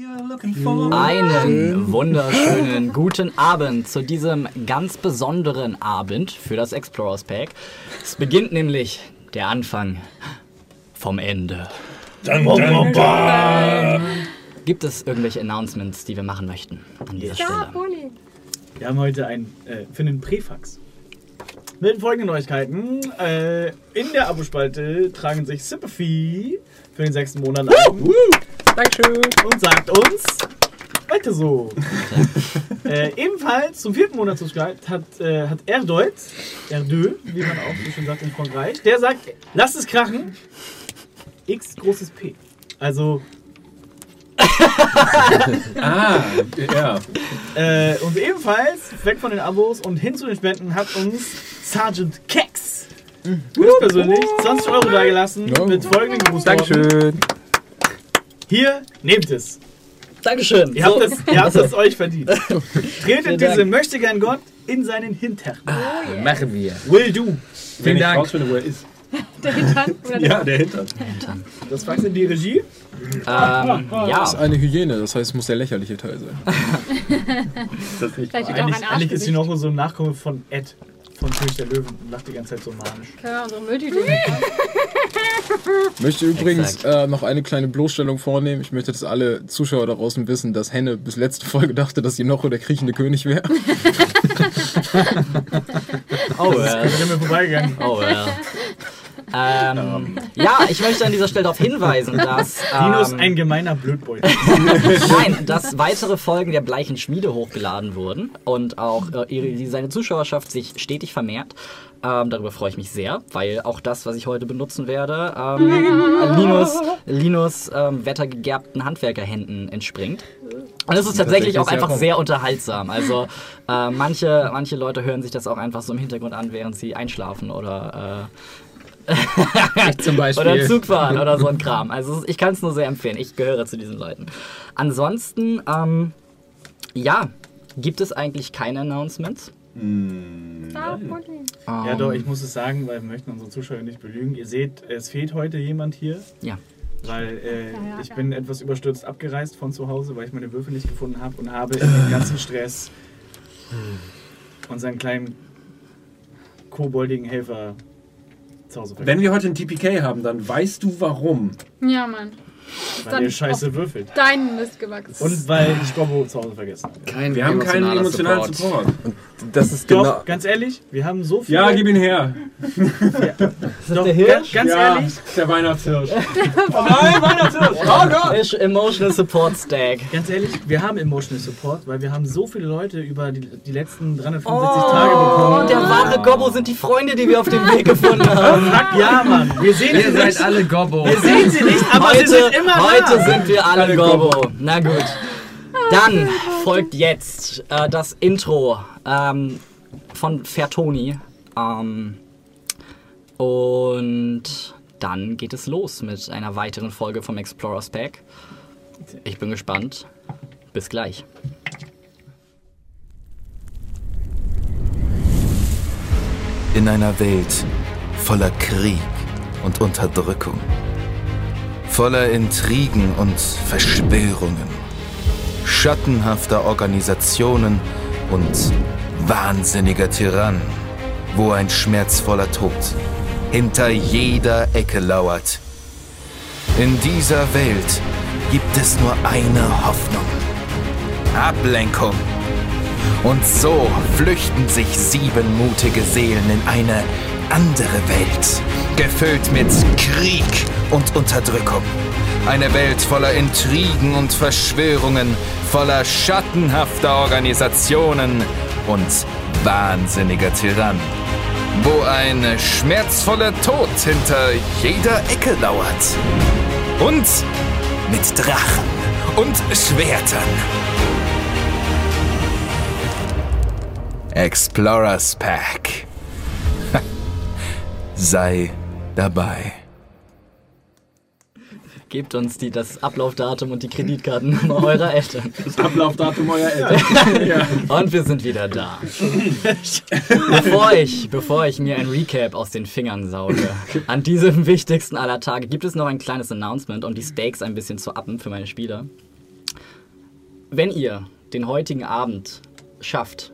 Einen wunderschönen guten Abend zu diesem ganz besonderen Abend für das Explorers Pack. Es beginnt nämlich der Anfang vom Ende. Dun, dun, dun. Gibt es irgendwelche Announcements, die wir machen möchten an dieser Ja, Stelle? Pony. Wir haben heute ein, äh, für den Präfax. Mit folgenden Neuigkeiten. Äh, in der Abospalte tragen sich Sympathy für den sechsten Monat ein. Dankeschön. und sagt uns, weiter so. äh, ebenfalls zum vierten Monat subscribed hat, äh, hat Erdeut, Erdö, wie man auch so schön sagt in Frankreich, der sagt, lasst es krachen, X großes P. Also, Ah, ja. äh, und ebenfalls, weg von den Abos und hin zu den Spenden, hat uns Sergeant Kex höchstpersönlich 20 Euro dagelassen Ja. mit folgenden Grußworten. Dankeschön. Hier, nehmt es. Dankeschön. Ihr habt So. es, ihr habt es euch verdient. Tretet diese möchte gern Gott in seinen Hintern. Machen wir. Will do. Wenn Vielen ich Dank. rausfinde, wo er ist. Der Hintern oder der Ja, der Hintern. Das fragst du in die Regie. Ähm, ja, Das ist eine Hyäne, das heißt, es muss der lächerliche Teil sein. Ist das nicht? Eigentlich, eigentlich ist sie noch so ein Nachkomme von Ed von König der Löwen und lacht die ganze Zeit so manisch. Können wir unsere Mülltüte möchte übrigens äh, noch eine kleine Bloßstellung vornehmen. Ich möchte, dass alle Zuschauer da draußen wissen, dass Henne bis letzte Folge dachte, dass Inocho der kriechende König wäre. oh, Das äh, ist an mir vorbeigegangen. oh, ja. Ähm, ja, ich möchte an dieser Stelle darauf hinweisen, dass. Linus ähm, ein gemeiner Blödbeutel. Nein, dass weitere Folgen der Bleichen Schmiede hochgeladen wurden und auch äh, ihre, seine Zuschauerschaft sich stetig vermehrt. Ähm, darüber freue ich mich sehr, weil auch das, was ich heute benutzen werde, ähm, Linus, Linus ähm, wettergegerbten Handwerkerhänden entspringt. Und es ist tatsächlich auch einfach sehr unterhaltsam. Also äh, manche, manche Leute hören sich das auch einfach so im Hintergrund an, während sie einschlafen oder Ich zum oder Beispiel. Zug fahren oder so ein Kram. Also ich kann es nur sehr empfehlen. Ich gehöre zu diesen Leuten. Ansonsten, ähm, ja, gibt es eigentlich keine Announcements? Ah, Pony. Ja, Ähm, doch, ich muss es sagen, weil wir möchten unsere Zuschauer nicht belügen. Ihr seht, es fehlt heute jemand hier. Ja. Weil äh, Ja, ja, ich ja. bin etwas überstürzt abgereist von zu Hause, weil ich meine Würfel nicht gefunden habe und habe in dem ganzen Stress unseren kleinen koboldigen Helfer zu Hause Wenn wir heute ein TPK haben, dann weißt du warum. Ja, Mann. Weil dann ihr scheiße würfelt. Dein Mist gewachsen. Und weil ich Gobbo zu Hause vergessen habe. Kein Wir haben keinen emotionalen Support. Das ist Doch, genau. ganz ehrlich, wir haben so viel. Ja, gib ihn her. Doch, der Hirsch? Ganz ja, ehrlich, der Weihnachtshirsch. Nein, Weihnachtshirsch. Oh Gott. Ist Emotional Support Stack. ganz ehrlich, wir haben Emotional Support, weil wir haben so viele Leute über die, die letzten 365 Tage bekommen. Und der wahre Gobbo sind die Freunde, die wir auf dem Weg gefunden haben. Fuck ja, Mann. Wir sehen Ihr sie seid nicht. alle Gobbo. Wir sehen sie nicht, aber sie Heute, sind immer heute da. sind wir alle Gobbo. Na gut. Dann folgt jetzt äh, das Intro ähm, von Fertoni. Ähm, und dann geht es los mit einer weiteren Folge vom Explorers Pack. Ich bin gespannt. Bis gleich. In einer Welt voller Krieg und Unterdrückung, voller Intrigen und Verschwörungen, schattenhafter Organisationen und wahnsinniger Tyrannen, wo ein schmerzvoller Tod hinter jeder Ecke lauert. In dieser Welt gibt es nur eine Hoffnung. Ablenkung. Und so flüchten sich sieben mutige Seelen in eine andere Welt, gefüllt mit Krieg und Unterdrückung. Eine Welt voller Intrigen und Verschwörungen, voller schattenhafter Organisationen und wahnsinniger Tyrannen. Wo ein schmerzvoller Tod hinter jeder Ecke lauert. Und mit Drachen und Schwertern. Explorers Pack. Sei dabei. Gebt uns die, das Ablaufdatum und die Kreditkartennummer eurer Eltern. Ablaufdatum euer Eltern. Und wir sind wieder da. bevor, ich, bevor ich mir ein Recap aus den Fingern sauge, an diesem wichtigsten aller Tage gibt es noch ein kleines Announcement, um die Stakes ein bisschen zu uppen für meine Spieler. Wenn ihr den heutigen Abend schafft,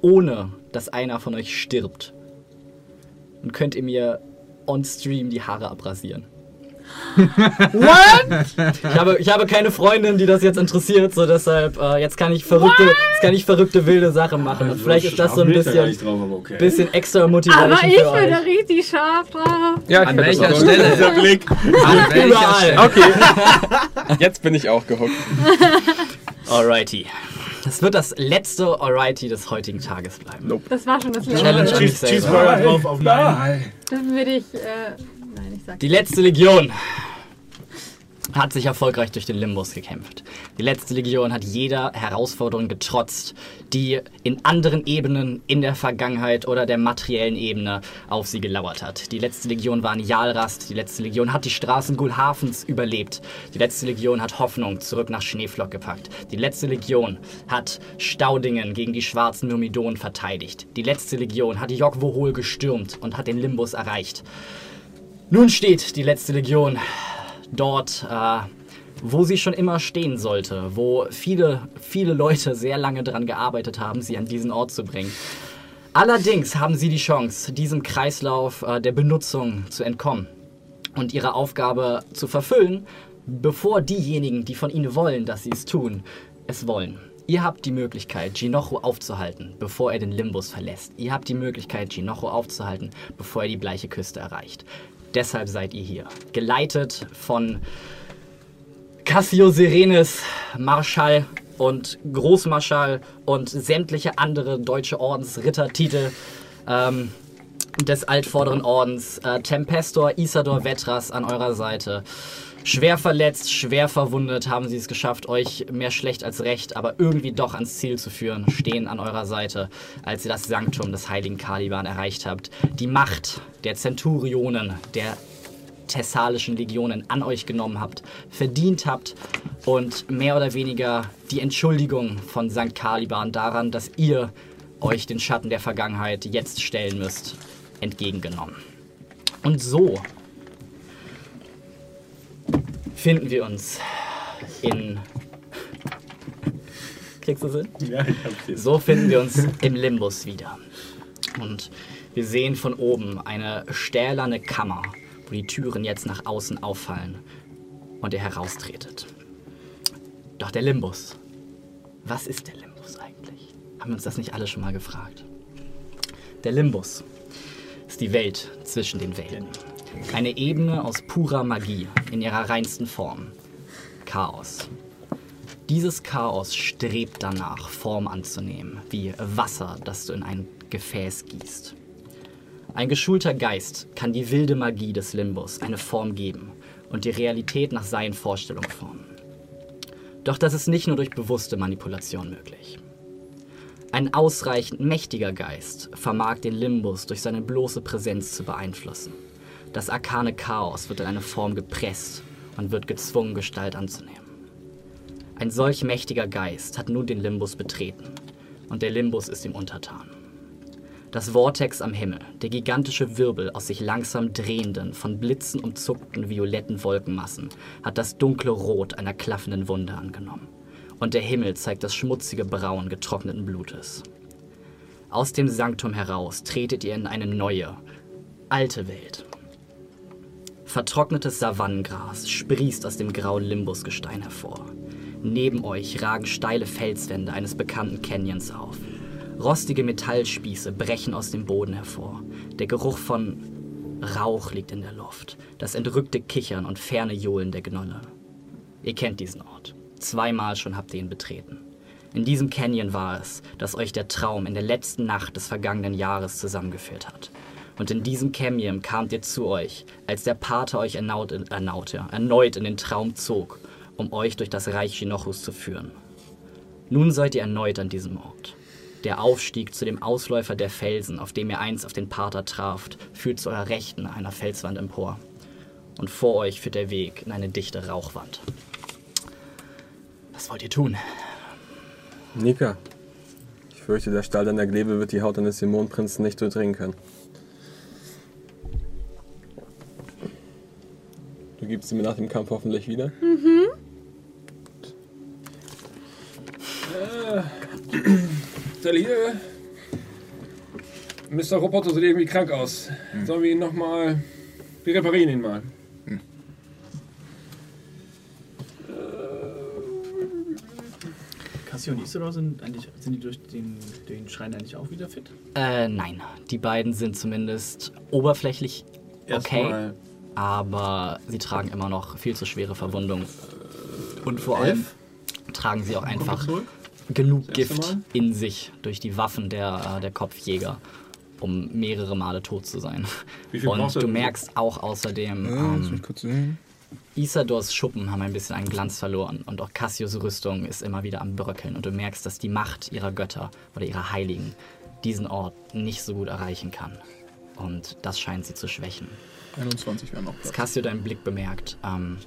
ohne dass einer von euch stirbt, dann könnt ihr mir on stream die Haare abrasieren. What? Ich habe, ich habe keine Freundin, die das jetzt interessiert, so deshalb äh, jetzt kann ich verrückte, jetzt kann ich verrückte wilde Sachen machen. Und vielleicht ist das so ein bisschen, drauf, aber okay. bisschen extra Motivation Aber ich für bin da richtig scharf drauf. Ja, ich An welcher Stelle? Dieser Blick. An welcher Überall. Stelle? Okay. Jetzt bin ich auch gehuckt. Alrighty. Das wird das letzte Alrighty des heutigen Tages bleiben. Das war schon das Challenge letzte. mich Cheese-. Cheeseburger drauf auf Nein. Das würde ich. Äh, nein, ich sag. Die letzte Legion hat sich erfolgreich durch den Limbus gekämpft. Die letzte Legion hat jeder Herausforderung getrotzt, die in anderen Ebenen in der Vergangenheit oder der materiellen Ebene auf sie gelauert hat. Die letzte Legion war in Jalrast, die letzte Legion hat die Straßen Gulhafens überlebt. Die letzte Legion hat Hoffnung zurück nach Schneeflock gepackt. Die letzte Legion hat Staudingen gegen die schwarzen Myrmidonen verteidigt. Die letzte Legion hat Jogwohol gestürmt und hat den Limbus erreicht. Nun steht die letzte Legion dort, äh, wo sie schon immer stehen sollte, wo viele, viele Leute sehr lange daran gearbeitet haben, sie an diesen Ort zu bringen. Allerdings haben sie die Chance, diesem Kreislauf äh, der Benutzung zu entkommen und ihre Aufgabe zu verfüllen, bevor diejenigen, die von ihnen wollen, dass sie es tun, es wollen. Ihr habt die Möglichkeit, Ginocho aufzuhalten, bevor er den Limbus verlässt. Ihr habt die Möglichkeit, Ginocho aufzuhalten, bevor er die bleiche Küste erreicht. Deshalb seid ihr hier. Geleitet von Cassio Serenis, Marschall und Großmarschall und sämtliche andere deutsche Ordensrittertitel ähm, des altvorderen Ordens. Äh, Tempestor, Isador Vetras an eurer Seite. Schwer verletzt, schwer verwundet haben sie es geschafft, euch mehr schlecht als recht, aber irgendwie doch ans Ziel zu führen, stehen an eurer Seite, als ihr das Sanktum des heiligen Kaliban erreicht habt. Die Macht der Zenturionen, der thessalischen Legionen an euch genommen habt, verdient habt und mehr oder weniger die Entschuldigung von St. Caliban daran, dass ihr euch den Schatten der Vergangenheit jetzt stellen müsst, entgegengenommen. Und so finden wir uns in... Kriegst du Sinn? Ja, ich hab's jetzt. So finden wir uns im Limbus wieder. Und wir sehen von oben eine stählerne Kammer, wo die Türen jetzt nach außen auffallen und ihr heraustretet. Doch der Limbus. Was ist der Limbus eigentlich? Haben wir uns das nicht alle schon mal gefragt? Der Limbus ist die Welt zwischen den Welten. Eine Ebene aus purer Magie in ihrer reinsten Form. Chaos. Dieses Chaos strebt danach, Form anzunehmen, wie Wasser, das du in ein Gefäß gießt. Ein geschulter Geist kann die wilde Magie des Limbus eine Form geben und die Realität nach seinen Vorstellungen formen. Doch das ist nicht nur durch bewusste Manipulation möglich. Ein ausreichend mächtiger Geist vermag den Limbus durch seine bloße Präsenz zu beeinflussen. Das arkane Chaos wird in eine Form gepresst und wird gezwungen, Gestalt anzunehmen. Ein solch mächtiger Geist hat nun den Limbus betreten und der Limbus ist ihm untertan. Das Vortex am Himmel, der gigantische Wirbel aus sich langsam drehenden, von Blitzen umzuckten violetten Wolkenmassen, hat das dunkle Rot einer klaffenden Wunde angenommen. Und der Himmel zeigt das schmutzige Braun getrockneten Blutes. Aus dem Sanktum heraus tretet ihr in eine neue, alte Welt. Vertrocknetes Savannengras sprießt aus dem grauen Limbusgestein hervor. Neben euch ragen steile Felswände eines bekannten Canyons auf. Rostige Metallspieße brechen aus dem Boden hervor. Der Geruch von Rauch liegt in der Luft. Das entrückte Kichern und ferne Johlen der Gnolle. Ihr kennt diesen Ort. Zweimal schon habt ihr ihn betreten. In diesem Canyon war es, dass euch der Traum in der letzten Nacht des vergangenen Jahres zusammengeführt hat. Und in diesem Canyon kamt ihr zu euch, als der Pater euch ernaut, ernaut, ja, erneut in den Traum zog, um euch durch das Reich Shinochus zu führen. Nun seid ihr erneut an diesem Ort. Der Aufstieg zu dem Ausläufer der Felsen, auf dem ihr einst auf den Pater traft, führt zu eurer Rechten einer Felswand empor. Und vor euch führt der Weg in eine dichte Rauchwand. Was wollt ihr tun? Nika, ich fürchte, der Stahl deiner Glebe wird die Haut eines Dämonenprinzen nicht durchdringen können. Du gibst sie mir nach dem Kampf hoffentlich wieder? Sally, hier. Mr. Roboter sieht irgendwie krank aus. Sollen wir ihn nochmal. Wir reparieren ihn mal. Cassie und Isidor sind, eigentlich, sind die durch den, den Schrein eigentlich auch wieder fit? Äh, nein. Die beiden sind zumindest oberflächlich okay, Erstmal aber sie tragen immer noch viel zu schwere Verwundungen. Und vor allem tragen sie auch einfach genug Gift in sich durch die Waffen der, äh, der Kopfjäger, um mehrere Male tot zu sein. Wie viel brauchst Und du merkst auch außerdem, lass mich ähm, kurz sehen. Isadors Schuppen haben ein bisschen an Glanz verloren und auch Cassios Rüstung ist immer wieder am Bröckeln und du merkst, dass die Macht ihrer Götter oder ihrer Heiligen diesen Ort nicht so gut erreichen kann. Und das scheint sie zu schwächen. 21 wären noch Als Platz. Cassio deinen Blick bemerkt, ähm,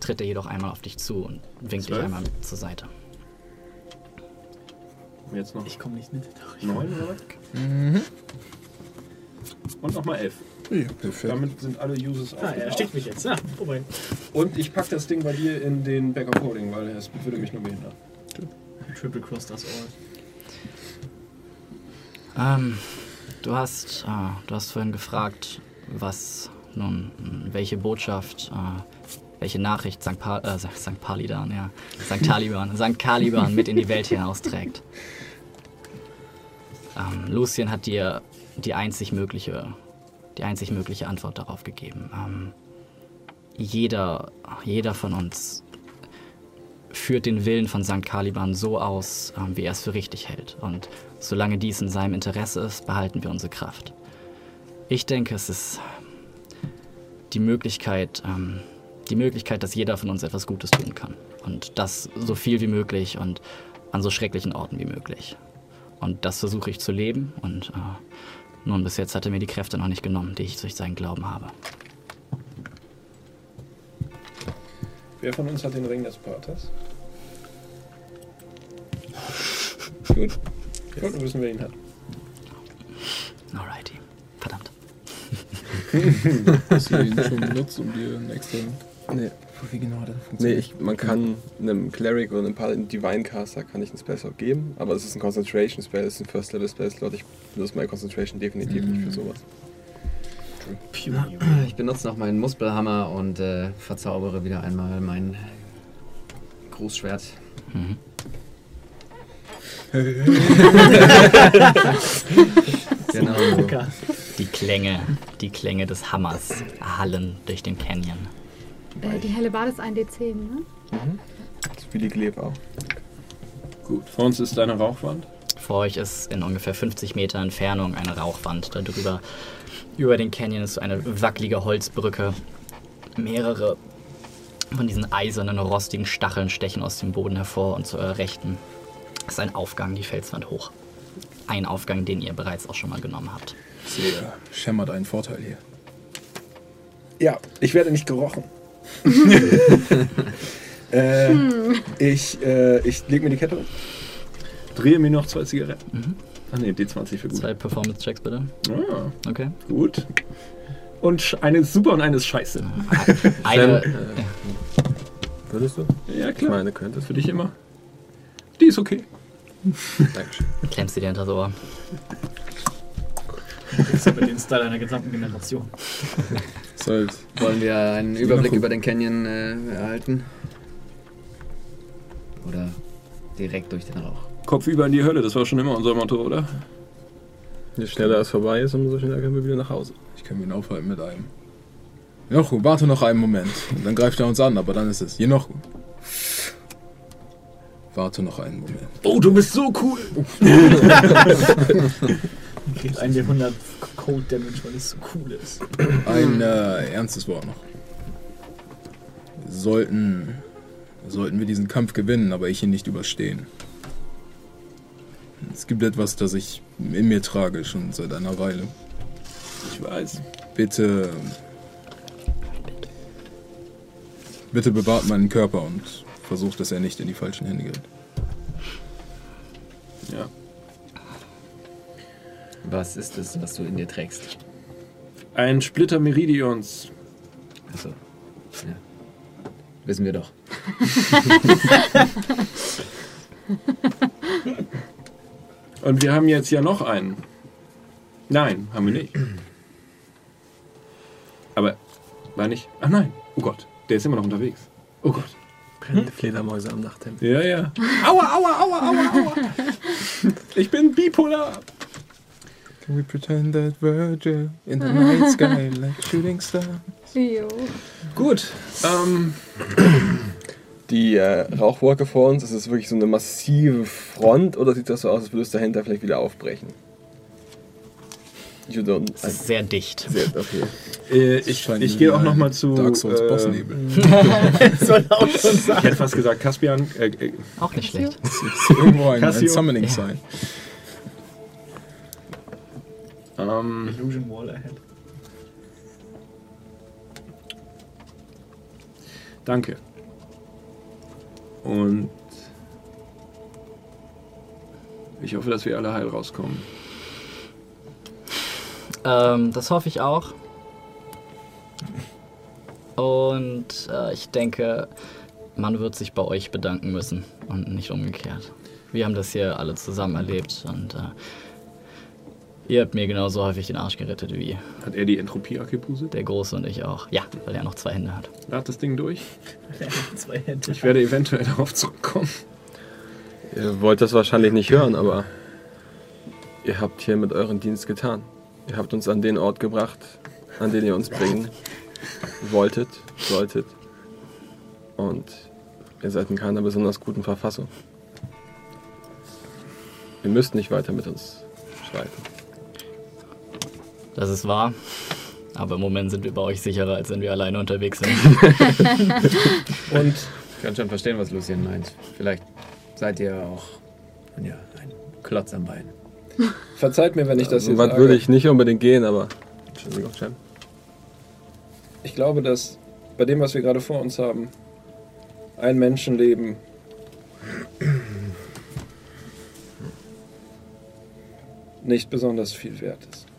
tritt er jedoch einmal auf dich zu und winkt dich Zwölf? einmal zur Seite. Jetzt noch Ich komme nicht mit. neun oder was? Mhm. Und nochmal elf. Ja, perfekt. Damit sind alle Uses Ah, er erstickt mich jetzt. Ja, vorbei. Und ich pack das Ding bei dir in den Backup Holding, weil es würde mich nur behindern. Triple Cross das All. Ähm, du hast, äh, du hast vorhin gefragt, was nun, welche Botschaft, äh, welche Nachricht St. Pa äh, St. Palidan, ja, St. Taliban, St. Caliban mit in die Welt hinausträgt. Ähm, Lucien hat dir die einzig mögliche, die einzig mögliche Antwort darauf gegeben. Ähm, jeder, jeder von uns führt den Willen von St. Caliban so aus, ähm, wie er es für richtig hält. Und solange dies in seinem Interesse ist, behalten wir unsere Kraft. Ich denke, es ist die Möglichkeit, ähm, die Möglichkeit, dass jeder von uns etwas Gutes tun kann. Und das so viel wie möglich und an so schrecklichen Orten wie möglich. Und das versuche ich zu leben. Und äh, nun, bis jetzt hat er mir die Kräfte noch nicht genommen, die ich durch seinen Glauben habe. Wer von uns hat den Ring des Paters? Gut. Gut, wir wissen, wer ihn hat. Alrighty. Hast du ihn schon benutzt, um dir einen extra. Nee. Wie genau hat Nee, funktioniert? ich, man kann einem Cleric oder einem Paladin Divine Caster kann ich einen Spellslot geben, aber es ist ein Concentration Spell, es ist ein First Level Spellslot. Ich benutze meine Concentration definitiv nicht für sowas. Ich benutze noch meinen Muspelhammer und äh, verzaubere wieder einmal mein Großschwert. Mhm. Genau. Luca. Die Klänge, die Klänge des Hammers hallen durch den Canyon. Äh, die helle Bade ist ein D10, ne? Das wie die Glebe auch. Gut. Vor uns ist eine Rauchwand. Vor euch ist in ungefähr 50 Meter Entfernung eine Rauchwand. Darüber, über den Canyon ist so eine wackelige Holzbrücke. Mehrere von diesen eisernen, rostigen Stacheln stechen aus dem Boden hervor und zu eurer Rechten ist ein Aufgang, die Felswand hoch. Ein Aufgang, den ihr bereits auch schon mal genommen habt. Sehr schämmert einen Vorteil hier. Ja, ich werde nicht gerochen. äh, ich äh, ich lege mir die Kette um. Drehe mir noch zwei Zigaretten. Mhm. Ach nee, D20 für gut. Zwei Performance-Checks bitte. Ah, Okay. gut. Und eine ist super und eine ist scheiße. Eine, Sam, Würdest du? Ja, Ich klar. meine, könntest Für dich immer. Die ist okay. Dankeschön. klemmst du dir hinter das Ohr. Das ist aber den Style einer gesamten Generation. Halt. Wollen wir einen Überblick über den Canyon äh, erhalten? Oder direkt durch den Rauch? Kopf über in die Hölle, das war schon immer unser Motto, oder? Je schneller es vorbei ist, umso schneller können wir wieder nach Hause. Ich kann ihn aufhalten mit einem. Jenochu, warte noch einen Moment. Und dann greift er uns an, aber dann ist es. Jenochu. Warte noch einen Moment. Oh, du bist so cool. Kriegt einen der 100 Code Damage, weil es so cool ist. Ein äh, ernstes Wort noch. Sollten, sollten wir diesen Kampf gewinnen, aber ich ihn nicht überstehen. Es gibt etwas, das ich in mir trage, schon seit einer Weile. Ich weiß. Bitte. Bitte bewahrt meinen Körper und versucht, dass er nicht in die falschen Hände gerät. Ja. Was ist es, was du in dir trägst? Ein Splitter Meridions. Achso. Ja. Wissen wir doch. Und wir haben jetzt ja noch einen. Nein, haben wir nicht. Aber war nicht. Ach nein. Oh Gott, der ist immer noch unterwegs. Oh Gott. Brennende Fledermäuse am Nachthemd. Ja, ja. Aua, aua, aua, aua, aua. Ich bin bipolar. Can we pretend that Virgil in the night sky like shooting star? Jo. Gut. Ähm, Die äh, Rauchwolke vor uns, ist es wirklich so eine massive Front oder sieht das so aus, als würde es dahinter vielleicht wieder aufbrechen? You don't. Es ist sehr dicht. Sehr, okay. äh, ich ich gehe auch ein noch mal zu. Dark Souls äh, Bossnebel. Soll auch schon Ich hätte fast gesagt Caspian. Äh, äh, Auch nicht schlecht. Irgendwo ein, ein. Summoning Sign. Ähm, Illusion Wall ahead. danke. Und ich hoffe, dass wir alle heil rauskommen. Ähm, das hoffe ich auch. Und äh, ich denke, man wird sich bei euch bedanken müssen und nicht umgekehrt. Wir haben das hier alle zusammen erlebt und äh, ihr habt mir genauso häufig den Arsch gerettet wie Hat er die Entropie abgepuset? der Große und ich auch. Ja, weil er noch zwei Hände hat. Lad das Ding durch. Zwei Hände. Ich werde eventuell darauf zurückkommen. Ihr wollt das wahrscheinlich nicht hören, aber ihr habt hier mit euren Dienst getan. Ihr habt uns an den Ort gebracht, an den ihr uns bringen wolltet, solltet. Und ihr seid in keiner besonders guten Verfassung. Ihr müsst nicht weiter mit uns streiten. Das ist wahr. Aber im Moment sind wir bei euch sicherer, als wenn wir alleine unterwegs sind. Und Ich kann schon verstehen, was Lucien meint. Vielleicht seid ihr auch ja, ein Klotz am Bein. verzeiht mir, wenn ich das So jetzt weit sage. würde ich nicht unbedingt gehen, aber. Entschuldigung, Cem. Ich glaube, dass bei dem, was wir gerade vor uns haben, ein Menschenleben nicht besonders viel wert ist.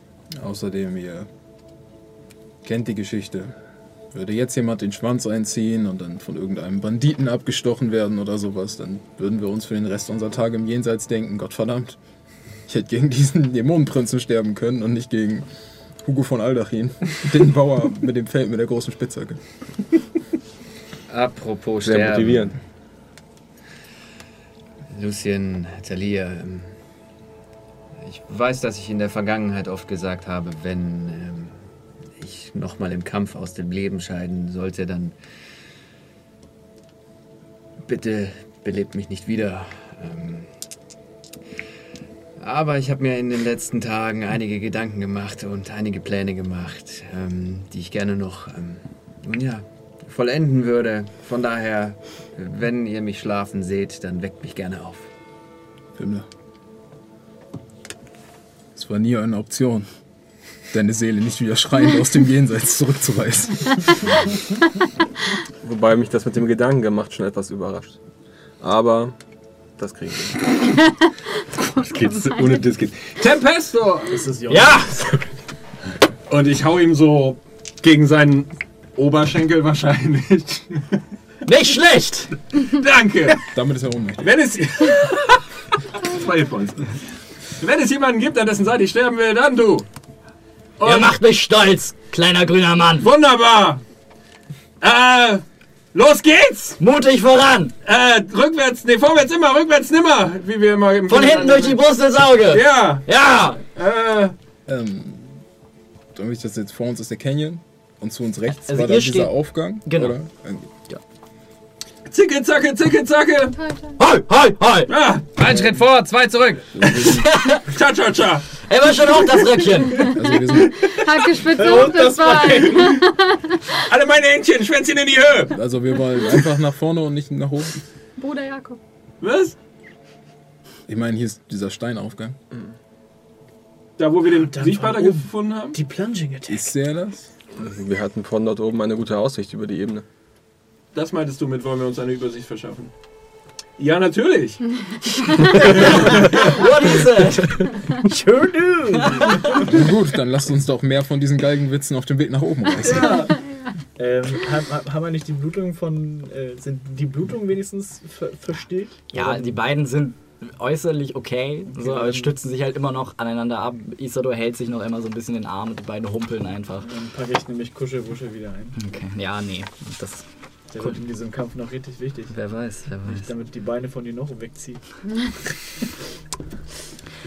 Außerdem, ihr kennt die Geschichte. Würde jetzt jemand den Schwanz einziehen und dann von irgendeinem Banditen abgestochen werden oder sowas, dann würden wir uns für den Rest unserer Tage im Jenseits denken, Gottverdammt. Ich hätte gegen diesen Dämonenprinzen sterben können und nicht gegen Hugo von Aldachin, den Bauer mit dem Feld mit der großen Spitzhacke. Apropos Sehr Sterben. motivierend. Lucien, Talia, ähm, ich weiß, dass ich in der Vergangenheit oft gesagt habe, wenn ähm, ich nochmal im Kampf aus dem Leben scheiden sollte, dann bitte belebt mich nicht wieder. Ähm, aber ich habe mir in den letzten Tagen einige Gedanken gemacht und einige Pläne gemacht, ähm, die ich gerne noch, ähm, nun ja, vollenden würde. Von daher, wenn ihr mich schlafen seht, dann weckt mich gerne auf. Himmler. Es war nie eine Option, deine Seele nicht wieder schreiend aus dem Jenseits zurückzureißen. Wobei mich das mit dem Gedanken gemacht schon etwas überrascht. Aber das kriegen wir. Das geht ohne das geht. Tempesto! Das ist Jonas. ja! Und ich hau ihm so gegen seinen Oberschenkel wahrscheinlich. Nicht schlecht! Danke! Damit ist er ohnmächtig. Wenn es. Zwei Hitpoints. Wenn es jemanden gibt, an dessen Seite ich sterben will, dann du. Ihr Und macht mich stolz, kleiner grüner Mann! wunderbar! Äh, los geht's! Mutig voran! Äh, rückwärts, nee, vorwärts immer, rückwärts nimmer, wie wir immer im Von hinten durch die Brust ins Auge! Ja, Ja! äh, Ähm, damit ich das jetzt vor uns ist der Canyon und zu uns rechts Also war dann ihr dieser Aufgang. Genau. Oder? Zicke, zacke, zicke, zacke. Hoi, hoi, hoi! Ah, Ein Schritt vor, zwei zurück. cha, cha, cha. Er war schon hoch, das Röckchen! Also Hacke spitze hoch, das Bein. Alle meine Händchen, Schwänzchen in die Höhe. also wir wollen einfach nach vorne und nicht nach oben. Bruder Jakob. Was? Ich meine, hier ist dieser Steinaufgang. Da, wo wir den Sichtbarer gefunden haben? Die Plunging Attack. Ist der das? Wir hatten von dort oben eine gute Aussicht über die Ebene. Das meintest du mit, wollen wir uns eine Übersicht verschaffen? Ja, natürlich. What is it? Sure do. Na gut, dann lasst uns doch mehr von diesen Galgenwitzen auf dem Weg nach oben reißen. ähm, haben, haben wir nicht die Blutung von. Äh, sind die Blutungen wenigstens ver versteht? Ja, Oder- die beiden sind äußerlich okay, so, aber stützen sich halt immer noch aneinander ab. Isador hält sich noch immer so ein bisschen in den Arm und die beiden humpeln einfach. Dann packe ich nämlich Kuschelwuschel wieder ein. Okay, ja, nee, das, Der wird in diesem Kampf noch richtig wichtig. wer weiß, wer weiß. damit die Beine von Dino wegziehe.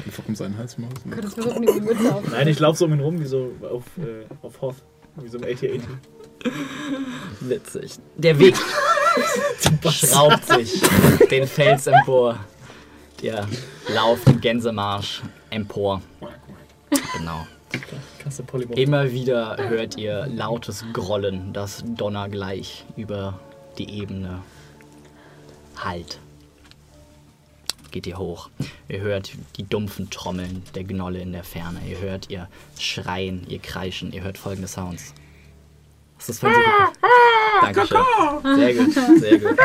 Einfach um seinen Hals machen. Könntest versuchen, die Mütze auf. Nein, ich laufe so um ihn rum wie so auf, äh, auf Hoth. Wie so ein 80-80. Witzig. Der Weg schraubt sich den Fels empor. Der lauft im Gänsemarsch empor. Genau. Kannst du Polymorph. Immer wieder hört ihr lautes Grollen, das donnergleich über die Ebene hallt. Geht ihr hoch. Ihr hört die dumpfen Trommeln der Gnolle in der Ferne. Ihr hört ihr Schreien, ihr Kreischen. Ihr hört folgende Sounds. Das vorhin so geguckt? Dankeschön. Sehr gut, sehr gut.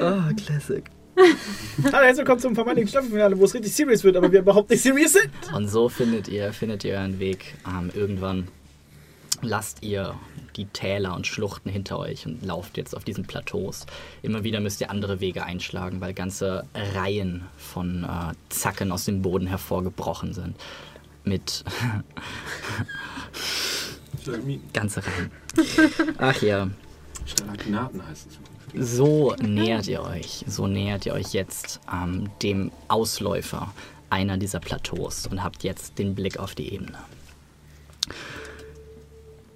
Oh, Classic. Hallo, herzlich willkommen zum vermeintlichen Staffelfinale, wo es richtig serious wird, aber wir überhaupt nicht serious sind. Und so findet ihr, findet ihr euren Weg. Ähm, irgendwann lasst ihr die Täler und Schluchten hinter euch und lauft jetzt auf diesen Plateaus. Immer wieder müsst ihr andere Wege einschlagen, weil ganze Reihen von äh, Zacken aus dem Boden hervorgebrochen sind. Mit ganze Reihen. Ach ja. Stalagnaten heißt es. So nähert ihr euch, so nähert ihr euch jetzt ähm, dem Ausläufer einer dieser Plateaus und habt jetzt den Blick auf die Ebene.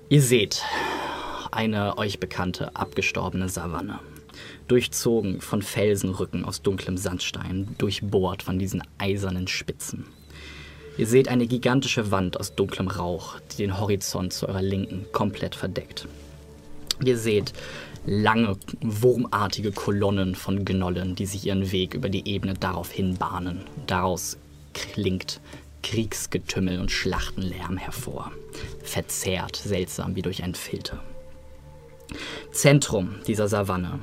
Ihr seht eine euch bekannte abgestorbene Savanne, durchzogen von Felsenrücken aus dunklem Sandstein, durchbohrt von diesen eisernen Spitzen. Ihr seht eine gigantische Wand aus dunklem Rauch, die den Horizont zu eurer Linken komplett verdeckt. Ihr seht lange, wurmartige Kolonnen von Gnollen, die sich ihren Weg über die Ebene daraufhin bahnen. Daraus klingt Kriegsgetümmel und Schlachtenlärm hervor. Verzerrt, seltsam wie durch einen Filter. Zentrum dieser Savanne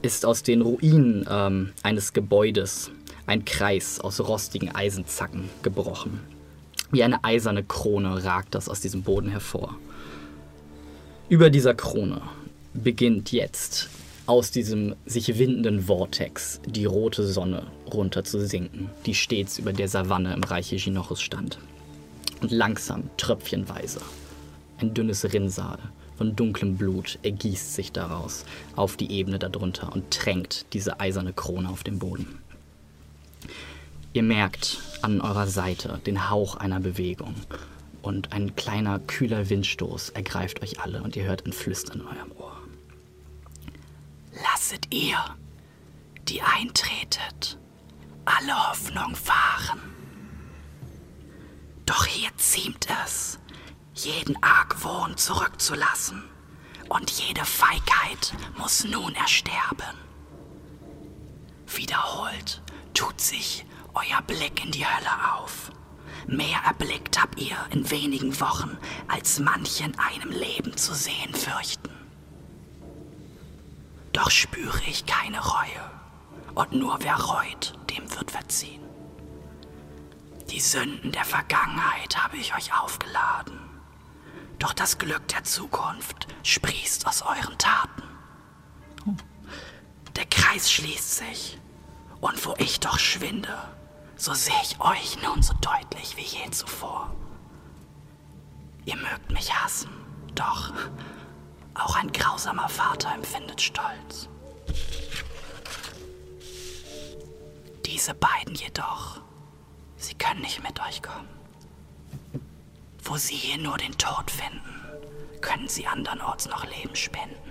ist aus den Ruinen ähm, eines Gebäudes ein Kreis aus rostigen Eisenzacken gebrochen. Wie eine eiserne Krone ragt das aus diesem Boden hervor. Über dieser Krone beginnt jetzt aus diesem sich windenden Vortex die rote Sonne runter zu sinken, die stets über der Savanne im Reiche Ginochus stand. Und langsam, tröpfchenweise, ein dünnes Rinnsal von dunklem Blut ergießt sich daraus auf die Ebene darunter und tränkt diese eiserne Krone auf den Boden. Ihr merkt an eurer Seite den Hauch einer Bewegung und ein kleiner, kühler Windstoß ergreift euch alle und ihr hört ein Flüstern in eurem Ohr. Lasset ihr, die eintretet, alle Hoffnung fahren. Doch hier ziemt es, jeden Argwohn zurückzulassen, und jede Feigheit muss nun ersterben. Wiederholt tut sich euer Blick in die Hölle auf. Mehr erblickt habt ihr in wenigen Wochen, als manche in einem Leben zu sehen fürchten. Doch spüre ich keine Reue, und nur wer reut, dem wird verziehen. Die Sünden der Vergangenheit habe ich euch aufgeladen, doch das Glück der Zukunft sprießt aus euren Taten. Der Kreis schließt sich, und wo ich doch schwinde, so sehe ich euch nun so deutlich wie je zuvor. Ihr mögt mich hassen, doch auch ein grausamer Vater empfindet Stolz. Diese beiden jedoch, sie können nicht mit euch kommen. Wo sie hier nur den Tod finden, können sie andernorts noch Leben spenden.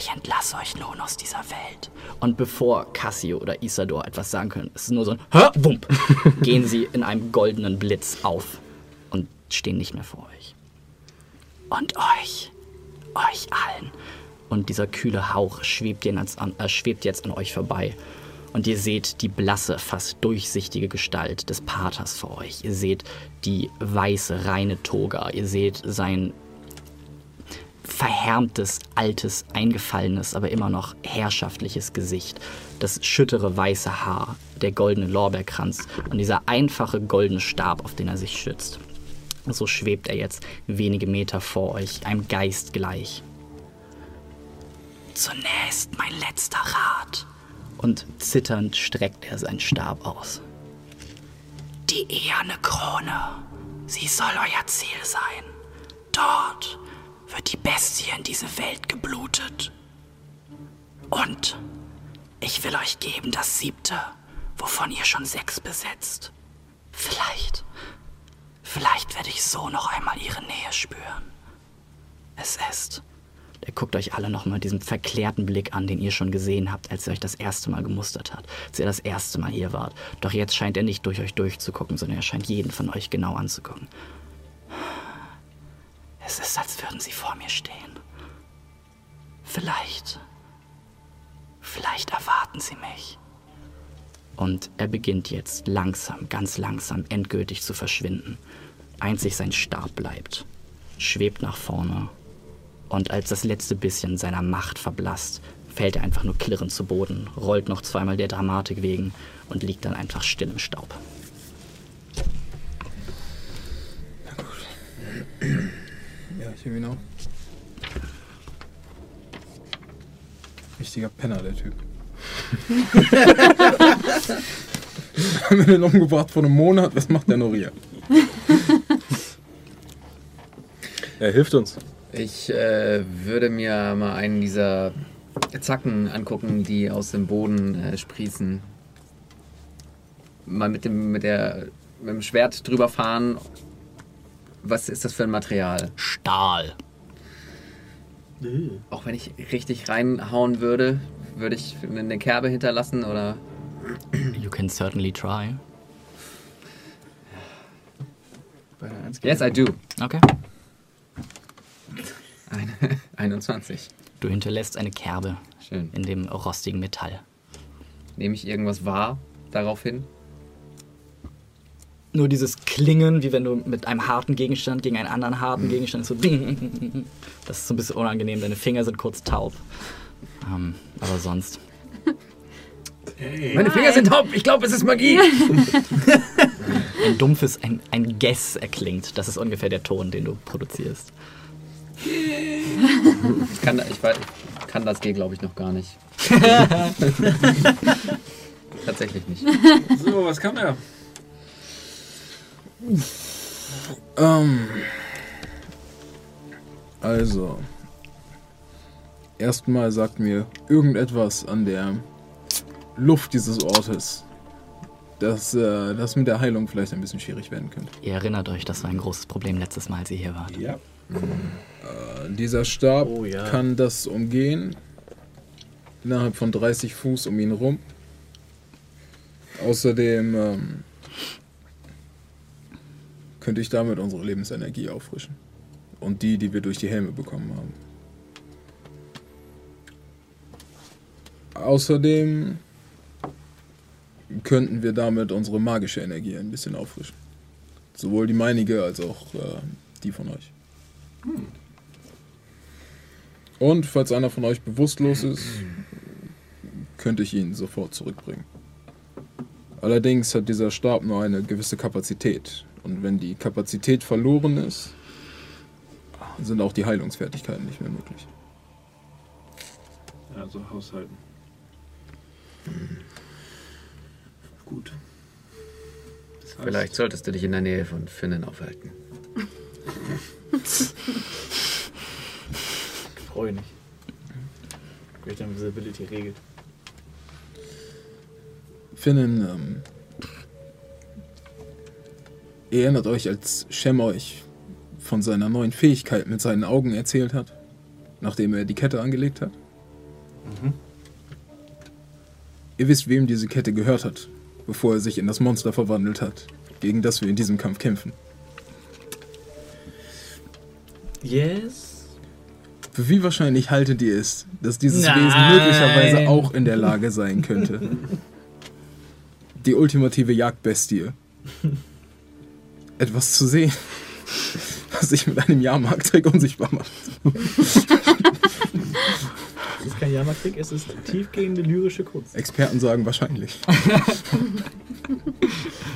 Ich entlasse euch nun aus dieser Welt. Und bevor Cassio oder Isador etwas sagen können, es ist nur so ein Hör, Wump, gehen sie in einem goldenen Blitz auf und stehen nicht mehr vor euch. Und euch, euch allen. Und dieser kühle Hauch schwebt an, äh, schwebt jetzt an euch vorbei. Und ihr seht die blasse, fast durchsichtige Gestalt des Paters vor euch. Ihr seht die weiße, reine Toga. Ihr seht sein verhärmtes, altes, eingefallenes, aber immer noch herrschaftliches Gesicht. Das schüttere weiße Haar, der goldene Lorbeerkranz und dieser einfache goldene Stab, auf den er sich schützt. So schwebt er jetzt wenige Meter vor euch, einem Geist gleich. Zunächst mein letzter Rat. Und zitternd streckt er seinen Stab aus. Die eherne Krone. Sie soll euer Ziel sein. Dort wird die Bestie in diese Welt geblutet. Und ich will euch geben das siebte, wovon ihr schon sechs besetzt. Vielleicht, vielleicht werde ich so noch einmal ihre Nähe spüren. Es ist. Der guckt euch alle nochmal diesen verklärten Blick an, den ihr schon gesehen habt, als er euch das erste Mal gemustert hat, als ihr das erste Mal hier wart. Doch jetzt scheint er nicht durch euch durchzugucken, sondern er scheint jeden von euch genau anzugucken. Es ist, als würden sie vor mir stehen. Vielleicht, vielleicht erwarten sie mich. Und er beginnt jetzt langsam, ganz langsam, endgültig zu verschwinden. Einzig sein Stab bleibt, schwebt nach vorne. Und als das letzte bisschen seiner Macht verblasst, fällt er einfach nur klirrend zu Boden, rollt noch zweimal der Dramatik wegen und liegt dann einfach still im Staub. Ja, ich irgendwie noch. Richtiger Penner, der Typ. Haben wir den umgebracht vor einem Monat? Was macht der noch hier? Er hilft uns. Ich äh, würde mir mal einen dieser Zacken angucken, die aus dem Boden äh, sprießen. Mal mit dem, mit, der, mit dem Schwert drüber fahren. Was ist das für ein Material? Stahl. Auch wenn ich richtig reinhauen würde, würde ich eine Kerbe hinterlassen oder. You can certainly try. Yes, I do. Okay. Eine, 21. Du hinterlässt eine Kerbe Schön. in dem rostigen Metall. Nehme ich irgendwas wahr daraufhin? Nur dieses Klingen, wie wenn du mit einem harten Gegenstand gegen einen anderen harten Gegenstand so. ding. Das ist so ein bisschen unangenehm. Deine Finger sind kurz taub. Ähm, aber sonst. Meine Finger sind taub. Ich glaube, es ist Magie. Ein dumpfes, ein, ein Guess erklingt. Das ist ungefähr der Ton, den du produzierst. Ich kann, ich weiß, ich kann das G, glaube ich, noch gar nicht. Tatsächlich nicht. So, was kann er? Ähm. Also. Erstmal sagt mir irgendetwas an der Luft dieses Ortes, dass äh, das mit der Heilung vielleicht ein bisschen schwierig werden könnte. Ihr erinnert euch, das war ein großes Problem letztes Mal, als ihr hier wart. Ja. Äh, dieser Stab Oh ja. kann das umgehen. Innerhalb von 30 Fuß um ihn rum. Außerdem ähm, könnte ich damit unsere Lebensenergie auffrischen. Und die, die wir durch die Helme bekommen haben. Außerdem könnten wir damit unsere magische Energie ein bisschen auffrischen. Sowohl die meinige als auch äh, die von euch. Und falls einer von euch bewusstlos ist, könnte ich ihn sofort zurückbringen. Allerdings hat dieser Stab nur eine gewisse Kapazität. Und wenn die Kapazität verloren ist, sind auch die Heilungsfertigkeiten nicht mehr möglich. Also haushalten. Gut. Das heißt, Vielleicht solltest du dich in der Nähe von Finnen aufhalten. Freue nicht. Greater Invisibility regelt. Finnen, ähm, erinnert euch, als Shem euch von seiner neuen Fähigkeit mit seinen Augen erzählt hat, nachdem er die Kette angelegt hat? Ihr wisst, wem diese Kette gehört hat, bevor er sich in das Monster verwandelt hat, gegen das wir in diesem Kampf kämpfen. Yes. Für wie wahrscheinlich haltet ihr es, dass dieses Nein. Wesen möglicherweise auch in der Lage sein könnte? Die ultimative Jagdbestie. Etwas zu sehen, was sich mit einem Jahrmarkttrick unsichtbar macht. Es ist kein Jahrmarktrick, es ist tiefgehende lyrische Kunst. Experten sagen wahrscheinlich.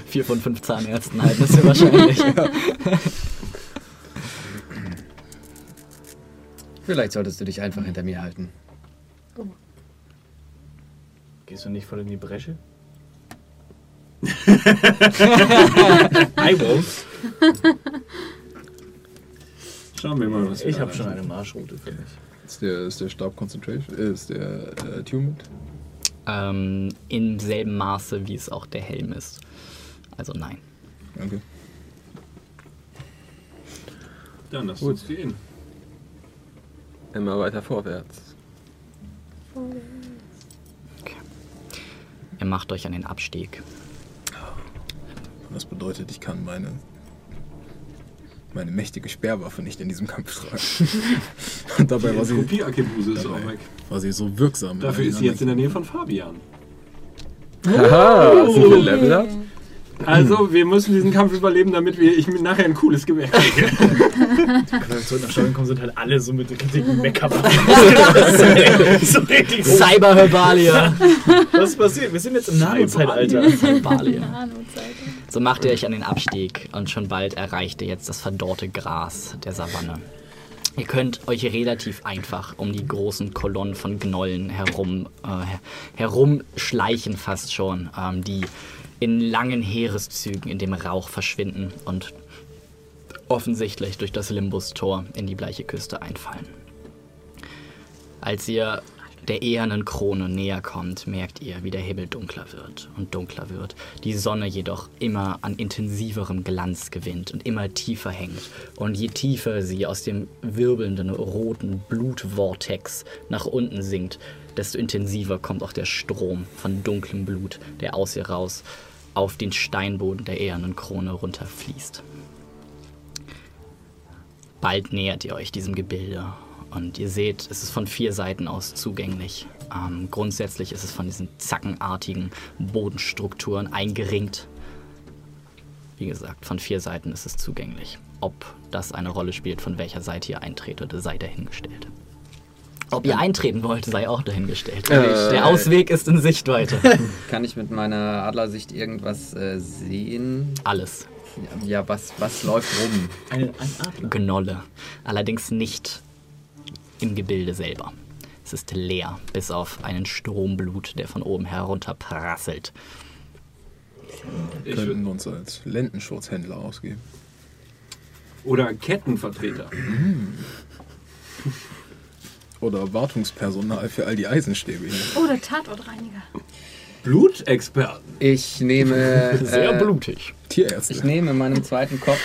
Vier von fünf Zahnärzten halten es für wahrscheinlich. Vielleicht solltest du dich einfach hinter mir halten. Gehst du nicht voll in die Bresche? I won't. Schauen wir mal, was wir Ich habe schon eine Marschroute für mich. Ist der, ist der Stab Concentration? Äh, ist der äh, Attunement? Ähm, Im selben Maße, wie es auch der Helm ist. Also nein. Okay. Dann lass Gut. uns gehen. Immer weiter vorwärts. Ihr macht euch an den Abstieg. Das bedeutet, ich kann meine meine mächtige Sperrwaffe nicht in diesem Kampf tragen. Und dabei war sie, Kopie-Akebuse ist auch weg. war sie so wirksam. Dafür ist sie jetzt in der Nähe von Fabian. Haha, sind wir Level up? Also, wir müssen diesen Kampf überleben, damit wir, ich mir nachher ein cooles Gewehr kriege. Wenn wir zurück nach Stadion kommen, sind halt alle so mit richtigen Make-up. so richtig. Cyberherbalia! Was ist passiert? Wir sind jetzt im Nano-Zeitalter. Herbalia. So macht ihr euch an den Abstieg und schon bald erreicht ihr jetzt das verdorrte Gras der Savanne. Ihr könnt euch relativ einfach um die großen Kolonnen von Gnollen herum, äh, her- herumschleichen fast schon, ähm, die in langen Heereszügen in dem Rauch verschwinden und offensichtlich durch das Limbus-Tor in die bleiche Küste einfallen. Als ihr der ehernen Krone näher kommt, merkt ihr, wie der Himmel dunkler wird und dunkler wird. Die Sonne jedoch immer an intensiverem Glanz gewinnt und immer tiefer hängt. Und je tiefer sie aus dem wirbelnden roten Blutvortex nach unten sinkt, desto intensiver kommt auch der Strom von dunklem Blut, der aus ihr raus auf den Steinboden der ehernen Krone runterfließt. Bald nähert ihr euch diesem Gebilde und ihr seht, es ist von vier Seiten aus zugänglich. Ähm, grundsätzlich ist es von diesen zackenartigen Bodenstrukturen eingeringt. Wie gesagt, von vier Seiten ist es zugänglich. Ob das eine Rolle spielt, von welcher Seite ihr eintretet, sei dahingestellt. Ob ihr eintreten wollt, sei auch dahingestellt. Äh. Der Ausweg ist in Sichtweite. Kann ich mit meiner Adlersicht irgendwas äh, sehen? Alles. Ja, was, was läuft rum? Ein, ein Adler. Gnolle. Allerdings nicht im Gebilde selber. Es ist leer, bis auf einen Stromblut, der von oben herunter prasselt. Ich könnten würd, uns als Lendenschutzhändler ausgeben. oder Kettenvertreter. Oder Wartungspersonal für all die Eisenstäbe hier. Oder Tatortreiniger. Blutexperten. Ich nehme. Sehr äh, blutig. Tierärzte. Ich nehme meinem zweiten Kopf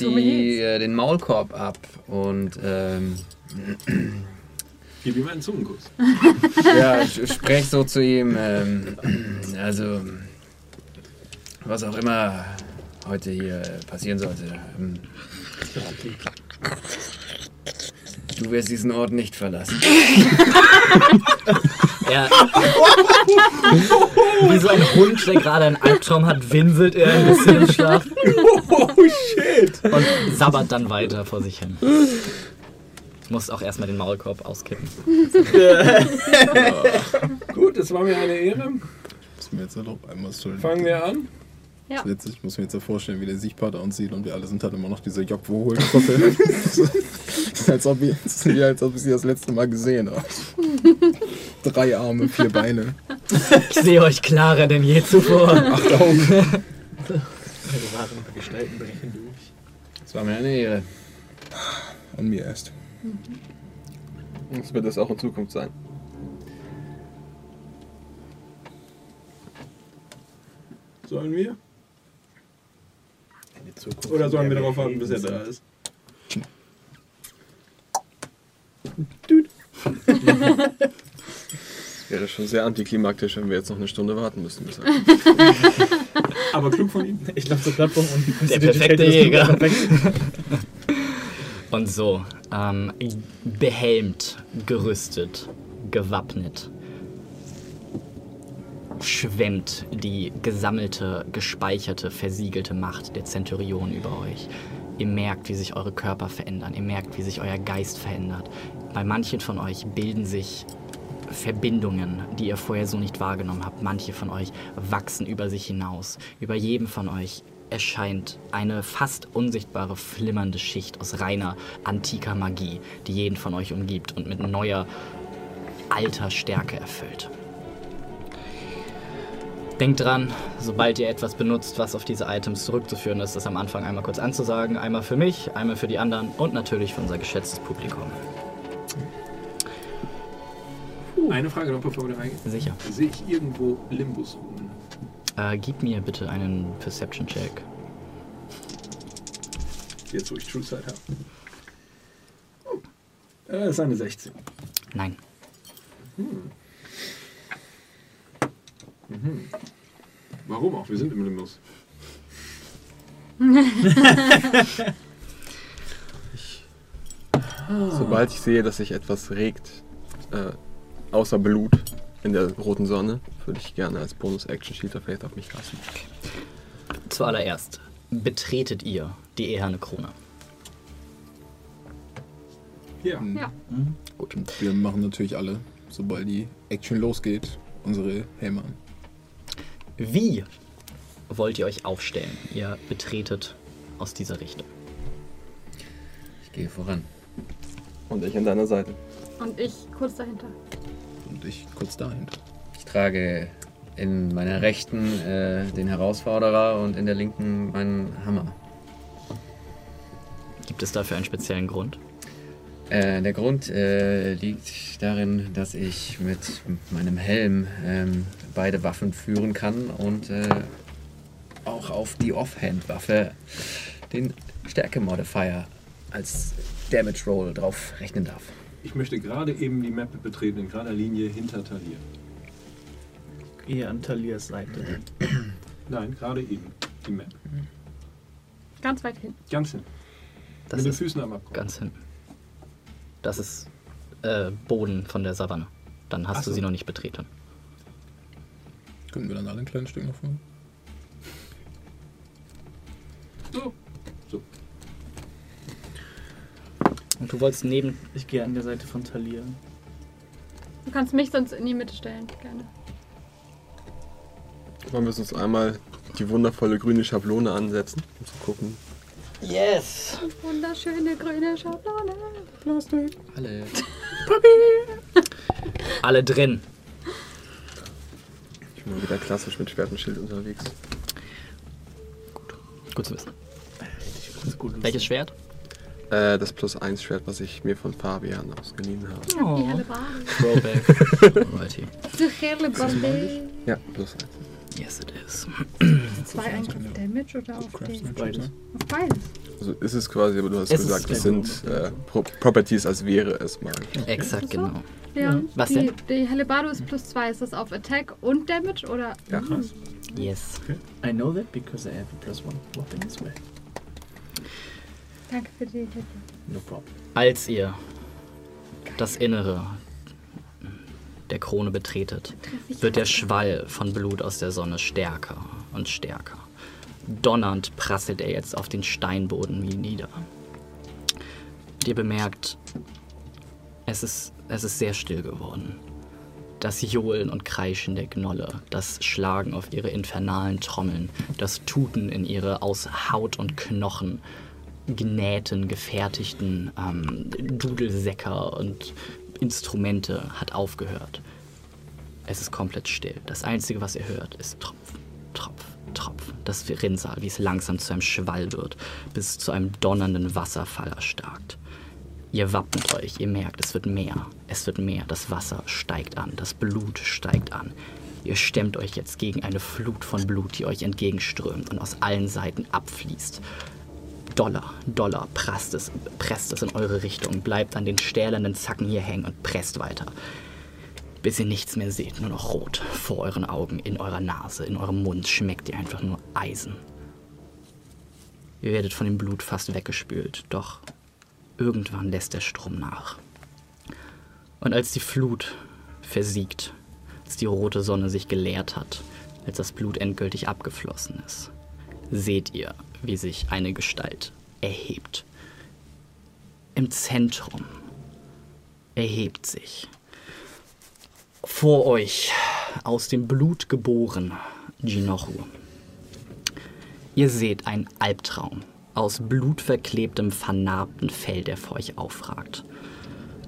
die, Sommeliers. äh, den Maulkorb ab und ähm, Gib ihm einen Zungenkuss. ja, sprech so zu ihm. Ähm, also, was auch immer heute hier passieren sollte. Ähm, du wirst diesen Ort nicht verlassen. Er, wie so ein Hund, der gerade einen Albtraum hat, winselt er ein bisschen im Schlaf Oh shit! und sabbert dann weiter vor sich hin. Ich muss auch erstmal den Maulkorb auskippen. Gut, es war mir eine Ehre. Muss mir jetzt auch einmal so Fangen wir an. Ja. Jetzt, ich muss mir jetzt ja vorstellen, wie der Siegpater uns sieht und wir alle sind halt immer noch diese Jobwo-Hohlkrotte. als, ob ich, das ist wie als ob ich sie das letzte Mal gesehen habe. Drei Arme, vier Beine, Ich sehe euch klarer denn je zuvor. acht Augen. Die wahren Gestalten brechen durch. Es war mir eine Ehre. An mir erst. Das wird es auch in Zukunft sein. Sollen wir? In die Zukunft Oder sollen wir darauf warten, bis er da ist? Wäre schon sehr antiklimaktisch, wenn wir jetzt noch eine Stunde warten müssten. Bis er- Aber klug von ihm. Ich laufe zur Plattform und Der perfekte Jäger. perfekt- Und so, ähm, behelmt, gerüstet, gewappnet, schwemmt die gesammelte, gespeicherte, versiegelte Macht der Zenturion über euch. Ihr merkt, wie sich eure Körper verändern, ihr merkt, wie sich euer Geist verändert. Bei manchen von euch bilden sich Verbindungen, die ihr vorher so nicht wahrgenommen habt. Manche von euch wachsen über sich hinaus. Über jedem von euch erscheint eine fast unsichtbare flimmernde Schicht aus reiner antiker Magie, die jeden von euch umgibt und mit neuer alter Stärke erfüllt. Denkt dran, sobald ihr etwas benutzt, was auf diese Items zurückzuführen ist, das am Anfang einmal kurz anzusagen. Einmal für mich, einmal für die anderen und natürlich für unser geschätztes Publikum. Eine Frage noch, bevor wir da reingehen. Sicher. Sehe ich irgendwo Limbus rum? Äh, gib mir bitte einen Perception-Check. Jetzt, wo ich True Sight habe. Oh. Äh, Das ist eine 16. Nein. Warum auch? Wir sind im Limbus. Sobald ich sehe, dass sich etwas regt, äh, außer Blut in der roten Sonne, würde ich gerne als Bonus-Action-Shield of Faith auf mich lassen. Zuallererst betretet ihr die eherne Krone. Ja. Ja. Gut. Wir machen natürlich alle, sobald die Action losgeht, unsere Helme an. Wie wollt ihr euch aufstellen? Ihr betretet aus dieser Richtung. Ich gehe voran. Und ich an deiner Seite. Und ich kurz dahinter. Und ich kurz dahinter. Ich trage in meiner rechten äh, den Herausforderer und in der linken meinen Hammer. Gibt es dafür einen speziellen Grund? Äh, der Grund äh, liegt darin, dass ich mit meinem Helm ähm, beide Waffen führen kann und äh, auch auf die Offhand-Waffe den Stärke-Modifier als Damage Roll drauf rechnen darf. Ich möchte gerade eben die Map betreten, in gerader Linie hinter Talir. Eher an Talias Seite. Nein, gerade eben. Die Map. Ganz weit hin. Ganz hin. Das Mit den Füßen am Abgrund. ganz hinten. Das ist äh, Boden von der Savanne. Dann hast Ach du so. sie noch nicht betreten. Können wir dann alle ein kleines Stück noch fahren? So. So. Und du wolltest neben. Ich gehe an der Seite von Talia. Du kannst mich sonst in die Mitte stellen. Gerne. Wollen wir uns einmal die wundervolle grüne Schablone ansetzen, um zu gucken. Yes! Wunderschöne grüne Schablone. Alle. Alle drin. Ich bin mal wieder klassisch mit Schwert und Schild unterwegs. Gut zu wissen. Gut. Welches Schwert? Äh, das Plus 1 Schwert, was ich mir von Fabian ausgeliehen habe. Die Bade. Throwback. Alrighty. Die. Ja, Plus 1. Yes, it is. Zwei Angriff Damage oder auf die? Beides. Auf beides. Also ist es quasi, aber du hast Es gesagt, es sind äh, Pro Properties, als wäre es mal. Exakt, so? genau. Ja. Was die, denn? Die Hellebardo ist plus zwei. Ist das auf Attack und Damage oder? Ja. Hm. Yes. I know that because I have a plus one weapon as well. Danke für die Hilfe. No problem. Als ihr das Innere der Krone betretet, wird der Schwall von Blut aus der Sonne stärker und stärker. Donnernd prasselt er jetzt auf den Steinboden wie nieder. Ihr bemerkt, es ist, es ist sehr still geworden. Das Johlen und Kreischen der Gnolle, das Schlagen auf ihre infernalen Trommeln, das Tuten in ihre aus Haut und Knochen genähten, gefertigten ähm, Dudelsäcker und Instrumente hat aufgehört. Es ist komplett still. Das Einzige, was ihr hört, ist Tropf, Tropf, Tropf. Das Rinnsal, wie es langsam zu einem Schwall wird, bis zu einem donnernden Wasserfall erstarkt. Ihr wappnet euch, ihr merkt, es wird mehr. Es wird mehr. Das Wasser steigt an, das Blut steigt an. Ihr stemmt euch jetzt gegen eine Flut von Blut, die euch entgegenströmt und aus allen Seiten abfließt. Dollar, Dollar, presst es, presst es in eure Richtung, bleibt an den stählernen Zacken hier hängen und presst weiter. Bis ihr nichts mehr seht, nur noch rot vor euren Augen, in eurer Nase, in eurem Mund schmeckt ihr einfach nur Eisen. Ihr werdet von dem Blut fast weggespült, doch irgendwann lässt der Strom nach. Und als die Flut versiegt, als die rote Sonne sich geleert hat, als das Blut endgültig abgeflossen ist, seht ihr, wie sich eine Gestalt erhebt. Im Zentrum erhebt sich vor euch aus dem Blut geboren Jinoru. Ihr seht einen Albtraum aus blutverklebtem, vernarbten Fell, der vor euch aufragt.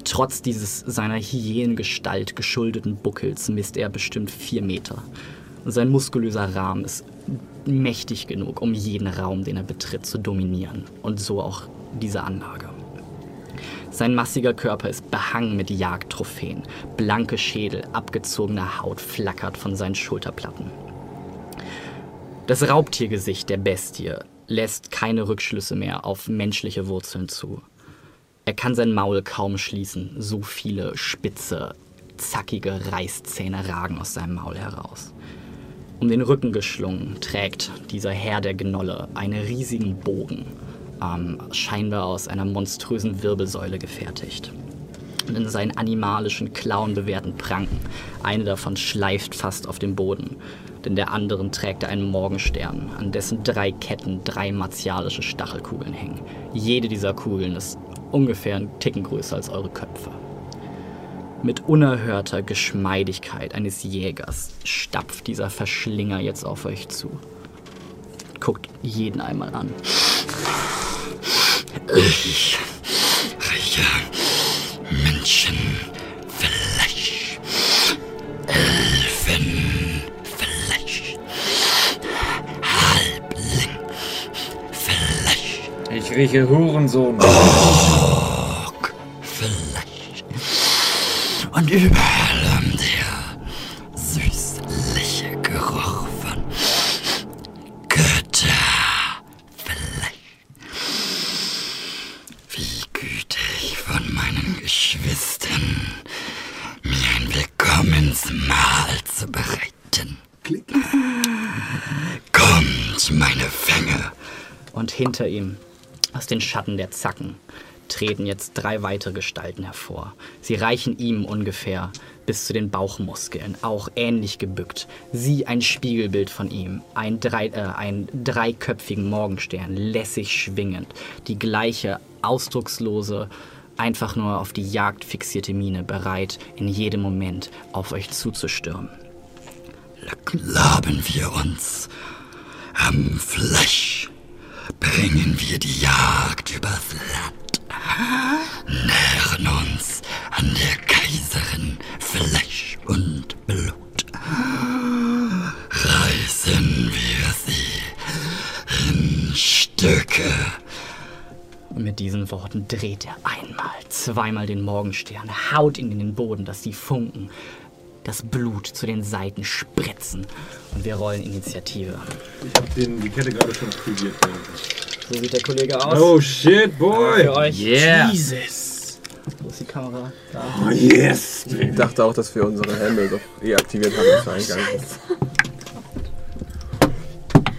Trotz dieses seiner Hyänengestalt geschuldeten Buckels misst er bestimmt vier Meter. Sein muskulöser Rahmen ist mächtig genug, um jeden Raum, den er betritt, zu dominieren. Und so auch diese Anlage. Sein massiger Körper ist behangen mit Jagdtrophäen. Blanke Schädel, abgezogene Haut flackert von seinen Schulterplatten. Das Raubtiergesicht der Bestie lässt keine Rückschlüsse mehr auf menschliche Wurzeln zu. Er kann sein Maul kaum schließen, so viele spitze, zackige Reißzähne ragen aus seinem Maul heraus. Um den Rücken geschlungen trägt dieser Herr der Gnolle einen riesigen Bogen, ähm, scheinbar aus einer monströsen Wirbelsäule gefertigt. Und in seinen animalischen, klauenbewehrten Pranken, eine davon schleift fast auf dem Boden, denn der anderen trägt er einen Morgenstern, an dessen drei Ketten drei martialische Stachelkugeln hängen. Jede dieser Kugeln ist ungefähr einen Ticken größer als eure Köpfe. Mit unerhörter Geschmeidigkeit eines Jägers stapft dieser Verschlinger jetzt auf euch zu. Guckt jeden einmal an. Ich rieche Menschenfleisch. Elfenfleisch. Halblingfleisch. Ich rieche Hurensohn. Orkfleisch. Überall um der süßliche Geruch von Götterfleisch. Wie gütig von meinen Geschwistern, mir ein Willkommensmahl zu bereiten. Kommt, meine Fänge! Und hinter ihm, aus den Schatten der Zacken, treten jetzt drei weitere Gestalten hervor. Sie reichen ihm ungefähr bis zu den Bauchmuskeln, auch ähnlich gebückt. Sie ein Spiegelbild von ihm, ein, drei, äh, ein dreiköpfigen Morgenstern, lässig schwingend, die gleiche ausdruckslose, einfach nur auf die Jagd fixierte Miene, bereit, in jedem Moment auf euch zuzustürmen. Laben wir uns am Fleisch, bringen wir die Jagd übers Land, nähren uns an der Kaiserin Fleisch und Blut, reißen wir sie in Stücke. Und mit diesen Worten dreht er einmal, zweimal den Morgenstern, haut ihn in den Boden, dass die Funken, das Blut zu den Seiten spritzen. Und wir rollen Initiative. Ich hab den, die Kette gerade schon aktiviert. So sieht der Kollege aus. Oh shit, boy! Für euch. Yeah. Jesus. Wo ist die Kamera? Da. Oh yes! Ich dachte auch, dass wir unsere Helme doch eh aktiviert haben zum Eingang.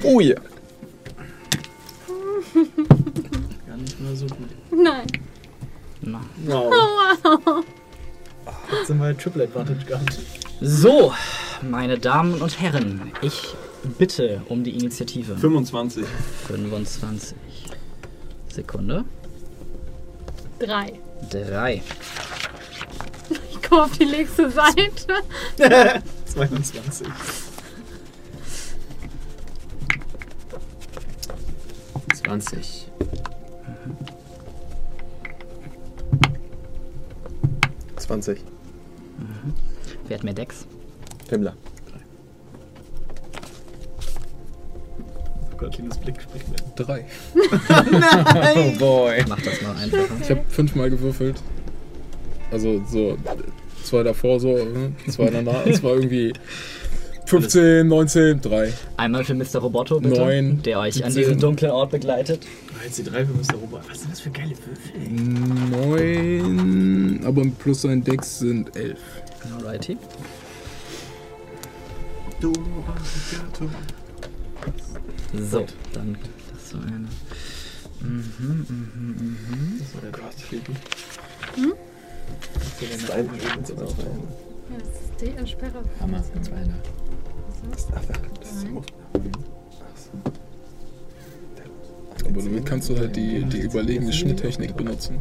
Oh ja. Gar nicht mal so gut. Nein. Na. Wow. Wow. Jetzt sind wir Triple Advantage gehabt. So, meine Damen und Herren, ich bitte um die Initiative. 25. 25. Sekunde. Drei. Drei. Ich komme auf die nächste Seite. 22. Zwanzig. Mhm. 20. Wer hat mehr Decks? Himmler. Oh Gott, Linus Blick spricht mir. Drei. Nein! Oh boy. Mach das mal einfacher. Ich habe fünfmal gewürfelt. Also so zwei davor so, hm, zwei danach. Es war irgendwie 15, 19, 3. Einmal für Mr. Roboto, bitte. Neun. Der euch an 17. diesen dunklen Ort begleitet. Jetzt die drei für Mr. Robot. Was sind das für geile Würfel? ey? 9, aber plus ein Dex sind 11. Alrighty. So, dann das so eine. Mhm, mhm, mhm, mhm. Oh Gott, Phoebe. Dein Ja, das ist die Entsperre. Hammer. Aber damit kannst du halt die, die überlegene Schnitttechnik benutzen.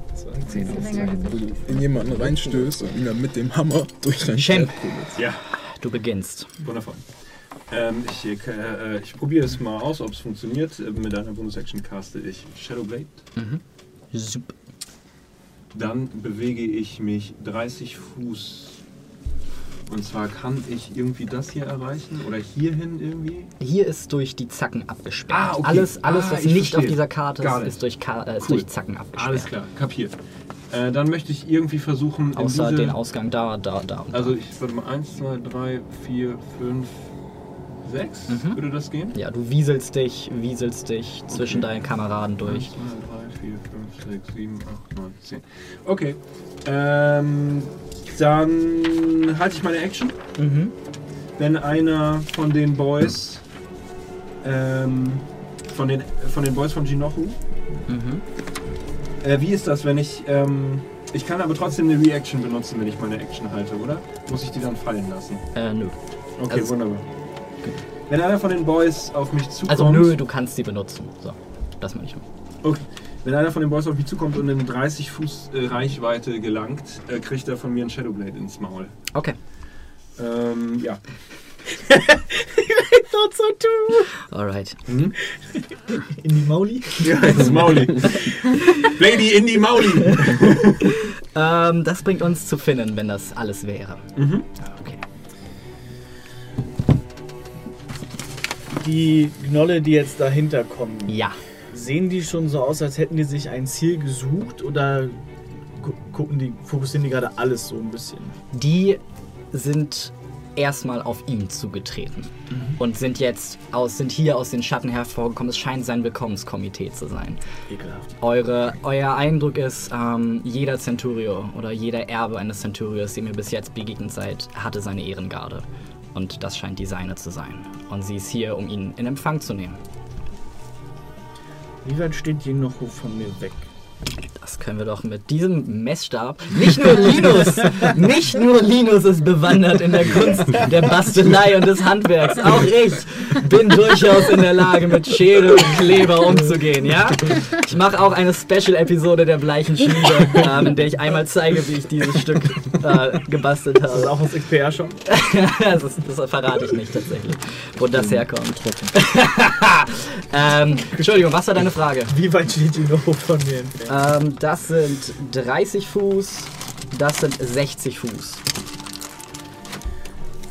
Wo du in jemanden reinstößt und ihn dann mit dem Hammer durch dein prügelst. Ja, Du beginnst. wundervoll. Ähm, ich äh, ich probiere es mal aus, ob es funktioniert. Äh, Mit einer Bonus-Action caste ich Shadowblade. Mhm. Sup. dann bewege ich mich 30 Fuß. Und zwar kann ich irgendwie das hier erreichen oder hierhin irgendwie. Hier ist durch die Zacken abgesperrt. Ah, okay. Alles, alles Ah, was ich nicht verstehe. auf dieser Karte ist, ist, durch, Ka äh, ist Cool. durch Zacken abgesperrt. Alles klar, kapiert. Äh, dann möchte ich irgendwie versuchen, Außer diese, den Ausgang da, da, da und da. Also ich warte mal, 1, 2, 3, 4, 5, 6 Mhm. würde das gehen? Ja, du wieselst dich, wieselst dich zwischen Okay. deinen Kameraden durch. 1, 2, 3, 4, 5, 6, 7, 8, 9, 10. Okay. Ähm, dann halte ich meine Action. Mhm. Wenn einer von den Boys, ähm, von den, von den Boys von Jinochu, Mhm. äh, wie ist das, wenn ich, ähm, ich kann aber trotzdem eine Reaction benutzen, wenn ich meine Action halte, oder? Muss ich die dann fallen lassen? Äh, nö. Okay, Also- wunderbar. Wenn einer von den Boys auf mich zukommt. Also nö, du kannst sie benutzen. So, das meine ich. Okay. Wenn einer von den Boys auf mich zukommt und in 30 Fuß äh, Reichweite gelangt, äh, kriegt er von mir ein Shadowblade ins Maul. Okay. Ähm, ja. Not so too. Alright. Mhm. In die Mauli. Ja, ins Mauli. Lady in die Mauli. Ähm, das bringt uns zu Finnen, wenn das alles wäre. Mhm. Okay. Die Gnolle, die jetzt dahinter kommen, Ja. Sehen die schon so aus, als hätten die sich ein Ziel gesucht oder gu gucken die, fokussieren die gerade alles so ein bisschen? Die sind erstmal auf ihn zugetreten und sind jetzt aus, sind hier aus den Schatten hervorgekommen. Es scheint sein Willkommenskomitee zu sein. Ekelhaft. Eure, euer Eindruck ist, ähm, jeder Centurio oder jeder Erbe eines Centurios, dem ihr bis jetzt begegnet seid, hatte seine Ehrengarde. Und das scheint die seine zu sein. Und sie ist hier, um ihn in Empfang zu nehmen. Wie weit steht Jinochu von mir weg? Das können wir doch mit diesem Messstab. Nicht nur Linus, nicht nur Linus ist bewandert in der Kunst der Bastelei und des Handwerks. Auch ich bin durchaus in der Lage, mit Schere und Kleber umzugehen, ja? Ich mache auch eine Special-Episode der Bleichen Schmiede, ähm, in der ich einmal zeige, wie ich dieses Stück äh, gebastelt Das ist habe. auch aus XPR schon. das, ist, das verrate ich nicht tatsächlich, wo das herkommt. ähm, Entschuldigung, was war deine Frage? Wie weit steht Jinochu von mir entfernt? Ähm, das sind 30 Fuß, das sind 60 Fuß.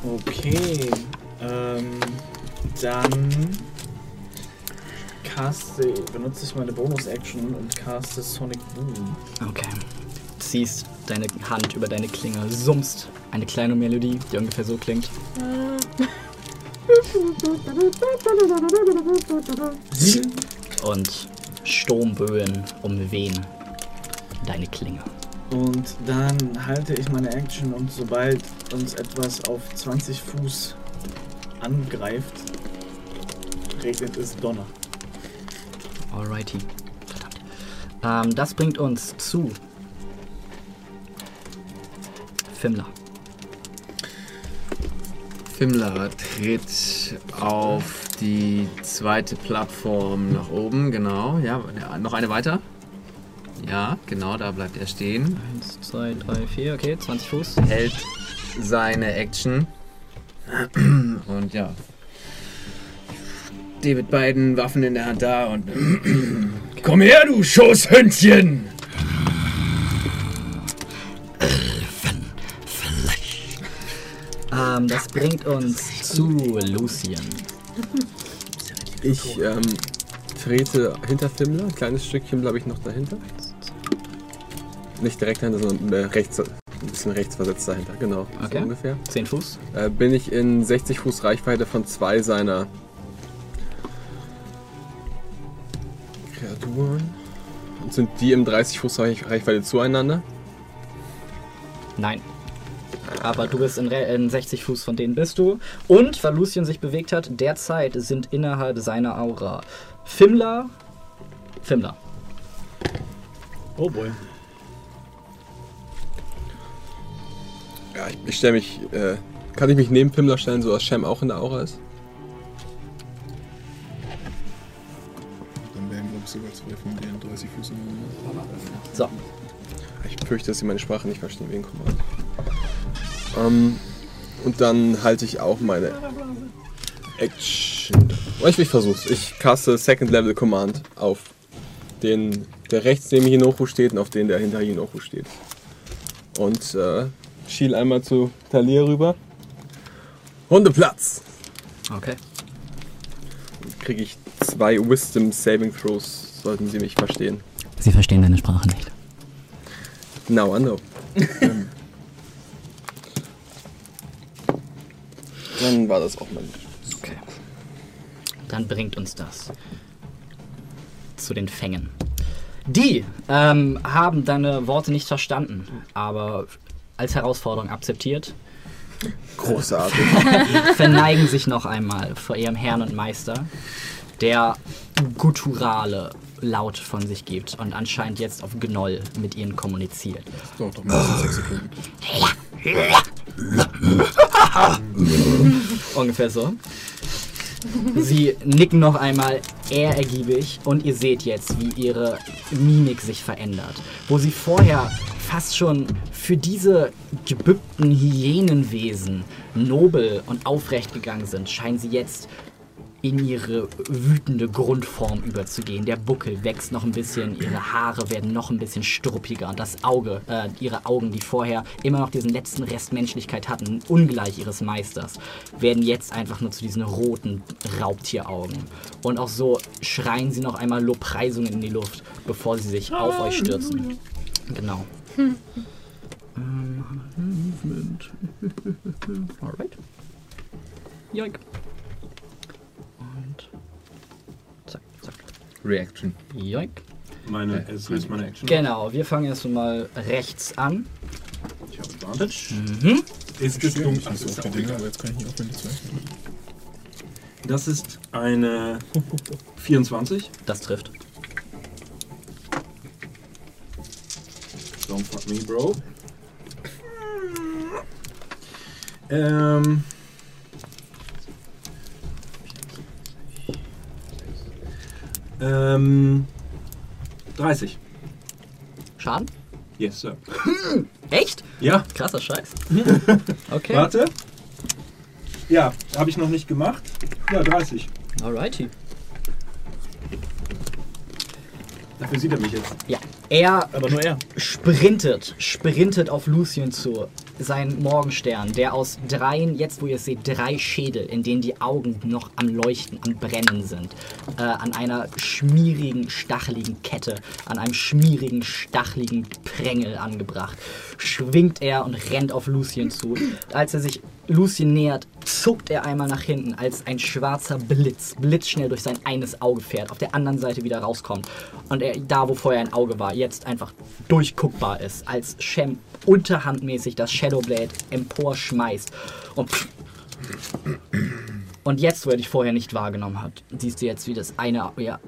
Okay. Ähm, dann caste, benutze ich meine Bonus-Action und caste Sonic Boom. Okay. Ziehst deine Hand über deine Klinge, summst eine kleine Melodie, die ungefähr so klingt. Und Sturmböen umwehen deine Klinge. Und dann halte ich meine Action und sobald uns etwas auf 20 Fuß angreift, regnet es Donner. Alrighty. Verdammt. Ähm, das bringt uns zu Fimmler. Fimmler tritt auf die zweite Plattform nach oben, genau. Ja, noch eine weiter. Ja, genau, da bleibt er stehen. Eins, zwei, drei, vier, okay, 20 Fuß. Hält seine Action. Und ja. Steht mit beiden Waffen in der Hand da und. Komm her, du Schoßhündchen! Ähm, das bringt uns zu Lucien. Ich ähm, trete hinter Fimmler, ein kleines Stückchen bleibe ich noch dahinter. Nicht direkt dahinter, sondern äh, rechts, ein bisschen rechts versetzt dahinter, genau. Okay. So ungefähr. 10 Fuß. Äh, bin ich in 60 Fuß Reichweite von zwei seiner Kreaturen. Und sind die im 30 Fuß Reich Reichweite zueinander? Nein. Aber du bist in, Re- in 60 Fuß von denen bist du. Und, weil Lucien sich bewegt hat, derzeit sind innerhalb seiner Aura Fimmler. Fimmler. Oh boy. Ja, ich, ich stelle mich. Äh, kann ich mich neben Fimmler stellen, so dass Shem auch in der Aura ist? Dann wären, glaube ich, sogar zwei von denen 30 Fuß ineinander. So. Ich fürchte, dass sie meine Sprache nicht verstehen wegen Command. Ähm, und dann halte ich auch meine Action. Oh, ich, ich versuch's. Ich caste Second Level Command auf den der rechts neben Hinoku steht und auf den, der hinter Hinoku steht. Und äh, schiel einmal zu Talir rüber. Hundeplatz! Okay. Kriege ich zwei Wisdom Saving Throws, sollten Sie mich verstehen. Sie verstehen deine Sprache nicht. Now I know. Ähm. Dann war das auch mein. Okay. Dann bringt uns das zu den Fängen. Die ähm, haben deine Worte nicht verstanden, aber als Herausforderung akzeptiert, Großartig. verneigen sich noch einmal vor ihrem Herrn und Meister, der gutturale Laut von sich gibt und anscheinend jetzt auf Gnoll mit ihnen kommuniziert. Das dauert doch mindestens sechs Sekunden. Ungefähr so. Sie nicken noch einmal ehrergiebig und ihr seht jetzt, wie ihre Mimik sich verändert. Wo sie vorher fast schon für diese gebückten Hyänenwesen nobel und aufrecht gegangen sind, scheinen sie jetzt in ihre wütende Grundform überzugehen. Der Buckel wächst noch ein bisschen, ihre Haare werden noch ein bisschen struppiger und das Auge, äh, ihre Augen, die vorher immer noch diesen letzten Rest Menschlichkeit hatten, ungleich ihres Meisters, werden jetzt einfach nur zu diesen roten Raubtieraugen. Und auch so schreien sie noch einmal Lobpreisungen in die Luft, bevor sie sich auf euch stürzen. Genau. Movement. Alright. Joink. Reaction. Joink. Meine, es ist meine Action. Genau, wir fangen erst mal rechts an. Ich habe Advantage. Mhm. Ist es dunkel? Achso, ist kein auch Ding, egal. aber jetzt kann ich nicht aufhören, die zwei. Das ist eine 24. Das trifft. Don't fuck me, bro. Ähm. Ähm. 30. Schaden? Yes, sir. Echt? Ja, Krasser Scheiß. Okay. warte. Ja, habe ich noch nicht gemacht. Ja, 30. Alrighty. Dafür sieht er mich jetzt. Ja, er Aber nur er. sprintet, sprintet auf Lucien zu. Sein Morgenstern, der aus dreien, jetzt wo ihr es seht, drei Schädel, in denen die Augen noch am Leuchten, am Brennen sind, äh, an einer schmierigen, stacheligen Kette, an einem schmierigen, stacheligen Prängel angebracht, schwingt er und rennt auf Lucien zu. Als er sich Lucien nähert, zuckt er einmal nach hinten, als ein schwarzer Blitz blitzschnell durch sein eines Auge fährt, auf der anderen Seite wieder rauskommt. Und er da, wo vorher ein Auge war, jetzt einfach durchguckbar ist, als Shem unterhandmäßig das Shadowblade emporschmeißt und und jetzt, wo er dich vorher nicht wahrgenommen hat, siehst du jetzt, wie das eine ja.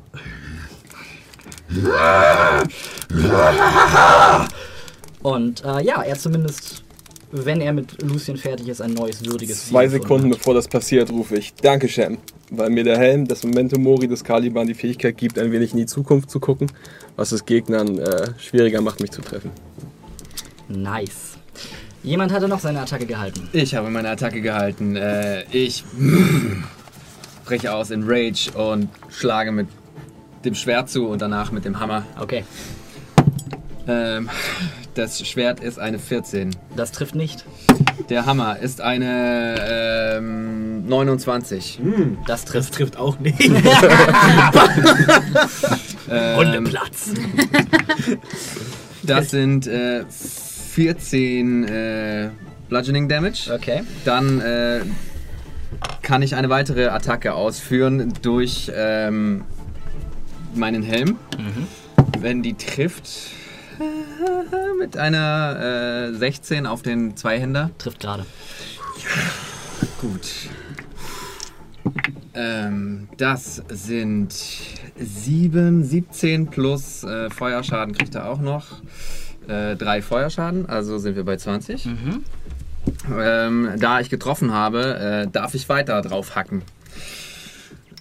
Und äh, ja, er zumindest, wenn er mit Lucien fertig ist, ein neues würdiges Zwei Ziel Sekunden bevor das passiert, rufe ich Danke, Shem. Weil mir der Helm, das Memento Mori des Caliban die Fähigkeit gibt, ein wenig in die Zukunft zu gucken, was es Gegnern äh, schwieriger macht, mich zu treffen. Nice. Jemand hatte noch seine Attacke gehalten. Ich habe meine Attacke gehalten. Äh, ich breche aus in Rage und schlage mit dem Schwert zu und danach mit dem Hammer. Okay, Ähm, das Schwert ist eine 14. das trifft nicht. Der Hammer ist eine ähm, 29. Das Das trifft. trifft auch nicht. Ähm, Hundeplatz. das sind äh, 14 äh, Bludgeoning Damage. Okay. Dann äh, kann ich eine weitere Attacke ausführen durch ähm, meinen Helm. Wenn die trifft mit einer äh, 16 auf den Zweihänder. Trifft gerade. Gut. Ähm, das sind 7, 17 plus äh, Feuerschaden kriegt er auch noch. Äh, drei Feuerschaden, also sind wir bei 20. Ähm, da ich getroffen habe, äh, darf ich weiter drauf hacken.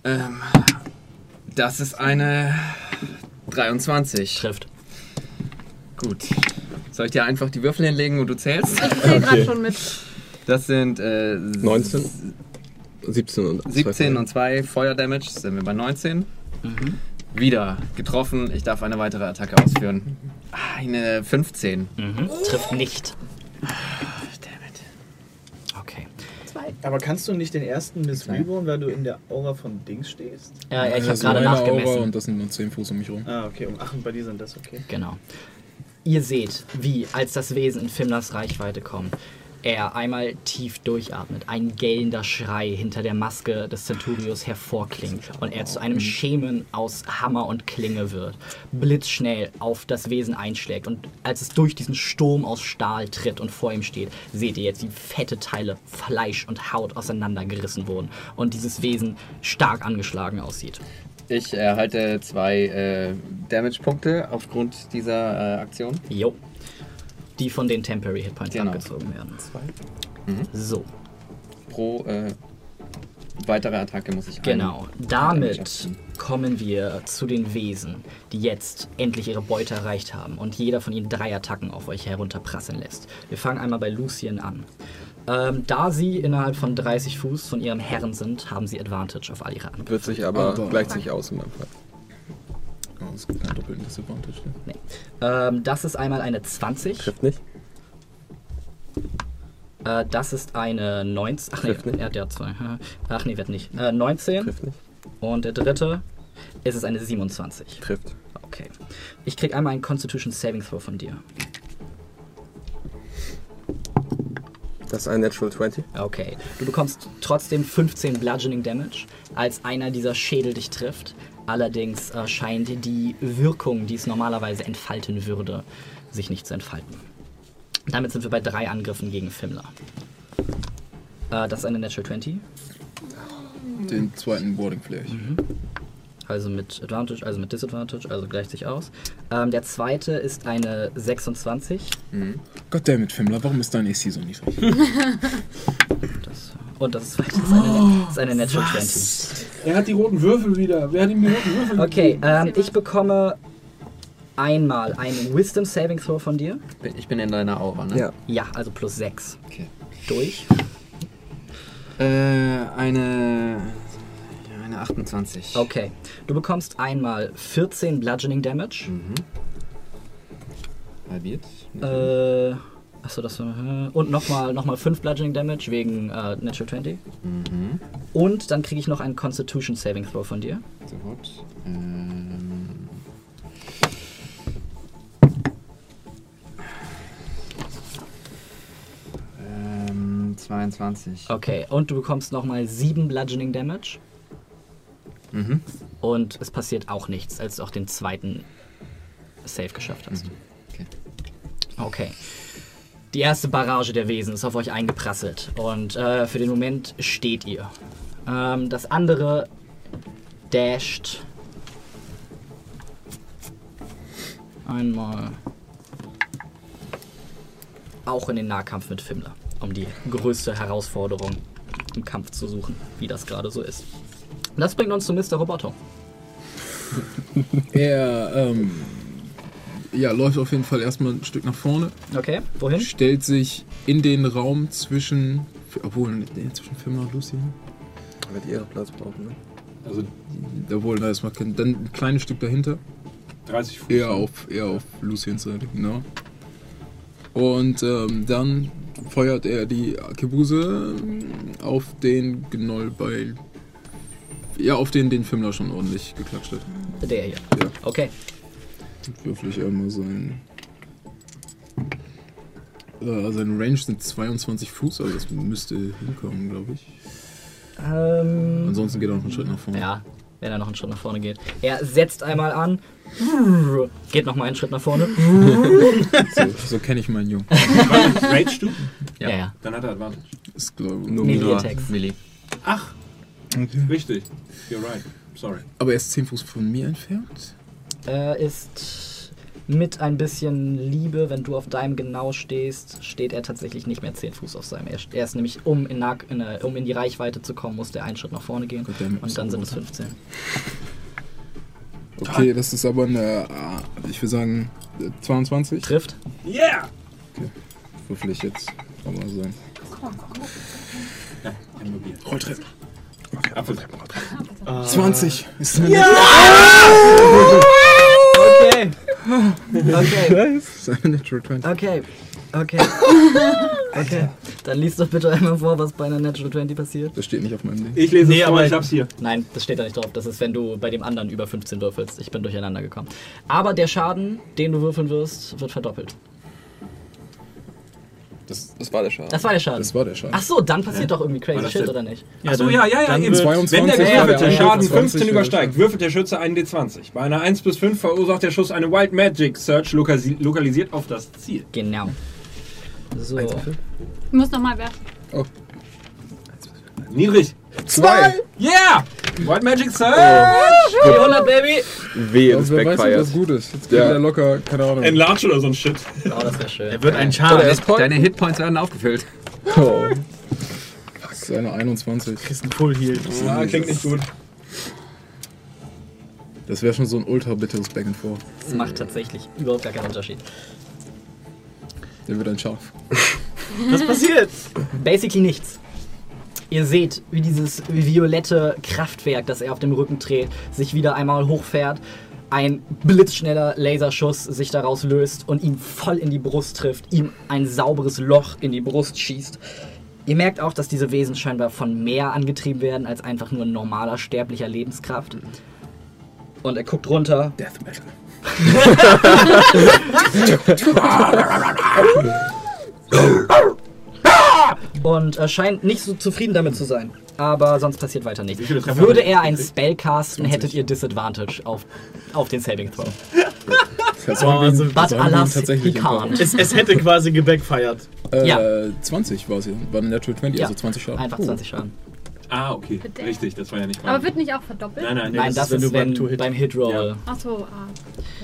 Ähm, das ist eine 23. Trifft. Gut. Soll ich dir einfach die Würfel hinlegen und du zählst? Ich zähle gerade schon mit. Das sind äh, 19? 17 und 17 und 2 Feuerdamage, sind wir bei 19. Wieder getroffen. Ich darf eine weitere Attacke ausführen. Ah, Eine 15. Mhm. Trifft nicht. Dammit. Okay. Aber kannst du nicht den ersten Miss. Reborn, weil du in der Aura von Dings stehst? Ja, ja, ich habe gerade meine Aura nachgemessen. und das sind nur 10 Fuß um mich rum. Ah, okay. Und- Ach, und bei dir sind das okay. Genau. Ihr seht, wie, als das Wesen in Fimlas Reichweite kommt, er einmal tief durchatmet, ein gellender Schrei hinter der Maske des Centurios hervorklingt und er zu einem Schemen aus Hammer und Klinge wird, blitzschnell auf das Wesen einschlägt und als es durch diesen Sturm aus Stahl tritt und vor ihm steht, seht ihr jetzt, wie fette Teile Fleisch und Haut auseinandergerissen wurden und dieses Wesen stark angeschlagen aussieht. Ich erhalte zwei äh, Damage-Punkte aufgrund dieser äh, Aktion. Jo. Die von den Temporary Hitpoints Genau. abgezogen werden. Mhm. So, Pro äh, weitere Attacke muss ich genau. Damit kommen wir zu den Wesen, die jetzt endlich ihre Beute erreicht haben und jeder von ihnen drei Attacken auf euch herunterprasseln lässt. Wir fangen einmal bei Lucien an. Ähm, da sie innerhalb von 30 Fuß von ihrem Herren sind, haben sie Advantage auf all ihre Angriffe. Wird sich aber Aber- gleicht sich aus in meinem Fall. Oh, es gibt einen doppelten Disadvantage. Ne? Ähm, das ist einmal eine 20. Trifft nicht. Äh, das ist eine 19. Ach nee, Trifft nicht. er hat ja zwei. Ach nee, wird nicht. Äh, 19. Trifft nicht. Und der dritte ist es eine 27. Trifft. Okay. Ich krieg einmal einen Constitution Saving Throw von dir. Das ist ein Natural 20. Okay. Du bekommst trotzdem 15 Bludgeoning Damage, als einer dieser Schädel dich trifft. Allerdings äh, scheint die Wirkung, die es normalerweise entfalten würde, sich nicht zu entfalten. Damit sind wir bei drei Angriffen gegen Fimmler. Äh, das ist eine Natural 20. Den zweiten Boarding Flare. Also mit Advantage, also mit Disadvantage, also gleicht sich aus. Ähm, der zweite ist eine 26. Goddammit, Fimmler, warum ist dein AC so niedrig? Das, und das zweite ist eine, das ist eine Natural 20. Er hat die roten Würfel wieder. Wer hat ihm die roten Würfel Okay, ähm, ich bekomme einmal einen Wisdom Saving Throw von dir. Ich bin in deiner Aura, ne? Ja. Ja, also plus 6. Okay. Durch. Äh, eine. Eine 28. Okay. Du bekommst einmal 14 Bludgeoning Damage. Mhm. Halbiert. Äh, achso, das war. äh, Und nochmal noch mal 5 Bludgeoning Damage wegen äh, Natural 20. Mhm. Und dann kriege ich noch einen Constitution Saving Throw von dir. Sofort. Ähm. Ähm, 22. Okay. Und du bekommst nochmal 7 Bludgeoning Damage. Mhm. Und es passiert auch nichts, als du auch den zweiten Save geschafft hast. Okay. Okay. Die erste Barrage der Wesen ist auf euch eingeprasselt und äh, für den Moment steht ihr. Ähm, das andere dasht einmal auch in den Nahkampf mit Fimmler, um die größte Herausforderung im Kampf zu suchen, wie das gerade so ist. Und das bringt uns zu Mr. Roboto. Er ähm, ja, läuft auf jeden Fall erstmal ein Stück nach vorne, Okay, wohin? stellt sich in den Raum zwischen. Obwohl, nee, zwischen Fimmler und Lucien. Wird ihr Platz brauchen, ne? Also Obwohl, da ist mal kein. Dann ein kleines Stück dahinter. 30 Fuß. Eher auf, eher auf Luciens Seite, genau. Und ähm, dann feuert er die Arkebuse auf den Gnoll bei. Ja, auf den, den Fimmler schon ordentlich geklatscht hat. Der hier. Ja. Okay. Würfel ich einmal sein. Äh, seine Range sind 22 Fuß, also das müsste hinkommen, glaube ich. Ähm, Ansonsten geht er noch einen Schritt nach vorne. ja, wenn er noch einen Schritt nach vorne geht. Er setzt einmal an, geht noch mal einen Schritt nach vorne. So, so kenne ich meinen Jungen. Rage du? Ja, ja. Dann hat er Advantage. Ist, glaube Nur Melee nur Attacks. Milli. Ach, okay. richtig. You're right. Sorry. Aber er ist 10 Fuß von mir entfernt. Er ist mit ein bisschen Liebe, wenn du auf deinem genau stehst, steht er tatsächlich nicht mehr 10 Fuß auf seinem. Er, er ist nämlich, um in, in, äh, um in die Reichweite zu kommen, musste er einen Schritt nach vorne gehen. Der mit Und dann sind es so- 15. Okay, das ist aber eine, ah, ich würde sagen, äh, 22. Trifft. Yeah! Würfel ich jetzt. Kann mal sein. Ja. Rolltreppe. Apfel. 20. Ist eine Okay. Okay. ist eine Natural 20. Okay. Okay. Okay. Dann liest doch bitte einmal vor, was bei einer Natural 20 passiert. Das steht nicht auf meinem Ding. Ich lese Nee, es vor, aber- ich hab's hier. Nein, das steht da nicht drauf. Das ist, wenn du bei dem anderen über 15 würfelst. Ich bin durcheinander gekommen. Aber der Schaden, den du würfeln wirst, wird verdoppelt. Das, das war der Schaden. Das war der Schaden. Das war der Schaden. Ach so, dann passiert doch irgendwie crazy shit, oder nicht? Achso, ja, ja, ja, dann eben. wird- Wenn der 22 gewürfelte Schaden 21 15 war übersteigt, würfelt der Schütze einen D20. Bei einer 1 bis 5 verursacht der Schuss eine Wild Magic Search lokasi- lokalisiert auf das Ziel. Genau. So. Du musst nochmal werfen. Niedrig. Zwei! Yeah! Wild Magic Search! 400, Baby! Wehe, das wer weiß, ob backfired. das gut ist. Jetzt geht Ja. der locker, keine Ahnung. Enlarge oder so ein Shit. Oh, das wäre schön. Er wird ein Charme. Deine Hitpoints werden aufgefüllt. Oh. Das ist eine 21. Kriegst einen Full Heal. Ah, klingt nicht gut. Das wäre schon so ein ultra bitteres Back and Forth. Das macht tatsächlich überhaupt gar keinen Unterschied. Der wird ein Schaf. Was passiert? Basically nichts. Ihr seht, wie dieses violette Kraftwerk, das er auf dem Rücken trägt, sich wieder einmal hochfährt. Ein blitzschneller Laserschuss sich daraus löst und ihn voll in die Brust trifft, ihm ein sauberes Loch in die Brust schießt. Ihr merkt auch, dass diese Wesen scheinbar von mehr angetrieben werden als einfach nur normaler sterblicher Lebenskraft. Und er guckt runter. Death Metal. und äh, scheint nicht so zufrieden damit zu sein. Aber sonst passiert weiter nichts. Würde er einen gekriegt? Spell casten, 20. hättet ihr Disadvantage auf, auf den Saving Throw. Das Boah, also- But alas, he tatsächlich can't. Es, es hätte quasi gebackfired. Äh, Ja. 20 war sie. War eine Natural 20, Ja. also 20 Schaden. Einfach 20 Schaden. Ah, okay. Bitte. Richtig, das war ja nicht Aber wahr. wird nicht auch verdoppelt? Nein, nein, Nein, das das, ist, wenn ist, du beim wenn beim Hit-Roll. Ja. Achso, ah.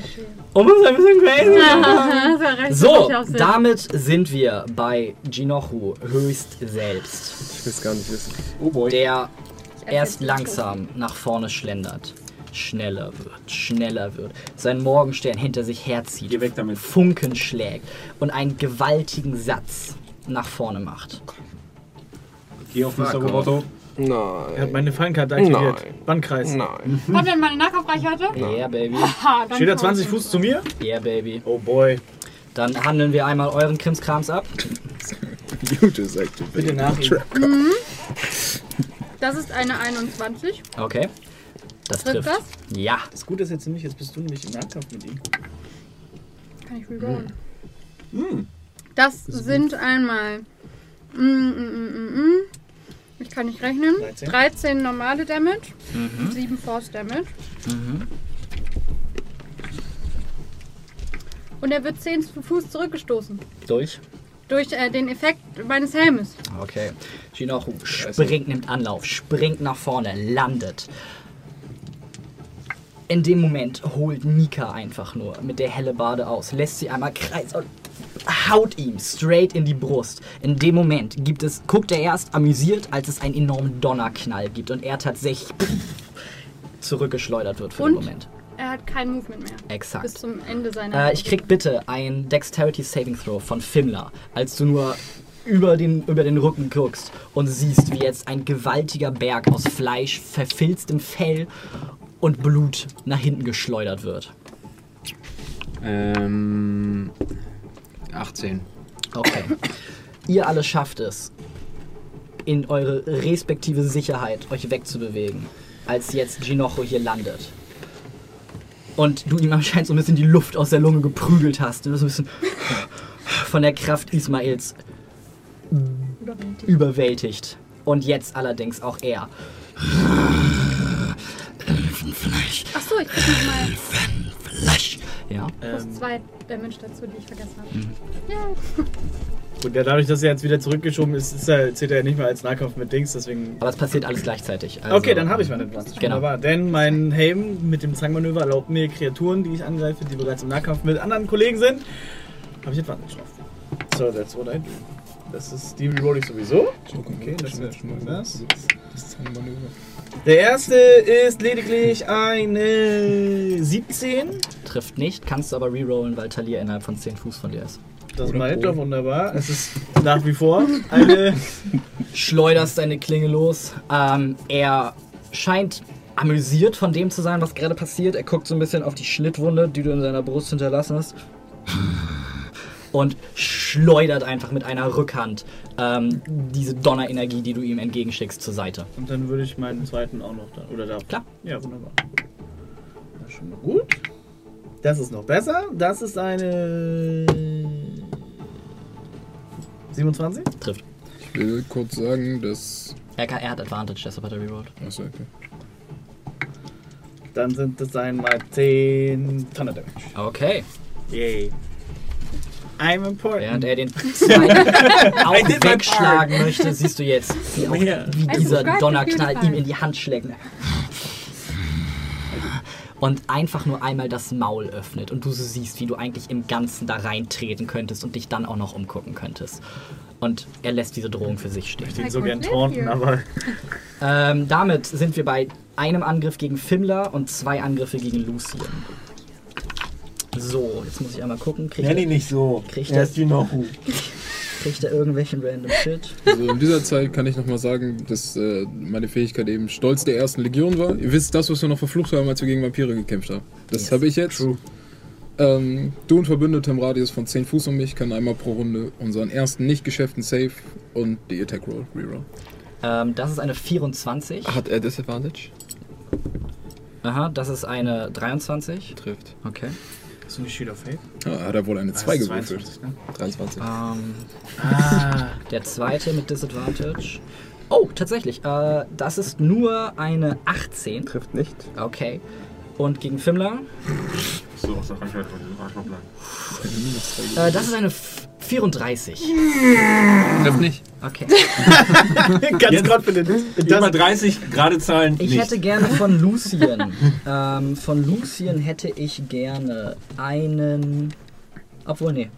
Verstehe. Oh, das ist ein bisschen crazy. So, damit sind wir bei Jinochu höchst selbst. Ich will es gar nicht wissen. Oh boy. Der erst langsam nach vorne schlendert. Schneller wird, schneller wird. Sein Morgenstern hinter sich herzieht. Geh weg damit. Funken schlägt und einen gewaltigen Satz nach vorne macht. Geh auf Mr. Roboto. Nein. Er hat meine Fallenkarte aktiviert. Nein. Bandkreis. Nein. Hat denn meine Nahkampfreichweite? Yeah, baby. Steht er schon. 20 Fuß zu mir? Yeah, baby. Oh boy. Dann handeln wir einmal euren Krimskrams ab. You just activated Bitte nach trap. Das ist eine 21. Okay. Das Trifft trifft. Ja. Das Gute ist jetzt nämlich, jetzt bist du nämlich im Nahkampf mit ihm. Kann ich rerollen. Hm. Das sind einmal. Mm, mm, mm, mm, mm. Ich kann nicht rechnen. 13. 13 normale Damage, Mhm. 7 Force Damage. Mhm. Und er wird 10 zu Fuß zurückgestoßen. Durch. Durch äh, den Effekt meines Helmes. Okay. Shinochu springt, nimmt Anlauf, springt nach vorne, landet. In dem Moment holt Nika einfach nur mit der Hellebarde aus, lässt sie einmal kreisen und haut ihm straight in die Brust. In dem Moment gibt es, guckt er erst amüsiert, als es einen enormen Donnerknall gibt und er tatsächlich zurückgeschleudert wird für Und? den Moment. Er hat kein Movement mehr. Bis Exakt. zum Ende seiner. Äh, ich krieg bitte ein Dexterity Saving Throw von Fimmler, als du nur über den, über den Rücken guckst und siehst, wie jetzt ein gewaltiger Berg aus Fleisch, verfilztem Fell und Blut nach hinten geschleudert wird. Ähm. 18. Okay. Ihr alle schafft es, in eure respektive Sicherheit euch wegzubewegen, als jetzt Ginocho hier landet. Und du ihm anscheinend so ein bisschen die Luft aus der Lunge geprügelt hast. Du bist ein bisschen von der Kraft Ismails überwältigt. Und jetzt allerdings auch er. Elfenfleisch, Achso, ich krieg nochmal Elfenfleisch. Ja. plus Ähm, 2 Damage dazu, die ich vergessen habe. Mhm. Ja. gut, ja, dadurch, dass er jetzt wieder zurückgeschoben ist, ist er, zählt er ja nicht mehr als Nahkampf mit Dings, deswegen. Aber es passiert alles gleichzeitig. Also, Okay, dann habe ich meine Advantage. Genau. Wunderbar. Denn mein Helm mit dem Zangmanöver erlaubt mir Kreaturen, die ich angreife, die bereits im Nahkampf mit anderen Kollegen sind, habe ich Advantage drauf. So, that's what I do. Das ist, die reroll ich sowieso. Okay, das ist jetzt mal das. Das Zangmanöver. Der erste ist lediglich eine 17. Trifft nicht, kannst du aber rerollen, weil Talia innerhalb von 10 Fuß von dir ist. Das Oder meint doch wunderbar. Es ist nach wie vor eine. schleuderst seine Klinge los. Ähm, er scheint amüsiert von dem zu sein, was gerade passiert. Er guckt so ein bisschen auf die Schnittwunde, die du in seiner Brust hinterlassen hast. Und schleudert einfach mit einer Rückhand ähm, diese Donnerenergie, die du ihm entgegenschickst, zur Seite. Und dann würde ich meinen zweiten auch noch da. Oder da. Klar. Ja, wunderbar. Das ist schon mal gut. Das ist noch besser. Das ist eine. 27? Trifft. Ich will kurz sagen, dass. Er, kann, er hat Advantage, deshalb hat er rerollt. Achso, okay. Dann sind es einmal 10 Thunder Damage. Okay. Yay. I'm important. Während er den auch wegschlagen möchte, siehst du jetzt, wie, auch, wie dieser Donnerknall ihm in die Hand schlägt. Und einfach nur einmal das Maul öffnet und du so siehst, wie du eigentlich im Ganzen da reintreten könntest und dich dann auch noch umgucken könntest. Und er lässt diese Drohung für sich stehen. Ich I so gern taunten, aber. Ähm, damit sind wir bei einem Angriff gegen Fimmler und zwei Angriffe gegen Lucien. So, jetzt muss ich einmal gucken. Kriegt Nenn ihn er, nicht so. Kriegt er ist Junohu. kriegt er irgendwelchen random Shit? Also in dieser Zeit kann ich nochmal sagen, dass äh, meine Fähigkeit eben Stolz der ersten Legion war. Ihr wisst das, was wir noch verflucht haben, als wir gegen Vampire gekämpft haben. Das Yes. habe ich jetzt. Ähm, du und Verbündete im Radius von 10 Fuß um mich können einmal pro Runde unseren ersten nicht geschäften Save und die Attack Roll reroll. Ähm, das ist eine 24. Hat er Disadvantage? Aha, das ist eine 23. Trifft. Okay. Hast du nicht Shield of Faith? Ah, hat er wohl eine 2 gewürfelt. 22, ne? 23. Ähm, Ah. der zweite mit Disadvantage. Oh, tatsächlich. Äh, das ist nur eine 18. Trifft nicht. Okay. Und gegen Fimmler? So aus der bleiben. Äh, das ist eine F 34. Trifft nicht. Okay. Ganz Jetzt- confident. Über 30 gerade Zahlen Ich nicht. hätte gerne von Lucien. ähm, von Lucien hätte ich gerne einen. Obwohl, nee.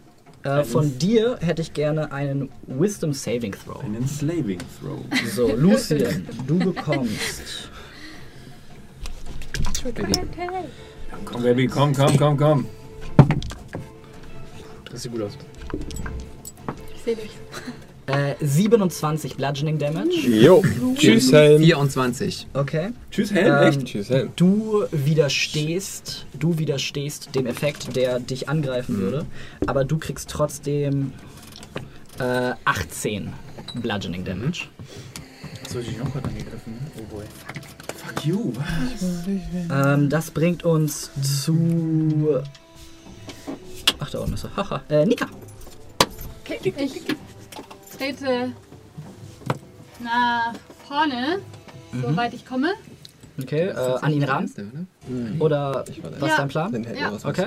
Äh, von dir hätte ich gerne einen Wisdom Saving Throw. Einen Slaving Throw. So, Lucien, du bekommst. Komm, Baby, komm, komm, komm, komm. Das sieht gut aus. Ich sehe dich. Äh, 27 Bludgeoning Damage. Jo. Tschüss, Helm. 24. Okay. Tschüss, Helm, Ähm, echt? Tschüss, Helm. Du widerstehst, du widerstehst dem Effekt, der dich angreifen würde, aber du kriegst trotzdem äh, 18 Bludgeoning Damage. Wurde ich auch gerade angegriffen. ne? Oh boy. Fuck you. Ähm, das bringt uns zu. Ach, da unten ist er. Haha. Äh, Nika. Ich trete nach vorne, soweit ich komme. Okay, äh, an ihn ran. Oder was Ja. ist dein Plan? Ja. Okay.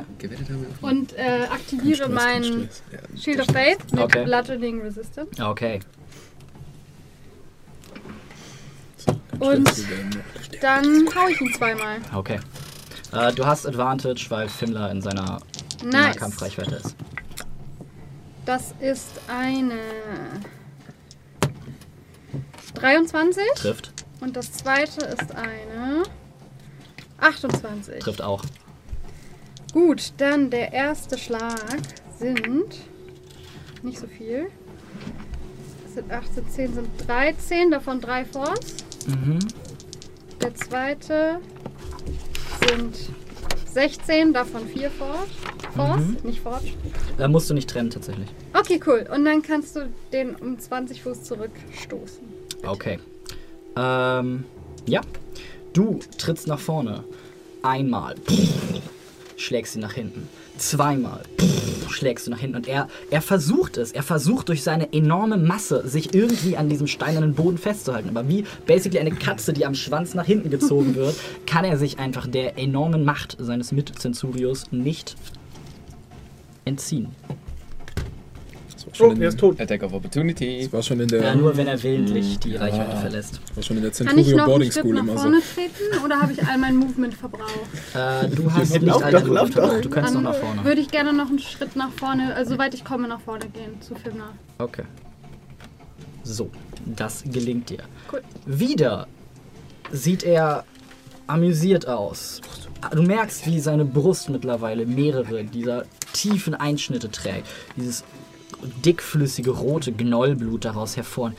Und äh, aktiviere Kein Stress, kein mein Stress. Shield of Faith mit Okay. Bludgeoning Resistance. Okay. Und dann hau ich ihn zweimal. Okay. Äh, du hast Advantage, weil Fimmler in seiner Nice. Nahkampfreichweite ist. Das ist eine 23 Trifft. und das zweite ist eine 28. Trifft auch. Gut, dann der erste Schlag sind nicht so viel. Das sind 18, 10 sind 13, davon 3 Force. Mhm. Der zweite sind 16, davon 4 Force. Force, nicht Forge. Äh, musst du nicht trennen, tatsächlich. Okay, cool. Und dann kannst du den um 20 Fuß zurückstoßen. Okay. Ähm, ja. Du trittst nach vorne. Einmal. Schlägst ihn nach hinten. Zweimal. Schlägst du nach hinten. Und er, er versucht es. Er versucht durch seine enorme Masse, sich irgendwie an diesem steinernen Boden festzuhalten. Aber wie basically eine Katze, die am Schwanz nach hinten gezogen wird, kann er sich einfach der enormen Macht seines Mitzenturios nicht entziehen. Oh, er ist tot. Attack of Opportunity. das war schon in Ja, der, nur wenn er willentlich die Reichweite verlässt. war schon in der Kann ich Centurio noch einen Boarding Schritt School nach immer so. vorne treten oder habe ich all mein Movement verbraucht? Äh, du hast nicht Lauf all doch, dein lauf Movement doch. verbraucht. Du kannst noch Dann nach vorne. würde ich gerne noch einen Schritt nach vorne, also soweit ich komme, nach vorne gehen zu Fimna. Okay. So, das gelingt dir. Cool. Wieder sieht er amüsiert aus. Du merkst, wie seine Brust mittlerweile mehrere dieser tiefen Einschnitte trägt. Dieses dickflüssige rote Gnollblut daraus hervor.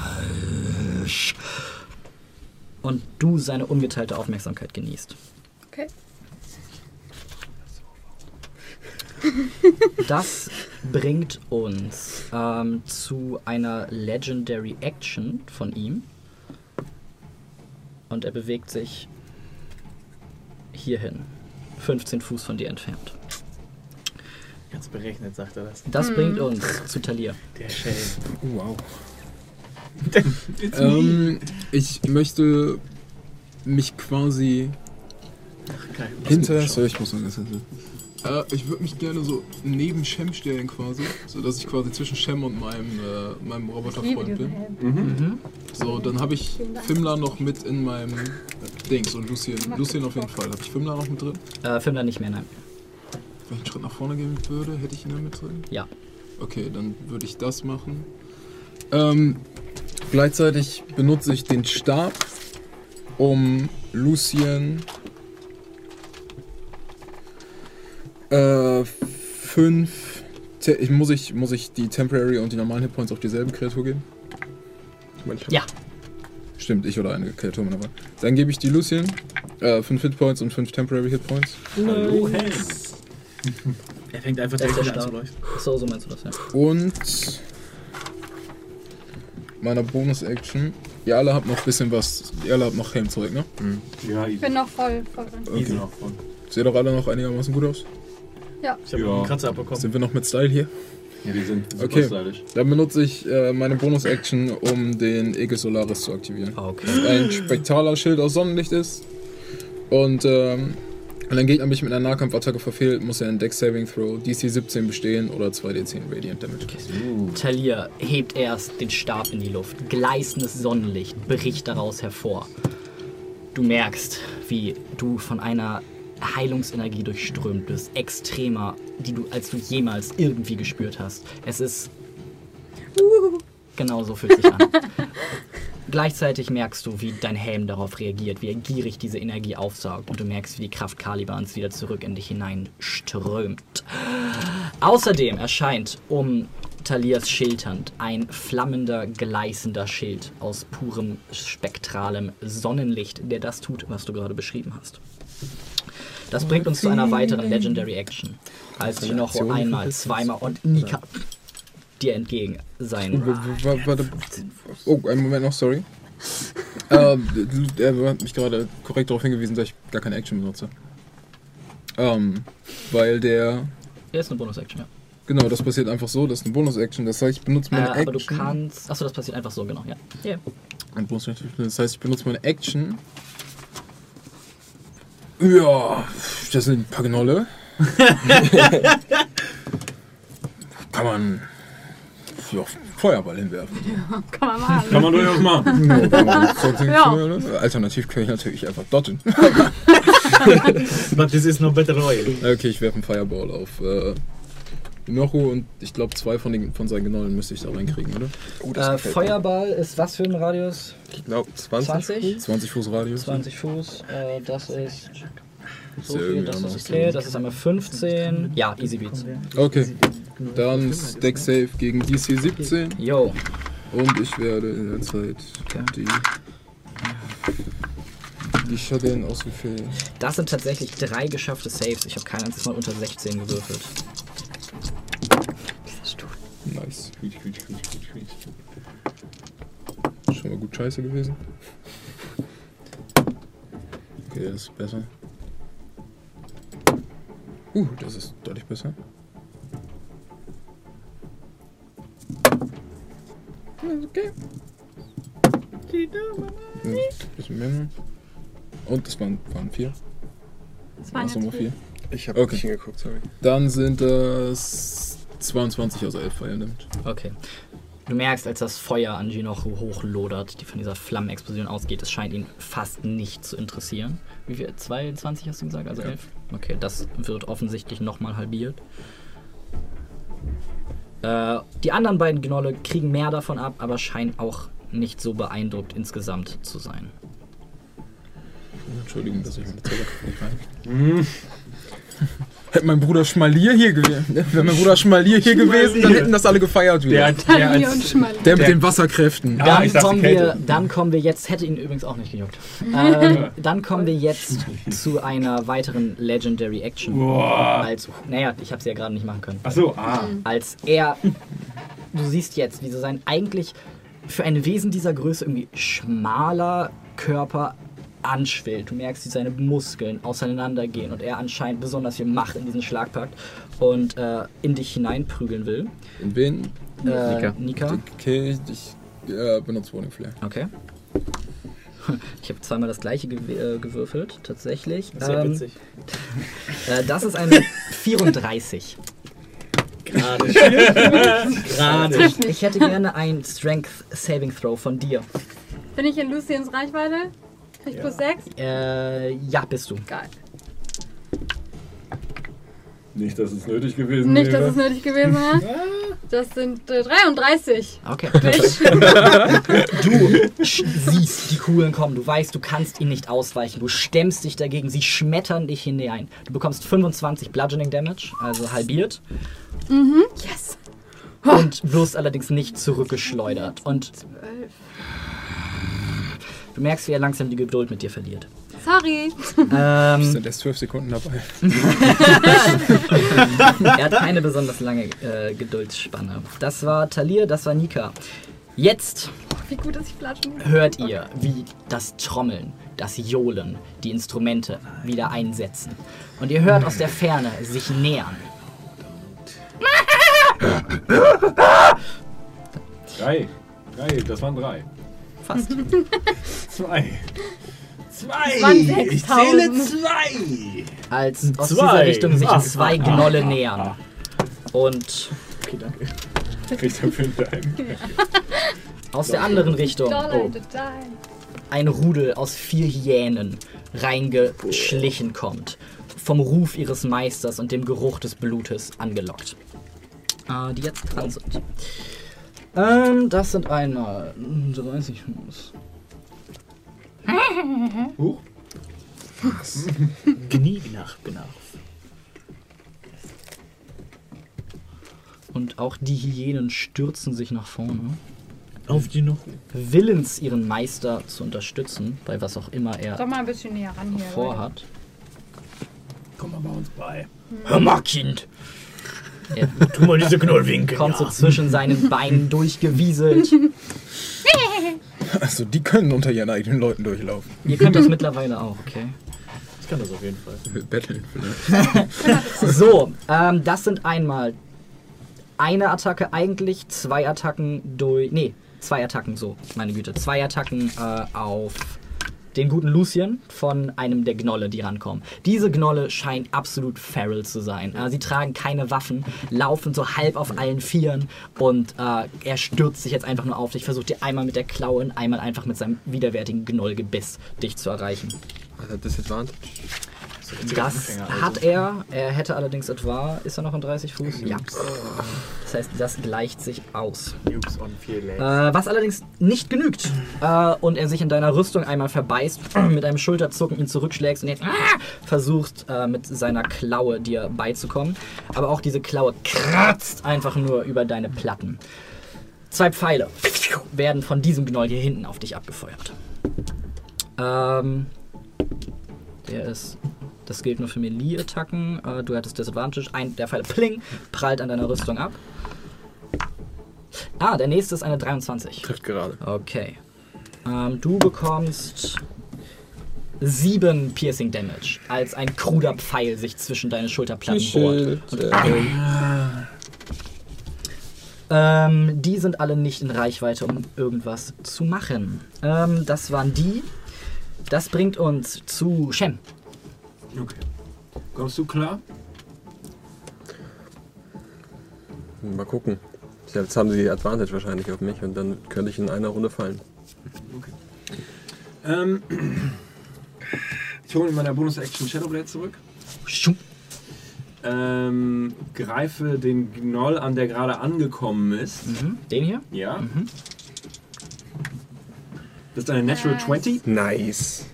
Menschenfleisch. Und du seine ungeteilte Aufmerksamkeit genießt. Okay. Das bringt uns ähm, zu einer Legendary Action von ihm. Und er bewegt sich hierhin. 15 Fuß von dir entfernt. Ganz berechnet, sagt er das. Das bringt uns zu Talir. Der Schelm. Oh, wow. ähm, ich möchte mich quasi Geil. hinter. So, ich muss mal ganz hinter. Äh, ich würde mich gerne so neben Shem stellen quasi, so dass ich quasi zwischen Shem und meinem, äh, meinem Roboterfreund bin. Mhm. So, dann habe ich Fimla noch mit in meinem Dings und Lucien. Lucien auf jeden Fall. Habe ich Fimla noch mit drin? Äh, Film dann nicht mehr, nein. Wenn ich einen Schritt nach vorne gehen würde, hätte ich ihn da mit drin? Ja. Okay, dann würde ich das machen. Ähm, gleichzeitig benutze ich den Stab, um Lucien äh, fünf. Ich, muss, ich, muss ich die Temporary und die normalen Hitpoints auf dieselbe Kreatur geben? Ja. Stimmt, ich oder eine Kreatur meiner Wahl. Dann gebe ich die Lucien äh, fünf Hitpoints und fünf Temporary Hitpoints. Hallo, Helm. Er fängt einfach direkt der an zu leuchten. So, so meinst du das, ja. Und meiner Bonus-Action. Ihr alle habt noch ein bisschen was. Ihr alle habt noch Helmzeug, ne? Ja, Ich bin noch voll, voll drin. easy noch von. Seht doch alle noch einigermaßen gut aus? Ja. Ich habe Ja. einen Kratzer abbekommen. Sind wir noch mit Style hier? Ja, die sind super Okay. stylisch. Dann benutze ich äh, meine Bonus-Action, um den Aegis Solaris zu aktivieren. Okay. Ein spektraler Schild aus Sonnenlicht ist. Und ähm, wenn ein Gegner mich mit einer Nahkampfattacke verfehlt, muss er einen Deck Saving Throw DC 17 bestehen oder 2d10 Radiant Damage. Talir hebt erst den Stab in die Luft. Gleißendes Sonnenlicht bricht daraus hervor. Du merkst, wie du von einer Heilungsenergie durchströmt bist. Extremer, die du, als du jemals irgendwie gespürt hast. Es ist. Genau so fühlt sich an. Gleichzeitig merkst du, wie dein Helm darauf reagiert, wie er gierig diese Energie aufsaugt und du merkst, wie die Kraft Kalibans wieder zurück in dich hineinströmt. Außerdem erscheint um Talias Schildhand ein flammender, gleißender Schild aus purem, spektralem Sonnenlicht, der das tut, was du gerade beschrieben hast. Das bringt uns zu einer weiteren Legendary Action. Als Shinocho einmal, zweimal und Nika dir entgegen sein. Warte. Oh, einen Moment noch, sorry. ähm, er hat mich gerade korrekt darauf hingewiesen, dass ich gar keine Action benutze. Ähm, weil der. Er ist eine Bonus-Action, ja. Genau, das passiert einfach so, das ist eine Bonus-Action. Das heißt, ich benutze Äh, meine aber du Action. kannst. Achso, das passiert einfach so, genau, ja. Yeah. Das heißt, ich benutze meine Action. Ja, das sind ein paar Gnolle. Kann man ja, Feuerball hinwerfen. Kann man machen. Kann man durchaus machen. Ja, trotzdem- Ja. Alternativ kann ich natürlich einfach dodgen. But this is no better oil. Okay, ich werfe einen Fireball auf äh, Nocho und ich glaube zwei von, den, von seinen Genollen müsste ich da reinkriegen, oder? Oh, Äh, gefällt mir. Feuerball ist was für ein Radius? Ich glaube 20. 20? 20 Fuß Radius. 20 Fuß. Äh, das ist. So viel, das ist okay. Das ist einmal 15. Ja, easy beats. Okay, dann Deck Save gegen DC 17 Yo. und ich werde in der Zeit Okay. die, die Schaden ausgefüllt. Das sind tatsächlich drei geschaffte Saves. Ich habe kein einziges Mal unter 16 gewürfelt. Nice. Quietsch, quietsch, quietsch, quietsch, quietsch. Schon mal gut scheiße gewesen. Okay, das ist besser. Uh, das ist deutlich besser. Okay. Ein bisschen mehr. Und das waren, waren vier. Das waren jetzt vier. Ich habe Okay. nicht hingeguckt, sorry. Dann sind das 22 aus 11 Fire nimmt. Okay. Du merkst, als das Feuer an Ginocho hochlodert, die von dieser Flammenexplosion ausgeht, es scheint ihn fast nicht zu interessieren. Wie viel? 22 hast du gesagt? Also 11? Okay, das wird offensichtlich nochmal halbiert. Äh, die anderen beiden Gnolle kriegen mehr davon ab, aber scheinen auch nicht so beeindruckt insgesamt zu sein. Entschuldigung, dass ich meine Zauberkraft nicht rein. Hätte mein Bruder Schmalier hier gewesen. Wäre mein Bruder Schmalier hier gewesen, dann hätten das alle gefeiert wieder. Der, der, als. Der mit den Wasserkräften. Ah, Dann, dachte kommen wir, dann kommen wir jetzt, hätte ihn übrigens auch nicht gejuckt. Ähm, dann kommen wir jetzt zu einer weiteren Legendary Action. Als, naja, ich habe sie ja gerade nicht machen können. Achso, ah. Als er, du siehst jetzt, wie so sein eigentlich für ein Wesen dieser Größe irgendwie schmaler Körper anschwillt. Du merkst, wie seine Muskeln auseinandergehen und er anscheinend besonders viel Macht in diesen Schlag packt und äh, in dich hineinprügeln will. In wen? Äh, Nika. Nika. Okay, ich äh, benutze Warning Flare. Okay. Ich habe zweimal das gleiche gew äh, gewürfelt, tatsächlich. Das ist ja Ähm, witzig. äh, das ist eine 34. Gerade. Gerade. Ich hätte gerne ein Strength Saving Throw von dir. Bin ich in Luciens Reichweite? Krieg ich plus 6? Äh, ja, bist du. Geil. Nicht, dass es nötig gewesen Nicht, dass wäre. es nötig gewesen wäre. Das sind äh, 33. Okay. Du siehst die Kugeln kommen. Du weißt, du kannst ihnen nicht ausweichen. Du stemmst dich dagegen. Sie schmettern dich hinein. Du bekommst 25 Bludgeoning Damage, also halbiert. yes. Und wirst allerdings nicht zurückgeschleudert. Und du merkst, wie er langsam die Geduld mit dir verliert. Sorry. Ähm, Sind erst 12 Sekunden dabei. er hat keine besonders lange äh, Geduldsspanne. Das war Talir, das war Nika. Jetzt Wie gut, dass ich hört ihr, wie das Trommeln, das Johlen, die Instrumente wieder einsetzen. Und ihr hört aus der Ferne sich nähern. Drei. Drei, das waren drei. Fast. Zwei. Zwei! Ich 6000. zähle zwei! Als aus Zwei. dieser Richtung sich Ah. zwei Gnolle nähern. Und Okay, danke. Kriegt er für einen. aus der anderen Richtung oh, ein Rudel aus vier Hyänen reingeschlichen kommt. Vom Ruf ihres Meisters und dem Geruch des Blutes angelockt. Äh, die jetzt dran sind. Ähm, das sind einmal 30 Fuß. Huch. Gnie nach, genau. Und auch die Hyänen stürzen sich nach vorne. Auf die noch. Willens, ihren Meister zu unterstützen, bei was auch immer er mal ein bisschen näher ran hier. vorhat. Komm mal bei uns bei. Hör mal, Kind! Er Tu mal diese Knollwinkel. kommt so zwischen seinen Beinen durchgewieselt. Also die können unter ihren eigenen Leuten durchlaufen. Ihr könnt das mittlerweile auch, okay? Ich kann das auf jeden Fall. Wir betteln vielleicht. So, ähm, das sind einmal eine Attacke eigentlich, zwei Attacken durch. Nee, zwei Attacken, so, meine Güte. Zwei Attacken äh, auf den guten Lucien von einem der Gnolle, die rankommen. Diese Gnolle scheinen absolut feral zu sein. Äh, sie tragen keine Waffen, laufen so halb auf allen Vieren und äh, er stürzt sich jetzt einfach nur auf dich, versucht dir einmal mit der Klaue und einmal einfach mit seinem widerwärtigen Gnollgebiss dich zu erreichen. Was hat das Anfänger, also. hat er. Er hätte allerdings etwa. Ist er noch in 30 Fuß? Ja. Das heißt, das gleicht sich aus. Äh, was allerdings nicht genügt. Äh, und er sich in deiner Rüstung einmal verbeißt, mit einem Schulterzucken ihn zurückschlägst und jetzt ah, versuchst äh, mit seiner Klaue dir beizukommen. Aber auch diese Klaue kratzt einfach nur über deine Platten. Zwei Pfeile werden von diesem Gnoll hier hinten auf dich abgefeuert. Ähm, der ist. Das gilt nur für Melee-Attacken. Äh, du hattest Disadvantage. Ein der Pfeil pling, prallt an deiner Rüstung ab. Ah, der nächste ist eine 23. Trifft gerade. Okay. Ähm, du bekommst 7 Piercing Damage, als ein kruder Pfeil sich zwischen deine Schulterplatten bohrt. Ähm, die sind alle nicht in Reichweite, um irgendwas zu machen. Ähm, das waren die. Das bringt uns zu Shem. Okay. Kommst du klar? Mal gucken. Jetzt haben sie die Advantage wahrscheinlich auf mich und dann könnte ich in einer Runde fallen. Ähm, ich hole in meiner Bonus-Action Shadowblade zurück. Ähm, greife den Gnoll an, der gerade angekommen ist. Mhm. Den hier? Ja. Das ist eine Natural Nice. 20. Nice.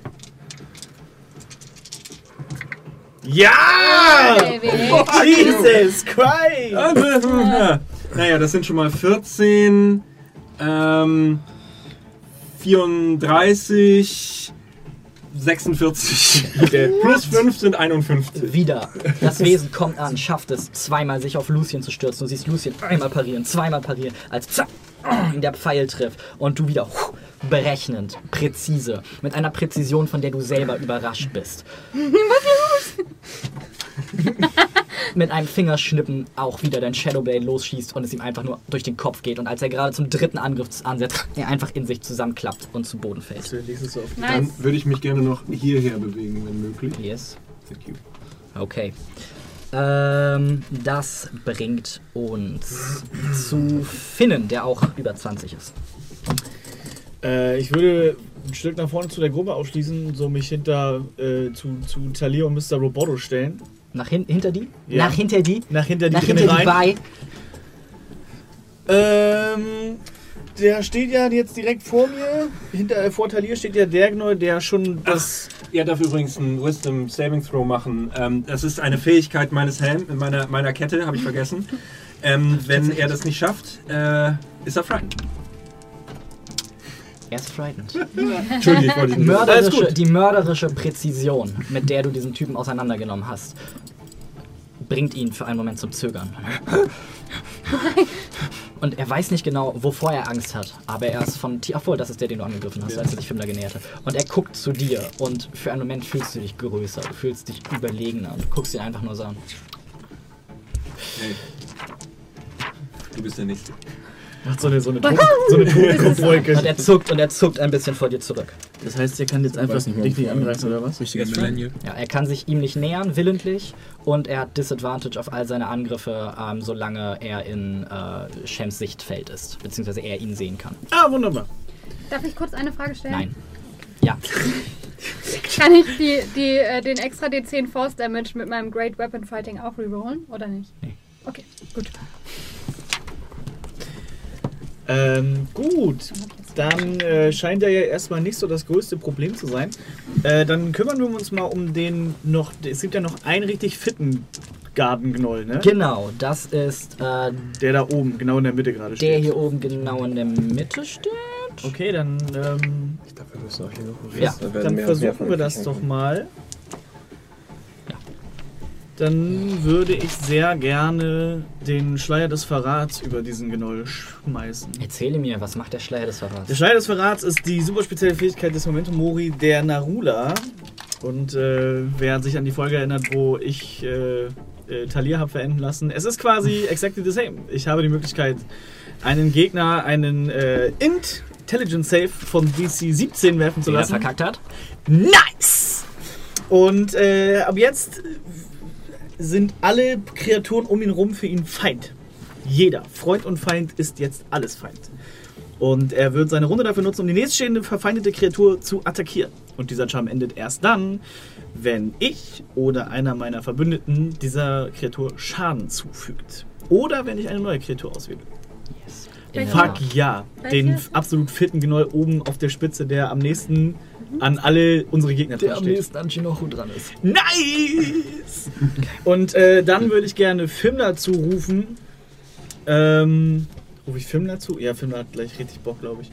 Ja! Jesus Christ! naja, das sind schon mal 14, ähm, 34, 46. Plus 5 sind 51. Wieder. Das Wesen kommt an, schafft es, zweimal sich auf Lucien zu stürzen. Du siehst Lucien einmal parieren, zweimal parieren, als zack, der Pfeil trifft. Und du wieder berechnend, präzise, mit einer Präzision, von der du selber überrascht bist. mit einem Fingerschnippen auch wieder dein Shadowblade losschießt und es ihm einfach nur durch den Kopf geht. Und als er gerade zum dritten Angriff ansetzt, er einfach in sich zusammenklappt und zu Boden fällt. So die- Dann Nice. würde ich mich gerne noch hierher bewegen, wenn möglich. Yes. Thank you. Okay. Ähm, das bringt uns zu Finnen, der auch über 20 ist. Äh, ich würde ein Stück nach vorne zu der Gruppe ausschließen, so mich hinter äh, zu, zu Talir und Mr. Roboto stellen. Nach hin hinter die? Ja. Nach hinter die? Nach hinter die Nach hinter die rein. bei? Ähm, der steht ja jetzt direkt vor mir. Hinter äh, vor Talir steht ja der Gnoll, der schon das. Er darf übrigens einen Wisdom Saving Throw machen. Ähm, das ist eine Fähigkeit meines Helm, meiner, meiner Kette, habe ich vergessen. Ähm, wenn er das nicht schafft, äh, ist er frightened. Er ist frightened. Entschuldige, ich wollte Alles Mörderische, gut. die mörderische Präzision, mit der du diesen Typen auseinandergenommen hast, bringt ihn für einen Moment zum Zögern. Und er weiß nicht genau, wovor er Angst hat, aber er ist von Tier. Obwohl, das ist der, den du angegriffen hast, als er sich Fimmler genähert hat. Und er guckt zu dir und für einen Moment fühlst du dich größer, du fühlst dich überlegener und du guckst ihn einfach nur so an. Hey. Du bist der Nächste. Macht so eine, so eine, Ton- so eine Totenkopfwolke. Und er zuckt und er zuckt ein bisschen vor dir zurück. Das heißt, der kann jetzt einfach nicht dich nicht angreifen, oder was? Richtiger Millennial. Ja, er kann sich ihm nicht nähern, willentlich, und er hat Disadvantage auf all seine Angriffe, ähm, solange er in äh, Shems Sichtfeld ist, beziehungsweise er ihn sehen kann. Ah, wunderbar. Darf ich kurz eine Frage stellen? Nein. Ja, Kann ich die, die, äh, den extra D10 Force Damage mit meinem Great Weapon Fighting auch rerollen? Oder nicht? Nee. Okay, gut. Ähm, gut. Dann äh, scheint er ja erstmal nicht so das größte Problem zu sein. Äh, dann kümmern wir uns mal um den noch. Es gibt ja noch einen richtig fitten Gardengnoll, ne? genau, das ist äh, Der da oben, genau in der Mitte gerade der steht. hier oben genau in der Mitte steht. Okay, dann, ähm, Ich dachte, wir müssen auch hier noch Ja, dann versuchen wir das doch mal. Dann würde ich sehr gerne den Schleier des Verrats über diesen Gnoll schmeißen. Erzähle mir, was macht der Schleier des Verrats? Der Schleier des Verrats ist die super spezielle Fähigkeit des Momentum Mori der Narula. Und äh, wer sich an die Folge erinnert, wo ich äh, äh, Talir habe verenden lassen, es ist quasi exactly the same. Ich habe die Möglichkeit, einen Gegner einen äh, Intelligence Save von DC 17 werfen zu lassen. verkackt hat? Nice! Und äh, ab jetzt sind alle Kreaturen um ihn rum für ihn Feind. Jeder. Freund und Feind ist jetzt alles Feind. Und er wird seine Runde dafür nutzen, um die nächststehende verfeindete Kreatur zu attackieren. Und dieser Charme endet erst dann, wenn ich oder einer meiner Verbündeten dieser Kreatur Schaden zufügt. Oder wenn ich eine neue Kreatur auswähle. Der Fuck ja. Den absolut fitten Gnoll oben auf der Spitze, der am nächsten an alle unsere Gegner Der am nächsten an Shinochu dran ist. Nice! Und äh, dann würde ich gerne Fimler zurufen. Ähm, rufe ich Fimler zu? Ja, Fimler hat gleich richtig Bock, glaube ich.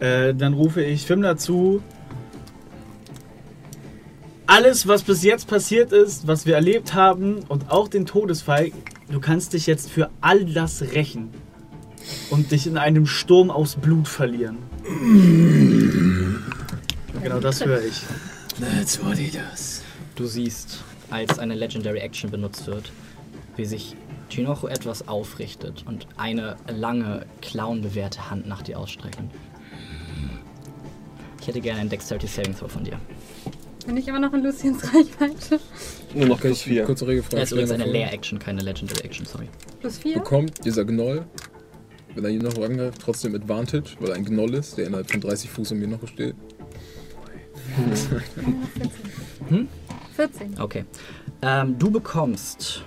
Äh, dann rufe ich Fimler zu. Alles, was bis jetzt passiert ist, was wir erlebt haben und auch den Todesfall, du kannst dich jetzt für all das rächen und dich in einem Sturm aus Blut verlieren. Genau das höre ich. That's what he does. Du siehst, als eine Legendary Action benutzt wird, wie sich Chinocho etwas aufrichtet und eine lange, clownbewehrte Hand nach dir ausstrecken. Ich hätte gerne einen Dexterity Saving Throw von dir. Bin ich immer noch in Luciens Reichweite? Nur noch plus vier. Kurze Regelfrage. Das ist übrigens eine Leer-Action, keine Legendary Action, sorry. Plus vier? Bekommt dieser Gnoll, wenn er Jinocho angreift, trotzdem Advantage, weil er ein Gnoll ist, der innerhalb von 30 Fuß um Jinocho steht? 14. Hm? 14. Okay. Ähm, du bekommst.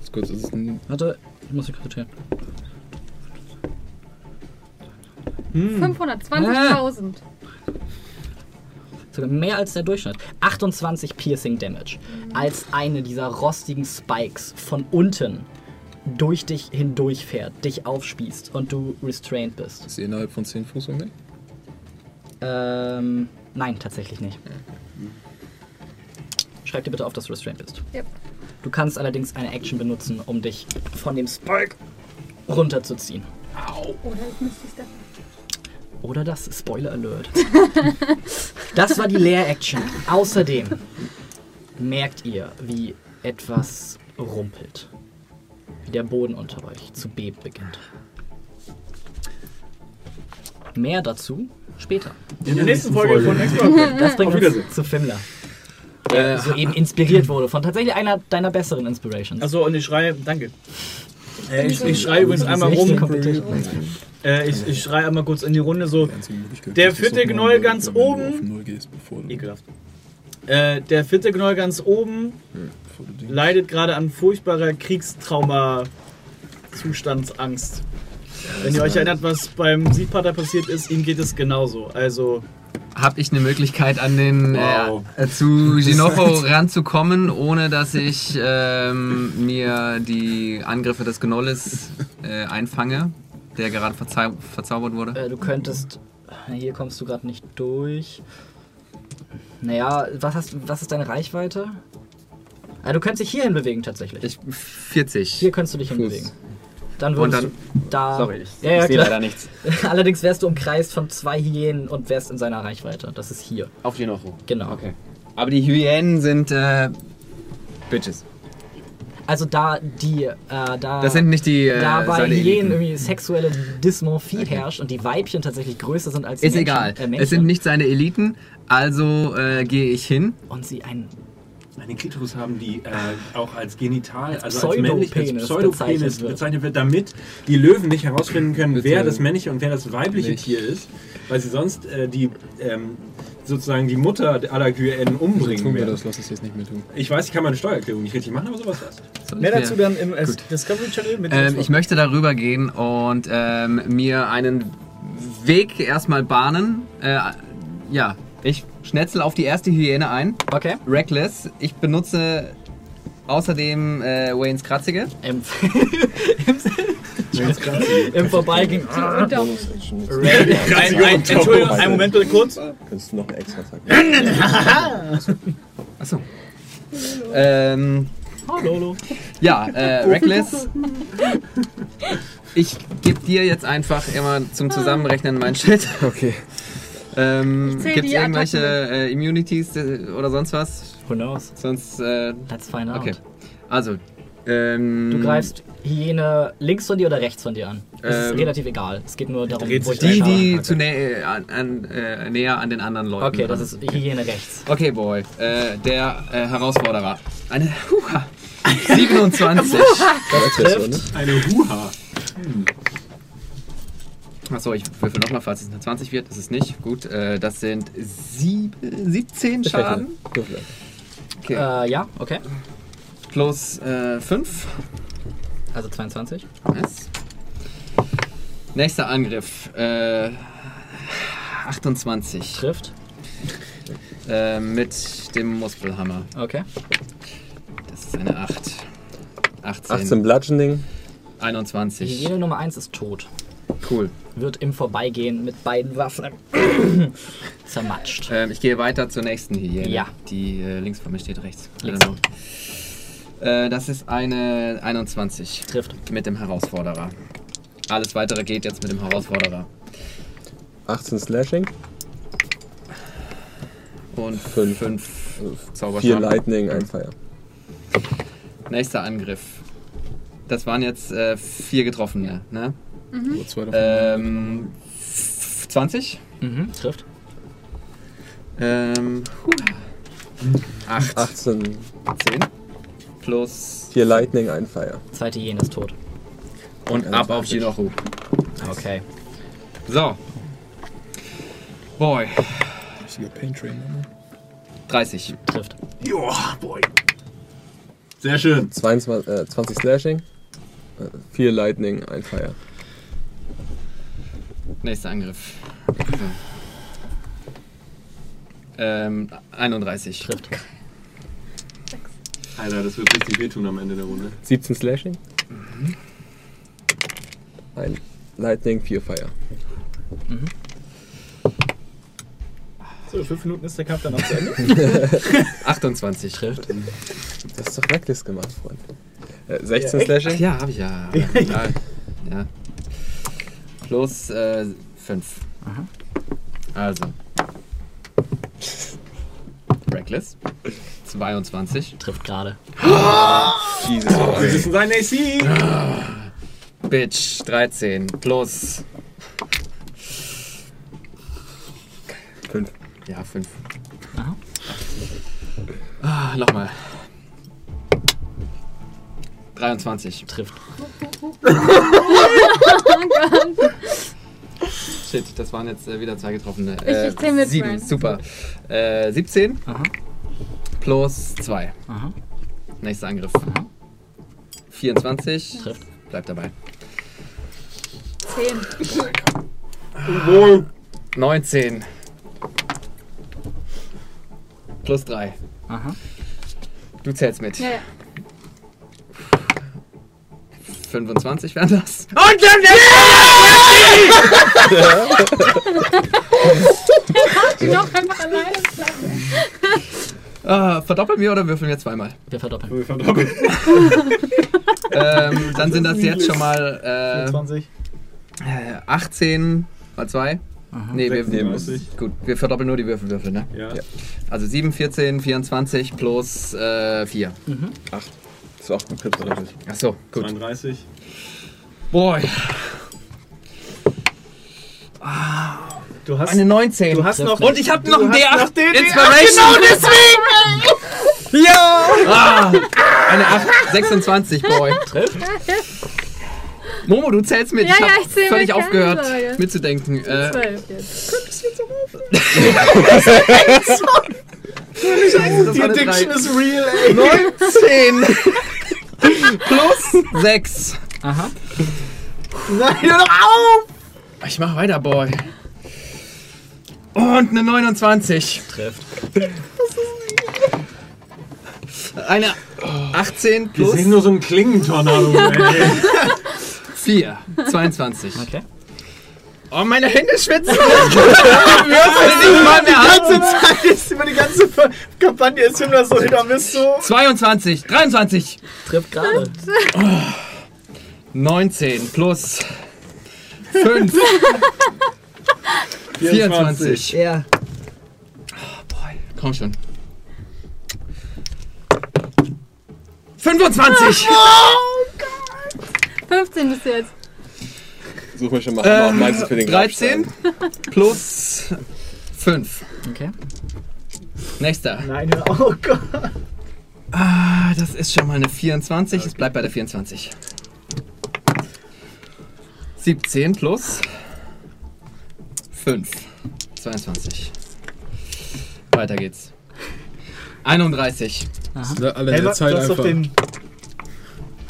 Ist kurz, ist ein Warte, ich muss die Karte her. 520.000. Sogar mehr als der Durchschnitt. 28 Piercing Damage, als eine dieser rostigen Spikes von unten durch dich hindurchfährt, dich aufspießt und du restrained bist. Ist sie innerhalb von 10 Fuß um? Ähm, nein, tatsächlich nicht. Schreib dir bitte auf, dass du restrained bist. Yep. Du kannst allerdings eine Action benutzen, um dich von dem Spike runterzuziehen. Oder ich müsste es. Oder das Spoiler Alert. das war die Leer-Action. Außerdem merkt ihr, wie etwas rumpelt. Wie der Boden unter euch zu beben beginnt. Mehr dazu später. In der nächsten Folge von Expert. Das bringt uns zu Fimmler. Der soeben inspiriert wurde von tatsächlich einer deiner besseren Inspirations. Achso, und ich schreie, danke. Äh, ich, ich schreie übrigens einmal rum. Äh, ich, ich schreie einmal kurz in die Runde so. Der vierte Gnoll ganz oben. Ekelhaft. Äh, der vierte Gnoll ganz oben leidet gerade an furchtbarer Kriegstrauma-Zustandsangst. Wenn ihr euch erinnert, was beim Siegpater passiert ist, ihm geht es genauso. Also, Habe ich eine Möglichkeit, an den Wow. äh, äh, zu Ginofo ranzukommen, ohne dass ich ähm, mir die Angriffe des Gnolles äh, einfange, der gerade verzau verzaubert wurde? Äh, du könntest. Hier kommst du gerade nicht durch. Naja, was, hast, was ist deine Reichweite? Ah, du könntest dich hierhin bewegen tatsächlich. Ich 40. Hier könntest du dich hinbewegen. Dann würdest dann- du da. Sorry, ich, ja, ja, ich sehe leider nichts. Allerdings wärst du umkreist von zwei Hyänen und wärst in seiner Reichweite. Das ist hier. Auf Ginofo. Genau. Okay. Aber die Hyänen sind äh, Bitches. Also da die, äh, da. Das sind nicht die äh, da bei Hyänen irgendwie sexuelle Dysmorphie herrscht und die Weibchen tatsächlich größer sind als Ist Männchen, egal. Äh, es sind nicht seine Eliten, also äh, gehe ich hin. Und sie ein Eine Klitoris haben, die äh, auch als genital, Als also als männlich, als Pseudopenis bezeichnet wird. bezeichnet wird, damit die Löwen nicht herausfinden können, Bitte wer das männliche und wer das weibliche nicht. Tier ist, weil sie sonst äh, die ähm, sozusagen die Mutter aller Wieso umbringen tun wir werden. das? Lass uns das nicht mehr tun. Ich weiß, ich kann meine Steuererklärung nicht richtig machen, aber sowas was. Mehr dazu dann im Discovery Channel mit Ähm, ich möchte darüber gehen und ähm, mir einen Weg erstmal bahnen. Äh, ja, ich schnetzel auf die erste Hyäne ein. Okay. Reckless. Ich benutze außerdem äh, Waynes Kratzige. Im, im Vorbeigehen. Ein, Entschuldigung, einen Moment bitte kurz. Könntest du noch eine extra Attacke Achso. Ähm, Hallo. ja, äh, Reckless. Ich gebe dir jetzt einfach immer zum Zusammenrechnen mein Shit. Okay. Ähm, Gibt es irgendwelche äh, Immunities äh, oder sonst was? Who knows? Sonst, äh, Let's find out. okay. Also, ähm, Du greifst Hyäne links von dir oder rechts von dir an. Das ist Ähm, relativ egal. Es geht nur darum, wo ich Die, die Okay. zu nä äh, an, an, äh, näher an den anderen Leuten Okay, das ist Hyäne rechts. Okay, Boy. Äh, der äh, Herausforderer. Eine Huha. 27. Das ne? Eine Huha. Achso, ich würfel nochmal, falls es eine 20 wird. Das ist nicht. Gut, äh, das sind sieb 17 Schaden. Würfel. Okay. Äh, ja, okay. Plus äh, 5. Also 22. Nice. Nächster Angriff. Äh, 28. Trifft. Äh, mit dem Muspelhammer. Okay. Das ist eine 8. 18. 18 Bludgeoning. 21. Hyäne Nummer 1 ist tot. Cool. Wird im Vorbeigehen mit beiden Waffen zermatscht. Ähm, ich gehe weiter zur nächsten Hyäne. Ja. Die äh, links von mir steht rechts. Links. Also, äh, das ist eine 21 Trifft. mit dem Herausforderer. Alles weitere geht jetzt mit dem Herausforderer. 18 Slashing. Und Fünf. 5 4 Zauberschaden. Lightning, ein Fire. Nächster Angriff. Das waren jetzt äh, vier getroffene, ne? Nur zwei davon. Ähm, 20. Mhm, trifft. Ähm, 8. 18, 10. Plus 4 Lightning, ein Fire. Zweite Hyäne ist tot. und ab auf Jinochu. Okay. So. Boy. Richtiger Pain Train. ne? 30. Trifft. Joa, boy. Sehr schön. 22, äh, 20 Slashing. 4 Lightning, ein Fire. Nächster Angriff. So. Ähm, 31. Trifft. Alter, das wird richtig wehtun am Ende der Runde. 17 Slashing. Ein Lightning, 4 Fire. So, in fünf Minuten ist der Kampf dann auch zu Ende. 28. Trifft. Du hast doch Reckless gemacht, Freund. Äh, 16 Ja? Ach Slashing. ja, habe ich ja. ja. ja. Plus 5. Aha. Also. Reckless. 22. Trifft gerade. Jesus Wir Christ. wissen sein AC. Bitch. 13. Plus. 5. Ja, 5. Aha. Ah, nochmal. 23. Trifft. Shit, das waren jetzt äh, wieder zwei getroffene. Ich- ich zähl mit, 7, Brian. super. Äh, 17 Aha. plus 2. Aha. Nächster Angriff. 24. Trifft. Bleibt dabei. 10. 19. Plus 3. Aha. Du zählst mit. Ja, ja. 25 wären das. Und dann noch einfach alleine ah, Verdoppeln wir oder würfeln wir zweimal? Wir verdoppeln. Wir verdoppeln. ähm, dann sind das jetzt schon mal 24. äh, 18 mal 2. Nee, wir, 36. gut, wir verdoppeln nur die Würfelwürfel, ne? Ja. Ja. Also 7, 14, 24 plus äh, 4. 8. War auch ein Crit verdoppelt. Achso, gut. 32. Boy, Du hast, eine 19. du hast noch. Und ich hab noch einen hast D8 noch den Inspiration. Genau deswegen! ja! Ah, eine 8, 26, Boy. Trifft. Momo, du zählst mit. Ja, ich hab ja, völlig aufgehört Sorge. mitzudenken. Äh, 12 jetzt. das Die eine Addiction drei. ist real, ey. 19 plus 6. Aha. Nein, hör doch auf! Ich mach weiter, Boy. Und eine 29. Trifft. Eine 18 Wir plus sehen nur so einen Klingentornado. ey. 4. 22. Okay. Oh, meine Hände schwitzen. Ich nicht mal mehr Die ganze Zeit ist über die ganze Kampagne ist Himmler so hinter bist so. 22. 23. Trifft gerade. 19 plus 5. 24. Ja. Komm schon. 25! 15 bis jetzt. Such mir schon mal Ähm, ähm, meinst du für den 13 Grabstein? plus 5. Okay. Nächster. Nein. Oh Gott. Ah, das ist schon mal eine 24. Es bleibt bei der 24. 17 plus 5. 22. Weiter geht's. 31. Sind da alle Hey, in der Zeit einfach. den.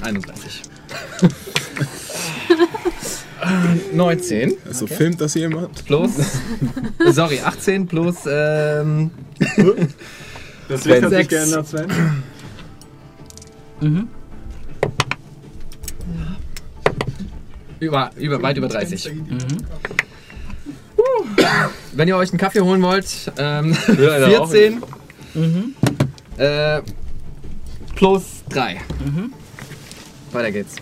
31. Äh, 19 Also filmt das jemand? plus. Sorry, 18 plus. Ähm, Das Licht hat sich geändert, Sven. Mhm. über, über, weit über 30. Mhm. Wenn ihr euch einen Kaffee holen wollt, ähm, Will einer auch? 14 Mhm. äh, plus 3. Mhm. Weiter geht's.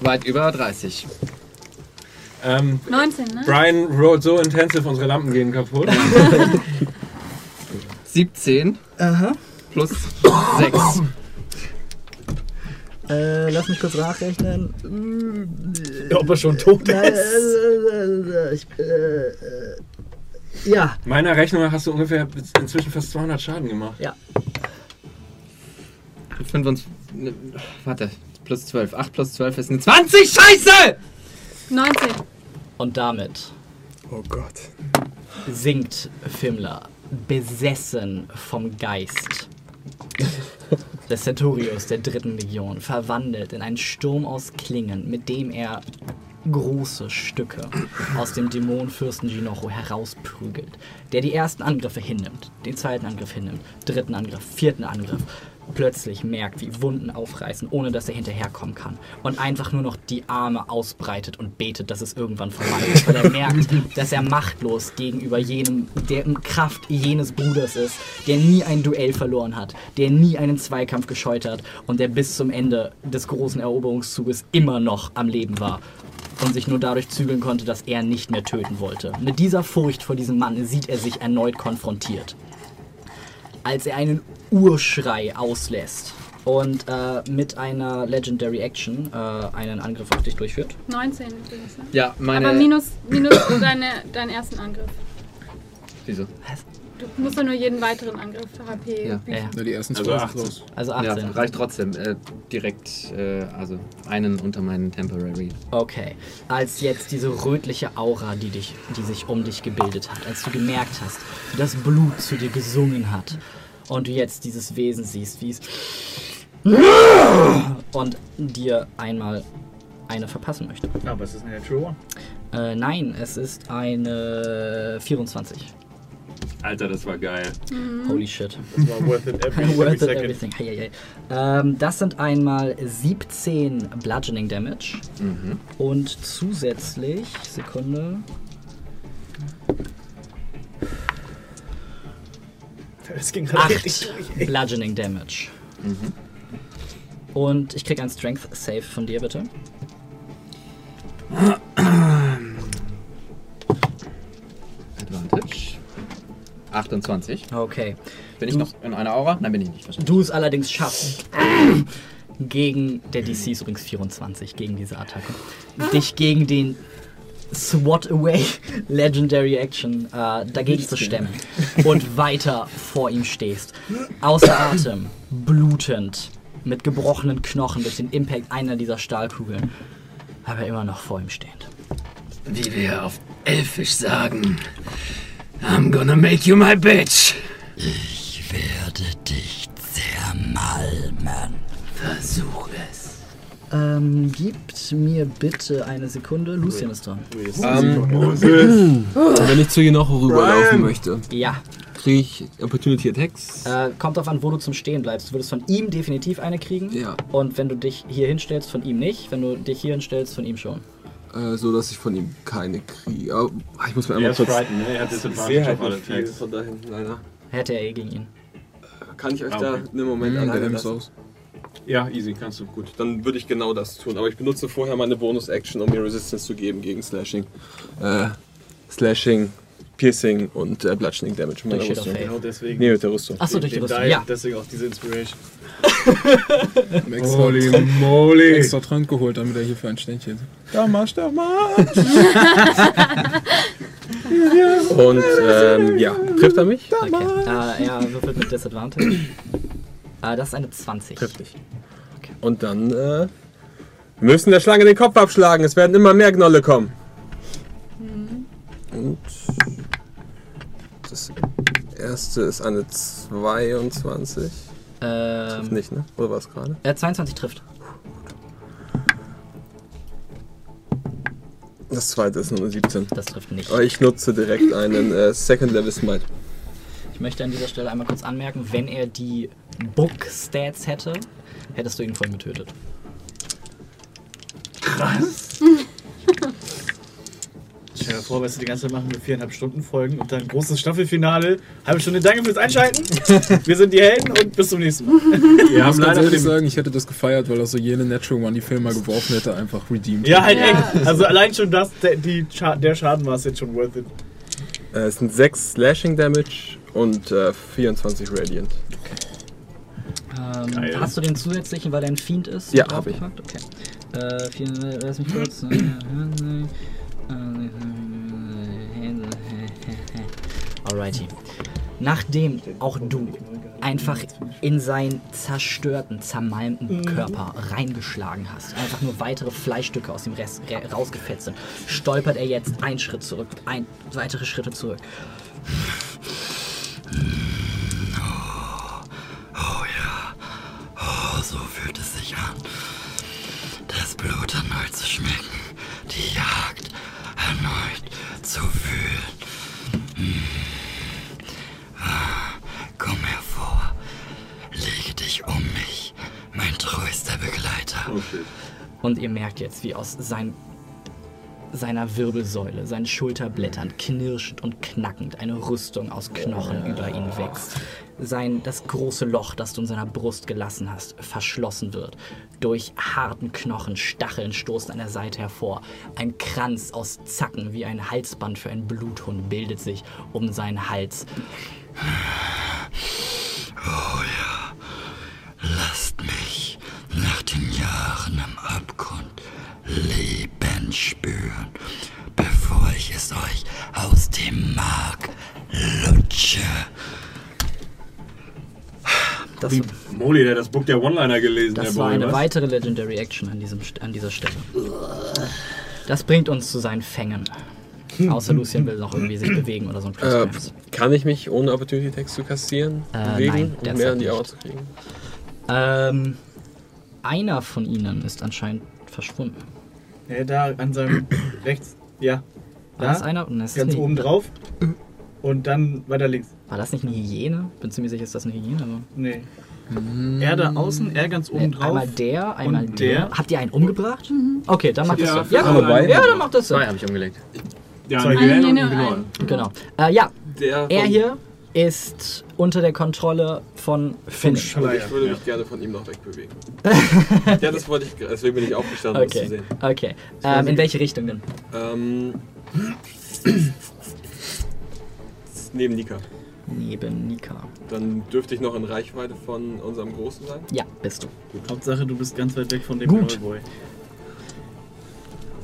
Weit über 30. Ähm, 19, ne? Brian rolled so intensiv, unsere Lampen gehen kaputt. 17 Aha. plus 6. Äh, lass mich kurz nachrechnen. Ob er schon tot Nein, ist. äh, äh, ich, äh, äh, ja. Meiner Rechnung nach hast du ungefähr inzwischen fast 200 Schaden gemacht. 25. ne, Warte, plus 12. 8 plus 12 ist eine 20. Scheiße! 19. Und damit Oh Gott. sinkt Fimmler, besessen vom Geist des Centurios der dritten Legion, verwandelt in einen Sturm aus Klingen, mit dem er große Stücke aus dem Dämonenfürsten Jinocho herausprügelt, der die ersten Angriffe hinnimmt, den zweiten Angriff hinnimmt, dritten Angriff, vierten Angriff, plötzlich merkt, wie Wunden aufreißen, ohne dass er hinterherkommen kann und einfach nur noch die Arme ausbreitet und betet, dass es irgendwann vorbei ist, weil er merkt, dass er machtlos gegenüber jenem, der in Kraft jenes Bruders ist, der nie ein Duell verloren hat, der nie einen Zweikampf gescheut hat und der bis zum Ende des großen Eroberungszuges immer noch am Leben war und sich nur dadurch zügeln konnte, dass er nicht mehr töten wollte. Mit dieser Furcht vor diesem Mann sieht er sich erneut konfrontiert. Als er einen Urschrei auslässt und äh, mit einer Legendary Action äh, einen Angriff auf dich durchführt. 19 übrigens. Ne? Ja, meine. Aber minus, minus deine, deinen ersten Angriff. Wieso? Du musst ja nur jeden weiteren Angriff HP. Ja. Ja, ja. Ja, die ersten Also zwei 18. sind raus. Also Ja, 18. reicht trotzdem. Äh, direkt, äh, also einen unter meinen Temporary. Okay. Als jetzt diese rötliche Aura, die, dich, die sich um dich gebildet hat, als du gemerkt hast, wie das Blut zu dir gesungen hat und du jetzt dieses Wesen siehst, wie es und dir einmal eine verpassen möchte. Aber es ist eine Natural One. Äh, nein, es ist eine 24. Alter, das war geil. Holy shit. Das war worth it every, every Worth it second. everything. Hei, hei, hei. Ähm, das sind einmal 17 Bludgeoning Damage Mhm. und zusätzlich, Sekunde, Das ging gerade richtig 8 durch. ey. Bludgeoning Damage. Und ich krieg ein Strength Save von dir, bitte. Advantage. 28. Okay. Bin ich noch in einer Aura? Nein, bin ich nicht. Du es allerdings schaffst, gegen, der DC ist übrigens 24, gegen diese Attacke, dich gegen den SWAT Away Legendary Action äh, dagegen zu stemmen und weiter vor ihm stehst. Außer Atem, blutend, mit gebrochenen Knochen durch den Impact einer dieser Stahlkugeln, aber immer noch vor ihm stehend. Wie wir auf Elfisch sagen. I'm gonna make you my bitch. Ich werde dich zermalmen. Versuch es. Ähm, gibt mir bitte eine Sekunde. Lucian ist dran. Ähm, wenn ich zu Genocho rüberlaufen möchte, Ja, kriege ich Opportunity Attacks. Äh, kommt darauf an, wo du zum Stehen bleibst. Du würdest von ihm definitiv eine kriegen. Ja. Und wenn du dich hier hinstellst, von ihm nicht. Wenn du dich hier hinstellst, von ihm schon. Äh, so dass ich von ihm keine kriege. Aber ah, ich muss mir einmal kurz. frightened, ne? Er hat Disadvantage halt auf alle Attacks. von da hinten, leider. Hätte er eh gegen ihn. Kann ich euch Ah, da okay. einen Moment Mhm, der alleine lassen? aus. Ja, easy, kannst du. Gut, dann würde ich genau das tun. Aber ich benutze vorher meine Bonus-Action, um mir Resistance zu geben gegen Slashing. Äh, Slashing, Piercing und äh, Bludgeoning Damage mit of Rüstung. Genau deswegen. Nee, mit der Rüstung. Achso, durch die Rüstung. Ja. Deswegen auch diese Inspiration. Holy moly! extra Trank geholt, damit er hier für ein Ständchen. Da machst du mal. Und ähm, ja, trifft er mich? Okay. Äh, er würfelt mit Disadvantage. äh, das ist eine 20. Trifft nicht. Und dann äh, wir müssen der Schlange den Kopf abschlagen. Es werden immer mehr Gnolle kommen. Und das erste ist eine 22. Ähm, Nicht, ne? Oder war es gerade? äh, 22 trifft. Das zweite ist nur eine 17. Das trifft nicht. Aber ich nutze direkt einen äh, Second Level Smite. Ich möchte an dieser Stelle einmal kurz anmerken, wenn er die Book-Stats hätte, hättest du ihn vorhin getötet. Stell dir vor, weißt du, die ganze Zeit machen wir viereinhalb Stunden Folgen und dann großes Staffelfinale. Halbe Stunde, danke fürs Einschalten. Wir sind die Helden und bis zum nächsten Mal. Wir Ich haben muss ganz ehrlich sagen, ich hätte das gefeiert, weil er so jene Natural One, die Film mal geworfen hätte, einfach redeemed. Ja, halt Ja. echt. Also allein schon das, der, die, der Schaden war es jetzt schon worth it. Äh, es sind 6 Slashing Damage und äh, 24 Radiant. Ähm, Geil. hast du den zusätzlichen, weil er ein Fiend ist? Ja, draufgepackt? Okay. Äh, vier, lass mich kurz. Alrighty. Nachdem auch du einfach in seinen zerstörten, zermalmten Körper reingeschlagen hast, einfach nur weitere Fleischstücke aus dem Rest ra- rausgefetzt sind, stolpert er jetzt einen Schritt zurück, ein, weitere Schritte zurück. Und ihr merkt jetzt, wie aus sein, seiner Wirbelsäule, seinen Schulterblättern knirschend und knackend eine Rüstung aus Knochen über ihn wächst. Sein, das große Loch, das du in seiner Brust gelassen hast, verschlossen wird. Durch harten Knochen, Stacheln stoßen an der Seite hervor. Ein Kranz aus Zacken wie ein Halsband für einen Bluthund bildet sich um seinen Hals. Oh ja, lasst mich nach den Jahren im Abgrund Leben spüren, bevor ich es euch aus dem Mark lutsche. Das, Wie Moli, der hat das Buch der One-Liner gelesen, Das der war Boy, eine was? weitere Legendary Action an, diesem, an dieser Stelle. Das bringt uns zu seinen Fängen. Außer Lucian will noch irgendwie sich bewegen oder so ein Äh, Plus kann ich mich ohne Opportunity Text zu kassieren Äh, bewegen, nein, um derzeit mehr in die nicht. Aura zu kriegen? ähm, Einer von ihnen ist anscheinend verschwunden. Ja, da an seinem rechts. Ja. War Da, das einer? Und das ist ganz nicht- oben drauf. Und dann weiter links. War das nicht eine Hyäne? Bin ziemlich sicher, ist das eine Hyäne. Aber Nee. Er da außen, er ganz oben Nee, drauf. einmal der, einmal Und der. der. Habt ihr einen umgebracht? Okay, dann macht Ja, das für Ja, beide. ja, dann macht das Zwei Sinn. habe ich umgelegt. Ja, Sorry. eine Hyäne und Gnoll. Genau. Äh, ja, Der er hier ist unter der Kontrolle von Finn. Und Schleier. ich würde Ja. mich gerne von ihm noch wegbewegen. ja, das wollte ich, deswegen bin ich aufgestanden, um das zu Okay, sehen. okay. Ähm, in welche Richtung denn? Ähm, neben Nika. Neben Nika. Dann dürfte ich noch in Reichweite von unserem Großen sein. Ja, bist du. Hauptsache, du bist ganz weit weg von dem Gut. Boy.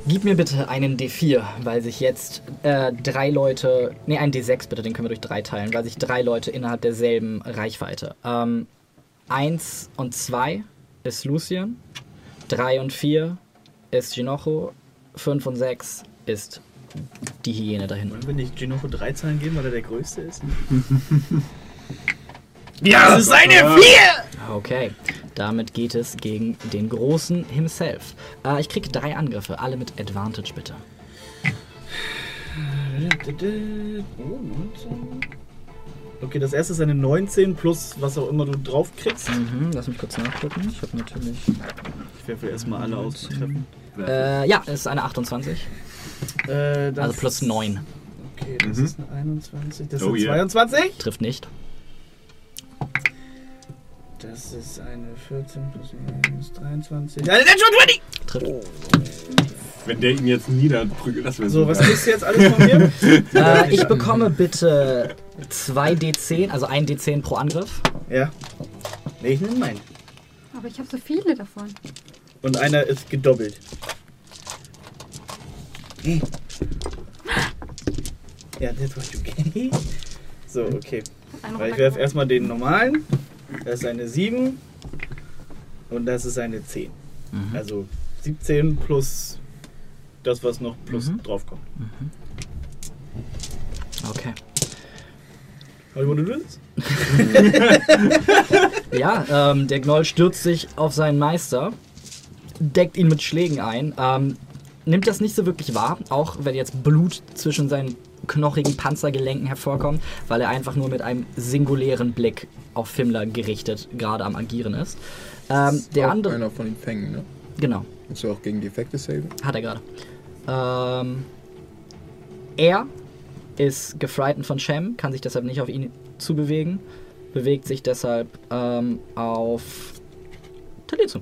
Gib mir bitte einen D4, weil sich jetzt äh, drei Leute. Ne, einen D6 bitte, den können wir durch drei teilen, weil sich drei Leute innerhalb derselben Reichweite. Ähm, eins und zwei ist Lucian. Drei und vier ist Ginocho. Fünf und sechs ist die Hyäne da hinten. Wollen wir nicht Ginocho drei Zahlen geben, weil er der Größte ist? Ja, das ist eine Vier! Okay, damit geht es gegen den Großen himself. Äh, ich kriege drei Angriffe, alle mit Advantage bitte. Oh, 19. Okay, das erste ist eine 19 plus was auch immer du drauf kriegst. Mhm, lass mich kurz nachgucken. Ich habe natürlich. Ich werfe erstmal alle auszutreffen. Äh, ja, es ist eine 28. Äh, das- Also plus 9. Okay, das Mhm. ist eine 21. Das Oh sind yeah. 22. Trifft nicht. Das ist eine 14 plus 9 ist 23. Eine Natural 20! Trifft. Wenn der ihn jetzt niederprügelt, das wäre So, was geil. kriegst du jetzt alles von mir? Äh, ich bekomme bitte 2 D10, also 1 D10 pro Angriff. ja. Nee, ich nehme meinen. Aber ich habe so viele davon. Und einer ist gedoppelt. Ja, das war okay. So, okay. Ich werfe erstmal den normalen. Das ist eine 7. Und das ist eine 10. Mhm. Also 17 plus das, was noch plus Mhm. draufkommt. Okay. Hollywood, du willst? Ja, ähm, der Gnoll stürzt sich auf seinen Meister, deckt ihn mit Schlägen ein, ähm, nimmt das nicht so wirklich wahr, auch wenn jetzt Blut zwischen seinen knochigen Panzergelenken hervorkommt, weil er einfach nur mit einem singulären Blick auf Fimmler gerichtet gerade am Agieren ist. Ähm, der Auch andere, Einer von den Fängen, ne? genau, Musst du auch gegen die Effekte saven? hat er gerade. Ähm, er ist gefrightened von Shem, kann sich deshalb nicht auf ihn zubewegen, bewegt sich deshalb ähm, auf Talitzu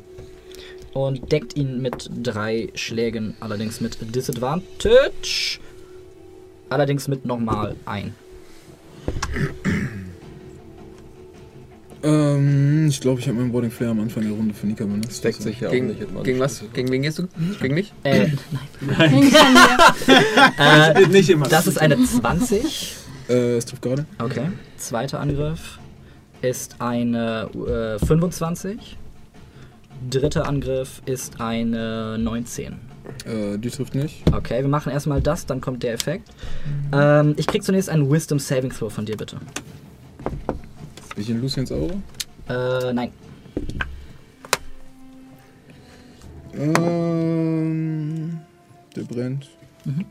und deckt ihn mit drei Schlägen, allerdings mit Disadvantage, allerdings mit nochmal ein. Ähm, ich glaube, ich habe meinen Boarding Flare am Anfang der Runde für Nika benutzt. Das deckt sich ja auch Gegen, nicht. gegen was? Gegen wen gehst du? Gegen mich? Äh, Hängt an mir. äh, Nicht immer. das ist eine 20. Äh, es trifft gerade. Okay. Zweiter Angriff ist eine äh, 25. Dritter Angriff ist eine 19. Äh, die trifft nicht. Okay, wir machen erstmal das, dann kommt der Effekt. Ähm, ich krieg zunächst einen Wisdom Saving Throw von dir, bitte. Bin ich in Lucians Aura? Äh, nein. Ähm, der brennt. Mhm.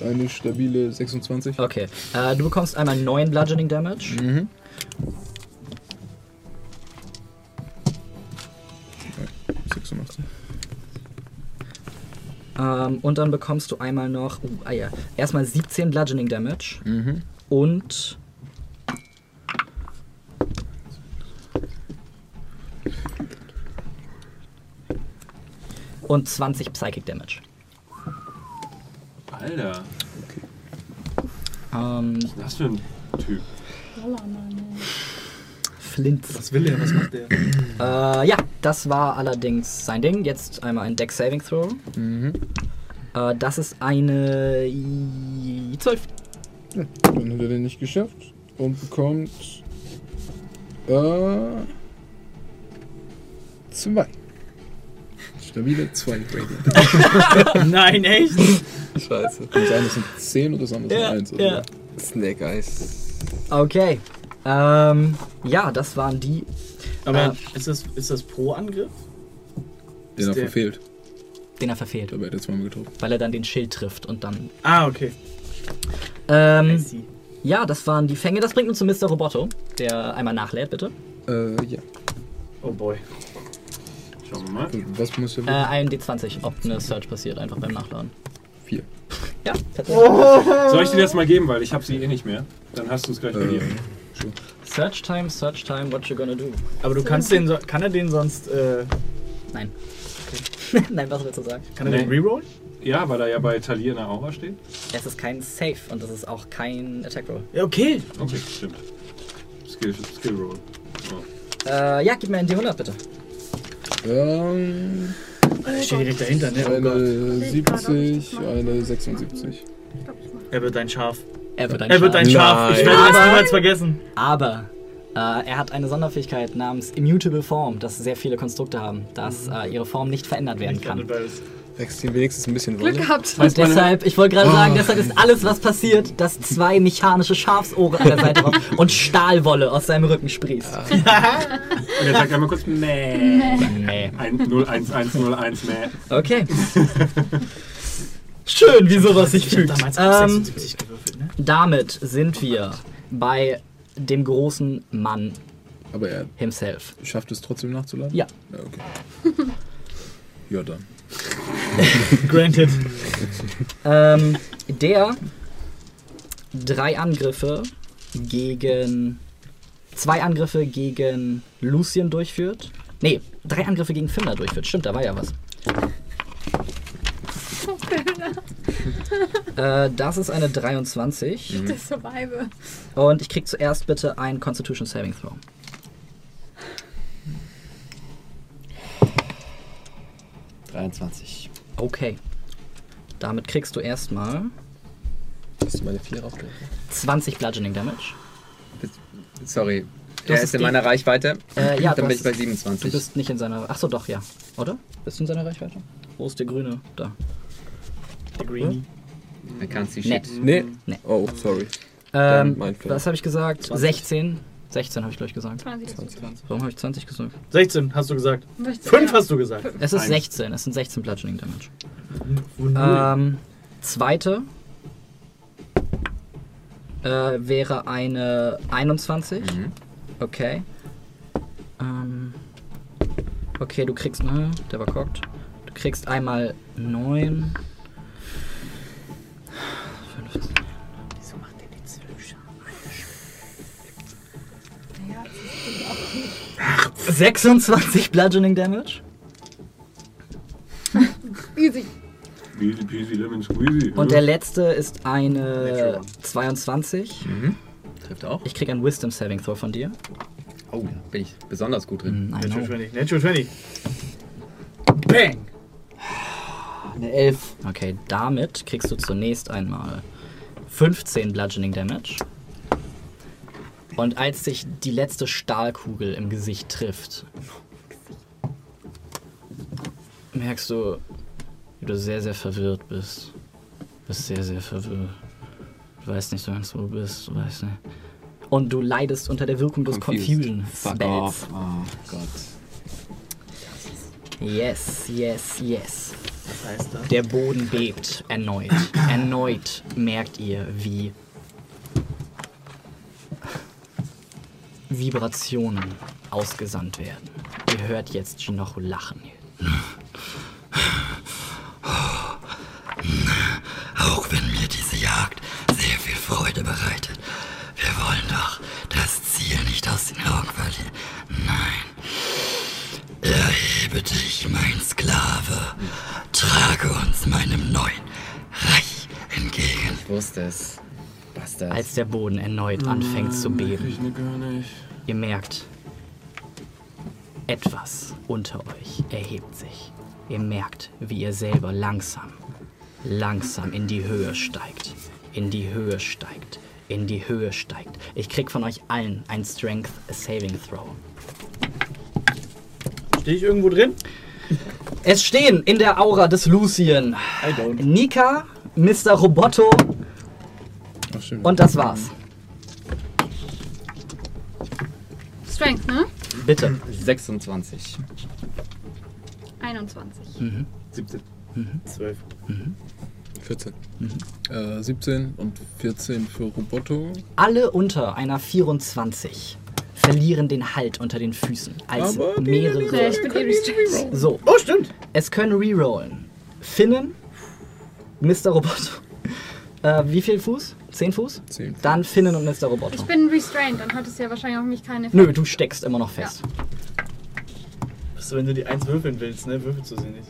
eine stabile 26. Okay. Äh, du bekommst einmal 9 Bludgeoning Damage. Mhm. 86. Ähm, und dann bekommst du einmal noch. Uh, ah ja. Erstmal 17 Bludgeoning Damage. Mhm. Und. Und 20 Psychic Damage. Alter, Ähm, was ist das für ein Typ? Flint. Was will er? Was macht der? Äh, ja, das war allerdings sein Ding. Jetzt einmal ein Deck Saving Throw. Mhm. Äh, das ist eine 12. Dann hat er den nicht geschafft und bekommt äh, zwei. Stabile zwei Radiant. Nein, echt? Scheiße. Das eine sind 10 und das andere Ja, sind 1. ja. Snake Eyes. Okay. Ähm, ja, das waren die. Aber Äh. ist, das, ist das pro Angriff? Den er der- verfehlt. Den er verfehlt, hat er zweimal getroffen. weil er dann den Schild trifft und dann. Ah, okay. Ähm, ja, das waren die Fänge. Das bringt uns zu Mr. Roboto, der einmal nachlädt, bitte. Äh, ja. Oh boy. Schauen wir mal. Was muss er Äh, ein D20, ob eine Search passiert, einfach beim Nachladen. Vier. Ja, tatsächlich. Soll ich dir das mal geben, weil ich habe sie eh nicht mehr. Dann hast du es gleich bei Äh, dir. Schon. Search time, search time, what you gonna do? Aber du kannst den, so- kann er den sonst, äh, Nein. Nein, was willst du sagen? kann er Nee. den rerollen? Ja, weil er ja bei Talir in der Aura steht. Es ist kein Save und es ist auch kein Attack Roll. Ja, okay. Okay, stimmt. Skill, Skill Roll. Oh. Äh, ja, gib mir ein D100 bitte. Ähm, Ich stehe direkt dahinter, ne? Oh Gott. eine 70, eine 76. Er wird ein Schaf. Er wird ein Er wird ein Schaf. Schaf. Ich werde das niemals vergessen. Aber äh, er hat eine Sonderfähigkeit namens Immutable Form, das sehr viele Konstrukte haben, dass äh, ihre Form nicht verändert werden kann. Wächst ihm wenigstens ein bisschen Glück Wolle. gehabt. Und deshalb, ich wollte gerade sagen, deshalb ist alles, was passiert, dass zwei mechanische Schafsohren an der Seite kommen und Stahlwolle aus seinem Rücken sprießt. Und er sagt einmal kurz Mäh. Nee. Ein 01101 Mäh. Okay. Schön, wie sowas sich Ich hab fügt. damals Ähm, 76 gewürfelt? Damit sind wir bei dem großen Mann Aber er himself. schafft es trotzdem nachzuladen? Ja. Ja, okay. ja, dann. Granted. Ähm, der drei Angriffe gegen. Zwei Angriffe gegen Lucien durchführt. Nee, drei Angriffe gegen Finder durchführt. Stimmt, da war ja was. Äh, das ist eine 23. Das Survival. Und ich krieg zuerst bitte ein Constitution Saving Throw. Okay. Damit kriegst du erstmal Hast du meine vier aufgerufen? 20 Bludgeoning Damage. Sorry. Du Er ist in meiner Reichweite. Äh, ja, Dann du bin ich bei Du 27. bist nicht in seiner. Achso, doch, ja. Oder? Bist du in seiner Reichweite? Wo ist der Grüne? Da. Der Greenie. I can't see Nee. shit. Nee. Nee. Oh, sorry. Ähm, was habe ich gesagt? 16. 16 habe ich gleich gesagt. 20. Warum habe ich 20 gesagt? 16 hast du gesagt. Möchtest- 5 ja. hast du gesagt. Es ist Eins. 16. Es sind 16 Bludgeoning Damage. Ähm, zweite äh, wäre eine 21. Mhm. Okay. Ähm, okay, du kriegst. Ne, der war cocked. Du kriegst einmal 9. 26 Bludgeoning Damage. easy. Easy peasy lemon squeezy. Und der letzte ist eine Natural. 22. Mhm. Trifft auch. Ich krieg ein Wisdom Saving Throw von dir. Oh, da bin ich besonders gut drin. Mm, Natural know. 20. Natural 20. Bang! Eine 11. Okay, damit kriegst du zunächst einmal 15 Bludgeoning Damage. Und als sich die letzte Stahlkugel im Gesicht trifft, merkst du, wie du sehr, sehr verwirrt bist. Du bist sehr, sehr verwirrt. Du weißt nicht so ganz, wo du bist. Du weißt nicht. Und du leidest unter der Wirkung des Confused. Confusion Fuck Spells. off. Oh Gott. Yes, yes, yes. Geister. Der Boden bebt erneut. Erneut merkt ihr, wie Vibrationen ausgesandt werden. Ihr hört jetzt Shinochu lachen. Auch wenn mir diese Jagd sehr viel Freude bereitet. Wir wollen doch das Ziel nicht aus den Augen verlieren. Nein. Erhebe dich, mein Sklave. Trage uns meinem neuen Reich entgegen. Ich wusste es. Bastard. Als der Boden erneut anfängt zu beben. Ihr merkt, etwas unter euch erhebt sich. Ihr merkt, wie ihr selber langsam, langsam in die Höhe steigt. In die Höhe steigt. In die Höhe steigt. Ich krieg von euch allen ein Strength Saving Throw. Stehe ich irgendwo drin? Es stehen in der Aura des Lucien. Nika, Mr. Roboto. Und das war's. Strength, ne? Bitte. 26. 21. 17. 12. 14. Äh, 17 und 14 für Roboto. Alle unter einer 24 verlieren den Halt unter den Füßen, als Aber mehrere. ich bin eh. So, Oh, stimmt. es können rerollen. Finnen, Mr. Roboto. Äh, wie viel Fuß? 10 Fuß? 10. Dann Finnen und Mr. Roboto. Ich bin restrained, dann hat es ja wahrscheinlich auf mich keine Nö, du steckst immer noch fest. Achso, wenn du die 1 würfeln willst, ne? Würfelst du sie nicht.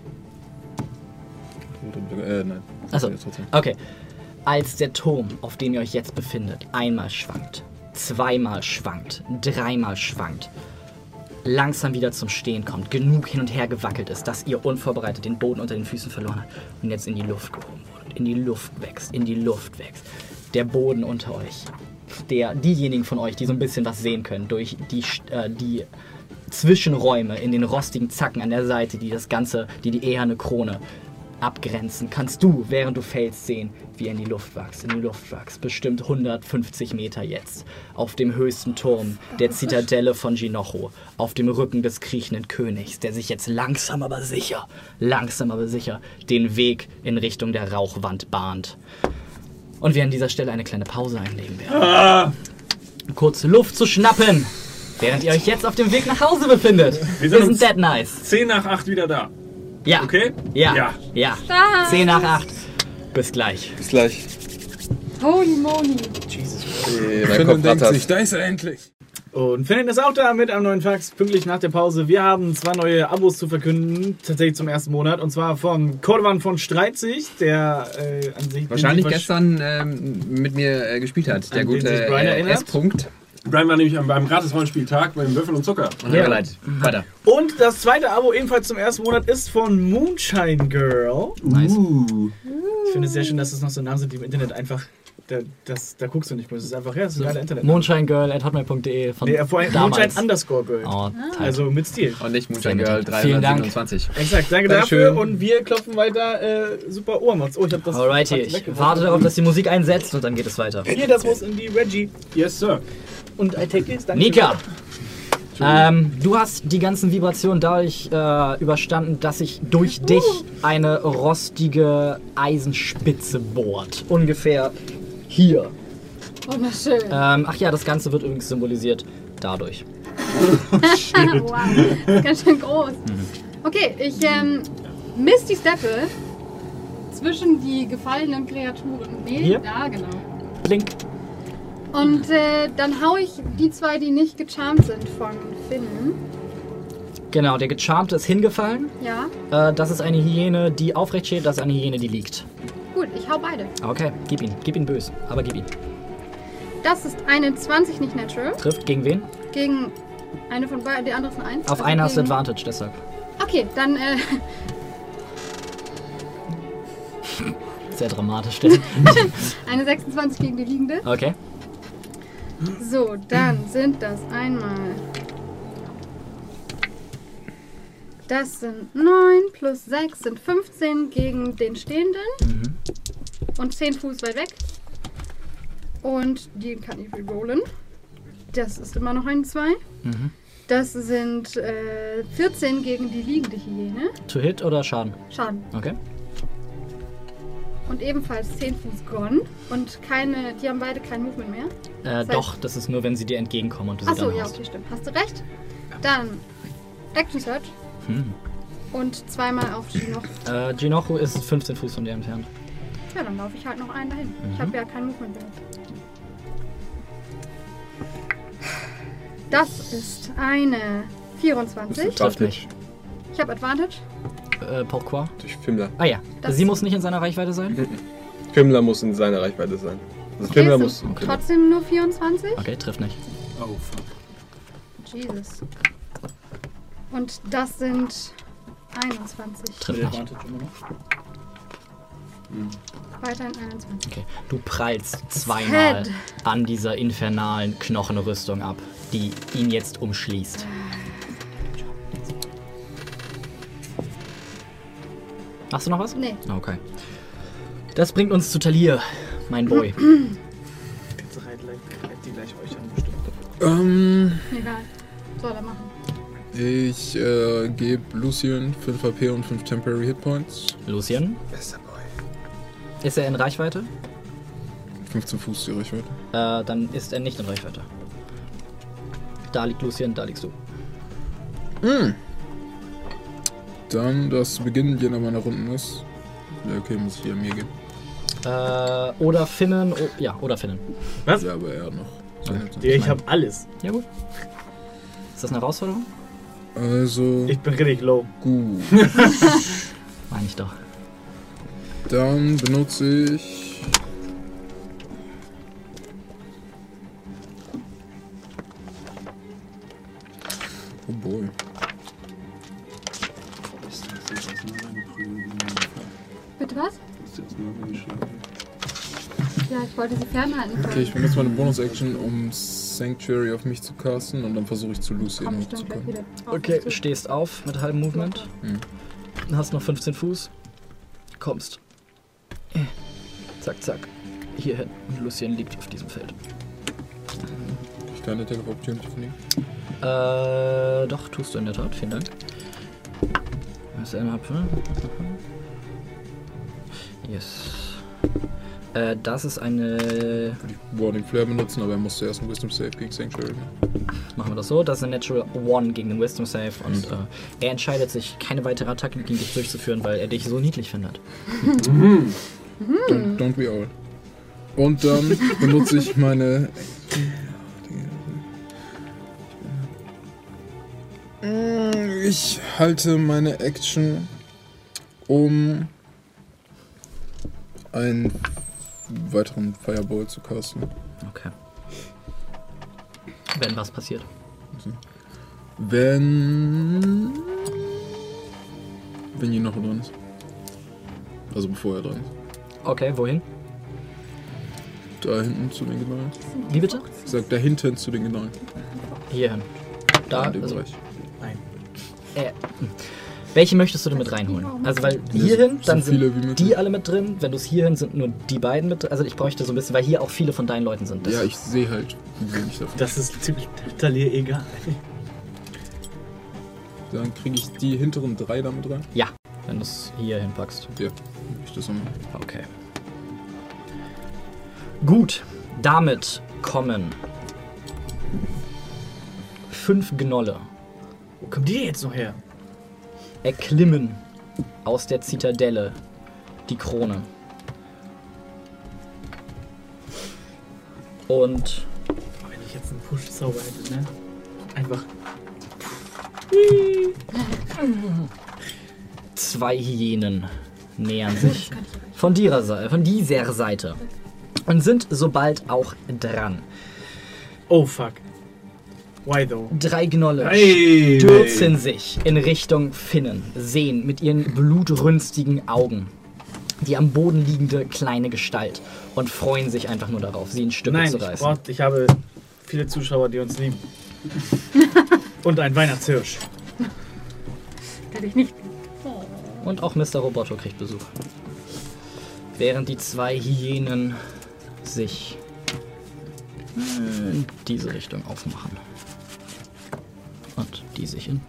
Äh, nein. Achso, Ja, okay. Als der Turm, auf dem ihr euch jetzt befindet, einmal schwankt, zweimal schwankt, dreimal schwankt, langsam wieder zum Stehen kommt, genug hin und her gewackelt ist, dass ihr unvorbereitet den Boden unter den Füßen verloren habt und jetzt in die Luft gehoben wurdet, in die Luft wächst, in die Luft wächst. Der Boden unter euch, der, diejenigen von euch, die so ein bisschen was sehen können, durch die, äh, die Zwischenräume in den rostigen Zacken an der Seite, die das Ganze, die die eherne Krone abgrenzen, kannst du, während du fällst, sehen, wie er in die Luft wächst, in die Luft wächst. Bestimmt 150 Meter jetzt. Auf dem höchsten Turm der Zitadelle von Jinocho. Auf dem Rücken des kriechenden Königs, der sich jetzt langsam aber sicher, langsam aber sicher den Weg in Richtung der Rauchwand bahnt. Und wir an dieser Stelle eine kleine Pause einlegen werden. Kurze Luft zu schnappen, während ihr euch jetzt auf dem Weg nach Hause befindet. Wir sind sind, uns- dead nice. 10 nach 8 wieder da. Ja. Okay? Ja. Ja. Ja. Da. 10 nach 8. Bis gleich. Bis gleich. Holy moly. Hey, mein Kopf denkt sich, da ist er endlich. Und Finn ist auch da mit einem neuen Fax, pünktlich nach der Pause. Wir haben zwei neue Abos zu verkünden, tatsächlich zum ersten Monat. Und zwar von Cordovan von Streitzig, der äh, an sich... Wahrscheinlich gestern ähm, mit mir äh, gespielt hat. Der gute äh? S-Punkt. Brian war nämlich am- beim Gratis-Rollenspieltag beim Würfel und Zucker. Tut mir leid. Weiter. Und das zweite Abo ebenfalls zum ersten Monat ist von Moonshine Girl. Nice. Uh. Ich finde es sehr schön, dass es noch so Namen sind, die im Internet einfach... Da, das, da guckst du nicht mehr. Es ist einfach, ja, es ist ein geiler Internet. Moonshinegirl.hotmail.de von Nee, vor allem damals. Moonshine Underscore Girl. Oh, tight. Also mit Stil. Und nicht Moonshine Sehr Girl nett. Vielen Dank. 327. Exakt, danke Dankeschön. dafür. Und wir klopfen weiter äh, super Ohrmods. Oh, ich hab das. Alrighty, ich warte darauf, dass die Musik einsetzt und dann geht es weiter. Hier, das muss in die Reggie. Yes, Sir. Und I take this. Danke. Nika! Ähm, du hast die ganzen Vibrationen dadurch äh, überstanden, dass sich durch dich eine rostige Eisenspitze bohrt. Ungefähr hier. Wunderschön. Ähm, ach ja, das Ganze wird übrigens symbolisiert dadurch. wow. Das ist ganz schön groß. Okay, ich ähm, misst die Steppe zwischen die gefallenen Kreaturen. Nee, Hier? da genau. Blink. Und äh, dann hau ich die zwei, die nicht gecharmt sind von Finn. Genau, der Gecharmte ist hingefallen. Ja, Äh, das ist eine Hyäne, die aufrecht steht, das ist eine Hyäne, die liegt. Gut, ich hau beide. Okay, gib ihn. Gib ihn böse, aber gib ihn. Das ist eine 20 nicht natural. Trifft gegen wen? Gegen eine von beiden, die andere ist eine 1. Auf einen hast du Advantage, deshalb. Okay, dann äh, Sehr dramatisch, denn. eine 26 gegen die liegende. Okay. So, dann sind das einmal. Das sind 9 plus 6 sind 15 gegen den Stehenden. Und 10 Fuß weit weg. Und die kann ich rerollen. Das ist immer noch ein 2. Mhm. Das sind äh, 14 gegen die liegende Hyäne. To hit oder Schaden? Schaden. Okay. und ebenfalls 10 Fuß gone. Und keine, die haben beide kein Movement mehr. Äh, heißt- doch, das ist nur, wenn sie dir entgegenkommen und du sie Achso, dann ja, haust. okay, stimmt. Hast du recht. Dann Action Search Hm. und zweimal auf Gino. Äh, Ginochu ist 15 Fuß von dir entfernt. Ja, dann laufe ich halt noch einen dahin. Ich habe ja kein Movement mehr. Das ist eine 24. Trifft nicht. Ich habe Advantage. Äh, pourquoi? Durch Fimmler. Ah ja, Das- sie muss nicht in seiner Reichweite sein? Fimmler muss in seiner Reichweite sein. Also Okay, Fimmler muss. trotzdem nur 24. Okay, trifft nicht. Oh, fuck. Jesus. Und das sind 21. Trifft nicht. Weiterhin 21. Okay. Du prallst zweimal Head. an dieser infernalen Knochenrüstung ab, die ihn jetzt umschließt. Machst du noch was? Nee. Okay. Das bringt uns zu Talir, mein Boy. Die gleich euch an, bestimmt. Ähm, Egal. Soll er machen. Ich äh, gebe Lucien 5 HP und 5 Temporary Hit Points. Lucien, Besser Boy. ist er in Reichweite? 15 Fuß die Reichweite. Äh, dann ist er nicht in Reichweite. Da liegt Lucien, da liegst du. Dann, das zu Beginn jener meiner Runden ist. Ja, okay, muss ich hier an mir gehen. Äh, oder Finnen, oh, ja, oder Finnen. Was? Ja, aber er hat noch. Ja, ich habe alles. Ja gut. Ist das eine Herausforderung? Also, Ich bin richtig low. gut. Meine ich doch. Dann benutze ich. Oh boy. Bitte was? Ja, ich wollte sie fernhalten. Okay, ich benutze meine Bonus-Action, um Sanctuary auf mich zu casten und dann versuche ich zu Komm gleich hochzukommen. Okay, Auf stehst auf mit halbem Movement. Hm. Hast noch 15 Fuß. Kommst. Zack, zack. Hierhin. Und Lucien liegt auf diesem Feld. Ich kann Attack of Opportunity von ihm. Äh, doch, tust du in der Tat. Vielen Dank. Was ist einmal Apfel? Yes. Äh, das ist eine. Würde ich Warning Flare benutzen, aber er muss zuerst einen Wisdom Save gegen Sanctuary machen. Machen wir das so. Das ist ein Natural One gegen den Wisdom Save. Und äh, er entscheidet sich, keine weitere Attacke gegen dich durchzuführen, weil er dich so niedlich findet. Don't, don't we all. Und dann benutze ich meine. Ich halte meine Action, um einen weiteren Fireball zu casten. Okay. Wenn was passiert. Wenn. Wenn hier noch dran ist. Also bevor er dran ist. Okay, wohin? Da hinten zu den Genollen. Wie bitte? Ich sag da hinten zu den Genollen. Hierhin. Da, in dem also, Bereich. äh, hm. Welche möchtest du denn mit reinholen? Also, weil hierhin, dann sind die alle mit drin. Wenn du es hierhin sind, nur die beiden mit drin. Also, ich bräuchte so ein bisschen, weil hier auch viele von deinen Leuten sind. Das- Ja, ich sehe halt wenig davon. Das ist ziemlich Talier egal. Dann kriege ich die hinteren drei damit rein. Ja, wenn du es hier hinpackst. Ja, ich das nochmal. Okay. Gut, damit kommen fünf Gnolle Wo kommen die jetzt noch her? Erklimmen aus der Zitadelle die Krone. Und Wenn ich jetzt einen Push-Zauber hätte, ne? Einfach. zwei Hyänen nähern sich von dieser, Seite, von dieser Seite und sind sobald auch dran. Oh fuck. Why though? Drei Gnolle Hey! stürzen sich in Richtung Finnen, sehen mit ihren blutrünstigen Augen die am Boden liegende kleine Gestalt und freuen sich einfach nur darauf, sie in Stücke Nein, zu ich, reißen. brauch, ich habe viele Zuschauer, die uns lieben. Und ein Weihnachtshirsch. Der dich nicht. Und auch Mr. Roboto kriegt Besuch. Während die zwei Hyänen sich in diese Richtung aufmachen. Die sich in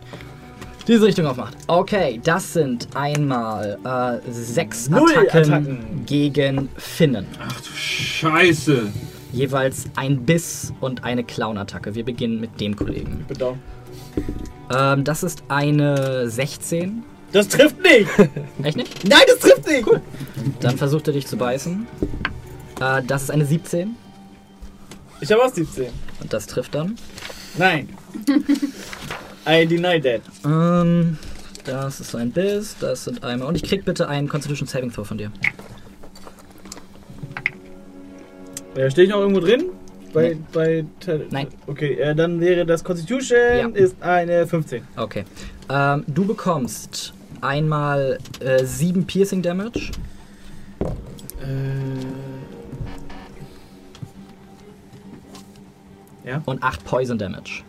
diese Richtung aufmacht. Okay, das sind einmal äh, sechs Null Attacken, Attacken. gegen Finnen. Ach du Scheiße. Jeweils ein Biss und eine Clown-Attacke. Wir beginnen mit dem Kollegen. Bitte. Ähm, das ist eine 16. Das trifft nicht! Echt nicht? Nein, das trifft nicht! Dann versucht er dich zu beißen. Äh, das ist eine 17. Ich habe auch 17. Und das trifft dann. Nein. I deny that. Ähm, das ist ein Biss. Das sind einmal. Und ich krieg bitte einen Constitution Saving Throw von dir. Äh, Stehe ich noch irgendwo drin? Bei, bei Nein. Okay, äh, dann wäre das Constitution Ja. ist eine 15. Okay. Ähm, du bekommst einmal äh, 7 Piercing Damage. Äh, Ja. Und 8 Poison Damage.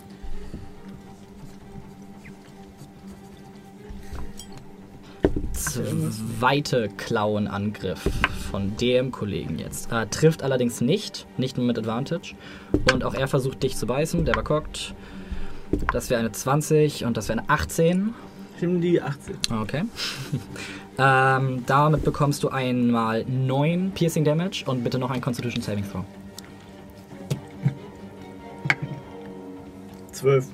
Zweite Klauenangriff von dem Kollegen jetzt. Äh, trifft allerdings nicht, nicht nur mit Advantage. Und auch er versucht dich zu beißen, der war cockt. Das wäre eine 20 und das wäre eine 18. ich nehme die 18. Okay. ähm, damit bekommst du einmal 9 Piercing Damage und bitte noch ein Constitution Saving Throw. 12.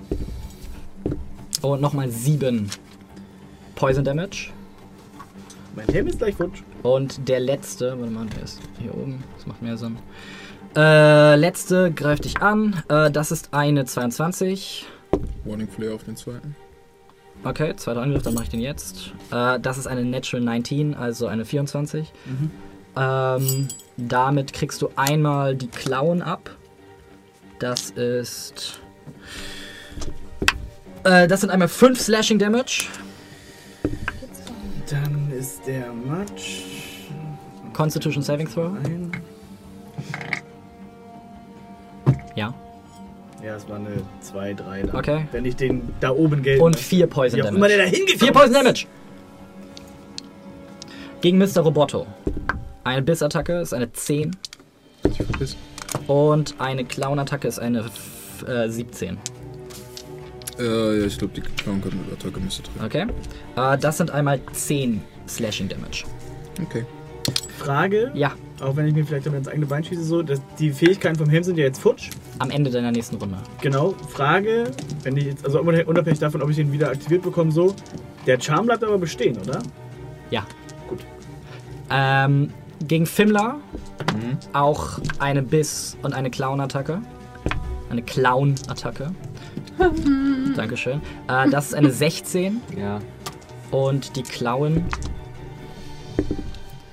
Und nochmal 7 Poison Damage. Mein Helm ist gleich futsch. Und der letzte, warte mal, der ist hier oben, das macht mehr Sinn. Äh, letzte greift dich an. Äh, das ist eine 22. Warning Flare auf den zweiten. Okay, zweiter Angriff, dann mache ich den jetzt. Äh, das ist eine Natural 19, also eine 24. Ähm, damit kriegst du einmal die Klauen ab. Das ist. Äh, das sind einmal 5 Slashing Damage. Dann ist der Matsch. Constitution Saving Throw. Ein. Ja. Ja, es war eine 2, 3. Dann. Okay. Wenn ich den da oben gelten Und lasse. 4 Poison auch immer der Damage. da hingekommen 4 Poison. Damage! Gegen Mr. Roboto. Eine Bissattacke ist eine 10. Ich verpiss. Und eine Clown-Attacke ist eine äh, 17. Äh, ja, ich glaube, die Clown-Attacke müsste treffen. Okay. Äh, das sind einmal 10 Slashing Damage. Okay. Frage, Ja, auch wenn ich mir vielleicht damit ins eigene Bein schieße, so, dass die Fähigkeiten vom Helm sind ja jetzt futsch. am Ende deiner nächsten Runde. Genau, Frage, wenn ich jetzt, also unabhängig davon, ob ich den wieder aktiviert bekomme, so, der Charme bleibt aber bestehen, oder? Ja. Gut. Ähm, gegen Fimmler auch eine Biss- und eine Clown-Attacke. Eine Clown-Attacke. Dankeschön. Äh, das ist eine 16 Ja. und die Klauen.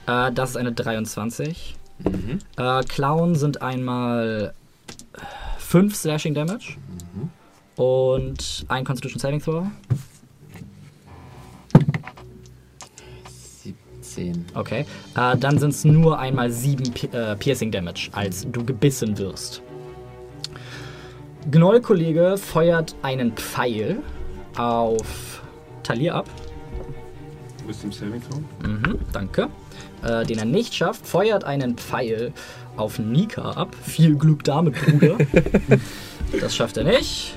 Äh, das ist eine 23. Mhm. Äh, Klauen sind einmal 5 Slashing Damage und ein Constitution Saving Throw. 17. Okay. Äh, dann sind es nur einmal 7 Pi äh, Piercing Damage, als du gebissen wirst. Gnoll-Kollege feuert einen Pfeil auf Talir ab. Wisdom Saving Throw. Mhm, danke. Äh, den er nicht schafft, feuert einen Pfeil auf Nika ab. Viel Glück damit, Bruder. das schafft er nicht.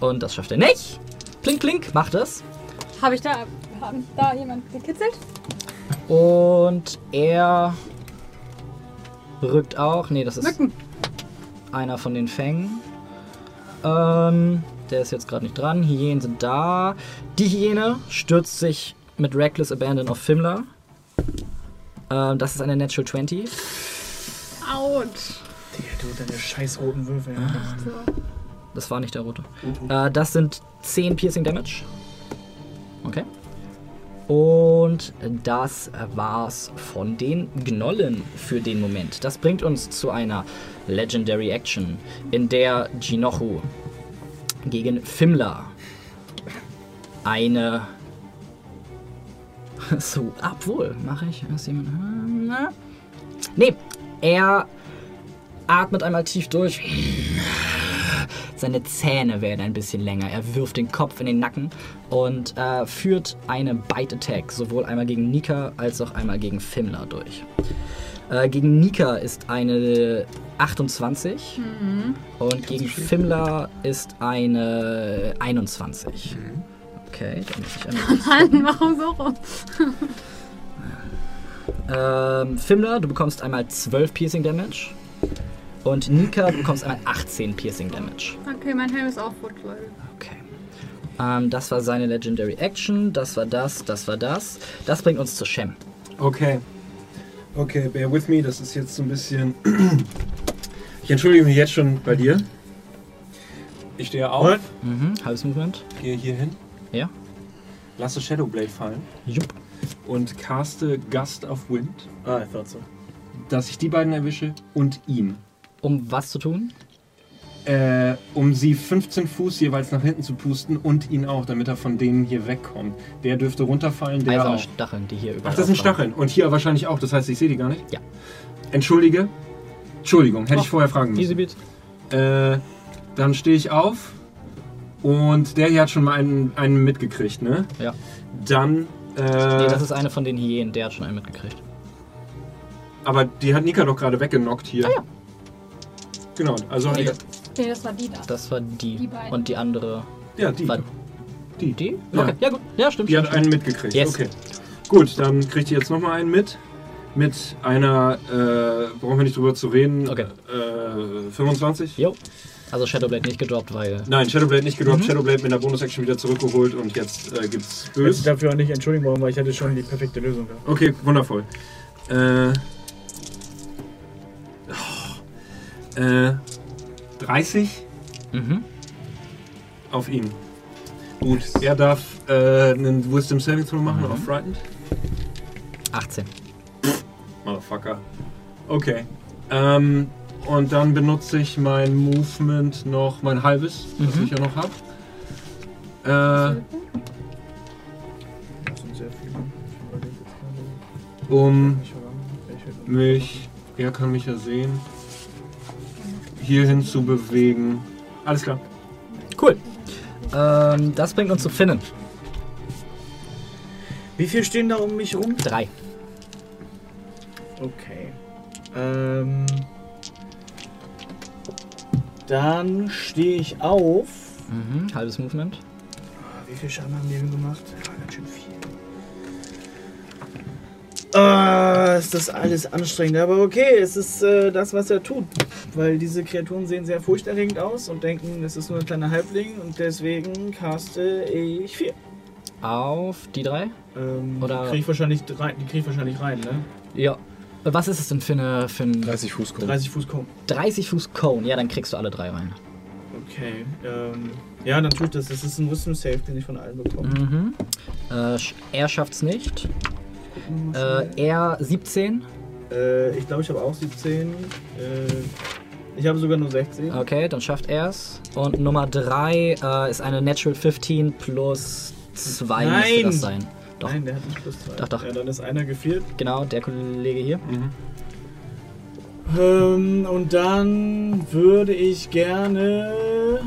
Und das schafft er nicht. Plink, plink, macht es. Habe ich da, haben da jemand gekitzelt? Und er rückt auch. Nee, das ist Mücken. einer von den Fängen. Ähm, der ist jetzt gerade nicht dran. Hyänen sind da. Die Hyäne stürzt sich mit Reckless Abandon auf Fimmler. Ähm, das ist eine Natural 20. Autsch. Digga, du deine scheiß roten Würfel. So. Das war nicht der rote. Äh, das sind 10 Piercing Damage. Okay. Und das war's von den Gnollen für den Moment. Das bringt uns zu einer Legendary Action, in der Jinochu gegen Fimmler eine. So, obwohl, mache ich. Ist? Nee, er atmet einmal tief durch. Seine Zähne werden ein bisschen länger. Er wirft den Kopf in den Nacken und äh, führt eine Bite-Attack, sowohl einmal gegen Nika als auch einmal gegen Fimmler durch. Äh, gegen Nika ist eine 28 und gegen Fimmler ist eine 21. Okay, dann muss ich einmal. Mann, warum so rum? Ähm, Fimler, du bekommst einmal 12 Piercing Damage. Und Nika, du bekommst einmal 18 Piercing Damage. Okay, mein Helm ist auch Foot 12. Okay. Ähm, das war seine Legendary Action. Das war das, das war das. Das bringt uns zu Shem. Okay. Okay, bear with me, das ist jetzt so ein bisschen. Ich entschuldige mich jetzt schon bei dir. Ich stehe auf? Mhm, halbes Movement. gehe hier hin, Ja. lasse Shadowblade fallen Jupp. und caste Gust of Wind, Ah, ich thought so. dass ich die beiden erwische und ihn. Um was zu tun? Äh, um sie 15 Fuß jeweils nach hinten zu pusten und ihn auch, damit er von denen hier wegkommt. Der dürfte runterfallen, der Eiserne auch. Stacheln, die hier überall Ach, das sind. Stacheln. Und hier wahrscheinlich auch, das heißt, ich sehe die gar nicht? Ja. Entschuldige. Entschuldigung, hätte ich Ach, vorher fragen Easy müssen. Beat. Äh, dann stehe ich auf und der hier hat schon mal einen, einen mitgekriegt, ne? Ja. Dann, Nee, äh, das ist eine von den Hyänen, der hat schon einen mitgekriegt. aber die hat Nika doch gerade weggenockt hier. Ah, ja. Genau, also Nee, das, Nee, das war die da. das war die. Die beiden. Und die andere. ja, die. War Die. die? Ja. Okay, ja gut. Ja, stimmt. Die hat stimmt, einen mitgekriegt. Yes. Okay. Gut, dann kriegt ihr jetzt nochmal einen mit. Mit einer, äh, brauchen wir nicht drüber zu reden. Okay. Äh, 25? Jo. Also Shadowblade nicht gedroppt, weil. Nein, Shadowblade nicht gedroppt, Mhm. Shadowblade mit der Bonus-Action wieder zurückgeholt und jetzt äh, gibt's Bös. dafür auch nicht entschuldigen wollen, weil ich hatte schon die perfekte Lösung gehabt. Okay, wundervoll. Äh, äh, 30 Mhm. auf ihn. Gut, er darf äh, einen Wisdom Saving Throw machen Mhm. auf Frightened. 18. Motherfucker. Okay. Ähm, und dann benutze ich mein Movement noch, mein halbes, das Mhm. ich ja noch habe. Äh, um mich, er kann mich ja sehen, hierhin zu bewegen. Alles klar. Cool. Ähm, das bringt uns zu Finnen. Wie viel stehen da um mich rum? Drei. Okay. Ähm. Dann stehe ich auf. Mhm. Halbes Movement. Wie viel Schaden haben die denn gemacht? Ja, ganz schön viel. Ah, ist das alles anstrengend. Aber okay, es ist äh, das, was er tut. Weil diese Kreaturen sehen sehr furchterregend aus und denken, es ist nur ein kleiner Halbling und deswegen caste ich vier. Auf die drei? Ähm, Oder- die krieg ich wahrscheinlich rein, die krieg ich wahrscheinlich rein, ne? Ja. Was ist es denn für eine. Für ein 30 Fuß kommen. 30 Fuß kommen. 30 Fuß Cone? Ja, dann kriegst du alle drei rein. Okay. Ähm, ja, dann tue ich das. Das ist ein Wisdom Save, den ich von allen bekomme. Mhm. Äh, er schafft's nicht. Äh, er 17. Äh, ich glaube, ich habe auch 17. Äh, ich habe sogar nur 16. Okay, dann schafft er's. Und Nummer 3 äh, ist eine Natural 15 plus 2 müsste Nein! das sein. Doch. Nein, der hat nicht plus 2. Doch, doch. Ja, dann ist einer gefehlt. Genau, der Kollege hier. Ähm, und dann würde ich gerne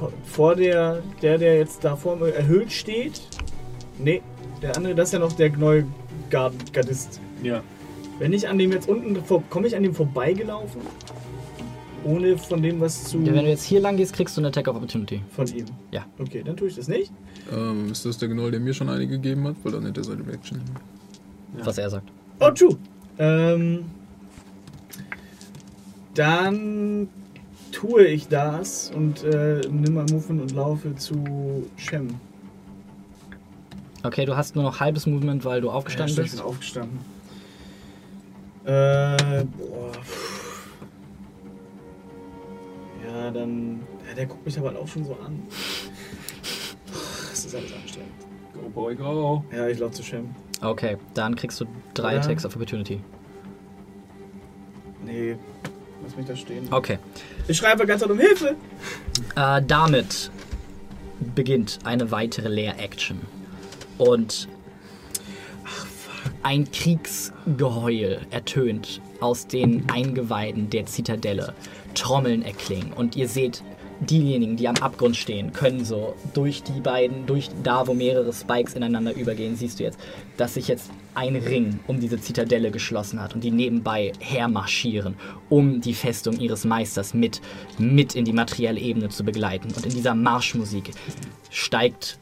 Ah, vor der, der, der jetzt da vor mir erhöht steht. Nee, der andere, das ist ja noch der neue Gard Gardist. Ja. Wenn ich an dem jetzt unten, vor- komme ich an dem vorbeigelaufen? Ohne von dem was zu. Ja, wenn du jetzt hier lang gehst, kriegst du eine Attack of Opportunity. von ihm. Ja. Okay, dann tue ich das nicht. Ähm, ist das der Gnoll, der mir schon eine gegeben hat? Weil dann hätte er seine Reaction. Was er sagt. Oh, true. Ähm, dann tue ich das und äh, nimm mein Movement und laufe zu Shem. Okay, du hast nur noch halbes Movement, weil du aufgestanden ja, bist. Ich bin aufgestanden. Äh, boah. Ja, dann. Ja, der guckt mich aber auch schon so an. Das ist alles anstrengend. Go, boy, go. Ja, ich laufe zu Shem. Okay, dann kriegst du drei Ja. Attacks of Opportunity. Nee, lass mich da stehen. Okay. Ich schreibe ganz um Hilfe! Äh, damit beginnt eine weitere Leer-Action. Und ein Kriegsgeheul ertönt aus den Eingeweiden der Zitadelle. Trommeln erklingen und ihr seht diejenigen, die am Abgrund stehen, können so durch die beiden, durch da, wo mehrere Spikes ineinander übergehen, siehst du jetzt, dass sich jetzt ein Ring um diese Zitadelle geschlossen hat und die nebenbei hermarschieren, um die Festung ihres Meisters mit, mit in die materielle Ebene zu begleiten. Und in dieser Marschmusik steigt,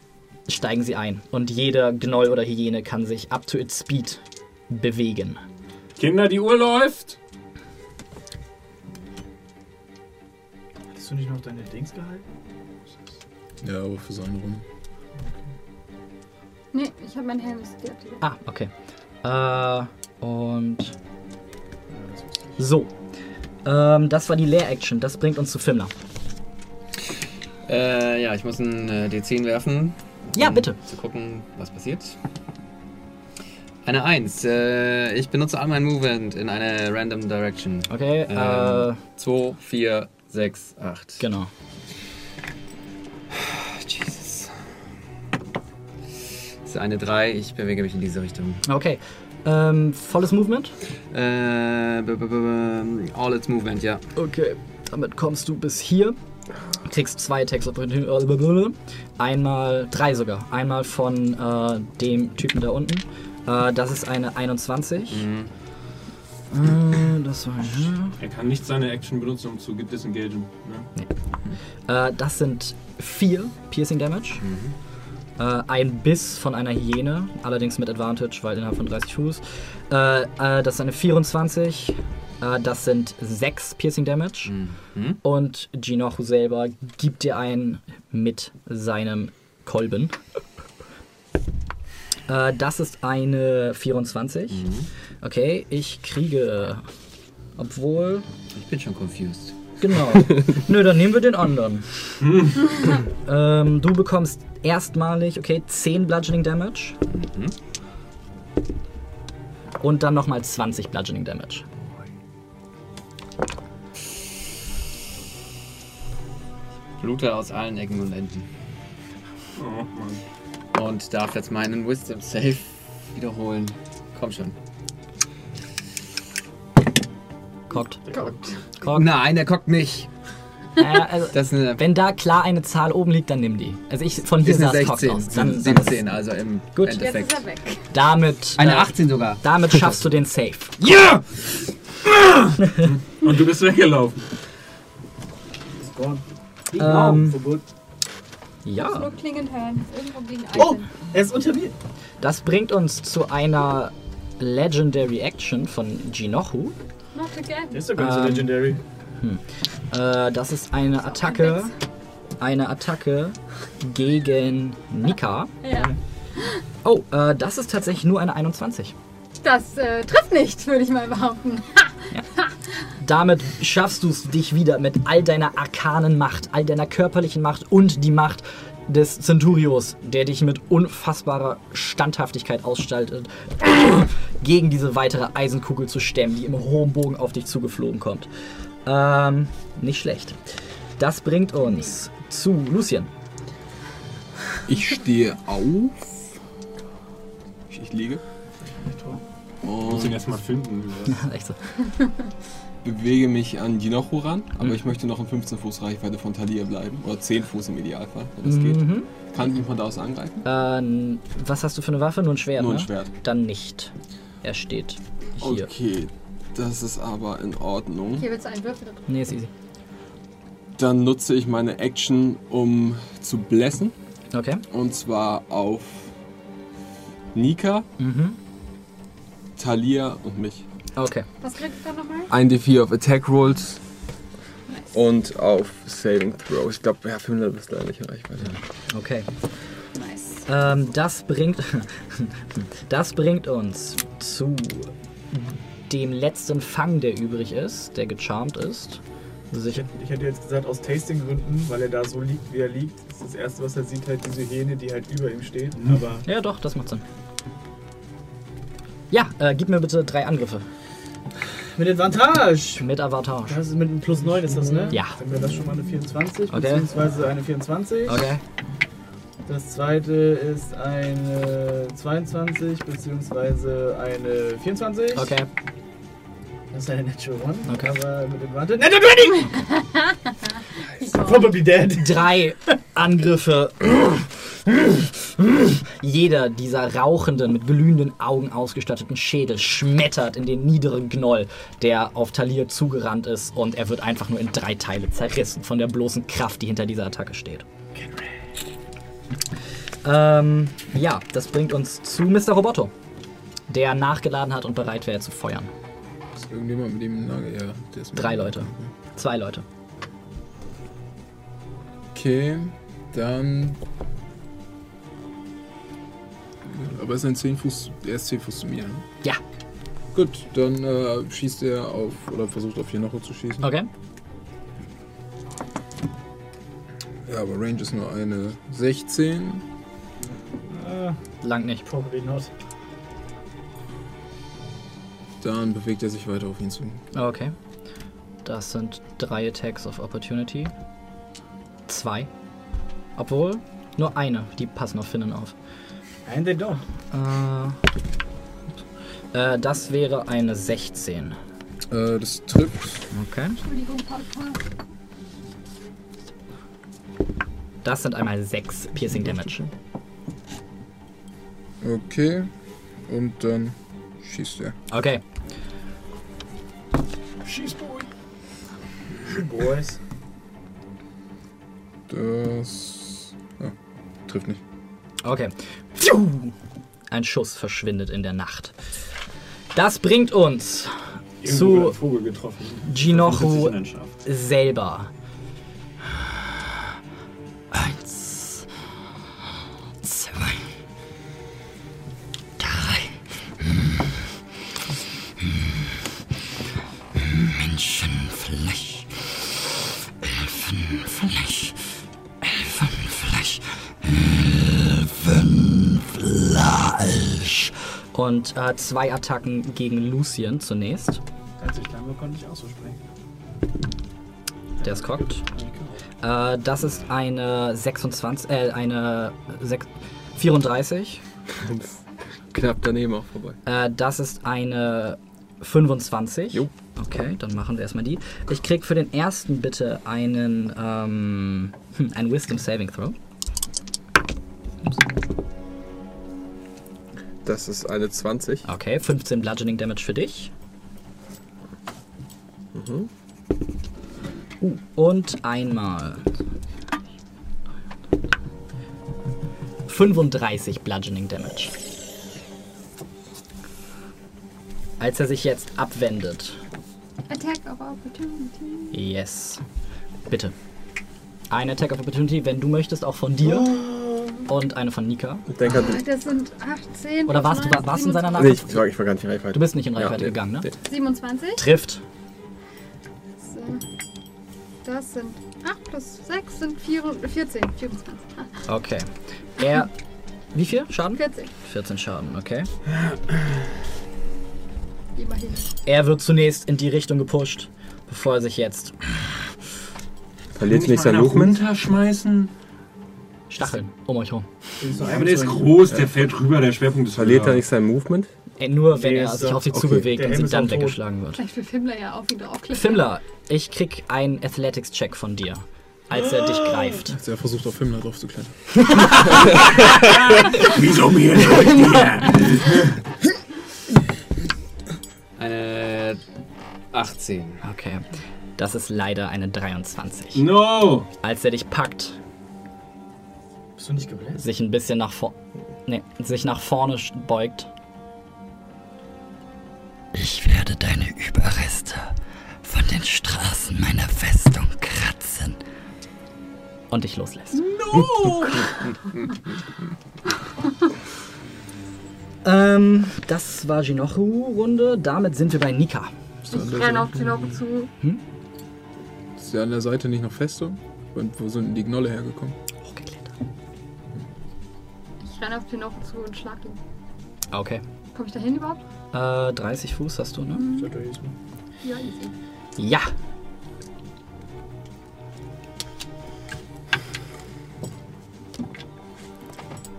steigen sie ein. Und jeder Gnoll oder Hyäne kann sich up to its speed bewegen. Kinder, die Uhr läuft. Hast du nicht noch deine Dings gehalten? Ja, aber für seine Runde. Nee, ich habe meinen Helm deaktiviert. Ah, okay. Äh, und. So. Ähm, das war die Leer-Action. Das bringt uns zu Fimmler. Äh, ja, ich muss einen äh, D10 werfen. Ja, um bitte. Zu gucken, was passiert. Eine 1. Äh, ich benutze all mein Movement in eine random direction. Okay, äh, Ähm, 2, 4, 6, 8. genau. Jesus. Das ist eine 3. Ich bewege mich in diese Richtung. Okay. Ähm, volles Movement? Äh, all its movement, ja. Okay. Damit kommst du bis hier. Kriegst zwei Attacks Opportunity. Einmal, drei sogar. Einmal von äh, dem Typen da unten. Äh, das ist eine 21. Mhm. Äh, das war. Er kann nicht seine Action benutzen, um zu disengagen. Ne? Äh, das sind vier Piercing Damage. Äh, ein Biss von einer Hyäne, allerdings mit Advantage, weil innerhalb von 30 Fuß. Äh, äh, das ist eine 24. Äh, das sind sechs Piercing Damage. Mhm. Und Jinochu selber gibt dir einen mit seinem Kolben. Äh, das ist eine 24. Okay, ich kriege. Obwohl. Ich bin schon confused. Genau. Nö, dann nehmen wir den anderen. ähm, du bekommst erstmalig, okay, 10 Bludgeoning Damage. Und dann nochmal 20 Bludgeoning Damage. Blute aus allen Ecken und Enden. Oh Mann. Und darf jetzt meinen Wisdom Save wiederholen. Komm schon. Cockt. Gott. Cockt. Nein, er guckt nicht. Naja, also, Das ist eine, wenn da klar eine Zahl oben liegt, dann nimm die. Also ich von hier ist eine sah es cockt 16. aus. Dann, dann 17, also im Gut. Jetzt ist Endeffekt. er weg. damit, Eine äh, 18 sogar. damit schaffst du den Save. Ja! Und du bist weggelaufen. Ist gone. Ähm, good. Ja. Nur klingend hören. Irgendwo gegen Oh, er ist unter mir. Das bringt uns zu einer Legendary Action von Jinochu. Not again. Der ist doch nicht so Ähm, legendary. Äh, das ist eine Attacke. Eine Attacke gegen Nika. Ja. Oh, äh, das ist tatsächlich nur eine 21. Das äh, trifft nicht, würde ich mal behaupten. Damit schaffst du es dich wieder mit all deiner arkanen Macht, all deiner körperlichen Macht und die Macht des Centurios, der dich mit unfassbarer Standhaftigkeit ausstattet, gegen diese weitere Eisenkugel zu stemmen, die im hohen Bogen auf dich zugeflogen kommt. Ähm, nicht schlecht. Das bringt uns zu Lucien. Ich stehe auf. Ich, ich liege. Ich muss ihn erstmal finden. Echt so. Bewege mich an Jinochu ran, aber Mhm. ich möchte noch in 15 Fuß Reichweite von Talia bleiben. Oder 10 Fuß im Idealfall, wenn das geht. Mhm. Kann ich von da aus angreifen? Ähm, was hast du für eine Waffe? Nur ein Schwert, Nur ein ne? Schwert. Dann nicht. Er steht hier. Okay, das ist aber in Ordnung. Hier willst du einen Würfel da drin. Nee, ist easy. Dann nutze ich meine Action, um zu blessen. Okay. Und zwar auf Nika, Mhm. Talia und mich. Okay. Was kriegst du da nochmal? Ein D4 auf Attack Rolls und auf Saving Throw. Ich glaube, ja, 500 ist leider nicht in Reichweite. Okay. Nice. Ähm, das bringt. das bringt uns zu dem letzten Fang, der übrig ist, der gecharmt ist. Ich, Sicher. hätte- ich hätte jetzt gesagt, aus Tasting-Gründen, weil er da so liegt, wie er liegt, ist das erste, was er sieht, halt diese Hähne, die halt über ihm steht. Aber Ja, doch, das macht Sinn. Ja, äh, gib mir bitte drei Angriffe. Mit Advantage! Mit Avatar. Das ist mit einem plus 9 ist das, ne? Ja. Dann wäre das schon mal eine 24, Okay. beziehungsweise eine 24. Okay. Das zweite ist eine 22, beziehungsweise eine 24. Okay. Das ist eine Natural One. Okay. Aber mit Advantage. Natural 20! Probably dead. Drei Angriffe. Jeder dieser rauchenden, mit glühenden Augen ausgestatteten Schädel schmettert in den niederen Gnoll, der auf Talir zugerannt ist und er wird einfach nur in drei Teile zerrissen von der bloßen Kraft, die hinter dieser Attacke steht. Ähm, ja, das bringt uns zu Mr. Roboto, der nachgeladen hat und bereit wäre zu feuern. Ist irgendjemand mit ihm Nagel? Ja, der ist mit Drei. Leute. Zwei Leute. Okay, dann. Aber es ist ein 10 Fuß. Er ist 10 Fuß zu mir. ne? Ja. Gut, dann äh, schießt er auf. Oder versucht auf Hinocho zu schießen. Okay. Ja, aber Range ist nur eine 16. Uh, Lang nicht. probably not. Dann bewegt er sich weiter auf ihn zu. Okay. Das sind drei Attacks of Opportunity. Zwei. Obwohl, nur eine. Die passen auf Finnen auf. And they don't. Äh, äh, das wäre eine 16. Äh, das trifft. Okay. Entschuldigung, Papa. Das sind einmal sechs Piercing Damage. Okay. Und dann schießt er. Okay. Schieß, Boy. Boys. Das. Ah, trifft nicht. Okay. Ein Schuss verschwindet in der Nacht. Das bringt uns Irgendwo zu. Ginochu selber. Eins, zwei, drei. Menschenfleisch, Elfenfleisch, Elfenfleisch. Und äh, zwei Attacken gegen Lucien zunächst. Als ich lang war, konnte ich auch so sprechen. Der ist cockt. Äh, das ist eine 26, äh, eine 6, 34. Knapp daneben auch vorbei. Äh, das ist eine 25. Jo. Okay, dann machen wir erstmal die. Ich krieg für den ersten bitte einen, ähm, hm, ein Wisdom Saving Throw. Das ist eine 20. Okay, 15 Bludgeoning Damage für dich. Uh, und einmal 35 Bludgeoning Damage. Als er sich jetzt abwendet. Attack of Opportunity. Yes. Bitte. Eine Attack of Opportunity, wenn du möchtest, auch von dir. Und eine von Nika. Ich denke, Ah, Das sind 18. Oder warst du plus warst du in seiner nee, Nachricht? ich, war, ich war gar nicht in Reichweite. Du bist nicht in Reichweite Ja, nee, gegangen, ne? nee. 27. Trifft. So. Das sind 8 plus 6 sind 4, 14. 24. Ah, Okay. Er. Wie viel Schaden? 40. 14 Schaden, okay. Immerhin. Er wird zunächst in die Richtung gepusht, bevor er sich jetzt Verliert nicht sein Movement? runterschmeißen? Stacheln um euch rum. Ja, aber der ist groß, der fällt rüber, der Schwerpunkt ist Verliert er nicht sein Movement? Äh, Nur wenn er sich auf sie okay. zubewegt und sie dann weggeschlagen wird. Vielleicht will Fimmler ja auch wieder aufklären. Fimmler, ich krieg einen Athletics-Check von dir, als er dich greift. Als er versucht, auf Himmler drauf zu klettern. Wieso mir nicht? Eine 18. Okay. Das ist leider eine 23. No! Als er dich packt, Bist du nicht gebläst? sich ein bisschen nach vor nee, sich nach vorne beugt. Ich werde deine Überreste von den Straßen meiner Festung kratzen. und dich loslässt. ähm, das war Jinochu-Runde. Damit sind wir bei Nika. Ist, da an Ich der renne Seite- auf die Locken zu. ist der an der Seite nicht noch Festung? Und wo sind denn die Gnolle hergekommen? Renne auf die Locken zu und schlag ihn. Okay. Komme ich da hin überhaupt? Äh, 30 Fuß hast du, ne? Mal. Ja, easy. Ja.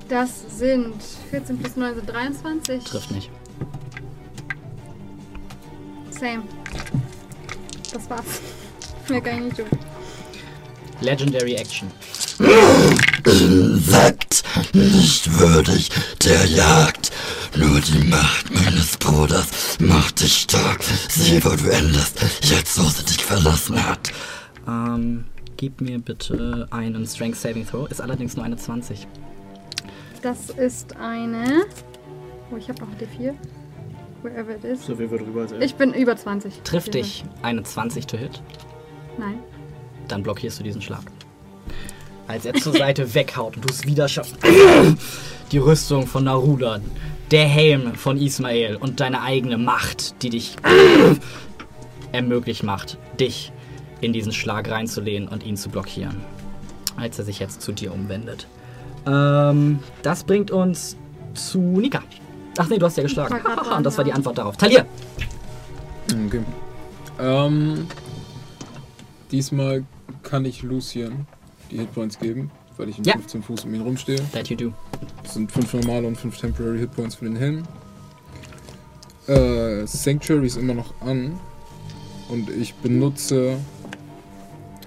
Das sind 14 plus 9 sind 23. Trifft nicht. Same. das war's. Mehr kann ich nicht tun. Legendary Action. Insekt, nicht würdig der Jagd. Nur die Macht meines Bruders macht dich stark. Sieh, wo du endest, jetzt wo sie dich verlassen hat. Ähm, gib mir bitte einen Strength Saving Throw. Ist allerdings nur eine 20. Das ist eine. Oh, ich habe noch D4. Wherever it is. So viel wird drüber als Ich bin über 20. Trifft dich eine 20 to hit, Nein. dann blockierst du diesen Schlag. Als er zur Seite weghaut und du es wieder schaffst. Die Rüstung von Naruda, der Helm von Ismael und deine eigene Macht, die dich ermöglicht macht, dich in diesen Schlag reinzulehnen und ihn zu blockieren. Als er sich jetzt zu dir umwendet. Ähm, das bringt uns zu Nika. Ach nee, du hast ja geschlagen. Dran, Und das war die. Antwort darauf. Talia! Okay. Ähm, diesmal kann ich Lucien die Hitpoints geben, weil ich in Ja. 15 Fuß um ihn rumstehe. That you do. Das sind 5 normale und 5 Temporary Hitpoints für den Helm. Äh, Sanctuary ist immer noch an. Und ich benutze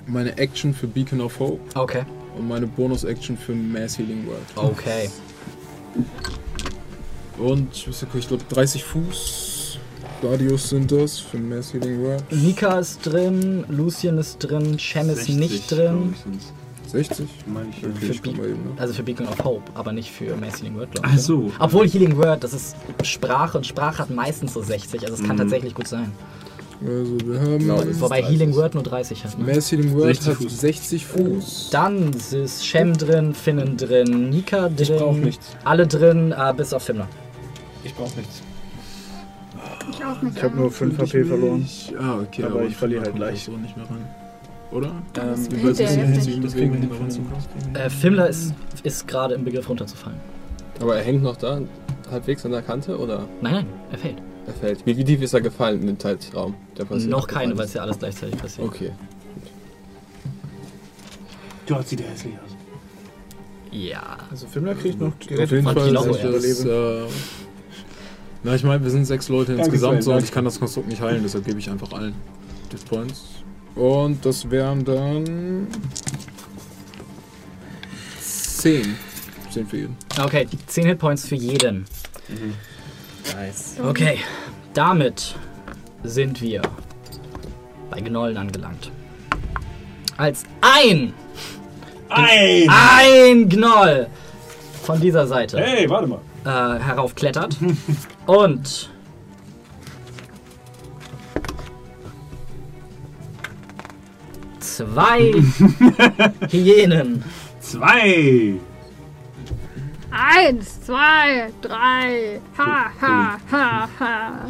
meine Action für Beacon of Hope Okay. und meine Bonus-Action für Mass Healing Word. Okay. Und ich glaube 30 Fuß Radius sind das für Mass Healing Word. Nika ist drin, Lucien ist drin, Shem ist 60, nicht drin. Ich, sind's. 60? Meine ich, ja. Okay, ich mal eben, ne? Also für Beacon of Hope, aber nicht für Mass Healing Word, glaube ich. Ach so. Obwohl Healing Word, das ist Sprache und Sprache hat meistens so 60, also es kann Mhm. tatsächlich gut sein. Also wir haben. Genau, Wobei 30. Healing Word nur 30 hat. Ne? Mass Healing Word 60 hat Fuß. 60 Fuß. Dann ist Shem drin, Finnen drin, Nika drin. Ich brauch nichts. Alle drin, äh, bis auf Fimler. Ich brauch nichts. Ich auch nicht. Ich habe nur 5 HP verloren. Ich- Ah, okay, Aber ich verliere halt leicht. So nicht mehr ran. Oder? Das Wie ist nicht. die Das kriegen wir hin. Äh, Fimler ist, ist gerade im Begriff runterzufallen. Aber er hängt noch da, halbwegs an der Kante, oder? Nein, nein, er fällt. Er fällt. Wie, wie tief ist er gefallen in den Zeitraum? Der passiert Noch keine, weil es ja alles gleichzeitig passiert. ist? Okay. Gott, sieht der hässlich aus. Ja. Also Fimmler kriegt noch Auf gerettet. jeden von Fall Kilo das, äh, Na, ich meine, wir sind sechs Leute Danke, insgesamt so und ich kann das Konstrukt nicht heilen, deshalb gebe ich einfach allen Hit Points. Und das wären dann. 10. 10 für jeden. Okay, 10 Hitpoints für jeden. Nice. Okay, damit sind wir bei Gnollen angelangt. Als ein, Ein! ein Gnoll von dieser Seite Hey, warte mal. äh, heraufklettert und zwei Hyänen Zwei! Eins, zwei, drei. Ha, ha, ha, ha.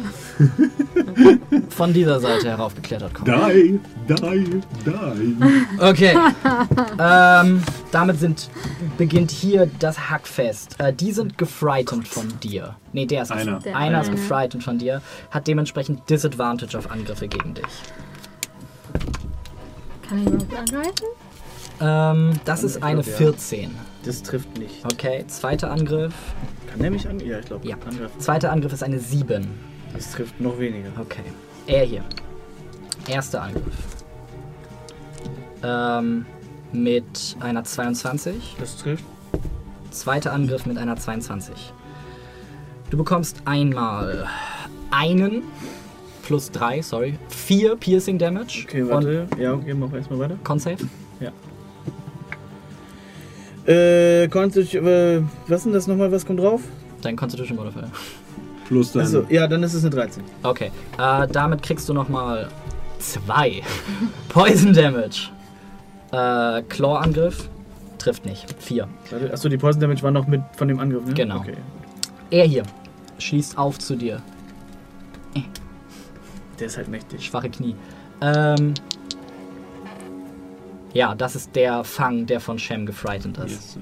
von dieser Seite heraufgeklettert kommen. Die, die, die. Okay. ähm, damit sind, beginnt hier das Hackfest. Äh, die sind gefrightened von dir. Nee, der ist Einer. Der Einer ist gefrightened von dir, hat dementsprechend Disadvantage auf Angriffe gegen dich. Kann ich überhaupt angreifen? Ähm, das ist eine glaub, ja. 14. Das trifft nicht. Okay, zweiter Angriff. Kann der mich angreifen? Ja, ich glaube, Ja. angreifen. Zweiter Angriff ist eine 7. Das trifft noch weniger. Okay. Er hier. Erster Angriff. Ähm, mit einer 22. Das trifft. Zweiter Angriff mit einer 22. Du bekommst einmal einen plus 3, sorry, 4 Piercing Damage. Okay, warte. Ja, okay, mach erstmal weiter. Und Con Save? Äh, ich, äh, was ist denn das nochmal? Was kommt drauf? Dein Constitution Modifier. Plus dann. Achso, ja, dann ist es eine 13. Okay, äh, damit kriegst du nochmal 2 Poison Damage. Äh, Claw-Angriff trifft nicht. 4. Warte, achso, die Poison Damage war noch mit von dem Angriff, ne? Genau. Okay. Er hier schließt auf zu dir. Der ist halt mächtig. Schwache Knie. Ähm, ja, das ist der Fang, der von Shem gefrightened ist. Yes.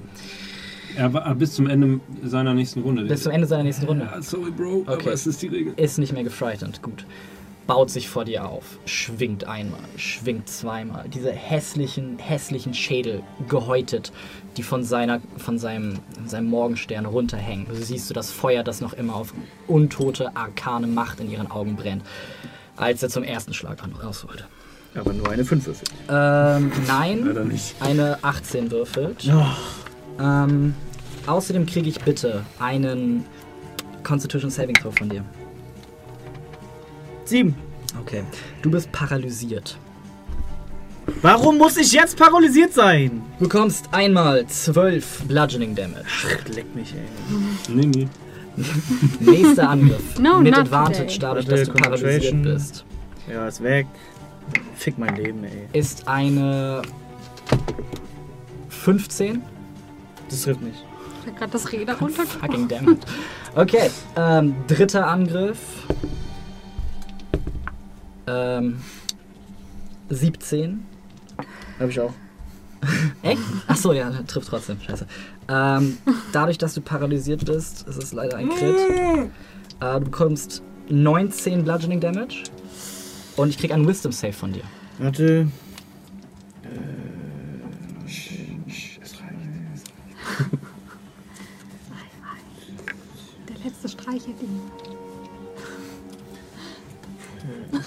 Er war bis zum Ende seiner nächsten Runde. Bis zum Ende seiner nächsten Runde. Ja, sorry, Bro, Okay. aber es ist die Regel. Ist nicht mehr gefrightened. Gut. Baut sich vor dir auf. Schwingt einmal, schwingt zweimal. Diese hässlichen, hässlichen Schädel gehäutet, die von, seiner, von seinem, seinem Morgenstern runterhängen. Du siehst du das Feuer, das noch immer auf untote, arkane Macht in ihren Augen brennt. Als er zum ersten Schlag an raus wollte. Aber nur eine 5 würfelt. Ähm, nein, Leider nicht. eine 18 würfelt. Oh, Ähm, außerdem kriege ich bitte einen Constitution Saving Throw von dir. 7. Okay. Du bist paralysiert. Warum muss ich jetzt paralysiert sein? Du bekommst einmal 12 Bludgeoning Damage. Ach, leck mich, ey. Nee, nee. Nächster Angriff. No, mit not Advantage today. dadurch, dass du paralysiert bist. Ja, ist weg. Fick mein Leben, ey. Ist eine 15. Das trifft nicht. Ich hab grad das Räder runtergekommen. Fucking damn it. Okay, ähm, dritter Angriff. Ähm, 17. Hab ich auch. Echt? Achso, ja, trifft trotzdem. Scheiße. Ähm, dadurch, dass du paralysiert bist, ist es leider ein Crit. Äh, du bekommst 19 Bludgeoning Damage. Und ich krieg einen Wisdom Save von dir. Warte. Der letzte streichelt ihn.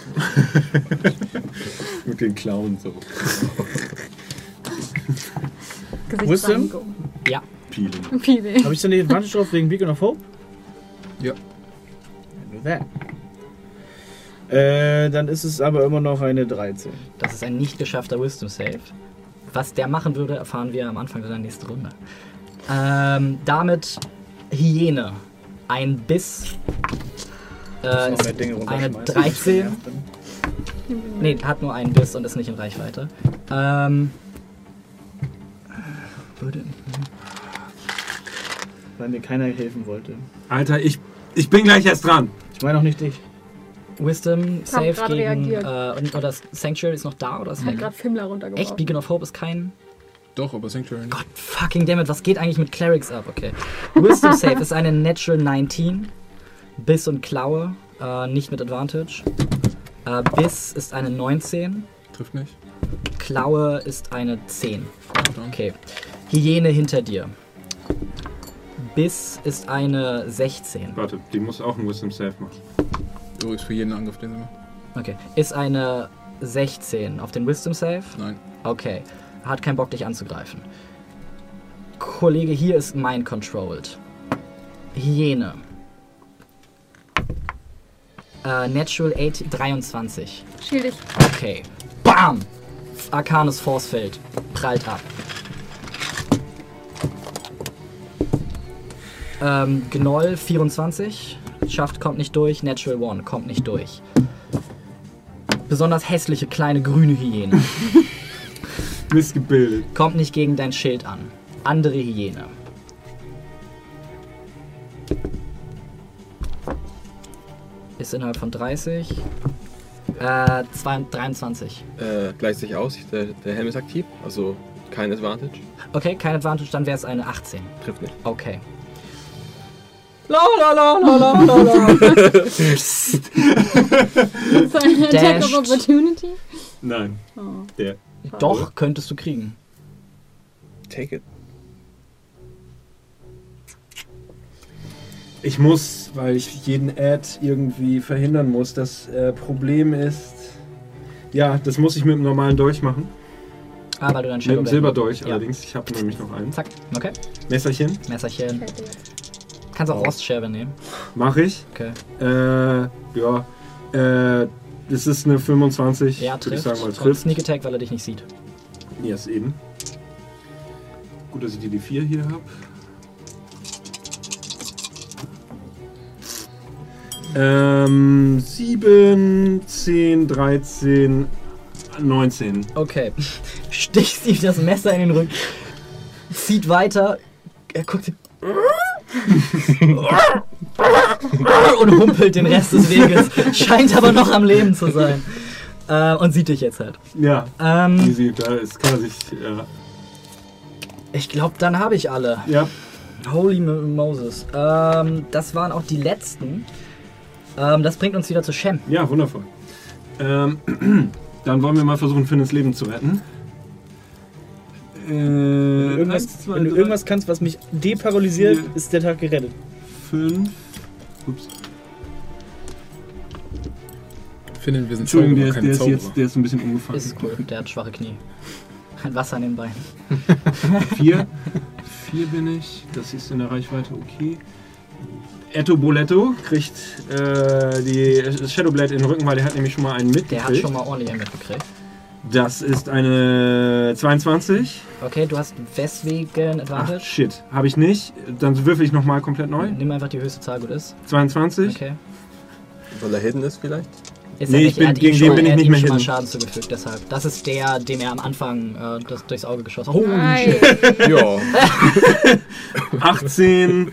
Mit den Clown so. Gesichtsreinigung. Ja. Peeling. Peeling. Habe ich dann die Advantage drauf wegen Beacon of Hope? Ja. Nur that. Äh, dann ist es aber immer noch eine 13. Das ist ein nicht geschaffter Wisdom Save. Was der machen würde, erfahren wir am Anfang der nächsten Runde. Ähm, damit Hyäne. Ein Biss. Äh, eine runterschmeißen. 13. Nee, hat nur einen Biss und ist nicht in Reichweite. Ähm, würde. Weil mir keiner helfen wollte. Alter, ich, ich bin gleich erst dran. Ich meine auch nicht dich. Wisdom hab Save grad gegen. reagiert. Äh, und, oder Sanctuary ist noch da oder ist Ich hab weg? grad Fimmler runtergeworfen. Echt? Beacon of Hope ist kein. Doch, aber Sanctuary nicht. Gott fucking dammit, was geht eigentlich mit Clerics ab? Okay. Wisdom Save ist eine Natural 19. Biss und Klaue, äh, nicht mit Advantage. Äh, Biss ist eine 19. Trifft nicht. Klaue ist eine 10. Dann. Okay. Hyäne hinter dir. Biss ist eine 16. Warte, die muss auch einen Wisdom Save machen. Übrigens für jeden Angriff, den sie macht. Okay. Ist eine 16 auf den Wisdom Save? Nein. Okay. Hat keinen Bock, dich anzugreifen. Kollege hier ist mind controlled. Hyäne. Äh, Natural 8, 23. Schild dich. Okay. Bam! Arcanes Forcefeld prallt ab. Ähm, Gnoll 24. Schafft, kommt nicht durch. Natural 1 kommt nicht durch. Besonders hässliche kleine grüne Hyäne. Missgebildet. Kommt nicht gegen dein Schild an. Andere Hyäne. Ist innerhalb von 30. Äh, zwei- 23. Äh, gleicht sich aus, der, der Helm ist aktiv, also kein Advantage. Okay, kein Advantage, dann wäre es eine 18. Trifft nicht. Okay. La la la la la la la. So ein Attack of. Opportunity? Nein. Oh. Der. Doch, könntest du kriegen. Take it. Ich muss, weil ich jeden Ad irgendwie verhindern muss. Das äh, Problem ist. Ja, das muss ich mit dem normalen Dolch machen. Ah, weil du dann Mit dem Silberdolch Ja. allerdings. Ich habe nämlich noch einen. Zack, okay. Messerchen. Messerchen. Kannst auch Rostscherbe nehmen. Mache ich. Okay. Äh, ja. Äh, das ist eine 25. Ja, trifft. ich sagen mal Und trifft. Sneak Attack, weil er dich nicht sieht. Yes, eben. Gut, dass ich die, die 4 hier habe. Ähm, 7, 10, 13, 19. Okay. Stichst ihm das Messer in den Rücken. Zieht weiter. Er guckt. und humpelt den Rest des Weges. Scheint aber noch am Leben zu sein. Äh, und sieht dich jetzt halt. Ja, Ähm, easy. Da ist, kann er sich. Ja. ich glaube, dann habe ich alle. ja. Holy Mo- Moses. Ähm, das waren auch die letzten. Ähm, das bringt uns wieder zu Shem. Ja, wundervoll. Ähm, dann wollen wir mal versuchen, Finn ins Leben zu retten. Äh, Wenn du irgendwas, eins, zwei, wenn du drei, irgendwas kannst, was mich deparalysiert, Vier. ist der Tag gerettet. fünf. Ups. Finden wir sind Entschuldigung, der, ist- der, ist jetzt, der ist ein bisschen umgefallen. Ist cool, der hat schwache Knie. Ein Wasser an den Beinen. Vier. Vier bin ich. Das ist in der Reichweite okay. Etto Boletto kriegt äh, die das Shadowblade in den Rücken, weil der hat nämlich schon mal einen mitgekriegt. Der hat schon mal ordentlich einen mitgekriegt. Das ist eine 22. Okay, du hast weswegen Ach, Advantage? shit. Habe ich nicht. Dann würfel ich nochmal komplett neu. Nimm einfach die höchste Zahl, gut ist. 22. Okay. Weil er hidden ist vielleicht? Ist Nee, ich nicht, bin- gegen den bin ich nicht mehr hidden. Schaden zugefügt, deshalb. Das ist der, dem er am Anfang äh, das durchs Auge geschossen hat. Holy Nein. shit. Ja. 18,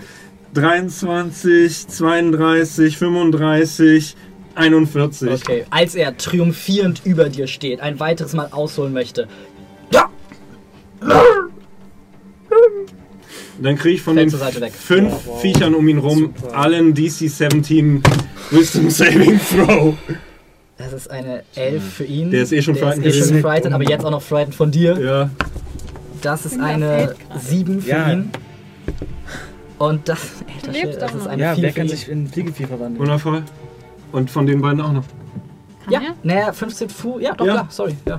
23, 32, 35, 41. Okay, als er triumphierend über dir steht, ein weiteres Mal ausholen möchte. Ja! Dann kriege ich von Fällt den zur Seite weg. fünf Ja, wow. Viechern um ihn rum Super. allen DC 17 Wisdom Saving Throw. Das ist eine 11 für ihn. Der ist eh schon Der frightened ist eh schon frightened, aber jetzt auch noch frightened von dir. Ja. Das ist eine fällt gerade. 7 für Ja. ihn. Und das, Schwede, das doch ist eine Ja, 4 wer für kann ihn. sich in Fliegevieh verwandeln? Wundervoll. Und von den beiden auch noch. Ja, Ja. naja, 15 Fu. Ja, doch, Ja. klar, sorry. Ja.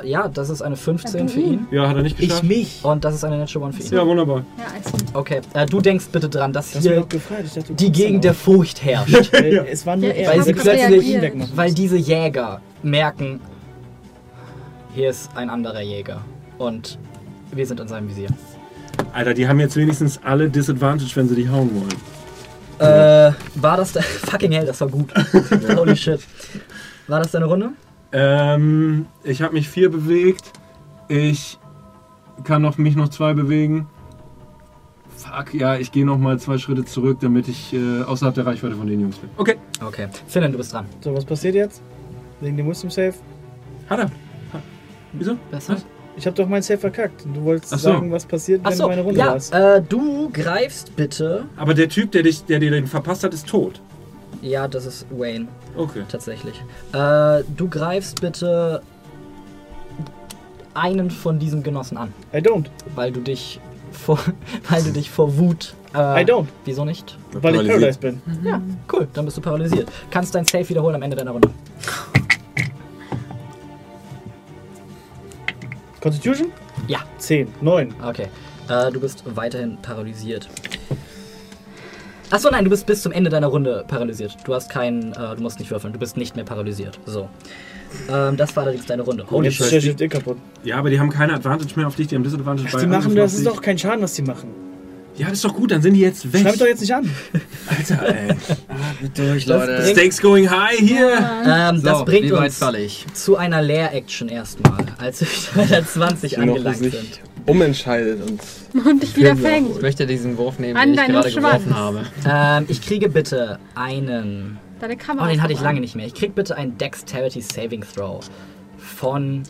Äh, ja, das ist eine 15 für ihn. Ja, hat er nicht geschafft. mich. Und das ist eine Natural One für ihn. Ja, wunderbar. Ja, also. Okay, äh, du denkst bitte dran, dass Das hier. Ich dachte, die Gegend der Furcht herrscht. Äh, Es war nur Ja, ich er. Weil sie plötzlich-. Weil diese Jäger merken, hier ist ein anderer Jäger. Und wir sind in seinem Visier. Alter, die haben jetzt wenigstens alle Disadvantage, wenn sie dich hauen wollen. Äh, war das der. Fucking hell, das war gut. Holy shit. War das deine Runde? Ähm, ich habe mich vier bewegt. Ich kann noch, mich noch zwei bewegen. Fuck, ja, ich gehe noch mal zwei Schritte zurück, damit ich äh, außerhalb der Reichweite von den Jungs bin. Okay, Okay. Finnen, du bist dran. So, was passiert jetzt? Wegen dem Wisdom Save? hat er. Ha- Wieso? Besser? Ich hab doch mein Save verkackt. Du wolltest so. sagen, was passiert, wenn Achso, meine Runde ja, warst. äh, du greifst bitte. Aber der Typ, der, dich, der dir den verpasst hat, ist tot. Ja, das ist Wayne, Okay. tatsächlich. Äh, du greifst bitte einen von diesen Genossen an, I don't. weil du dich vor, weil du dich vor Wut. Äh, I don't. Wieso nicht? Weil ich Paralysiert. bin. Ja, cool, dann bist du paralysiert. Kannst dein Save wiederholen am Ende deiner Runde. Constitution? Ja. 10. 9. Okay. Äh, du bist weiterhin paralysiert. Achso, nein, du bist bis zum Ende deiner Runde paralysiert. Du hast keinen, äh, du musst nicht würfeln, du bist nicht mehr paralysiert. So. Ähm, das war allerdings deine Runde. Holy Jetzt ist shit. der Shift eh kaputt. Ja, aber die haben keine Advantage mehr auf dich, die haben Disadvantage Ach, bei die machen, das auf ist dich. doch kein Schaden, was die machen. Ja, das ist doch gut, dann sind die jetzt weg. Schreib doch jetzt nicht an. Alter, ey. Durch, Das Leute. bringt- Stakes going high hier. Ähm, das So, bringt wie weit uns falle ich? zu einer Leer-Action erstmal, als wir bei der 20 Die noch angelangt sich sind. umentscheidet und Und dich wieder fängt. Ich möchte diesen Wurf nehmen, An den ich gerade Schwanz. geworfen habe. Ähm, ich kriege bitte einen. Deine Kamera. Oh, den hatte ich lange an. nicht mehr. Ich krieg bitte einen Dexterity Saving Throw von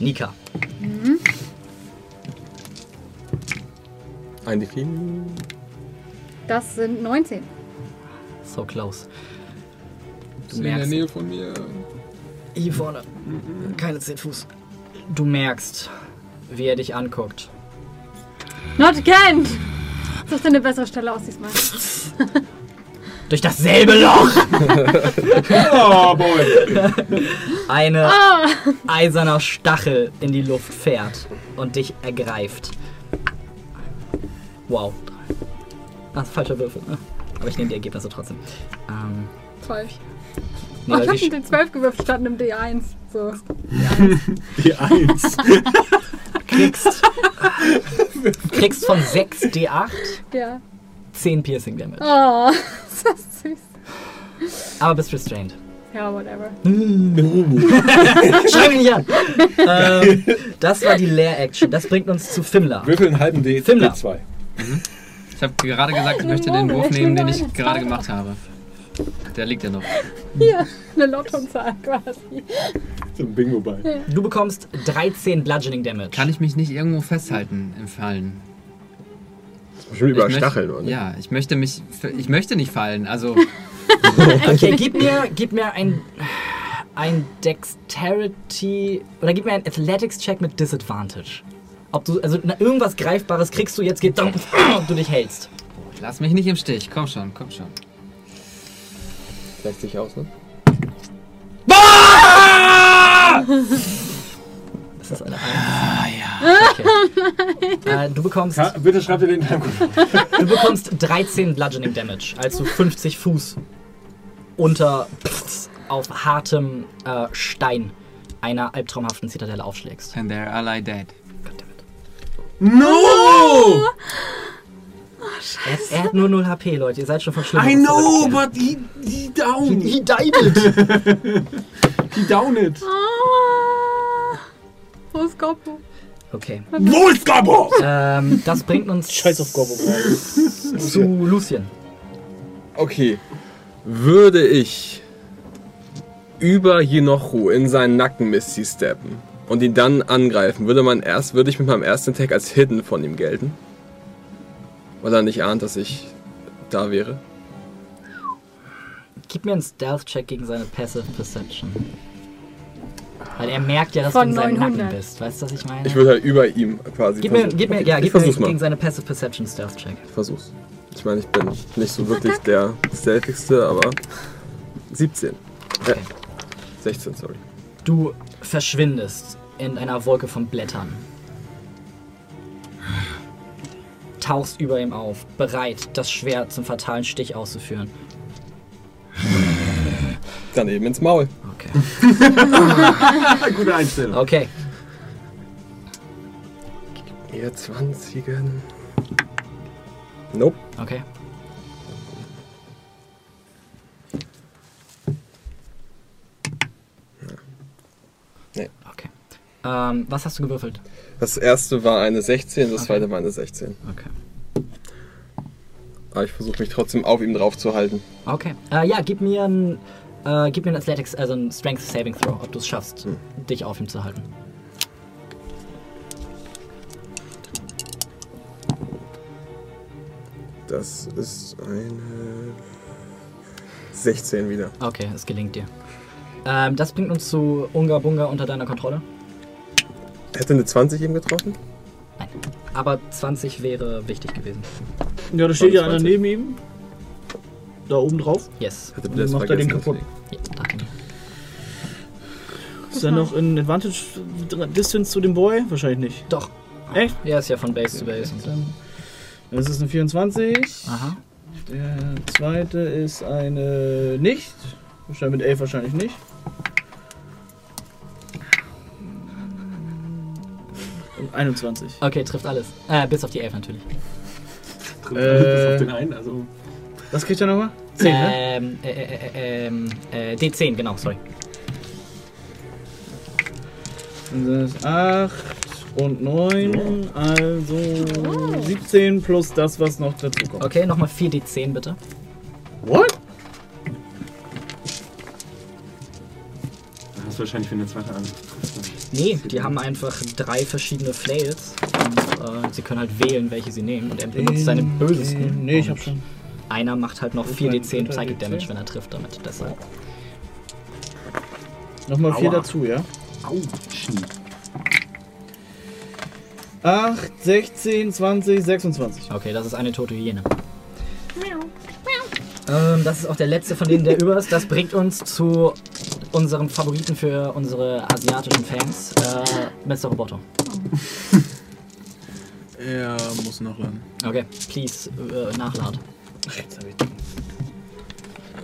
Nika. Ein Defeat. Das sind 19. So close. Du in der merkst, Nähe von mir. hier vorne, keine 10 Fuß. Du merkst, wie er dich anguckt. Not again! Such dir eine bessere Stelle aus diesmal. Durch dasselbe Loch Oh, boy. eine Ah! eiserner Stachel in die Luft fährt und dich ergreift. Wow. Ah, falscher Würfel. Ah, Aber ich nehme die Ergebnisse trotzdem. Ähm, 12. nee, Oh, ich hab mit den 12 gewürfelt statt einem D1. So. Die Eins. kriegst, kriegst von 6 D8 Ja. 10 Piercing Damage. Oh, ist das süß. Aber bist restrained. Ja, whatever. Schreib mich nicht an! ähm, das war die Leer-Action. Das bringt uns zu Fimmler. Würfel einen halben D, Fimmler. D2. Ich habe gerade gesagt, ich möchte den Wurf nehmen, den ich gerade gemacht habe. Der liegt ja noch. Hier, eine Lottozahl quasi. So ein Bingo bei. Du bekommst 13 Bludgeoning Damage. Kann ich mich nicht irgendwo festhalten im Fallen? Bestimmt über Stacheln, oder? Ja, ich möchte mich. Ich möchte nicht fallen. Also, Okay, gib mir, gib mir ein, ein Dexterity oder gib mir ein Athletics-Check mit Disadvantage. Ob du, also na, irgendwas Greifbares kriegst du, jetzt geht und du dich hältst. lass mich nicht im Stich. Komm schon, komm schon. Gleicht sich aus, ne? Das ist eine Eins. Okay. Äh, du bekommst Ja, bitte schreibt ihr den in deinem Du bekommst 13 Bludgeoning Damage, als du 50 Fuß unter pff, auf hartem äh, Stein einer albtraumhaften Zitadelle aufschlägst. And they're all dead. No! Er, er hat nur 0 HP, Leute. Ihr seid schon von schlimmen I know, but he, he down. He died it. He down it. Ah, wo ist Goppo? Okay. Wo ist Gabo? Ähm, das bringt uns Scheiß auf Gobbo. zu Lucien. Okay. Würde ich über Jinochu in seinen Nacken Misty steppen und ihn dann angreifen, würde man erst, würde ich mit meinem ersten Attack als Hidden von ihm gelten? Weil er nicht ahnt, dass ich da wäre. Gib mir einen Stealth-Check gegen seine Passive Perception. Weil er merkt ja, dass Von du in seinem 900. Nacken bist. Weißt du, was ich meine? Ich würde halt über ihm quasi. gib mir, gib mir, Okay, ja, ich gib mir versuch's mal. gegen seine Passive Perception Stealth-Check. Ich versuch's. Ich meine, ich bin nicht so wirklich der stealthigste, aber 17. Äh, 16, sorry. Du verschwindest in einer Wolke von Blättern. Tauchst über ihm auf, bereit, das Schwert zum fatalen Stich auszuführen. Dann eben ins Maul. Okay. Gute Einstellung. Okay. Ihr 20 Nope. Okay. Ähm, was hast du gewürfelt? Das erste war eine 16, das Okay. zweite war eine 16. Okay. Aber ich versuche mich trotzdem auf ihm drauf zu halten. Okay. Äh, ja, gib mir ein, äh, gib mir ein Athletics, also ein Strength Saving Throw, ob du es schaffst, Hm. dich auf ihm zu halten. Das ist eine 16 wieder. Okay, es gelingt dir. Ähm, das bringt uns zu Unga Bunga unter deiner Kontrolle. Hätte eine 20 ihm getroffen? Nein. Aber 20 wäre wichtig gewesen. Ja, da steht ja einer 20. neben ihm. Da oben drauf. Yes. Hätte Und dann macht er den kaputt. Ja, danke. Ist er noch in Advantage Distance zu dem Boy? Wahrscheinlich nicht. Doch. Echt? Ja, ist ja von Base zu Base. Und so. Dann, das ist eine 24. Aha. Der zweite ist eine nicht. Wahrscheinlich mit 11 wahrscheinlich nicht. 21. Okay, trifft alles. Äh, bis auf die 11 natürlich. Trifft Äh. alles bis auf den einen, also. Was kriegt er nochmal? 10, ne? Ähm, äh, äh, äh, ähm, äh, D10, genau, sorry. Dann sind es 8 und 9. Also 17 plus das, was noch dazu kommt. Okay, nochmal 4 D10 bitte. What? Das ist wahrscheinlich für eine zweite Angriff. Ne? Nee, die haben einfach drei verschiedene Flails. Und, äh, sie können halt wählen, welche sie nehmen. Und er benutzt seine bösesten. Nee, ich hab schon. Einer macht halt noch Wo ist 4 mein D10 dritter Psychic D10? Damage, wenn er trifft damit. Deshalb. Nochmal 4 Aua. dazu, ja? Au, Schnie. 8, 16, 20, 26. Okay, das ist eine tote Hyäne. Ähm, das ist auch der letzte von denen, der über ist. Das bringt uns zu unserem Favoriten für unsere asiatischen Fans, äh, Mr. Roboto. Er muss noch ran. Okay, please, äh, nachlad. Ach, jetzt hab ich.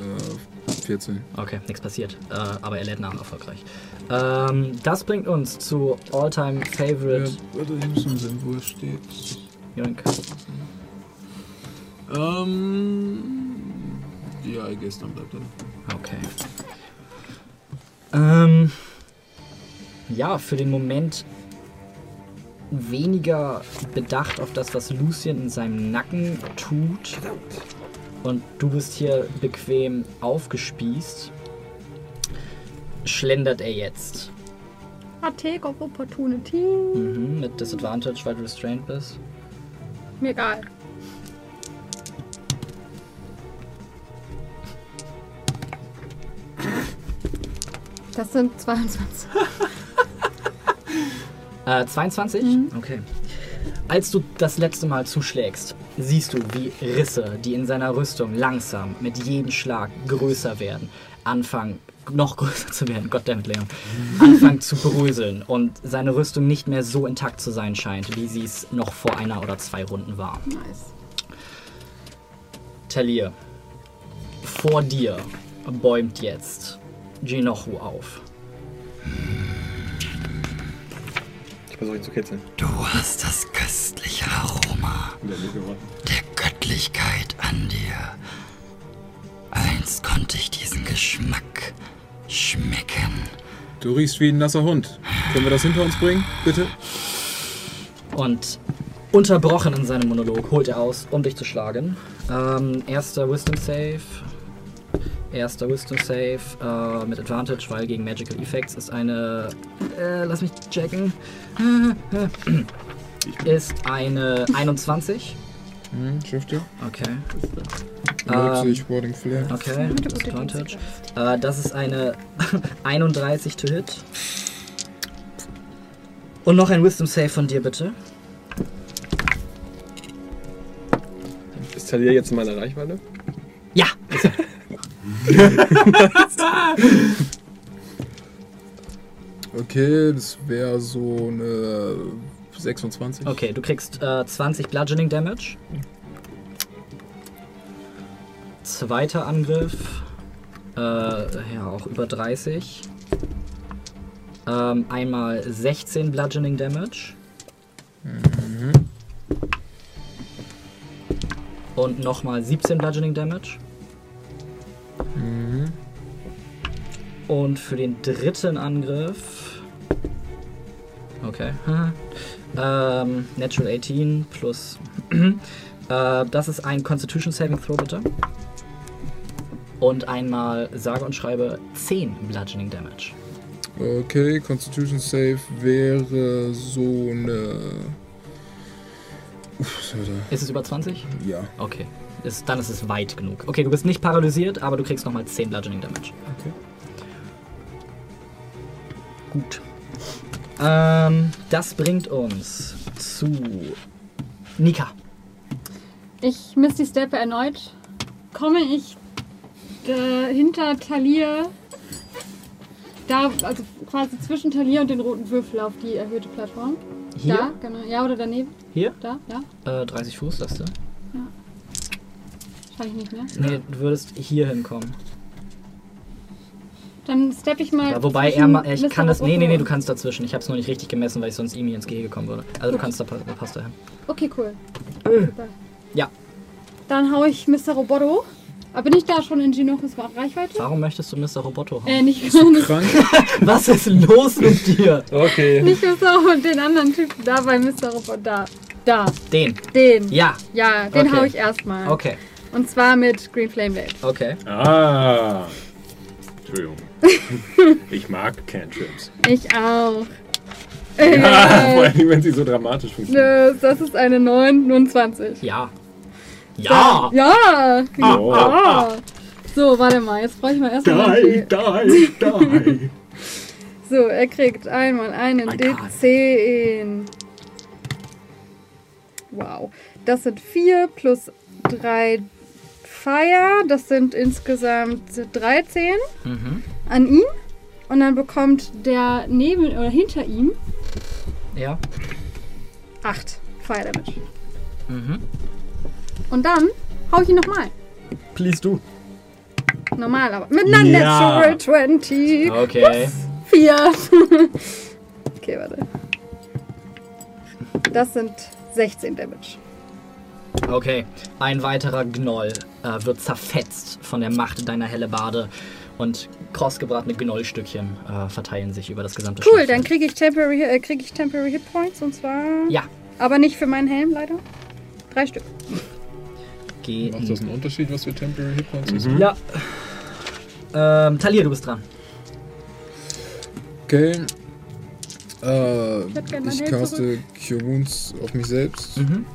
Äh, 14. Okay, nichts passiert. Äh, aber er lädt nach erfolgreich. Ähm, das bringt uns zu All-Time Ja, Favorite warte, ich muss mal sehen, wo es steht. Yoink. Ähm. Ja, I guess, dann bleibt er. Okay. Ähm, ja, für den Moment weniger bedacht auf das, was Lucien in seinem Nacken tut. Und du bist hier bequem aufgespießt. Schlendert er jetzt. Attack of Opportunity. Mhm, mit Disadvantage, weil du restrained bist. Mir egal. Das sind 22. Äh, 22? Okay. Als du das letzte Mal zuschlägst, siehst du, wie Risse, die in seiner Rüstung langsam mit jedem Schlag größer werden, anfangen noch größer zu werden, Goddammit, Leon, anfangen zu bröseln und seine Rüstung nicht mehr so intakt zu sein scheint, wie sie es noch vor einer oder zwei Runden war. Nice. Talir, vor dir bäumt jetzt Jinochu auf. Ich versuche ihn zu kitzeln. Du hast das köstliche Aroma der Göttlichkeit an dir. Einst konnte ich diesen Geschmack schmecken. Du riechst wie ein nasser Hund. Können wir das hinter uns bringen, bitte? Und unterbrochen in seinem Monolog holt er aus, um dich zu schlagen. Ähm, erster Wisdom Save. Erster Wisdom Save äh, mit Advantage, weil gegen Magical Effects ist eine. Äh, lass mich checken. Ist eine 21. Hm, schafft ihr? Okay. Nutze Ähm, ich Warding Flare. Okay, Gute, mit gute Advantage. Äh, das ist eine 31 to hit. Und noch ein Wisdom Save von dir, bitte. Ist Talia jetzt in meiner Reichweite? Okay, das wäre so eine 26. Okay, du kriegst äh, 20 Bludgeoning Damage. Zweiter Angriff. Äh, ja, auch über 30. Ähm, einmal 16 Bludgeoning Damage. Und nochmal 17 Bludgeoning Damage. Mhm. Und für den dritten Angriff. Okay. ähm, Natural 18 plus. äh, das ist ein Constitution Saving Throw, bitte. Und einmal sage und schreibe 10 Bludgeoning Damage. Okay, Constitution Save wäre so eine. Uff? Ist es über 20? Ja. Okay. Ist, dann ist es weit genug. Okay, du bist nicht paralysiert, aber du kriegst nochmal 10 Bludgeoning Damage. Okay. Gut. Ähm, das bringt uns zu Nika. Ich Misty Steppe erneut. Komme ich äh, hinter Talir, da, also quasi zwischen Talir und den roten Würfel auf die erhöhte Plattform. Hier? Da, genau. Ja, oder daneben. Hier? Da, ja. Äh, 30 Fuß, sagst du? Wahrscheinlich nicht mehr. Nee, du würdest hier hinkommen. Dann steppe ich mal. Ja, wobei er ma- ich Mr. kann das. Nee, nee, nee, du kannst dazwischen. Ich hab's nur nicht richtig gemessen, weil ich sonst ihm ins Gehege kommen würde. Also du kannst da, pa- da passt da hin. Okay, cool. Super. Ja. Dann hau ich Mr. Roboto. Aber bin ich da schon in Ginochus Reichweite? Warum möchtest du Mr. Roboto haben? Äh, nicht, nicht, Krank? Was ist los mit dir? Okay. nicht Mr. und den anderen Typen. Da bei Mr. Roboto. Da. Da. Den. Den. Ja. Ja, den Okay. hau ich erstmal. Okay. Und zwar mit Green Flame Blade. Okay. Ah. Entschuldigung. Ich mag Cantrips. Ich auch. Ja, vor allem, wenn sie so dramatisch funktionieren. das ist eine 29. Ja. Ja. Ja! Oh. Ja! So, warte mal, jetzt brauche ich mal erstmal. Die, die, die. So, er kriegt einmal einen My God. D10. Wow. Das sind 4 plus 3 Fire. Das sind insgesamt 13 Mhm. an ihn. Und dann bekommt der neben oder hinter ihm Ja. 8 Fire Damage. Mhm. Und dann hau ich ihn nochmal. Please du. Normal, aber mit einer Ja. Natural 20. Okay. 4. okay, warte. Das sind 16 Damage. Okay. Ein weiterer Gnoll äh, wird zerfetzt von der Macht deiner Hellebarde und krossgebratene Gnollstückchen äh, verteilen sich über das gesamte Cool, Schlachtfeld. dann kriege ich, temporary, äh, krieg ich Temporary Hit Points und zwar. Ja. Aber nicht für meinen Helm, leider. Drei Stück. Geh Macht das einen Unterschied, was für Temporary Hit Points ist? Ja. Ähm, Talir, du bist dran. Okay. Äh, ich Held caste Cure Wounds auf mich selbst. Mhm.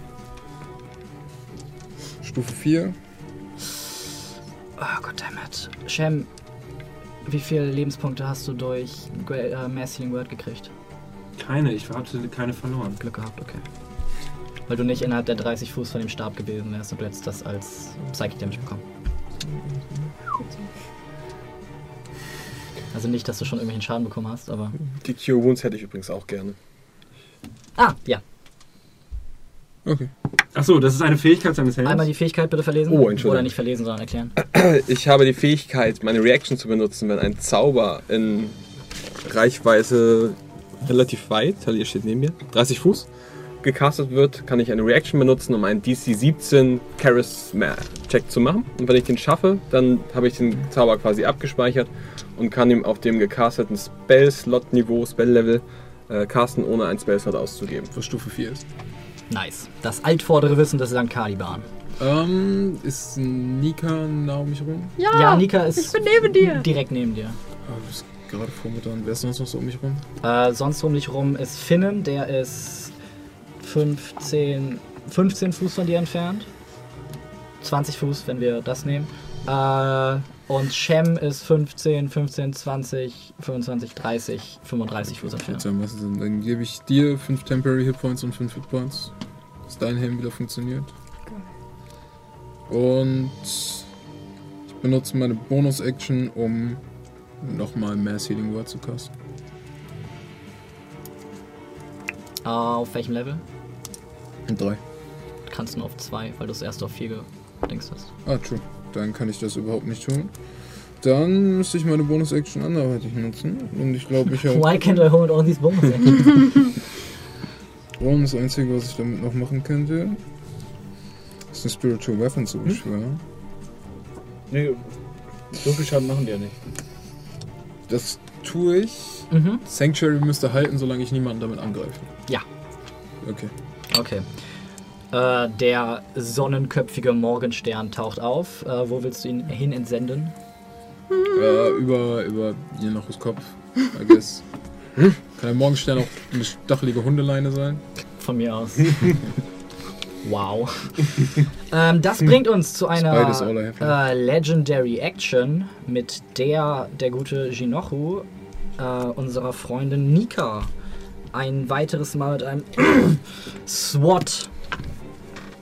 Stufe 4. Oh goddammit. Shem, wie viele Lebenspunkte hast du durch äh, Mass Healing Word gekriegt? Keine, ich hatte keine verloren. Glück gehabt, okay. weil du nicht innerhalb der 30 Fuß von dem Stab gewesen wärst und du hättest das als Psychic Damage bekommen. Also nicht, dass du schon irgendwelchen Schaden bekommen hast, aber. Die Cure Wounds hätte ich übrigens auch gerne. Ah, ja. Okay. Achso, das ist eine Fähigkeit seines Helms. Einmal die Fähigkeit bitte verlesen. Oh, Entschuldigung. Oder nicht verlesen, sondern erklären. Ich habe die Fähigkeit, meine Reaction zu benutzen, wenn ein Zauber in Reichweite relativ weit, Talia steht neben mir, 30 Fuß, gecastet wird, kann ich eine Reaction benutzen, um einen DC 17 Charisma-Check zu machen. Und wenn ich den schaffe, dann habe ich den Zauber quasi abgespeichert und kann ihn auf dem gecasteten Spell-Slot-Niveau, Spell-Level, äh, casten, ohne einen Spell-Slot auszugeben. Was Stufe 4 ist. Nice. Das altvordere Wissen des St. Caliban. Ähm, ist Nika nah um mich rum? Ja, Ja, Nika ist ich bin neben dir. direkt neben dir. Ah, du bist gerade vor mir dran. Wer ist sonst noch so um mich rum? Äh, sonst um dich rum ist Finnen, der ist 15, 15 Fuß von dir entfernt. 20 Fuß, wenn wir das nehmen. Äh, und Shem ist 15, 15, 20, 25, 30, 35 Fuß entfernt. Sinn. Dann gebe ich dir 5 Temporary Hit Points und 5 Hit Points. Dass dein Helm wieder funktioniert. Und ich benutze meine Bonus-Action, um nochmal Mass Healing Word zu casten. Auf welchem Level? Und 3. Kannst du nur auf 2, weil du es erst auf 4 gedenkst hast. Ah, true. Dann kann ich das überhaupt nicht tun. Dann müsste ich meine Bonus-Action anderweitig nutzen. Und ich glaube, ich habe. Why can't I hold all these bonus Und das Einzige, was ich damit noch machen könnte, ist eine Spiritual Weapon zu beschwören. Nee, so viel Schaden machen die ja nicht. Das tue ich. mhm. Sanctuary müsste halten, solange ich niemanden damit angreife. Ja. Okay. Okay. Äh, der sonnenköpfige Morgenstern taucht auf. Äh, wo willst du ihn hin entsenden? Äh, über, über Jenachus Kopf, I guess. Kann der Morgenstern auch eine stachelige Hundeleine sein? Von mir aus. wow. ähm, das bringt uns zu einer äh, Legendary Action, mit der der gute Jinochu äh, unserer Freundin Nika ein weiteres Mal mit einem SWAT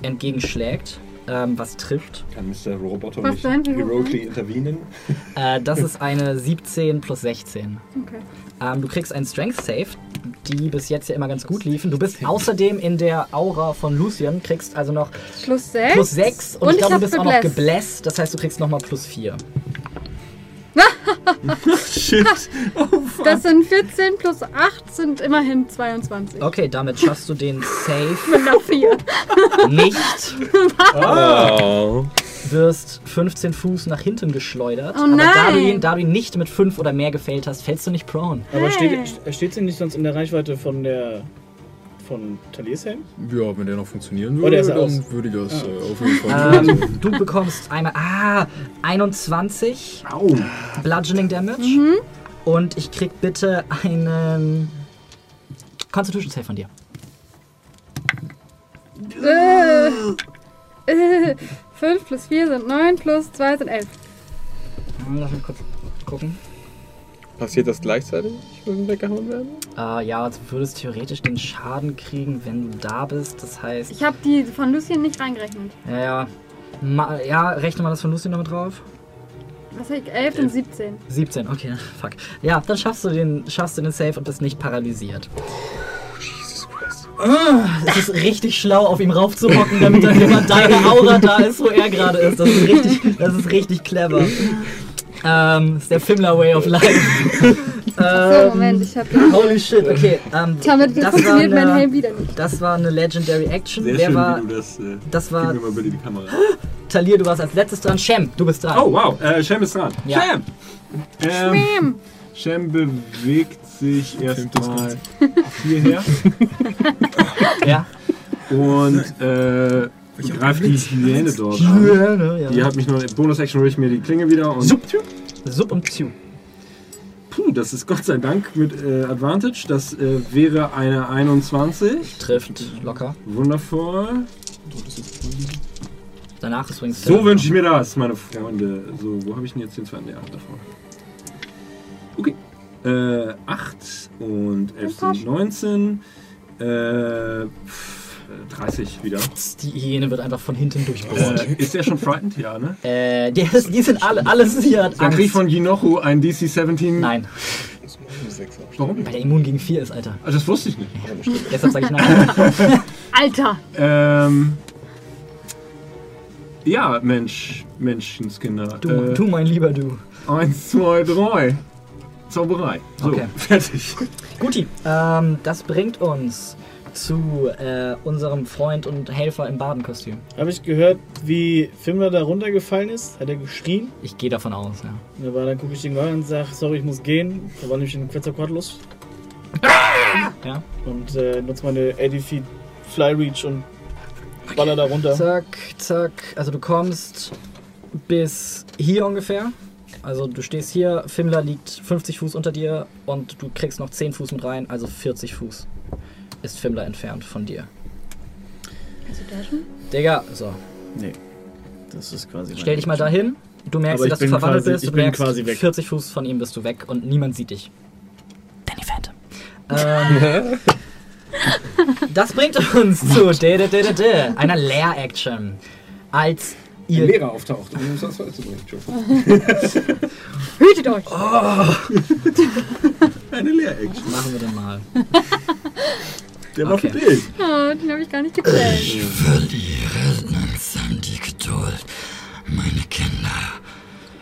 entgegenschlägt, ähm, was trifft. Kann Mr. Roboto Was nicht heroically intervenen? Äh, das ist eine 17 plus 16. Okay. Ähm, du kriegst einen Strength Save, die bis jetzt ja immer ganz gut liefen. Du bist außerdem in der Aura von Lucian, kriegst also noch Plus 6. plus 6 und, Und ich glaube, du bist auch noch gebläst. gebläst. Das heißt, du kriegst nochmal plus 4. Shit. Das sind 14 plus 8 sind immerhin 22. Okay, damit schaffst du den Save Mit einer 4. nicht. Oh. Wirst 15 Fuß nach hinten geschleudert. Oh aber da du, nein. ihn, da du ihn nicht mit 5 oder mehr gefällt hast, fällst du nicht prone. Aber Hey. steht, steht sie nicht sonst in der Reichweite von der. Von Taliers Helm? Ja, wenn der noch funktionieren der würde, ist dann aus. würde ich das äh, auf jeden Fall tun. Ähm, du bekommst einmal. Ah, 21 Au. Bludgeoning Damage. Und ich krieg bitte einen Constitution Save von dir. Äh, äh, 5 plus 4 sind 9, plus 2 sind 11. Hm, Lass mich kurz gucken. Passiert das gleichzeitig, wenn wir weggehauen werden? Äh, ja, du würdest theoretisch den Schaden kriegen, wenn du da bist. Das heißt, Ich habe die von Lucien nicht reingerechnet. ja, ja. Ma, ja, rechne mal das von Lucy noch mit drauf. Was habe ich? 11 und 17. 17, okay, fuck. Ja, dann schaffst du den, schaffst du den Save und bist nicht paralysiert. Jesus Christ. Ah, Es ist richtig schlau, auf ihm raufzuhocken, damit dann immer deine Aura da ist, wo er gerade ist. Das ist richtig, das ist richtig clever. Ähm, das ist der Fimmler Way of Life. So, ähm, Moment, ich habe. Holy shit, okay. Ähm, Damit das, war funktioniert mein eine, Helm wieder nicht. das war eine Legendary Action. Sehr Wer schön, war. wie du das. Äh, Das war Gib mir mal bitte die Kamera. Talir, du warst als letztes dran. Shem, du bist dran. Oh, wow. Äh, Shem ist dran. Ja. Shem! Ähm. Shem bewegt sich erstmal hierher Ja. und äh, greift die Hyäne dort an. Hyäne, ja. Die hat mich noch. Bonus-Action hole ich mir die Klinge wieder und. Sub und Psu. Puh, das ist Gott sei Dank mit äh, Advantage. Das äh, wäre eine 21. Trifft locker. Wundervoll. Danach ist übrigens. So wünsche ich mir das, meine Freunde. So, wo habe ich denn jetzt den zweiten? Ja, davor. Okay. Äh, 8 und 11 sind 19. Äh, pff, äh, 30 wieder. Die Hyäne wird einfach von hinten durchbohrt. Äh, ist der schon frightened? Ja, ne? Äh, die, die sind alle, alles hier hat Dann krieg ich von Jinochu ein DC 17. Nein, Warum? weil der immun gegen 4 ist, Alter. Also das wusste ich nicht. Deshalb sage ich nein. Alter! Ähm. Ja, Mensch, Menschenskinder. Du, äh, du, mein lieber du. Eins, zwei, drei. Zauberei. So, Okay. fertig. Guti, ähm, das bringt uns zu äh, unserem Freund und Helfer im Badenkostüm. Habe ich gehört, wie Fimmler da runtergefallen ist? Hat er geschrien? Ich gehe davon aus, ja. Aber dann gucke ich ihn an und sage, sorry, ich muss gehen. Da war nämlich ein Quetzalcoatlus. Ja. Und äh, nutze meine 80 Feet Fly Reach und baller da runter. Zack, zack. Also du kommst bis hier ungefähr. Also du stehst hier, Fimmler liegt 50 Fuß unter dir und du kriegst noch 10 Fuß mit rein, also 40 Fuß ist Fimmler entfernt von dir. Kannst du dashen? Digga, so. Nee. Das ist quasi. Stell dich mal dahin. Du merkst, dass du verwandelt quasi- bist. ich Du bin merkst, quasi weg. 40 Fuß von ihm bist du weg und niemand sieht dich. Danny Phantom. Ähm, das bringt uns zu d -d -d -d -d, einer Leer-Action. Als Ein ihr Lehrer auftaucht, um uns das. Entschuldigung. Hütet euch! Eine Lehr-Action. machen wir den mal. Der war Okay. für dich. Oh, den habe ich gar nicht gezählt. Ich verliere langsam die Geduld. Meine Kinder,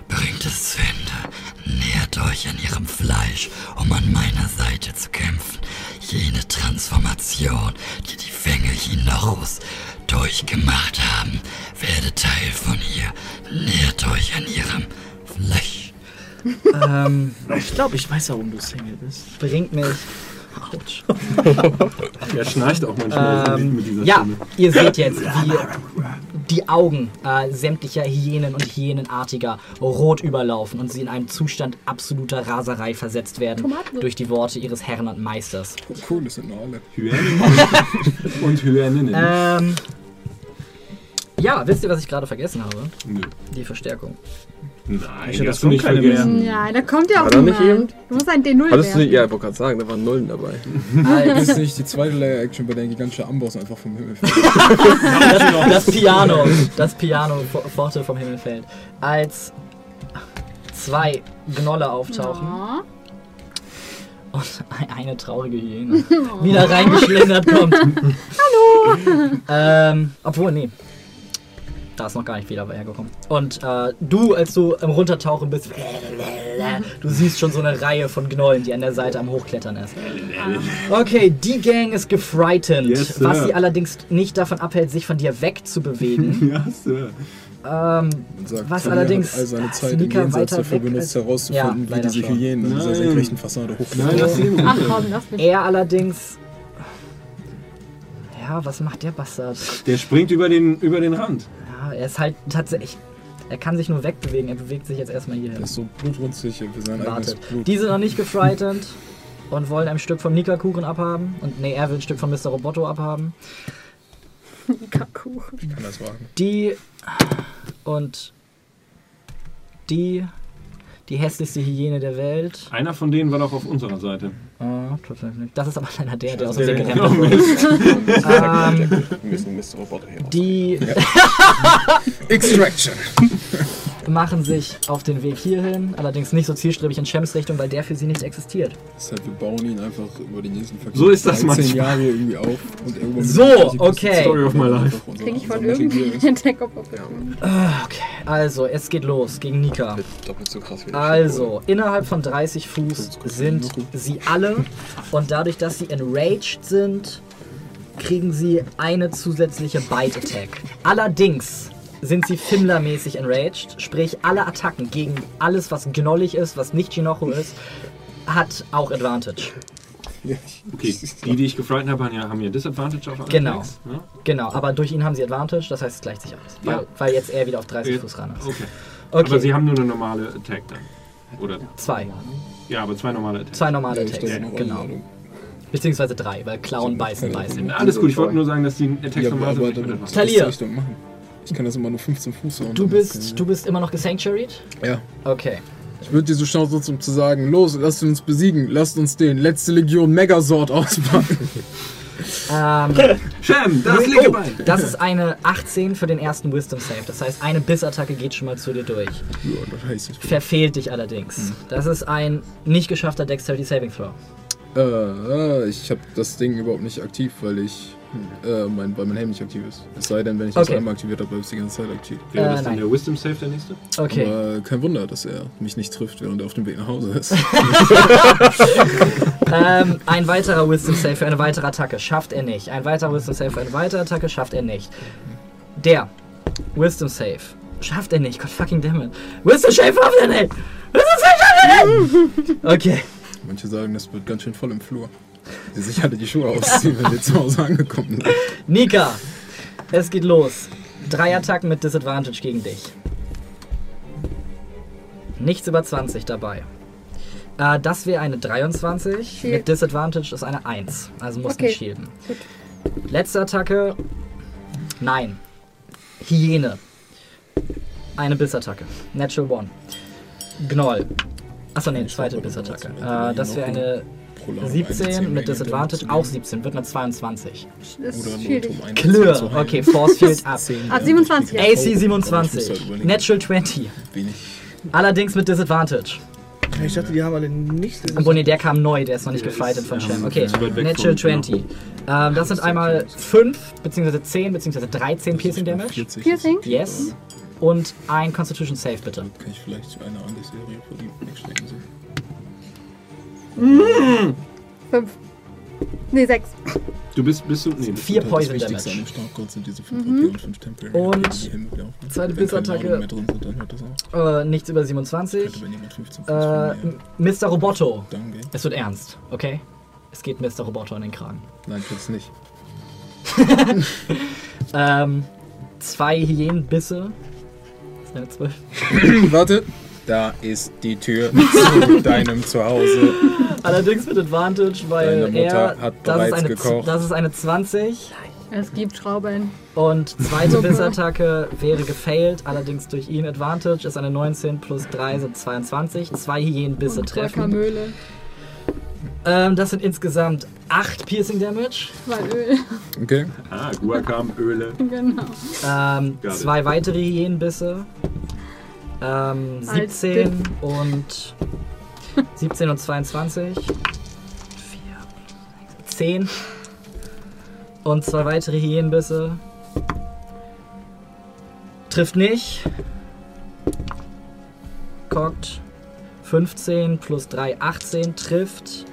bringt es zu Ende. Nähert euch an ihrem Fleisch, um an meiner Seite zu kämpfen. Jene Transformation, die die Fänge Hinochus durchgemacht haben, werde Teil von ihr. Nähert euch an ihrem Fleisch. ähm, Ich glaube, ich weiß, warum du Single bist. bringt mich. Autsch. Er schnarcht auch manchmal Ähm, mit dieser ja, Stimme. ihr seht jetzt, wie die Augen äh, sämtlicher Hyänen und Hyänenartiger rot überlaufen und sie in einen Zustand absoluter Raserei versetzt werden Tomaten. durch die Worte ihres Herrn und Meisters. Cool, das sind alle. Hyänen und Hyäninnen. Ähm, ja, wisst ihr, was ich gerade vergessen habe? Nö. Die Verstärkung. Nein, Ich hast du nicht keine mehr. vergessen. Ja, da kommt ja auch War da nicht niemand. Du musst ein D0 Hattest du nicht, werfen. ja, ich wollte gerade sagen, da waren Nullen dabei. Als Das ist nicht die zweite Layer-Action, bei der ein gigantischer Amboss einfach vom Himmel fällt. das, das Piano, das Piano fo- forte vom Himmel fällt. Als zwei Gnolle auftauchen Oh. und eine traurige Hyäne wieder reingeschlendert kommt. Hallo! ähm, obwohl, nee. Da ist noch gar nicht viel dabei hergekommen. Und äh, du, als du im Runtertauchen bist, du siehst schon so eine Reihe von Knollen, die an der Seite am Hochklettern ist. Okay, die Gang ist gefrightened, Yes, was sie allerdings nicht davon abhält, sich von dir wegzubewegen. Ja, Sir. ähm, sagt, Was Talia allerdings hat all seine Zeit im Jenseits dafür benutzt, herauszufinden, Ja, wie diese schon. Hyänen an dieser senkrechten Fassade hochklettern. Ach komm, lass mich. er allerdings. Ja, was macht der Bastard? Der springt über den, über den Rand. Ja, er ist halt tatsächlich. Er kann sich nur wegbewegen, er bewegt sich jetzt erstmal hier Der hin. ist so blutrünstig für sein eigenes Wartet. Blut. Die sind noch nicht gefrightened und wollen ein Stück vom Nika-Kuchen abhaben. Und nee, er will ein Stück von Mr. Roboto abhaben. Kaku. Ich kann das wagen. Die und die. Die hässlichste Hyäne der Welt. Einer von denen war doch auf unserer Seite. Oh, tatsächlich. Das ist aber einer der, der aus dem Weg der- gerannt ist. ähm, Wir müssen Mr. Roboter hier die Extraction! Machen sich auf den Weg hierhin, allerdings nicht so zielstrebig in Shems Richtung, weil der für sie nicht existiert. Deshalb, wir bauen ihn einfach über die nächsten So ist das 13 manchmal. Jahre irgendwie auf. Und irgendwann So, okay. Story of my life. Krieg ich von irgendwie den Opportunity. Ah, Okay, also es geht los gegen Nika. Doppelt so krass wie Also, innerhalb von 30 Fuß sind sie alle und dadurch, dass sie enraged sind, kriegen sie eine zusätzliche Bite Attack. Allerdings sind sie Fimmler-mäßig enraged, sprich alle Attacken gegen alles, was gnollig ist, was nicht Jinocho ist, hat auch Advantage. Okay, die, die ich gefrighten habe, haben ja, haben ja Disadvantage auf alle Genau. Attacks, Ja? Genau, aber durch ihn haben sie Advantage, das heißt, es gleicht sich aus. Weil, Ja. weil jetzt er wieder auf 30 Jetzt- Fuß ran ist. Okay. Okay, Aber sie haben nur eine normale Attack dann. Oder? zwei. Ja, aber zwei normale Attacks. Zwei normale Ja, Attacks, stelle noch genau. Beziehungsweise drei, weil klauen, beißen, beißen. Alles gut, ich wollte nur sagen, dass die Attacks Ja, normal sind. dann ich kann das immer nur 15 Fuß hauen. Du bist, du bist immer noch gesanctuaried? Ja. Okay. Ich würde dir so schnell nutzen, um zu sagen, los, lasst uns besiegen, lasst uns den letzte Legion Megasort auspacken. Ähm, Shem, das oh, linke Bein. das ist eine 18 für den ersten Wisdom Save. Das heißt, eine Bissattacke geht schon mal zu dir durch. Ja, das heißt es. Verfehlt dich allerdings. Das ist ein nicht geschaffter Dexterity Saving Throw. Äh, ich habe das Ding überhaupt nicht aktiv, weil ich äh, mein, weil mein Helm nicht aktiv ist. Es sei denn, wenn ich das Okay. einmal aktiviert habe, bleibt es die ganze Zeit aktiv. Wäre Äh, das dann nein. der Wisdom Save der nächste? Okay. Aber kein Wunder, dass er mich nicht trifft, während er auf dem Weg nach Hause ist. Ähm, ein weiterer Wisdom Save für eine weitere Attacke schafft er nicht. Ein weiterer Wisdom Save für eine weitere Attacke schafft er nicht. Der Wisdom Save schafft er nicht. God fucking damn it. Wisdom Save schafft er nicht. Wisdom Save schafft er nicht. Okay. Manche sagen, das wird ganz schön voll im Flur. Sich alle die Schuhe ausziehen, wenn wir zu Hause angekommen sind. Nika, es geht los. Drei Attacken mit Disadvantage gegen dich. Nichts über 20 dabei. Äh, das wäre eine 23. Shield. Mit Disadvantage ist eine 1. Also muss Okay, nicht shielden. gut. Letzte Attacke. Nein. Hyäne. Eine Bissattacke. Natural One. Gnoll. Achso, nee, zweite Bissattacke. Äh, das wäre eine 17 eine mit 10 Disadvantage. Auch 17. Wird eine 22. Ist Oder schwierig. Um Clear. Okay, Force Field ab. Ah, 27. AC Aber ich muss halt 27. überlegen. Natural 20. Wenig. Allerdings mit Disadvantage. Ich dachte, die haben alle nichts. Obwohl, nee, der kam neu, der ist noch nicht gefightet von Shem. Okay, Natural von- 20. Ähm, das sind einmal 5, beziehungsweise 10, beziehungsweise 13 Piercing Damage. 40 Piercing? Yes. Und ein Constitution Save, bitte. Kann ich vielleicht eine andere Serie vor die wegstecken sehen? Fünf. Nee, sechs. Du bist, bist du. Nee, Vier Das Poison Wichtigste an dem Startcode sind diese 5 Mhm. Und 5 Temporary. Und zweite sind, das auf. Äh, nichts über 27. Könnte, wenn jemand 15 Fuß Äh, Mr. Roboto. Es wird ernst, okay? Es geht Mr. Roboto an den Kragen. Nein, tut's nicht. Ähm, zwei Hyänenbisse. Das ist eine 12. Warte. Da ist die Tür zu deinem Zuhause. Allerdings mit Advantage, weil Deine Mutter er. hat das, ist bereits eine, gekocht. das ist eine 20. Es gibt Schrauben. Und zweite. Bissattacke wäre gefailt, allerdings durch ihn Advantage ist eine 19 plus 3 sind 22. Zwei Hyänenbisse treffen. Guacamole. Ähm, das sind insgesamt 8 Piercing Damage. Weil Öl. Okay. Ah, Guacam, Öle. genau. Ähm, Got it. zwei weitere Hyänenbisse. Ähm, Als 17 und 17 und 22. 4, 10. Und zwei weitere Hyänenbisse. Trifft nicht. Cockt. 15 plus 3, 18 trifft.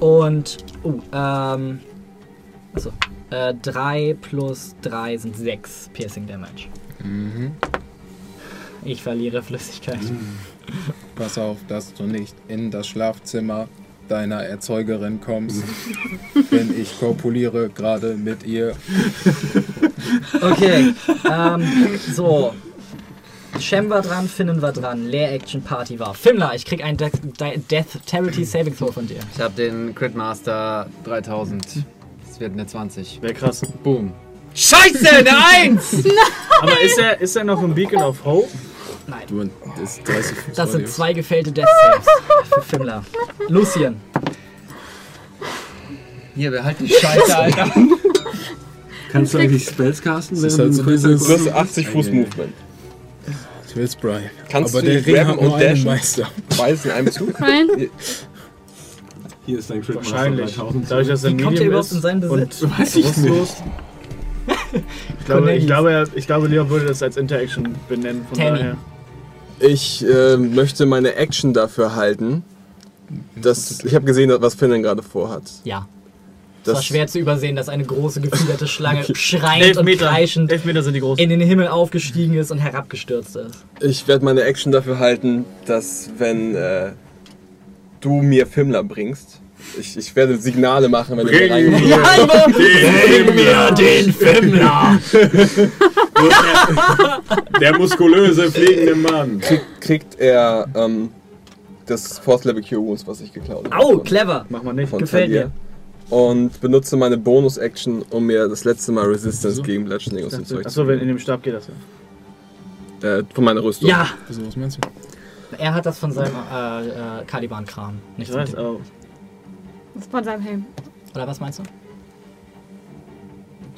Und. Uh, ähm. Achso. Äh, 3 plus 3 sind 6 Piercing Damage. Mhm. Ich verliere Flüssigkeit. Pass auf, dass du nicht in das Schlafzimmer deiner Erzeugerin kommst. denn ich kopuliere gerade mit ihr. Okay. ähm, so. Shem war dran, Finnen war dran, Leer Action Party war. Fimmler, ich krieg einen De De Death Charity Saving Throw von dir. Ich habe den Crit Master 3000. Das wird eine 20. Wäre krass. Boom. Scheiße, eine 1! Aber ist er, ist er noch im Beacon of Hope? Nein. Du, das ist 30 Fuß Das sind zwei gefällte Death Saves für Fimmler. Lucien. Hier, behalt die Scheiße, Alter. Kannst du eigentlich Spells casten, Das wenn ist du halt so Du hast 80 Fuß Okay. Movement. Ich will's, Brian. Kannst Aber du der Ring hat nur und einen? Meister. Beides in einem Zug? Nein. Hier ist dein Crit Wahrscheinlich. 3000. Dadurch, dass er Wie kommt er Medium überhaupt in seinen Besitz? und Weiß ich nicht. Ich glaube, ich, glaube, ich glaube, Leon würde das als Interaction benennen. Von Tammy. daher. Ich äh, möchte meine Action dafür halten. Das, ich habe gesehen, was Finn gerade vorhat. Ja. Es war Das, schwer zu übersehen, dass eine große gefiederte Schlange schreiend und Meter. kreischend Elf Meter sind die großen. in den Himmel aufgestiegen ist und herabgestürzt ist. ich werde meine Action dafür halten, dass wenn äh, du mir Fimmler bringst, ich, ich werde Signale machen, wenn du mir Bring rein. Bring mir den Fimmler! Der muskulöse fliegende Mann. Krieg, kriegt er ähm, das Force Level Cure Wounds, was ich geklaut habe. Au, von- clever! Mach mal nicht. Gefällt Talia. Und benutze meine Bonus-Action, um mir das letzte Mal Resistance gegen Bludgeoning und so Zeug zu Achso, wenn in dem Stab geht das ja. äh, Von meiner Rüstung. Ja! Wieso, was meinst du? Er hat das von seinem äh, äh, Caliban-Kram. Nicht Ich weiß, dir. Von seinem Helm. Oder was meinst du?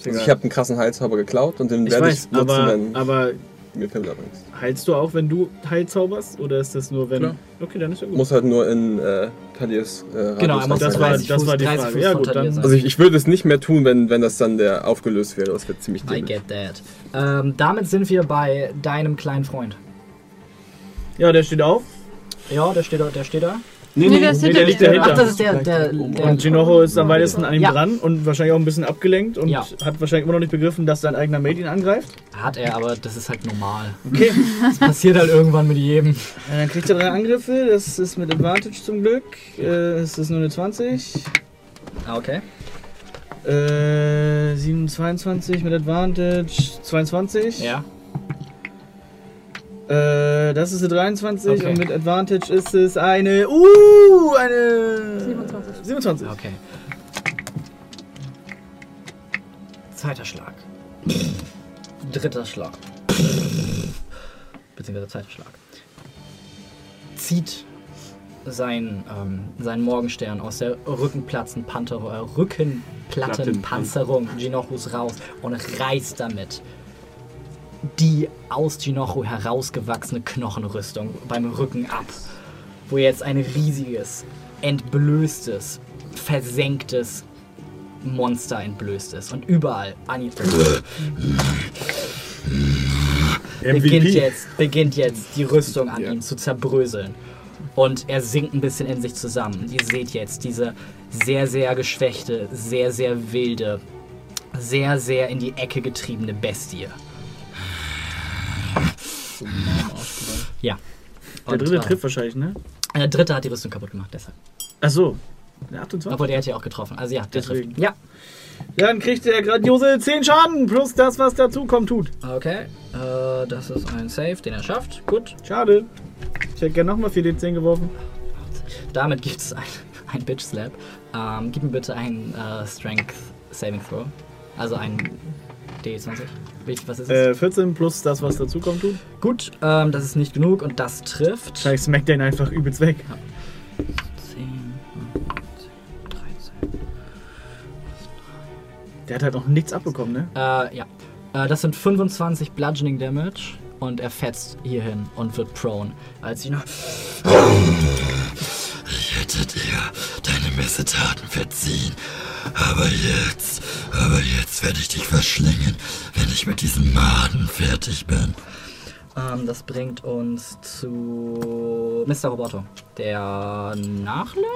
Also ich habe einen krassen Heilzauber geklaut und den Ich werde weiß, ich nutzen, aber, wenn aber mir Pimmler bringst. heilst du auch, wenn du heilzauberst? Oder ist das nur, wenn. Klar. Okay, dann ist ja gut. Muss halt nur in äh, Taliers äh, Genau, er muss das war- 30 das war die 30 Frage. Fuß Ja, gut, dann-. Also ich, ich würde es nicht mehr tun, wenn, wenn das dann der aufgelöst wäre. Das wird ziemlich I dämlich. get that. Ähm, damit sind wir bei deinem kleinen Freund. Ja, der steht auf. Ja, der steht da. Der steht da. Nee, Nee, nee, der ist Nee, der liegt dahinter. Ach, das ist der. der, der Und Ginocho ist am weitesten an ihm Ja. dran und wahrscheinlich auch ein bisschen abgelenkt und Ja. hat wahrscheinlich immer noch nicht begriffen, dass sein eigener Mate ihn angreift. hat er, aber das ist halt normal. Okay. Das passiert halt irgendwann mit jedem. Äh, Dann kriegt er drei Angriffe, das ist mit Advantage zum Glück. Äh, es ist nur eine 20. Ah, Okay. Äh, 27 mit Advantage, 22. Ja. Äh, das ist eine 23 Okay. und mit Advantage ist es eine. Uh, eine. 27. 27. Okay. Zweiter Schlag. Dritter Schlag. Beziehungsweise zweiter Schlag. Zieht sein, ähm, seinen Morgenstern aus der Rückenplatzen Panther, äh, Rückenplattenpanzerung Ginochus raus und reißt damit die aus Ginochu herausgewachsene Knochenrüstung beim Rücken ab, wo jetzt ein riesiges, entblößtes, versenktes Monster entblößt ist und überall an ihm beginnt jetzt, beginnt jetzt die Rüstung an ihm zu zerbröseln. Und er sinkt ein bisschen in sich zusammen. Ihr seht jetzt diese sehr, sehr geschwächte, sehr, sehr wilde, sehr, sehr in die Ecke getriebene Bestie. Ja. Der Und, dritte äh, trifft wahrscheinlich, ne? Der dritte hat die Rüstung kaputt gemacht, deshalb. Achso. Der 28? Obwohl, der hat ja auch getroffen. Also ja, der Deswegen. trifft. Ja. Dann kriegt er grandiose 10 Schaden plus das, was dazu kommt, tut. Okay. Äh, das ist ein Save, den er schafft. Gut. Schade. Ich hätte gerne nochmal 4d10 geworfen. Damit gibt es ein, ein Bitch Slap. Ähm, gib mir bitte ein äh, Strength Saving Throw. Also ein D20. Wie- Was ist es? Äh, 14 plus das, was dazu kommt, tut. Gut, ähm, das ist nicht genug und das trifft. Er ihn einfach übelst weg. 10, 13. Der hat halt noch nichts abbekommen, ne? Äh, ja. Äh, das sind 25 Bludgeoning Damage und er fetzt hierhin und wird prone. Als ihn noch. Ich hätte dir deine Missetaten verziehen. Aber jetzt, aber jetzt werde ich dich verschlingen, wenn ich mit diesen Maden fertig bin. Ähm, das bringt uns zu Mr. Roboto, der nachlädt?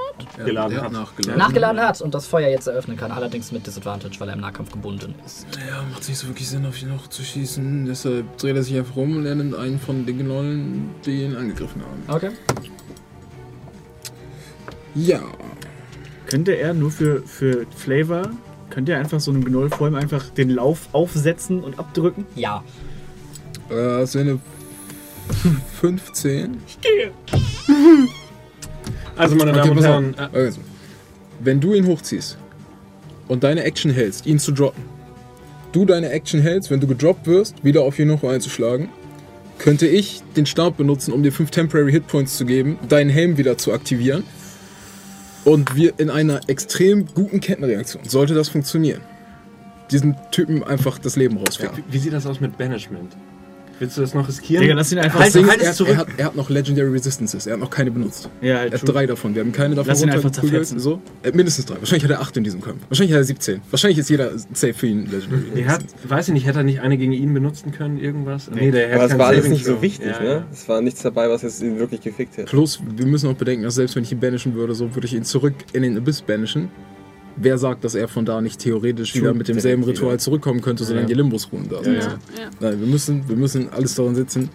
Geladen hat. nachgeladen. nachgeladen hat und das Feuer jetzt eröffnen kann, allerdings mit Disadvantage, weil er im Nahkampf gebunden ist. Ja, macht nicht so wirklich Sinn, auf ihn noch zu schießen. Deshalb dreht er sich einfach um und er nimmt einen von den Gnollen, die ihn angegriffen haben. Okay. Ja. Könnte er nur für, für Flavor, könnte er einfach so einem Gnoll vor ihm einfach den Lauf aufsetzen und abdrücken? Ja. Äh, das wäre eine 15. Also, meine Okay, Damen und pass auf. Herren, äh, Also, wenn du ihn hochziehst und deine Action hältst, ihn zu droppen, du deine Action hältst, wenn du gedroppt wirst, wieder auf Jinocho einzuschlagen, könnte ich den Stab benutzen, um dir 5 Temporary Hitpoints zu geben, deinen Helm wieder zu aktivieren und wir in einer extrem guten Kettenreaktion, sollte das funktionieren, diesen Typen einfach das Leben rausficken. wie, wie sieht das aus mit Banishment? Willst du das noch riskieren? Digga, lass ihn einfach. Halt- halt er, er, zurück. hat, er hat noch Legendary Resistances, er hat noch keine benutzt. ja, halt Er hat drei davon. Wir haben keine davon Lass ihn einfach zerfetzen. So. Äh, mindestens drei. Wahrscheinlich hat er acht in diesem Kampf. Wahrscheinlich hat er 17. Wahrscheinlich ist jeder safe für ihn Legendary. Er hat, weiß ich nicht, hätte er nicht eine gegen ihn benutzen können, irgendwas? Nee, der Aber es war alles nicht so wichtig, Ja, ne? ja. Es war nichts dabei, was jetzt ihn wirklich gefickt hätte. Plus, wir müssen auch bedenken, dass selbst wenn ich ihn banishen würde, so würde ich ihn zurück in den Abyss banishen. Wer sagt, dass er von da nicht theoretisch wieder mit demselben Ritual wieder. zurückkommen könnte, solange Ja. die Limbus-Ruhen da sind? Ja, Ja, ja. Nein, wir müssen, wir müssen alles daran setzen,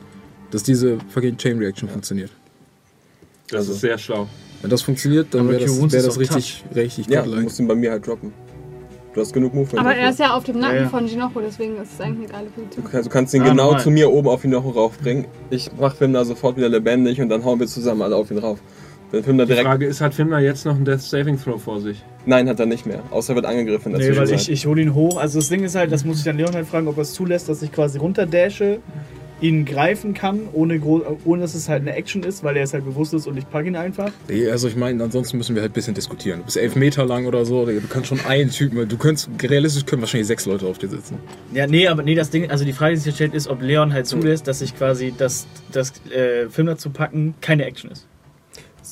dass diese fucking Chain Reaction funktioniert. Das Also- ist sehr schlau. Wenn das funktioniert, dann wäre das, wär das richtig, richtig Ja, du musst ihn bei mir halt droppen. Du hast genug Movement. Aber er ist ja auf dem Nacken Ja, ja. von Ginocho, deswegen ist es eigentlich eine geile Position. Du kannst, du kannst ihn Ah, genau normal. zu mir oben auf noch raufbringen. Ich mach Fimna sofort wieder lebendig und dann hauen wir zusammen alle auf ihn rauf. Wenn Fimna Die direkt. Frage ist, hat Finma jetzt noch einen Death Saving Throw vor sich? Nein, hat er nicht mehr. Außer er wird angegriffen in der Nee, weil ich, ich hole ihn hoch. Also das Ding ist halt, das muss ich dann Leon halt fragen, ob er es zulässt, dass ich quasi runterdashe ihn greifen kann, ohne, ohne dass es halt eine Action ist, weil er ist halt bewusstlos und ich packe ihn einfach. Nee, also ich meine, ansonsten müssen wir halt ein bisschen diskutieren. Du bist elf Meter lang oder so, du kannst schon einen Typen, du könntest, realistisch können wahrscheinlich sechs Leute auf dir sitzen. Ja, nee, aber nee, das Ding, also die Frage, die sich stellt, ist, ob Leon halt zulässt, dass sich quasi das, das äh, Film dazu packen keine Action ist.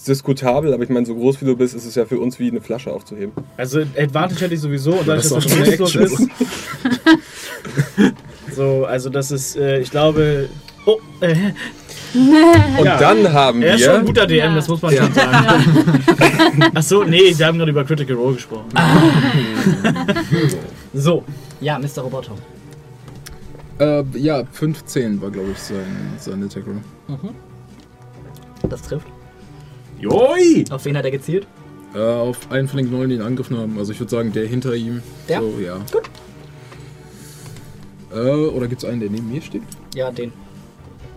Ist diskutabel, aber ich meine, so groß wie du bist, ist es ja für uns wie eine Flasche aufzuheben. Also Advantage hätte ich sowieso und dadurch, Das dass ist das auch schon bewusstlos ist. Action. so, also das ist, äh, ich glaube. Oh, äh, Und Ja. dann haben er ist schon ein wir. guter DM, Ja. das muss man schon sagen. Achso, nee, wir haben gerade über Critical Role gesprochen. so, Ja, Mr. Roboto. Äh, ja, 15 war, glaube ich, sein, sein Attack Roll. Das trifft. Joi! Auf wen hat er gezielt? Äh, auf einen von den Gnollen, die ihn angegriffen haben. Also ich würde sagen, der hinter ihm. Der? So, ja. Gut. Äh, oder gibt es einen, der neben mir steht? Ja, den.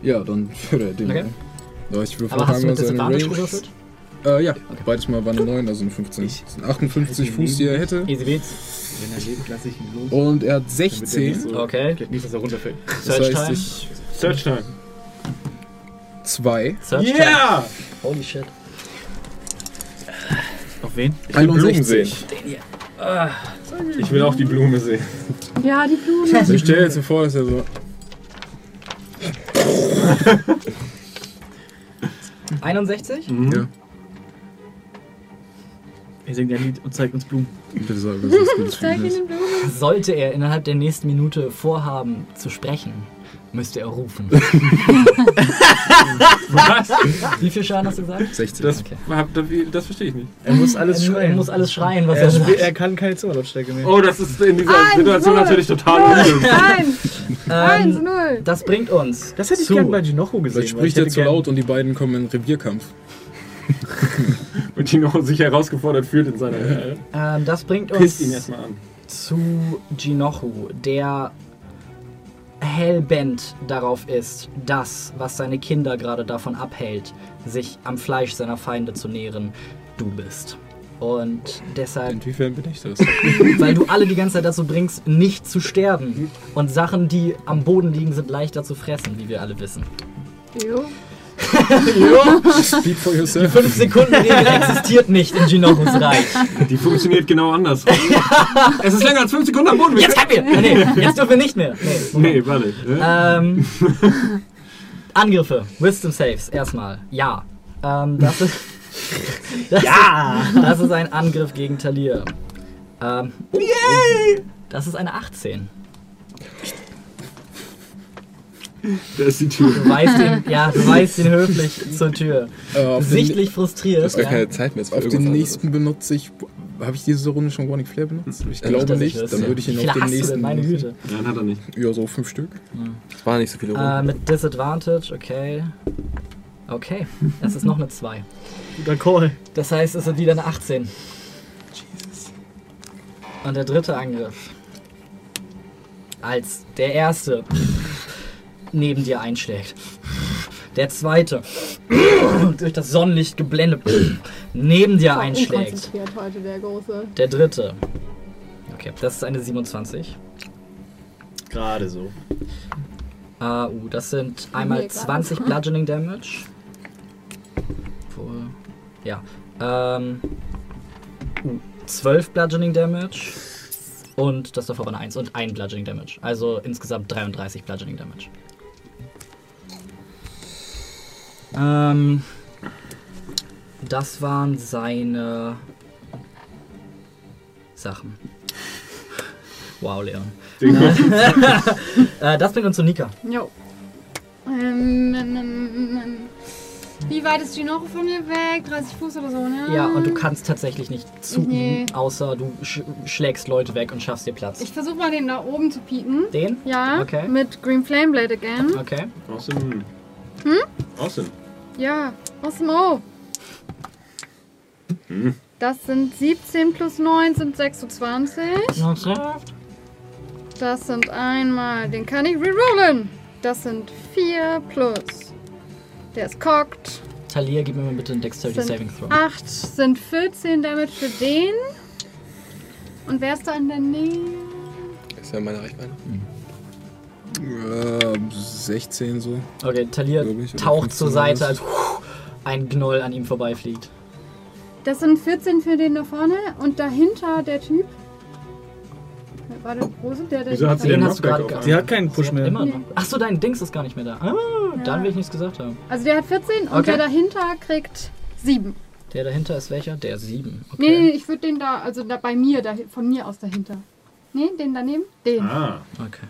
Ja, dann würde er den. Okay. Ja, ich würfel Aber hast du mal mit Disadvantage Range. gewürfelt? Äh, ja, beides mal war eine 9, also eine 15. Das sind 58 Fuß, die er hätte. Easy Beats. Wenn er lebt, lasse ich ihn los. Und er hat damit er nicht 16. so- Okay. Nicht, dass er runterfällt. Das Search heißt, Time. ich Search Time. 2. Search Time. Yeah! Holy shit. Auf wen? Ich will Blumen sehen. 61. Den hier. Ich will auch die Blume sehen. Ja, die Blume. Ich stelle jetzt vor, dass er so. 61? Mhm. Ja, Er singt ein Lied und zeigt uns Blumen. bitte sag, was das ist. Sollte er innerhalb der nächsten Minute vorhaben zu sprechen, müsste er rufen. Was? Wie viel Schaden hast du gesagt? 60. Das, Okay. hab- das, verstehe ich nicht. Er muss alles er, schreien. er muss alles schreien, was er, er, sagt. er kann keine Zimmerlautstärke mehr. Oh, das ist in dieser Eins, Situation null. natürlich total unglücklich. Eins, eins, Ähm, null. das bringt uns Das hätte ich zu gern bei Ginocho gesehen. Vielleicht ich spricht er zu laut und die beiden kommen in Revierkampf. Und die noch sich herausgefordert fühlt in seiner. ähm, das bringt Pisst ihn uns erstmal an. zu Jinochu, der hellbent darauf ist, das, was seine Kinder gerade davon abhält, sich am Fleisch seiner Feinde zu nähren, du bist. Und deshalb, Inwiefern bin ich das? weil du alle die ganze Zeit dazu bringst, nicht zu sterben. Und Sachen, die am Boden liegen, sind leichter zu fressen, wie wir alle wissen. Jo. Speak for Die yourself. 5-Sekunden-Regel existiert nicht in Jinochus Reich. Die funktioniert genau anders. es ist länger als 5 Sekunden am Boden. Jetzt können wir! Nee, jetzt dürfen wir nicht mehr. Nee. Nee, warte. Ähm, Angriffe, Wisdom Saves, erstmal. Ja. Ähm, das ist. Das ja! Ist, das ist ein Angriff gegen Talir. Ähm, oh, oh, das ist eine 18. Da ist die Tür. Du weißt ihn, ja, du weißt ihn höflich zur Tür. Äh, auf den, Sichtlich frustriert. Das ist gar ja. keine Zeit mehr. auf den nächsten benutze ich. Habe ich diese Runde schon Warning Flare benutzt? Ich glaube dass nicht. ich wüsste. Dann würde ich ihn auf den hast du nächsten. Meine benutzen. Güte. Nein, hat er nicht. Ja, so fünf Stück. anderes. Es waren nicht so viele Äh, Runden. mit Disadvantage, okay. Okay, das ist noch eine 2. Guter Call. Das heißt, es sind wieder eine 18. Und der dritte Angriff. Als der erste neben dir einschlägt. Der zweite durch das Sonnenlicht geblendet neben dir einschlägt. Heute, der Große. Der dritte. Okay, das ist eine 27. Gerade so. Ah, uh, das sind einmal gerade. 20 Bludgeoning Damage. Ja. Ähm. Uh, 12 Bludgeoning Damage. Und das davor war eine 1 und ein Bludgeoning Damage. Also insgesamt 33 Bludgeoning Damage. Ähm. Das waren seine Sachen. Wow, Leon. äh, das bringt uns zu Nika. Jo. Ähm, ähm, ähm, ähm. Wie weit ist Ginocho von mir weg? 30 Fuß oder so, ne? Ja, und du kannst tatsächlich nicht zu Nee. ihm, außer du sch schlägst Leute weg und schaffst dir Platz. Ich versuche mal den da oben zu pieken. Den? Ja, Okay. mit Green Flame Blade again. Okay. Awesome. Hm? Awesome. Ja. Oh. Hm. Das sind 17 plus 9 sind 26. Das sind einmal, den kann ich rerollen. Das sind 4 plus. Der ist cocked. Talia, gib mir mal bitte einen Dexterity Saving Throw. 8 sind 14 Damage für den. Und wer ist da in der Nähe? ist ja meine Reichweite. Äh, 16 so. Okay, ich, oder taucht 15 zur Seite, als ein Gnoll an ihm vorbeifliegt. Das sind 14 für den da vorne und dahinter der Typ. War der große, der der Wieso hat sie Den hast du gerade? Sie hat keinen Push mehr. Immer Nee. noch. Achso, dein Dings ist gar nicht mehr da. Ah, dann will ich nichts gesagt haben. Also der hat 14 und Okay. der dahinter kriegt 7. Der dahinter ist welcher? Der 7. Okay. Nee, nee, ich würde den da, also da bei mir, da, von mir aus dahinter. Nee, den daneben? Den. Ah, Okay.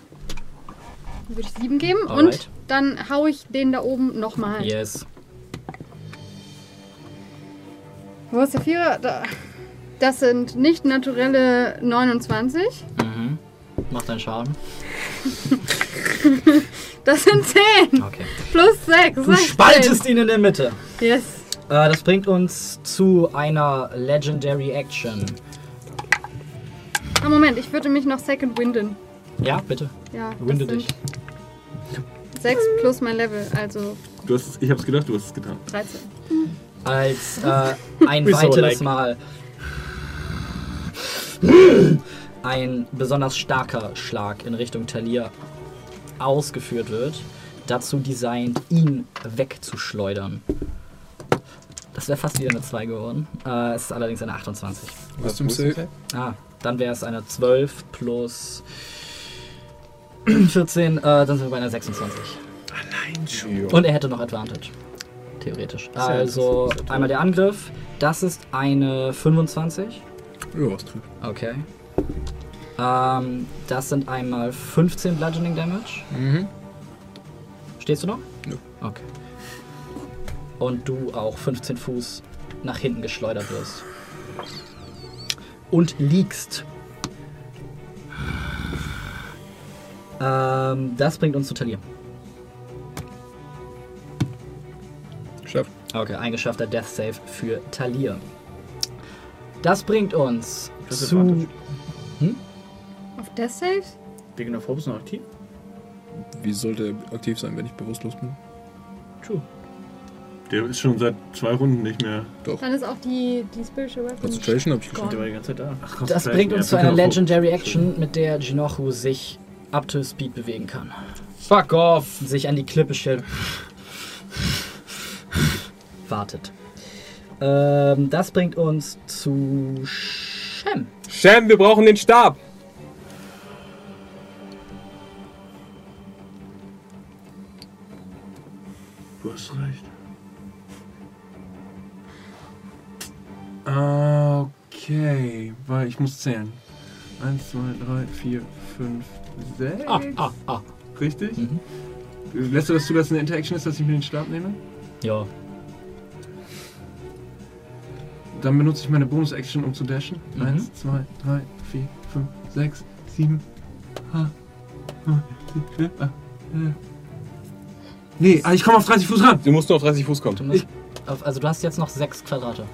Dann würde ich 7 geben Alright. und dann hau ich den da oben nochmal. Yes. Wo ist der Vierer? Da. Das sind nicht naturelle 29. Mhm. Macht einen Schaden. Das sind 10 Okay. plus 6. Du spaltest ihn in der Mitte. Yes. Äh, das bringt uns zu einer Legendary Action. Ah, Moment, ich würde mich noch Second winden. Ja, bitte. Ja, Winde dich. sind 6 plus mein Level, also du hast, ich hab's gedacht, du hast es getan. 13. Als äh, ein Wieso, weiteres like? Mal ein besonders starker Schlag in Richtung Talir ausgeführt wird, dazu designt, ihn wegzuschleudern. Das wäre fast wieder eine 2 geworden. Äh, es ist allerdings eine 28. Was zum Save? Ah, dann wäre es eine 12 plus 14, äh, dann sind wir bei einer 26. Und er hätte noch Advantage. Theoretisch. ja- Also das ja einmal der Angriff. Das ist eine 25. Ja, was trifft. Okay. Ähm, das sind einmal 15 Bludgeoning Damage. Mhm. Stehst du noch? Nö. Okay. Und du auch 15 Fuß nach hinten geschleudert wirst. Und liegst. Ähm, das bringt uns zu Talir. Schafft. Okay, ein geschaffter Death Save für Talir. Das bringt uns Das ist zu. Advantage. Auf Death Saves? Wegen der Forbes noch aktiv? Wie sollte er aktiv sein, wenn ich bewusstlos bin? True. Der ist schon seit zwei Runden nicht mehr. Doch. Dann ist auch die, die Spiritual Weapon. Concentration habe ich Gone. Der war die ganze Zeit da. Ach, Das bringt uns zu einer Legendary Action, mit der Jinochu sich up to speed bewegen kann. Fuck off! Sich an die Klippe stellt. Wartet. Ähm, das bringt uns zu Shem. Shem, wir brauchen den Stab! Du hast recht. Okay, weil ich muss zählen. Eins, zwei, drei, vier, fünf, sechs. Ah, ah, ah. Richtig? Mhm. Lässt du das zu, dass es eine Interaction ist, dass ich mir den Stab nehme? Ja. Dann benutze ich meine Bonus-Action, um zu dashen. Mhm. Eins, zwei, drei, vier, fünf, sechs, sieben. Ah, ah, vier, ah, äh. Nee, ah, ich komme auf 30 Fuß ran. Du musst nur auf 30 Fuß kommen. Auf, also du hast jetzt noch sechs Quadrate.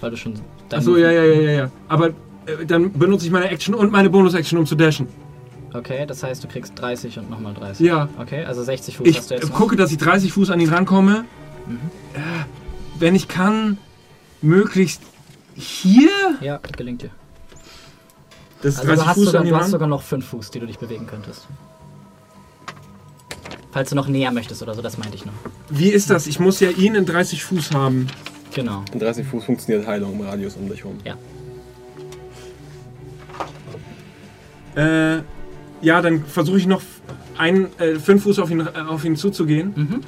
Weil du schon. Achso, ja, ja, ja, ja, ja. Aber dann benutze ich meine Action und meine Bonus-Action, um zu dashen. Okay, das heißt, du kriegst 30 und nochmal 30. Ja. Okay, also 60 Fuß Ich hast du äh, jetzt noch. gucke, dass ich 30 Fuß an ihn rankomme. Äh, wenn ich kann, möglichst hier. Ja, gelingt dir. Das ist Also du 30 hast, Fuß sogar, an ihn du hast sogar noch 5 Fuß, die du dich bewegen könntest. Falls du noch näher möchtest oder so, das meinte ich noch. Wie ist das? Ich muss ja ihn in 30 Fuß haben. Genau. In 30 Fuß funktioniert Heilung im Radius um dich rum. Äh, ja, dann versuche ich noch ein, äh, fünf Fuß auf ihn, äh, auf ihn zuzugehen, Mhm.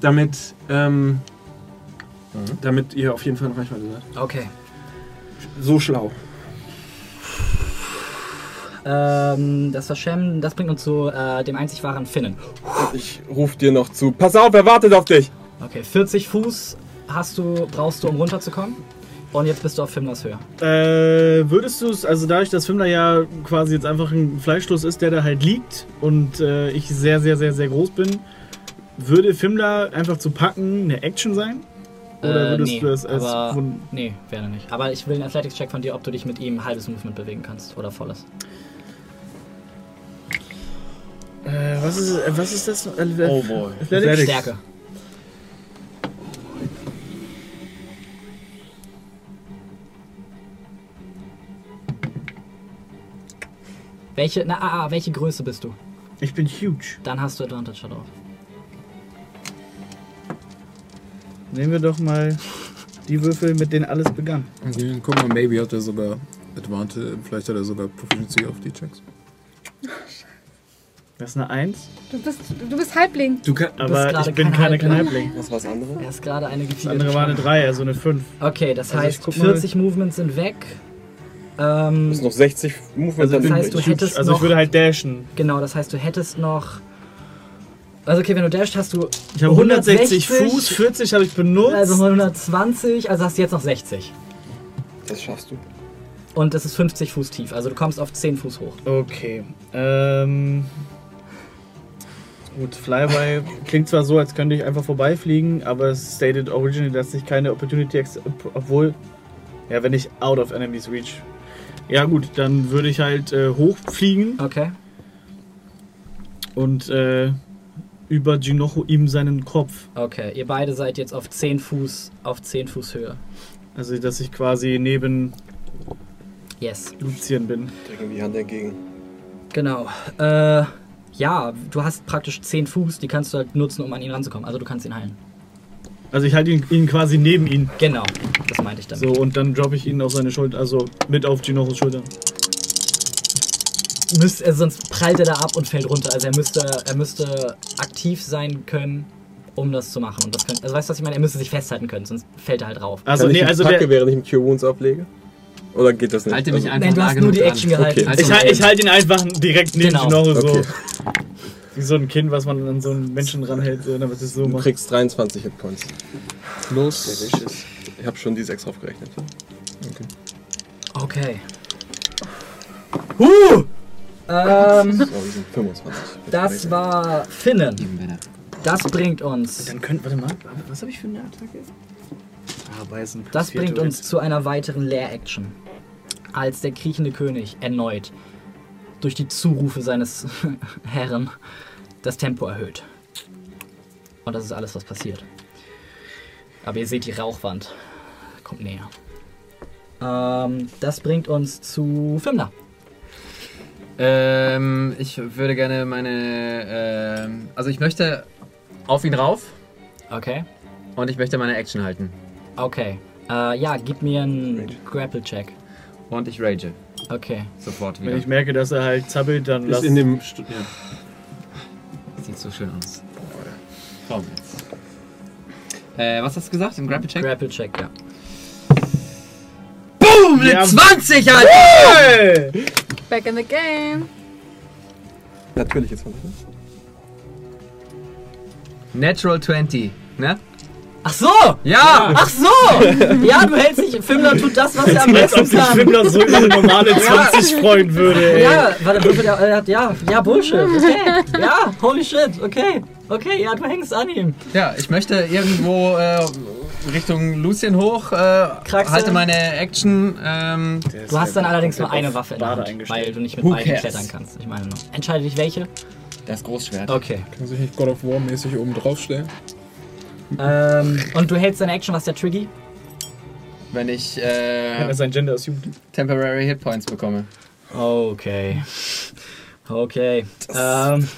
damit, ähm, damit ihr auf jeden Fall in Reichweite seid. Okay. So schlau. Ähm, das Verschämen, das bringt uns zu äh, dem einzig wahren Finnen. Ich ruf dir noch zu. Pass auf, er wartet auf dich! Okay, 40 Fuß hast du, brauchst du, um runterzukommen. Und jetzt bist du auf Finners Höhe. Äh, würdest du es, also dadurch, dass Fimler ja quasi jetzt einfach ein Fleischstoß ist, der da halt liegt und äh, ich sehr, sehr, sehr, sehr groß bin, würde Fimler einfach zu packen eine Action sein? Oder Äh, würdest nee, du das als aber, Nee, wäre nicht. Aber ich will einen Athletics-Check von dir, ob du dich mit ihm halbes Movement bewegen kannst oder volles. äh, was, ist, was ist das? Äh, Oh boy. Athletics? Stärke. Welche, na, ah, ah, welche Größe bist du? Ich bin huge. Dann hast du Advantage darauf. Nehmen wir doch mal die Würfel, mit denen alles begann. Okay, guck mal, maybe hat er sogar Advantage, vielleicht hat er sogar Proficiency auf die Checks. Das ist eine Eins. Du bist, du bist Halbling. Du kann, Aber ich bin kein keine kein Halbling. Halbling. Was war das andere? Er ist gerade eine Das gefiederte andere war eine Schlange. 3, also eine 5. Okay, das Also heißt, guck mal. 40 Movements sind weg. Ähm, Das ist noch 60 Movement Also das bin heißt, du hättest Also noch, ich würde halt dashen. genau, das heißt, du hättest noch, also okay, wenn du dasht, hast du Ich habe 160 160 Fuß, 40 habe ich benutzt. also 120, also hast du jetzt noch 60. Das schaffst du. Und das ist 50 Fuß tief, also du kommst auf 10 Fuß hoch. Okay. Ähm. Gut, Flyby klingt zwar so, als könnte ich einfach vorbeifliegen, aber es stated originally, dass ich keine Opportunity, ex obwohl, ja, wenn ich out of enemies reach. Ja gut, dann würde ich halt äh, hochfliegen Okay. und äh, über Jinocho ihm seinen Kopf. Okay, ihr beide seid jetzt auf 10 Fuß, auf 10 Fuß Höhe. Also, dass ich quasi neben Yes. Lucian bin. Drücken die Hand dagegen. Genau. Äh, ja, du hast praktisch 10 Fuß, die kannst du halt nutzen, um an ihn ranzukommen. Also du kannst ihn heilen. Also, ich halte ihn, ihn quasi neben ihn. Genau, das meinte ich damit. So, und dann droppe ich ihn auf seine Schulter, also mit auf Jinochos Schulter. Müsst, also sonst prallt er da ab und fällt runter. Also er müsste, er müsste aktiv sein können, um das zu machen. Und das könnte, also weißt du, was ich meine? Er müsste sich festhalten können, sonst fällt er halt drauf. Also, Kann ich nee, die also der, während ich mit Cure Wounds ablege? Oder geht das nicht? Halte mich Also- einfach Nein, du hast nur die dran. Action gehalten. Okay. Also ich, halt- ich halte ihn einfach direkt neben Genau. Jinocho so. Okay. Wie so ein Kind, was man an so einen Menschen ranhält, so, damit es so Du macht. kriegst 23 Hitpoints. Plus. Ich habe schon die 6 draufgerechnet. Okay. Huh! Ähm, So, wir sind 25. das war Finnen. Das bringt uns. Dann könnt, warte mal, was habe ich für eine Attacke? Ah, Beißen. plus Das vier bringt uns zu einer weiteren Leer-Action. Als der kriechende König erneut durch die Zurufe seines Herren das Tempo erhöht. Und das ist alles, was passiert. Aber ihr seht die Rauchwand. Kommt näher. Ähm, das bringt uns zu Fimna. Ähm, ich würde gerne meine. Ähm, also, ich möchte auf ihn rauf Okay. und ich möchte meine Action halten. Okay. Äh, ja, gib mir einen Grapple-Check. Und ich rage. Okay. Sofort Wenn wieder. ich merke, dass er halt zappelt, dann lass Ist in dem. Stu ja. Sieht so schön aus. Komm jetzt. Äh, was hast du gesagt? Im Grapple Check? Grapple-Check, ja. Boom! Eine haben- 20, Alter! Hey! Back in the game. Natürlich jetzt von ne? Natural 20, ne? Ach so! Ja! Ach so! Ja, du hältst dich. Fimler tut das, was er am Als ob besten sich kann. So über eine normale 20 freuen würde, ey. Ja, warte, würfel der, er hat, ja, ja, Bullshit. Okay. Ja, holy shit. Okay. Okay, ja, du hängst an ihm. Ja, ich möchte irgendwo äh, Richtung Lucien hoch, äh, halte meine Action. Ähm, Du hast dann allerdings nur eine Waffe in der Hand, weil du nicht mit Who beiden cares? klettern kannst. Ich meine nur. Entscheide dich welche. das Großschwert. Okay. Kann sich nicht God of War mäßig oben drauf stellen? Ähm, und du hältst deine Action, was ist der Triggy? Wenn ich Wenn äh, er sein Gender assumed. Temporary Hit Points bekomme. Okay. Okay. Ähm,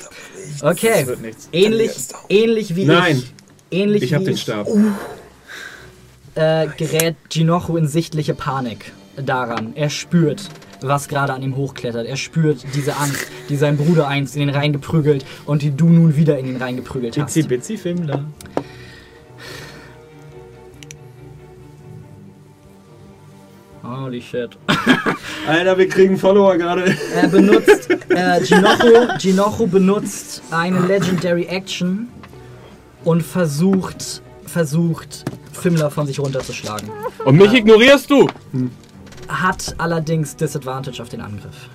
okay. Das wird nichts. Ähnlich, ähnlich wie Nein, ich. Ähnlich ich wie habe den Stab. äh, gerät Ginocho in sichtliche Panik daran. Er spürt, was gerade an ihm hochklettert. Er spürt diese Angst, die sein Bruder einst in den Rhein geprügelt und die du nun wieder in den Rhein geprügelt hast. Itzy Bitsy Film Holy shit. Alter, wir kriegen Follower gerade. Er benutzt, äh, Ginocho, Ginocho benutzt eine Legendary Action und versucht, versucht, Fimmler von sich runterzuschlagen. Und mich ignorierst du! Hat allerdings Disadvantage auf den Angriff.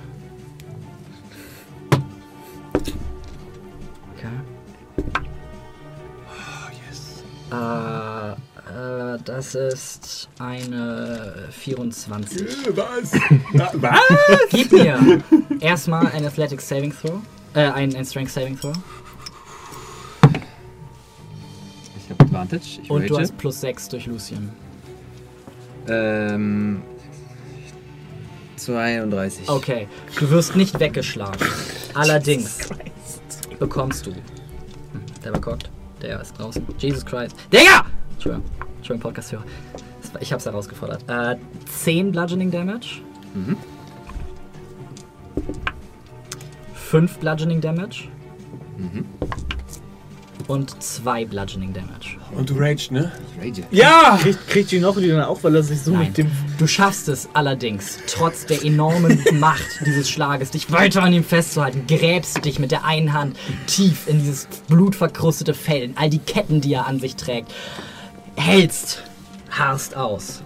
Das ist eine 24. Was? Gib mir erstmal ein Athletic Saving Throw. Äh, ein, ein Strength Saving Throw. Ich habe Advantage. Ich Und du rage. hast plus 6 durch Lucian. Ähm, 32. Okay, du wirst nicht weggeschlagen. Allerdings bekommst du. Hm, Der war cocked. Der ist draußen. Jesus Christ. Digga! Entschuldigung. Podcast-Hörer. Das war- Ich hab's herausgefordert. Äh, 10 Bludgeoning Damage. Mhm. 5 Bludgeoning Damage. Mhm. Und 2 Bludgeoning Damage. Und du raged, ne? Rage. Ja! Kriegt, kriegt Ginocho die dann auch, weil er sich so Nein. mit dem. Du schaffst es allerdings, trotz der enormen Macht dieses Schlages, dich weiter an ihm festzuhalten. Gräbst dich mit der einen Hand tief in dieses blutverkrustete Fell, in all die Ketten, die er an sich trägt. Hältst, harrst aus.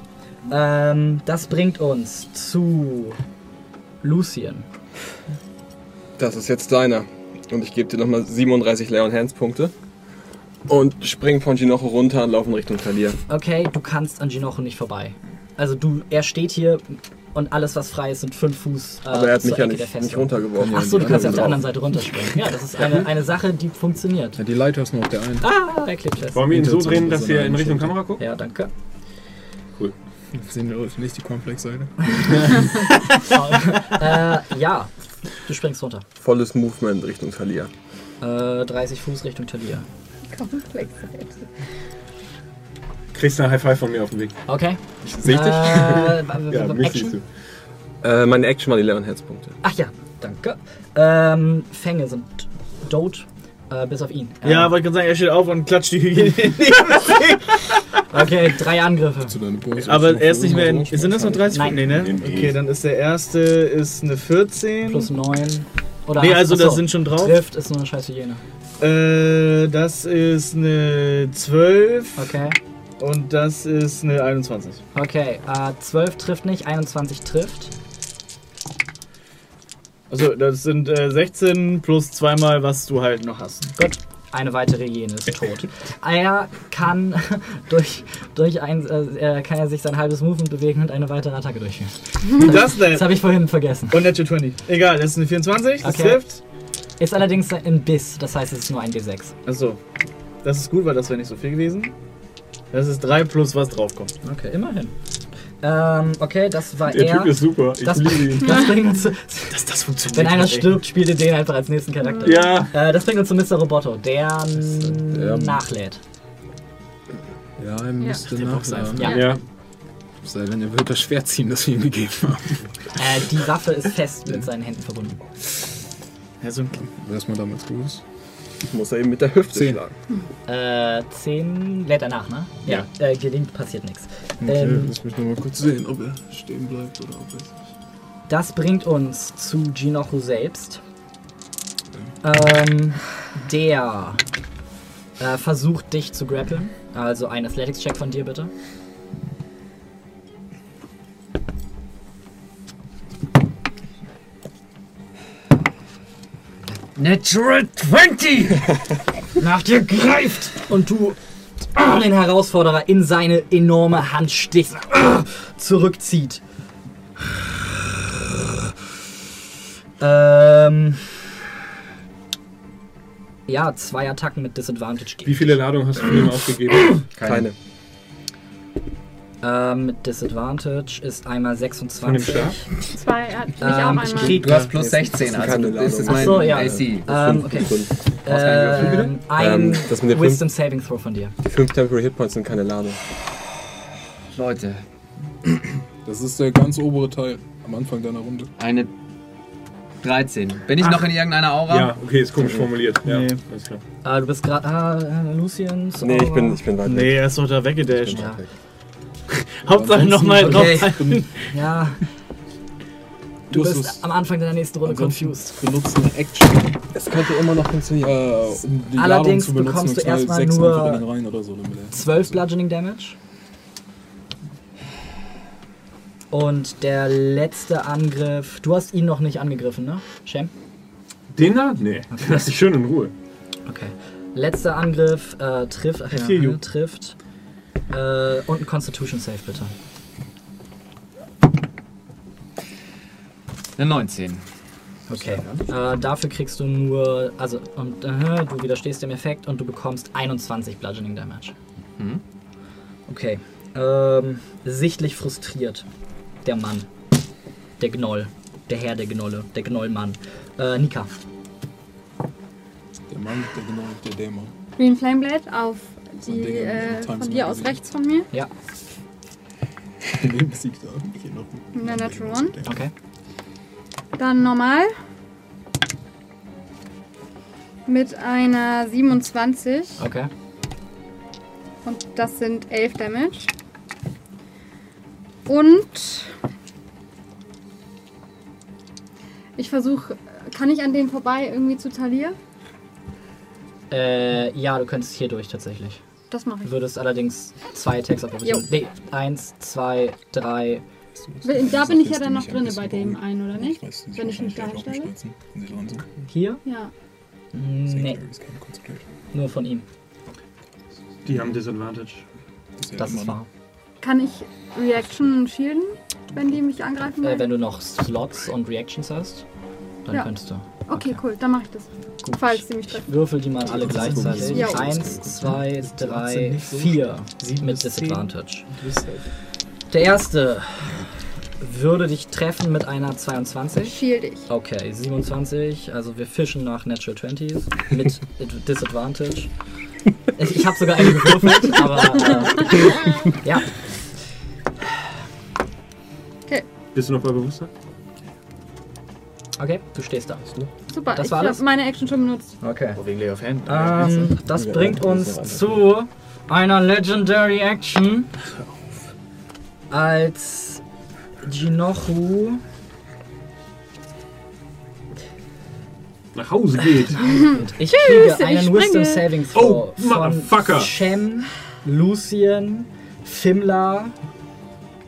Ähm, das bringt uns zu Lucien. Das ist jetzt deiner. Und ich gebe dir nochmal 37 Leon Hands Punkte. Und spring von Ginocho runter und laufen Richtung Talir. Okay, du kannst an Ginocho nicht vorbei. Also du, er steht hier und alles, was frei ist, sind fünf Fuß. Äh, Aber er hat mich ja der nicht, nicht runtergeworfen. Ach so, du kannst ja auf der drauf. anderen Seite runterspringen. Ja, das ist eine, eine Sache, die funktioniert. Ja, die Leiter ist nur auf der einen. Ah, Backflip Chest. Wollen wir ihn so drehen, dass wir in Richtung. Kamera gucken? Ja, danke. Sehen wir nicht die Cornflakes-Seite? äh, ja, du springst runter. Volles Movement Richtung Talir. Äh, 30 Fuß Richtung Talia. Komplex. Kriegst du eine High Five von mir auf dem Weg. Okay. Seh ich dich? Äh, Ja, mich siehst du. Äh, meine Action war die Leon Hands Punkte. Ach ja, danke. Ähm, Fänge sind tot, äh, bis auf ihn. Ja, Ähm, wollte gerade sagen, er steht auf und klatscht die Hygiene. Okay, drei Angriffe. Aber er ist nicht mehr in. Sind das noch 30 Nein. Nee, ne? Okay, dann ist der erste ist eine 14. Plus 9. Oder Nee, ach- also achso, das sind schon drauf. Trifft ist nur eine scheiß Hygiene. Äh, das ist eine 12 Okay. Und das ist eine 21. Okay, äh, 12 trifft nicht, 21 trifft. Also das sind äh, 16 plus zweimal, was du halt noch hast. Gut. Eine weitere Hyäne ist tot. Er kann durch, durch ein, äh, er kann er sich sein halbes Movement bewegen und eine weitere Attacke durchführen. Das denn? Das habe ich vorhin vergessen. Und Natural 20. Egal, das ist eine 24, das Okay. trifft. Ist allerdings ein Biss, das heißt, es ist nur ein D6. Achso. Das ist gut, weil das wäre nicht so viel gewesen. Das ist 3 plus was draufkommt. Okay, immerhin. Ähm, okay, das war Der er. Typ ist super. Ich Das, liebe ihn. das bringt uns zu, Dass das funktioniert. Wenn einer ey. stirbt, spielt ihr den einfach als nächsten Charakter. Ja. Äh, das bringt uns zu Mr. Roboto, der der- nachlädt. Ja, er müsste Der Box nachladen. Ja. Ja. Sei denn, er wird das Schwert ziehen, das wir ihm gegeben haben. Äh, die Waffe ist fest mit seinen Händen verbunden. Ja, so ein Wer ist mal damals groß? Muss er eben mit der Hüfte Zehn. schlagen. Äh, 10 lädt er nach, ne? Ja. Äh, gelingt, passiert nichts. Okay, Ähm, lass mich nochmal kurz sehen, ob er stehen bleibt oder ob er. Das bringt uns zu Ginochu selbst. Ähm, der äh, versucht dich zu grappeln. Also ein Athletics-Check von dir bitte. Natural 20! nach dir greift und du den Herausforderer in seine enorme Hand stichst, zurückzieht. Ähm, ja, zwei Attacken mit Disadvantage. Wie viele Ladungen hast du für ihn ausgegeben? Keine. Ähm, mit Disadvantage ist einmal Von dem 26. Stab? Zwei hat mich Ähm, auch einmal. ich krieg- Du hast plus 16, also das ist mein Ach so, ja. AC. Ähm, okay. Fünf. Ähm, ein Ähm, das mit Wisdom Saving Throw von dir. Die 5 Temporary Hitpoints sind keine Ladung. Leute, Das ist der ganz obere Teil am Anfang deiner Runde. eine 13. Bin ich noch in irgendeiner Aura? Ja, okay, ist komisch formuliert. Ja, Nee. alles klar. Ah, du bist gerade. Ah, äh, Lucians. Nee, ich bin, ich bin weit Nee, weg. er ist doch da weggedasht. Ich bin Ja. weit weg. Hauptsache nochmal Okay. drauf. Ja. Du bist ist- am Anfang deiner nächsten Runde confused. benutzt eine Action, Es könnte immer noch funktionieren. äh, um die Allerdings zu benutzen bekommst du erstmal nur- den so. Damit er 12 Bludgeoning Damage. Und der letzte Angriff. Du hast ihn noch nicht angegriffen, ne? Shem? Den da? Nee. Lass dich schön in Ruhe. Okay. Letzter Angriff äh, trifft. Ach ja, trifft. Äh, und ein Constitution Save bitte. Eine 19. Okay. Äh, dafür kriegst du nur. Also, und äh, du widerstehst dem Effekt und du bekommst 21 Bludgeoning Damage. Mhm. Okay. Ähm, sichtlich frustriert. Der Mann. der Gnoll. Der Herr der Gnolle. Der Gnollmann. Äh, Nika. Der Mann, der genau, der Dämon. Green Flame Blade auf die, äh, dem von dir aus rechts von mir. Ja, Den besiegt er. Hier noch. Eine Natural One. okay. Dann normal. Mit einer 27. Okay. Und das sind 11 Damage. Und ich versuche, kann ich an denen vorbei irgendwie zu Talir? Äh, ja, du könntest hier durch tatsächlich. Das mache Du ich. würdest allerdings zwei Attacks auf Jo. Nee, eins, zwei, drei. Da bin ich ja dann noch drinne bei dem einen, oder nicht? Wenn ich mich da hinstelle? Hier? Ja. Nee, nur von ihm. Die haben Disadvantage. Das ist wahr. Kann ich Reaction shielden, wenn die mich angreifen Äh, wenn du noch Slots und Reactions hast, dann Ja. könntest du. Okay, cool, dann mache ich das. Gut. Falls sie mich treffen. Würfel die mal alle gleichzeitig. Ja. Eins, zwei, drei, vier Sieben mit. Disadvantage. Safe. Der erste würde dich treffen mit einer 22. Shield ich. Okay, 27. Also wir fischen nach Natural 20s mit Disadvantage. Ich, ich habe sogar eine gewürfelt, aber äh, ja. Bist du noch bei Bewusstsein? Okay, du stehst da. Super, Das ich war alles? habe meine Action schon benutzt. Okay. Oh, wegen Lay of Hand. Ähm, das bringt uns zu einer Legendary Action, als Jinochu Nach Hause geht. Ich kriege ich einen springe. Wisdom Saving Throw Oh, von Motherfucker. Shem, Lucien, Fimla,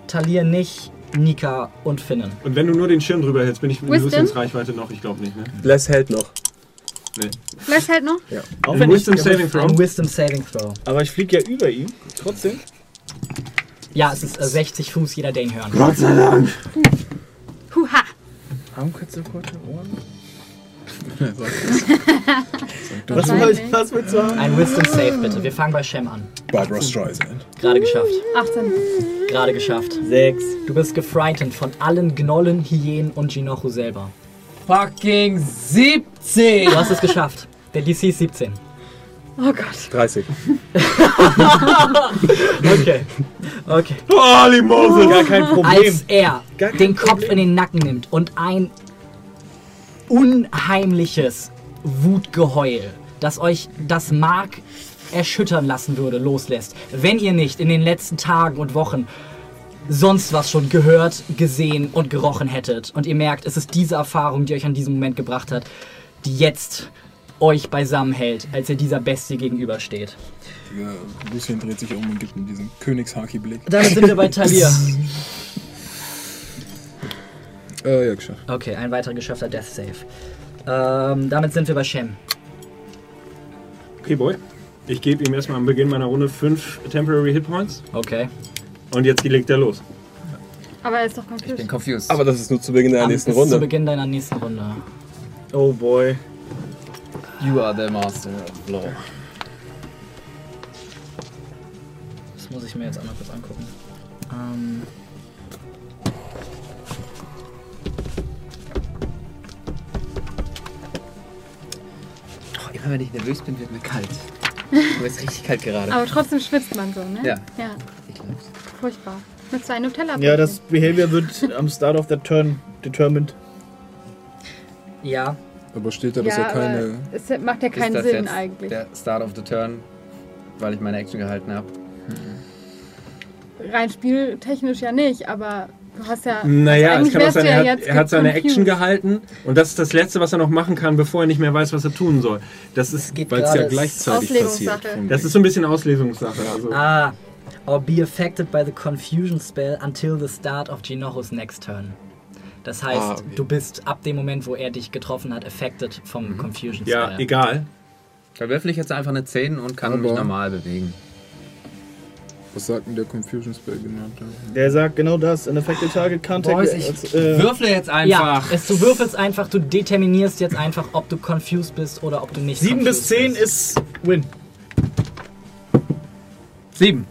Talir nicht, Nika und Finnen. Und wenn du nur den Schirm drüber hältst, bin ich mit? Lucians Reichweite noch? Ich glaube nicht, ne? Bless hält noch. Nee. Vielleicht halt noch. Auch Ein wenn ich, Wisdom Saving Throw? Ein Wisdom Saving Throw. aber ich fliege ja über ihm. Trotzdem. Ja, es ist äh, 60 Fuß, jeder den hören. Gott sei Dank. Huha. Armkürze, kurze Ohren. Was? Was, was willst du haben? Ein Wisdom Save bitte. Wir fangen bei Shem an. Barbara Streisand. Gerade geschafft. 18. Gerade geschafft. Sechs. Du bist gefrightened von allen Gnollen, Hyänen und Jinochu selber. Fucking 17! Du hast es geschafft. Der DC ist 17. Oh Gott. 30. Okay. Okay. Holy Moses! Gar kein Problem. Als er Gar kein den Kopf Problem. in den Nacken nimmt und ein unheimliches Wutgeheul, das euch das Mark erschüttern lassen würde, loslässt. Wenn ihr nicht in den letzten Tagen und Wochen sonst was schon gehört, gesehen und gerochen hättet und ihr merkt, es ist diese Erfahrung, die euch an diesen Moment gebracht hat, die jetzt euch beisammen hält, als ihr dieser Bestie gegenübersteht. Ja, Lucien dreht sich um und gibt ihm diesen Königshaki-Blick. Damit sind wir bei Talir. Äh, ja, geschafft. Okay, ein weiterer geschaffter Death Save. Ähm, damit sind wir bei Shem. Okay, Boy. Ich gebe ihm erstmal am Beginn meiner Runde 5 Temporary Hit Points. Okay. Und jetzt legt er los. Aber er ist doch Ich bin confused. confused. Aber das ist nur zu Beginn der Am- nächsten ist Zu Runde. Beginn deiner nächsten Runde. Oh boy. you are the master of law. Das muss ich mir jetzt einmal kurz angucken. Ähm, Oh, immer wenn ich nervös bin, wird mir kalt. Mir ist richtig kalt gerade. Aber trotzdem schwitzt man so, ne? Ja. Ja, Ich glaub's. furchtbar. Mit zwei Nutella. Ja, das Behavior wird am Start of that turn determined. ja, Aber steht da, dass ja, er keine. aber es macht ja Ist keinen das Sinn jetzt eigentlich. Der Start of the turn, weil ich meine Action gehalten habe. Rein spieltechnisch ja nicht, aber du hast ja. Naja, also es kann auch sein, er ja hat, er hat seine confused. Action gehalten und das ist das Letzte, was er noch machen kann, bevor er nicht mehr weiß, was er tun soll. Das ist, Weil es ja gleichzeitig passiert. das ist so ein bisschen Auslesungssache. Also. Ah, or be affected by the confusion spell until the start of Jinochos next turn. Das heißt, Ah, okay. du bist ab dem Moment, wo er dich getroffen hat, affected vom Confusion Ja, Spell. egal. Da würfel ich jetzt einfach eine 10 und kann Aber- mich normal bewegen. Was sagt denn der Confusion Spell genannt? Der sagt genau das. An affected target can't take Boys, ich als, äh, würfle jetzt Ja, einfach. es, du würfelst einfach, du determinierst jetzt einfach, ob du confused bist oder ob du nicht 7 bis confused 10 bist. ist Win. 7.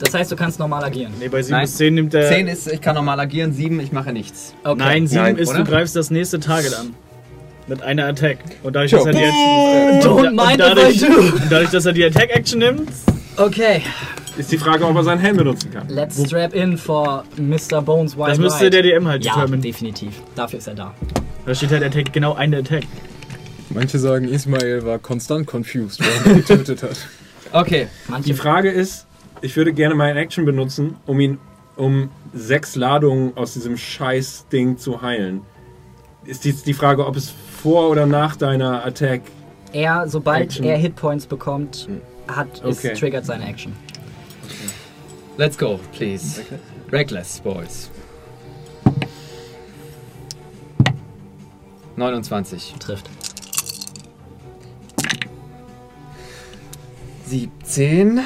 Das heißt, du kannst normal agieren. Nee, bei 7 Nein. bis 10 nimmt er. 10 ist, ich kann normal agieren, 7, ich mache nichts. Okay. Nein, 7 Nein, ist, oder? du greifst das nächste Target an. Mit einer Attack. Und dadurch, Sure. dass er die jetzt. Don't und mind dadurch, if I do. und dadurch, dass er die Attack-Action nimmt, Okay, Ist die Frage, ob er seinen Helm benutzen kann. let's strap in for Mr. Bones Wild das müsste der DM halt Ja, determinen. definitiv. Dafür ist er da. Da steht halt Attack, genau eine Attack. Manche sagen, Ismail war konstant confused, während er getötet hat. Okay, Manche Die Frage ist, ich würde gerne meine Action benutzen, um ihn um sechs Ladungen aus diesem Scheiß-Ding zu heilen. Ist jetzt die Frage, ob es vor oder nach deiner Attack. er, sobald Action. er Hitpoints bekommt, hat, ist, Okay. triggert seine Action. Let's go, please. Reckless, boys. 29. Trifft. 17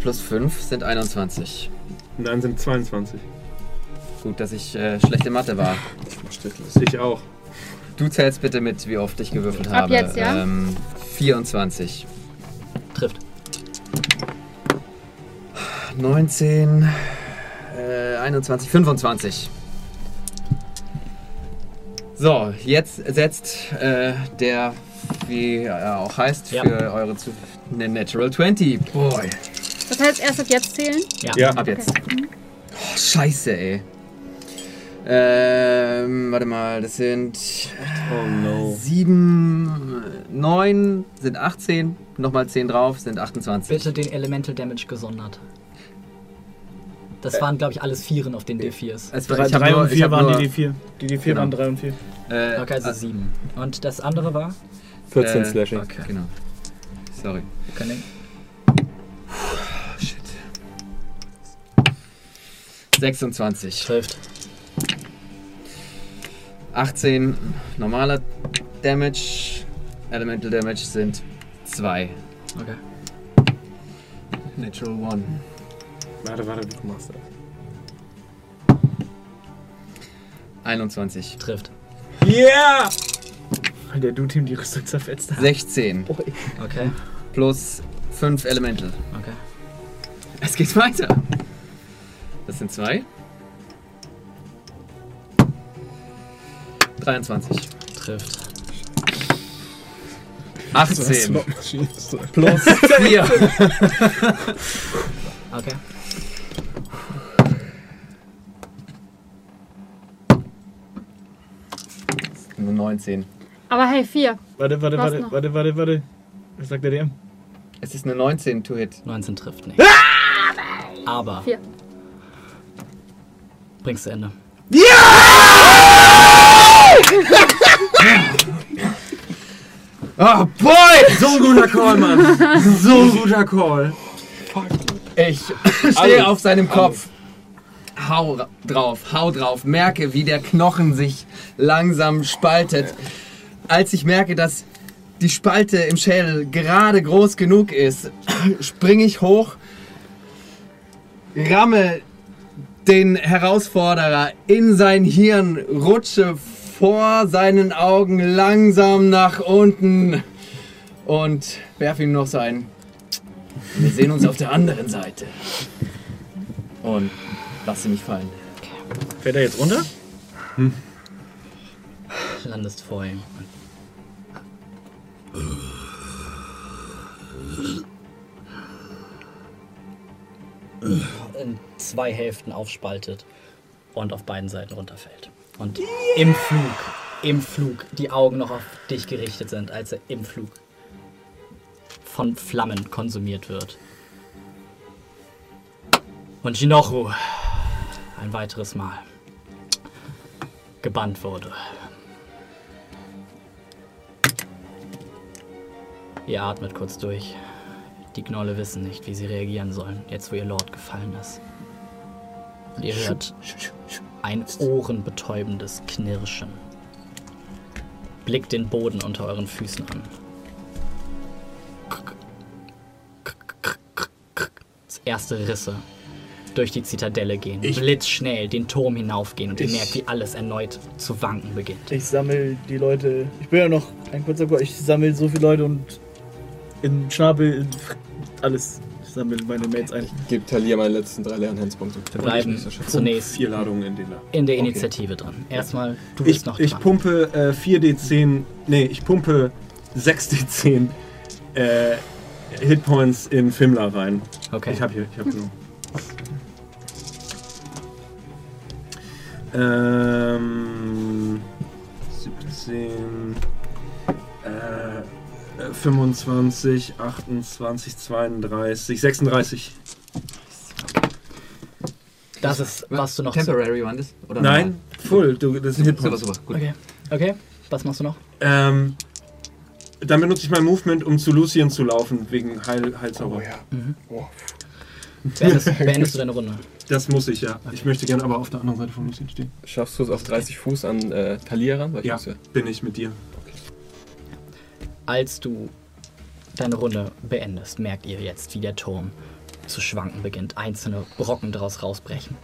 plus 5 sind 21. Und dann sind 22. Gut, dass ich äh, schlechte Mathe war. Ich auch. Du zählst bitte mit, wie oft ich gewürfelt Ab habe. jetzt, ja? Ähm, 24. Trifft. 19, äh, 21, 25. So, jetzt setzt äh, der, wie er auch heißt, Ja. für eure zu eine Natural 20. Boy. Das heißt, erst ab jetzt zählen. Ja. Ja. Ab jetzt. Oh, scheiße, ey. Ähm, warte mal, das sind Oh no. 7, 9, sind 18, nochmal 10 drauf, sind 28. Bitte den Elemental Damage gesondert. Das waren, glaube ich, alles Vieren auf den D4s. Es war, 3, ich hab 3 nur, und ich 4 hab waren nur, die D4. Die D4 Genau. waren 3 und 4. Äh, Okay, also sieben. Und das andere war? 14 Äh, Slashing. Okay. Genau. Sorry. Wir können Shit. 26. trifft. 18 normaler Damage. Elemental Damage sind 2. Okay. Natural 1. Warte, warte, wie machst du das? 21. Trifft. Yeah! Weil der Du-Team die Rüstung zerfetzt hat. 16. Okay. Plus 5 Elemental. Okay. Es geht weiter. Das sind 2. 23. Trifft. 18. Slotmaschine ist da. Plus 4. Okay. Nur 19. Aber hey, vier. Warte, warte, warte, noch? warte, warte, warte. Was sagt der DM? Es ist eine 19 to hit. 19 trifft nicht. Aber Vier. bringst du Ende. Oh boy! So ein guter Call, Mann. So ein guter Call. Ich stehe auf seinem Kopf. Hau ra- drauf, hau drauf. Merke, wie der Knochen sich langsam spaltet. Als ich merke, dass die Spalte im Schädel gerade groß genug ist, springe ich hoch, ramme den Herausforderer in sein Hirn, rutsche vor seinen Augen langsam nach unten und werfe ihm noch so ein wir sehen uns auf der anderen Seite. Und lasse mich fallen. Fährt er jetzt runter? Landest vor ihm. In zwei Hälften aufspaltet und auf beiden Seiten runterfällt. Und im Flug, im Flug, die Augen noch auf dich gerichtet sind, als er im Flug von Flammen konsumiert wird. Und Shinoru ein weiteres Mal gebannt wurde. Ihr atmet kurz durch. Die Gnolle wissen nicht, wie sie reagieren sollen, jetzt wo ihr Lord gefallen ist. Und ihr hört ein ohrenbetäubendes Knirschen. Blickt den Boden unter euren Füßen an. Das erste Risse durch die Zitadelle gehen, blitzschnell den Turm hinaufgehen und ihr Ich- merkt, wie alles erneut zu wanken beginnt. Ich sammel die Leute. Ich bin ja noch ein kurzer Chor. Ich sammel so viele Leute und in Schnabel, in alles. Ich sammle meine Mates ein. Gib Talia meine letzten drei Lernhandspunkte. Wir bleiben zunächst Vier Ladungen in den in der Okay. Initiative drin. Erstmal, du bist Ich, noch ich dran. pumpe äh, 4d10, nee, ich pumpe 6d10 äh, Hitpoints in Fimla rein. Okay. Ich hab hier, ich hab genug. Ähm, 17, äh, äh, 25, 28, 32, 36. das ist, was du noch Temporary waren das? Oder Nein, full, du, das sind normal? Hitpoints. Super, super. Gut. Okay. Okay. Was machst du noch? Ähm, dann benutze ich mein Movement, um zu Lucien zu laufen, wegen Heil Heilzauber. Beendest, beendest du deine Runde? Das muss ich, ja. Ich möchte gerne aber auf der anderen Seite von Lucien stehen. Schaffst du es auf 30 Fuß an äh, Talia ran? Weil ich Ja, muss bin ich mit dir. Als du deine Runde beendest, merkt ihr jetzt, wie der Turm zu schwanken beginnt. Einzelne Brocken daraus rausbrechen.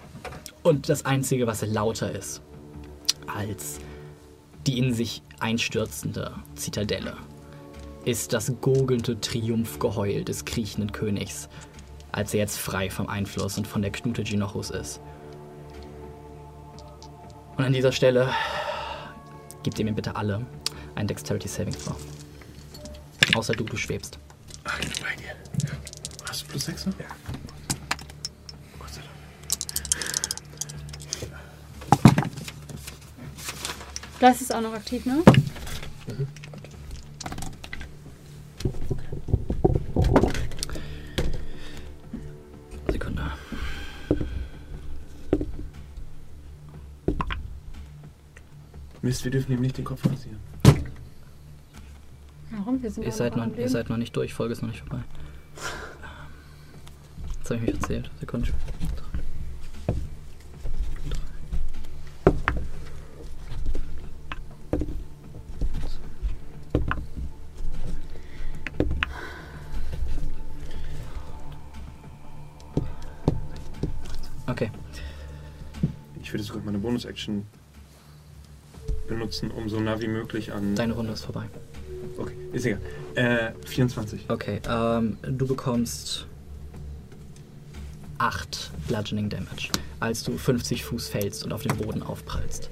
Und das Einzige, was lauter ist, als die in sich einstürzende Zitadelle, ist das gurgelnde Triumphgeheul des kriechenden Königs, als er jetzt frei vom Einfluss und von der Knute Genochus ist. Und an dieser Stelle gebt ihr mir bitte alle ein Dexterity Saving Throw. Außer du, du schwebst. Ach, ich bin bei dir. Hast du plus 6 noch? Ja. Gott sei Dank. Das ist auch noch aktiv, ne? Sekunde. Mist, wir dürfen ihm nicht den Kopf rasieren. Warum? Wir sind Ihr seid, noch ihr seid noch nicht durch, Folge ist noch nicht vorbei. Jetzt habe ich mich erzählt. Sekunde. Okay. Ich würde sogar meine Bonus-Action benutzen, um so nah wie möglich an. Deine Runde ist vorbei. Okay, ist egal. Äh, 24. Okay, ähm, du bekommst 8 Bludgeoning Damage, als du 50 Fuß fällst und auf den Boden aufprallst.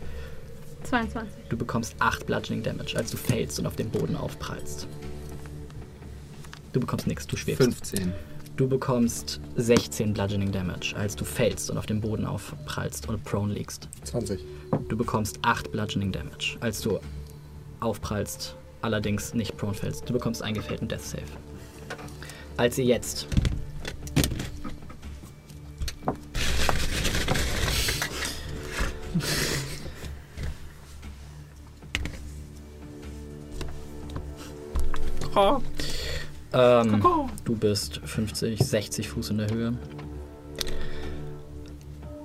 22. Du bekommst 8 Bludgeoning Damage, als du fällst und auf den Boden aufprallst. Du bekommst nichts, du schwebst. 15. Du bekommst 16 Bludgeoning Damage, als du fällst und auf dem Boden aufprallst und prone liegst. 20. Du bekommst 8 Bludgeoning Damage, als du aufprallst, allerdings nicht prone fällst. Du bekommst einen gefällten Death Save. Als ihr jetzt Ähm, du bist 50, 60 Fuß in der Höhe.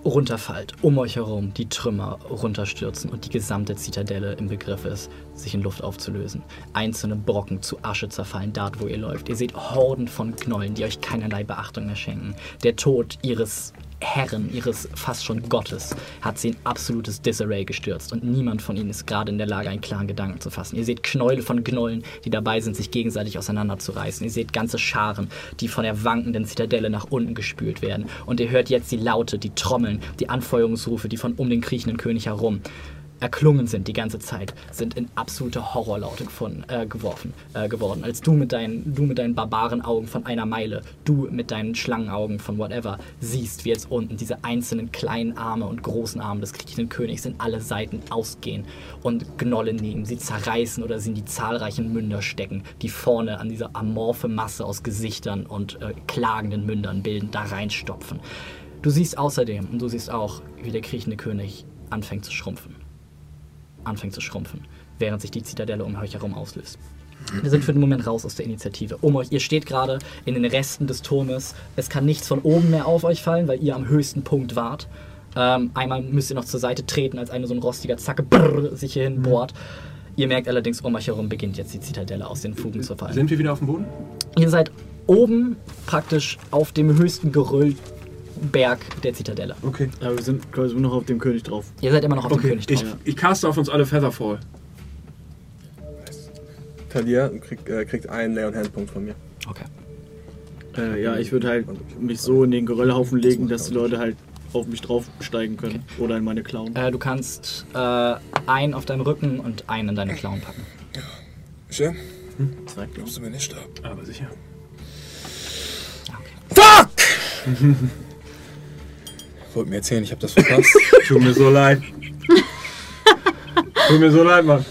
Runterfallt, um euch herum die Trümmer runterstürzen und die gesamte Zitadelle im Begriff ist, sich in Luft aufzulösen. Einzelne Brocken zu Asche zerfallen, dort wo ihr läuft. Ihr seht Horden von Knollen, die euch keinerlei Beachtung mehr schenken. Der Tod ihres Herren, ihres fast schon Gottes, hat sie in absolutes Disarray gestürzt und niemand von ihnen ist gerade in der Lage, einen klaren Gedanken zu fassen. Ihr seht Knäule von Gnollen, die dabei sind, sich gegenseitig auseinanderzureißen. Ihr seht ganze Scharen, die von der wankenden Zitadelle nach unten gespült werden. Und ihr hört jetzt die Laute, die Trommeln, die Anfeuerungsrufe, die von um den kriechenden König herum erklungen sind die ganze Zeit, sind in absolute Horrorlaute gefunden, äh, geworfen, äh, geworden. Als du mit, deinen, du mit deinen Barbarenaugen von einer Meile, du mit deinen Schlangenaugen von whatever, siehst, wie jetzt unten diese einzelnen kleinen Arme und großen Arme des kriechenden Königs in alle Seiten ausgehen und Gnolle nehmen, sie zerreißen oder sie in die zahlreichen Münder stecken, die vorne an dieser amorphe Masse aus Gesichtern und äh, klagenden Mündern bilden, da reinstopfen. Du siehst außerdem, und du siehst auch, wie der kriechende König anfängt zu schrumpfen anfängt zu schrumpfen, während sich die Zitadelle um euch herum auslöst. Wir sind für den Moment raus aus der Initiative. Um euch, ihr steht gerade in den Resten des Turmes. Es kann nichts von oben mehr auf euch fallen, weil ihr am höchsten Punkt wart. Ähm, einmal müsst ihr noch zur Seite treten, als eine so ein rostiger Zacke brrr, sich hier hinbohrt. Ihr merkt allerdings, um euch herum beginnt jetzt die Zitadelle aus den Fugen zu fallen. Sind wir wieder auf dem Boden? Ihr seid oben praktisch auf dem höchsten Geröllberg der Zitadelle. Okay. Aber wir sind quasi nur noch auf dem König drauf. Ihr seid immer noch auf dem Okay, König ich, drauf. ich caste auf uns alle Featherfall. Talia kriegt, äh, kriegt einen Leon Handpunkt von mir. Okay. Äh, ja, ich würde halt mich so in den Geröllhaufen legen, dass die Leute halt auf mich draufsteigen können. Oder in meine Klauen. Äh, du kannst äh, einen auf deinem Rücken und einen in deine Klauen packen. Schön. Zwei Klauen. Glaubst du mir nicht ab? Aber sicher. Wollt mir erzählen, ich habe das verpasst. Tut mir so leid. Tut mir so leid, Mann.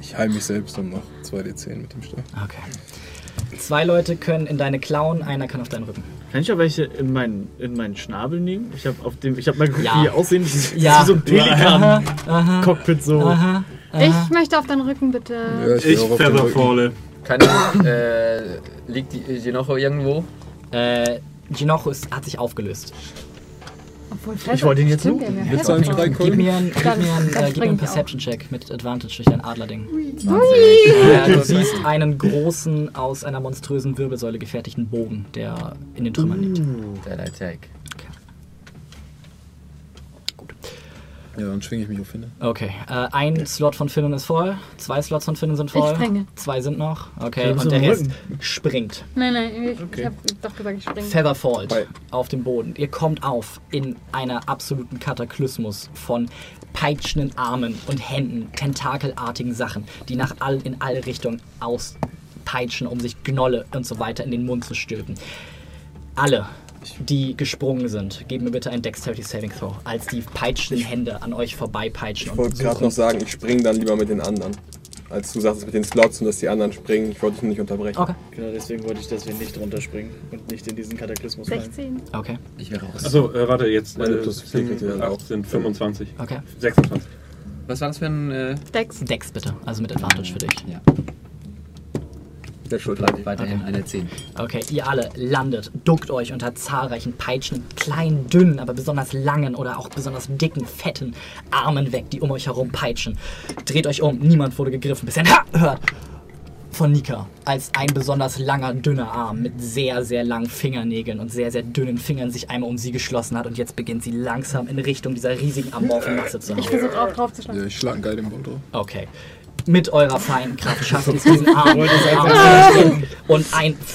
ich heile mich selbst um noch 2d10 mit dem Stab. Okay. Zwei Leute können in deine Klauen, einer kann auf deinen Rücken. Kann ich auch welche in meinen, in meinen Schnabel nehmen? Ich habe auf dem, ich habe mal geguckt, Ja. wie die aussehen. Das ist Ja. wie so ein Pelikan-Cockpit so. Aha. Ich möchte auf deinen Rücken bitte. Ja, Ich Rücken. Featherfalle. Kann ich, äh, liegt die Genocho irgendwo? Äh, Ginocho ist, hat sich aufgelöst. Obwohl, Ich wollte ihn jetzt suchen. der Willst du einen Featherfall. Gib mir einen, gib mir einen, äh, gib mir einen. Perception-Check mit Advantage durch dein Adlerding. Ja, du siehst einen großen, aus einer monströsen Wirbelsäule gefertigten Bogen, der in den Trümmern liegt. That I Ja, dann schwinge ich mich auf Finne. Okay, äh, ein Slot von Finnen ist voll, zwei Slots von Finnen sind voll. Ich springe. Zwei sind noch. Okay, Ja, und der Rest springt. Nein, nein, ich, Okay. ich habe doch gesagt, ich springe. Feather fallt Bei- auf dem Boden. Ihr kommt auf in einer absoluten Kataklysmus von peitschenden Armen und Händen, tentakelartigen Sachen, die nach all, in alle Richtungen auspeitschen, um sich Gnolle und so weiter in den Mund zu stülpen. Alle, die gesprungen sind, geben mir bitte ein Dexterity Saving Throw, als die peitschenden Hände an euch vorbeipeitschen. Ich und wollte gerade noch sagen, ich springe dann lieber mit den anderen. Als du sagst, mit den Slots und dass die anderen springen, ich wollte dich nicht unterbrechen. Okay, Genau, deswegen wollte ich, dass wir nicht runterspringen und nicht in diesen Kataklysmus fallen. 16. okay, Ich wäre raus. Achso, äh, warte, jetzt. Meine Äh, plus vier kriegt ihr dann auch. sind 25. okay. 26. Was war das für ein. Äh, Dex. Dex bitte, also mit Advantage für dich. ja, Der Schuld weiterhin Okay. eine 10. Okay, ihr alle landet, duckt euch unter zahlreichen Peitschen, kleinen, dünnen, aber besonders langen oder auch besonders dicken, fetten Armen weg, die um euch herum peitschen. Dreht euch um, niemand wurde gegriffen, bis ihr ein Ha hört von Nika, als ein besonders langer, dünner Arm mit sehr, sehr langen Fingernägeln und sehr, sehr dünnen Fingern sich einmal um sie geschlossen hat und jetzt beginnt sie langsam in Richtung dieser riesigen amorphen Masse zu Ich hauen. versuche auch drauf zu schlagen. Ja, ich schlag einen geil den Bolt drauf. Okay. Mit eurer feinen Kraft schafft ihr es, diesen Arm, Arm. Und ein.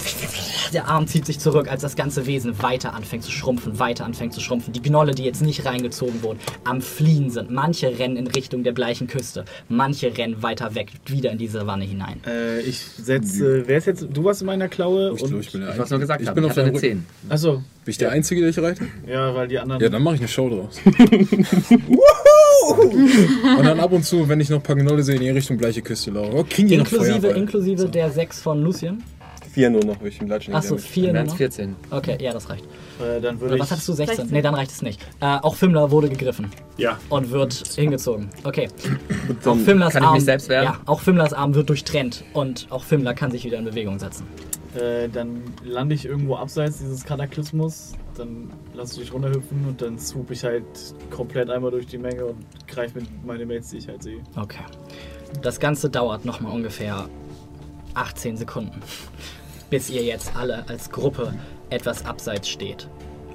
Der Arm zieht sich zurück, als das ganze Wesen weiter anfängt zu schrumpfen, weiter anfängt zu schrumpfen. Die Gnolle, die jetzt nicht reingezogen wurden, am Fliehen sind. Manche rennen in Richtung der bleichen Küste. Manche rennen weiter weg, wieder in die Savanne hinein. Äh, ich setze. Wer ist jetzt. Du warst in meiner Klaue Ich und. ich bin der Ich was nur gesagt Ich bin auf hatte deinem eine Rücken. 10. Achso, Bin ich der Einzige, der ich reite? ja, weil die anderen. Ja, dann mache ich eine Show draus. Und dann ab und zu, wenn ich noch ein paar Gnolle sehe, in die Richtung gleiche Küste laufen. Oh, kriegen die noch Inklusive, Feuerball? inklusive der sechs von Lucien. Vier nur noch, weil ich den Latschen Achso, vier nur noch. 14. Okay, ja, das reicht. Äh, dann würde Oder ich. was hattest du? 16? 16. Nee, dann reicht es nicht. Äh, auch Fimmler wurde gegriffen Ja. und wird hingezogen. Okay. Auch Fimmlers kann ich Arm, mich selbst wehren? Ja, auch Fimmlers Arm wird durchtrennt und auch Fimmler kann sich wieder in Bewegung setzen. Äh, dann lande ich irgendwo abseits dieses Kataklysmus, dann lass ich dich runterhüpfen und dann swoop ich halt komplett einmal durch die Menge und greife mit meine Mates, die ich halt sehe. Okay. Das Ganze dauert nochmal ungefähr 18 Sekunden, bis ihr jetzt alle als Gruppe etwas abseits steht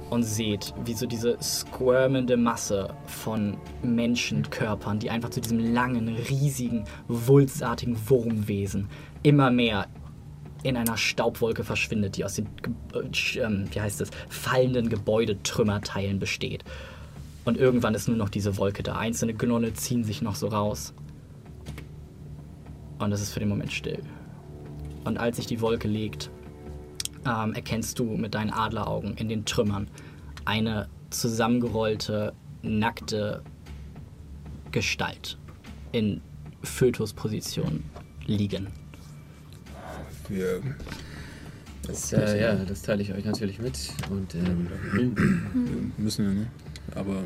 und seht, wie so diese squirmende Masse von Menschenkörpern, die einfach zu diesem langen, riesigen, wulstartigen Wurmwesen immer mehr in einer Staubwolke verschwindet, die aus den äh, ähm, wie heißt es, fallenden Gebäudetrümmerteilen besteht. Und irgendwann ist nur noch diese Wolke da. Einzelne Gnolle ziehen sich noch so raus. Und es ist für den Moment still. Und als sich die Wolke legt, ähm, erkennst du mit deinen Adleraugen in den Trümmern eine zusammengerollte, nackte Gestalt in Fötusposition liegen. Wir, Das, äh, ja, das teile ich euch natürlich mit. Und ähm, wir müssen ja, ne? Aber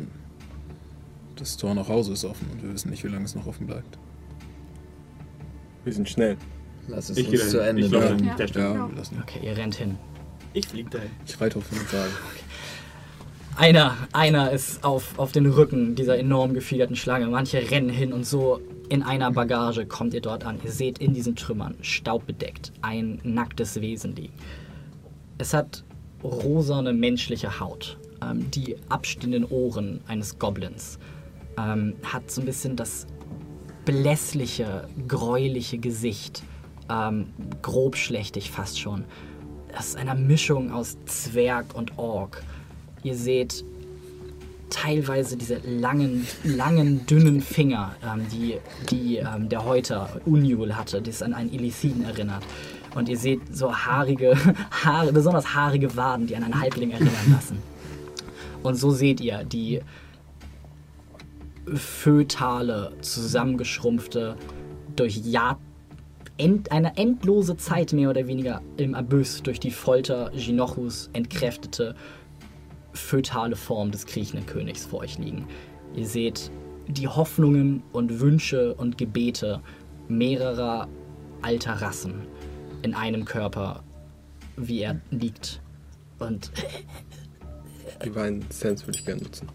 das Tor nach Hause ist offen und wir wissen nicht, wie lange es noch offen bleibt. Wir sind schnell. Lass es Ich uns zu. Ende Ich laufe bringen. an der Stelle. Ja, lassen. Okay, ihr rennt hin. Ich flieg dahin. Ich reite auf den Sagen. Einer, einer ist auf, auf den Rücken dieser enorm gefiederten Schlange. Manche rennen hin und so in einer Bagage kommt ihr dort an. Ihr seht in diesen Trümmern, staubbedeckt, ein nacktes Wesen liegen. Es hat rosane menschliche Haut, ähm, die abstehenden Ohren eines Goblins, ähm, hat so ein bisschen das blässliche, gräuliche Gesicht, ähm, grobschlächtig fast schon aus einer Mischung aus Zwerg und Ork. Ihr seht teilweise diese langen, langen, dünnen Finger, ähm, die, die ähm, der Häuter Unjul hatte, die es an einen Illithiden erinnert. Und ihr seht so haarige, Haare, besonders haarige Waden, die an einen Halbling erinnern lassen. Und so seht ihr die fötale, zusammengeschrumpfte, durch Jahr end, eine endlose Zeit mehr oder weniger im Abyss durch die Folter Ginochus entkräftete fötale Form des kriechenden Königs vor euch liegen. Ihr seht die Hoffnungen und Wünsche und Gebete mehrerer alter Rassen in einem Körper, wie er liegt. Und Divine Sense würde ich gerne nutzen.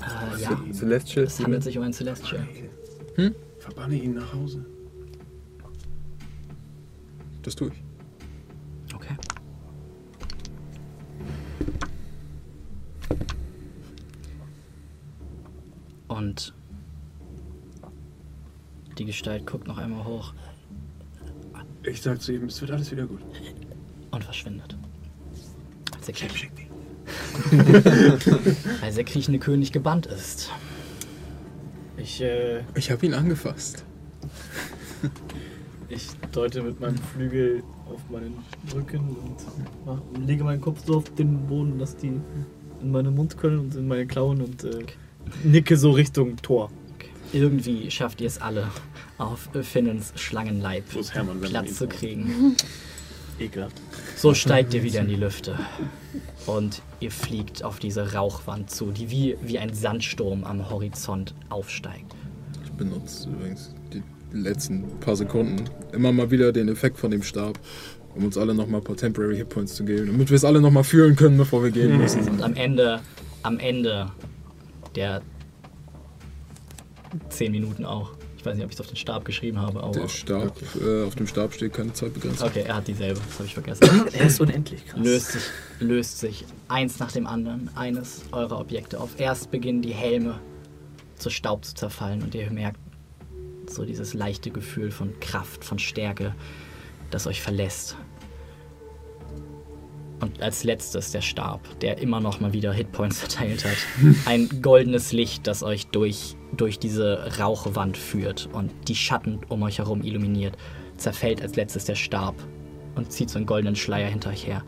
äh, ja, Celestial. es handelt sich um ein Celestial. Verbanne ihn nach Hause. Das tue ich. Okay. Und die Gestalt guckt noch einmal hoch Ich sag zu ihm, es wird alles wieder gut. und verschwindet. Als der, Kriech Als der kriechende König gebannt ist. Ich, äh, Ich habe ihn angefasst. Ich deute mit meinem Flügel auf meinen Rücken und mach, lege meinen Kopf so auf den Boden, dass die in meinen Mund können und in meine Klauen und äh, nicke so Richtung Tor. Irgendwie schafft ihr es alle, auf Finnens Schlangenleib Hermann, Platz zu kriegen. Ekelhaft. So steigt ihr wieder in die Lüfte. Und ihr fliegt auf diese Rauchwand zu, die wie, wie ein Sandsturm am Horizont aufsteigt. Ich benutze übrigens die letzten paar Sekunden immer mal wieder den Effekt von dem Stab, um uns alle nochmal ein paar Temporary Hitpoints zu geben, damit wir es alle nochmal fühlen können, bevor wir gehen müssen. Und am Ende, am Ende der 10 Minuten auch. Ich weiß nicht, ob ich es auf den Stab geschrieben habe, aber. Der Stab, äh, auf dem Stab steht keine Zeitbegrenzung. Okay, er hat dieselbe, das habe ich vergessen. Er ist unendlich krass. löst sich, löst sich eins nach dem anderen eines eurer Objekte auf. Erst beginnen die Helme zu Staub zu zerfallen und ihr merkt so dieses leichte Gefühl von Kraft, von Stärke, das euch verlässt. Und als letztes der Stab, der immer noch mal wieder Hitpoints verteilt hat. Ein goldenes Licht, das euch durch, durch diese Rauchwand führt und die Schatten um euch herum illuminiert. Zerfällt als letztes der Stab und zieht so einen goldenen Schleier hinter euch her,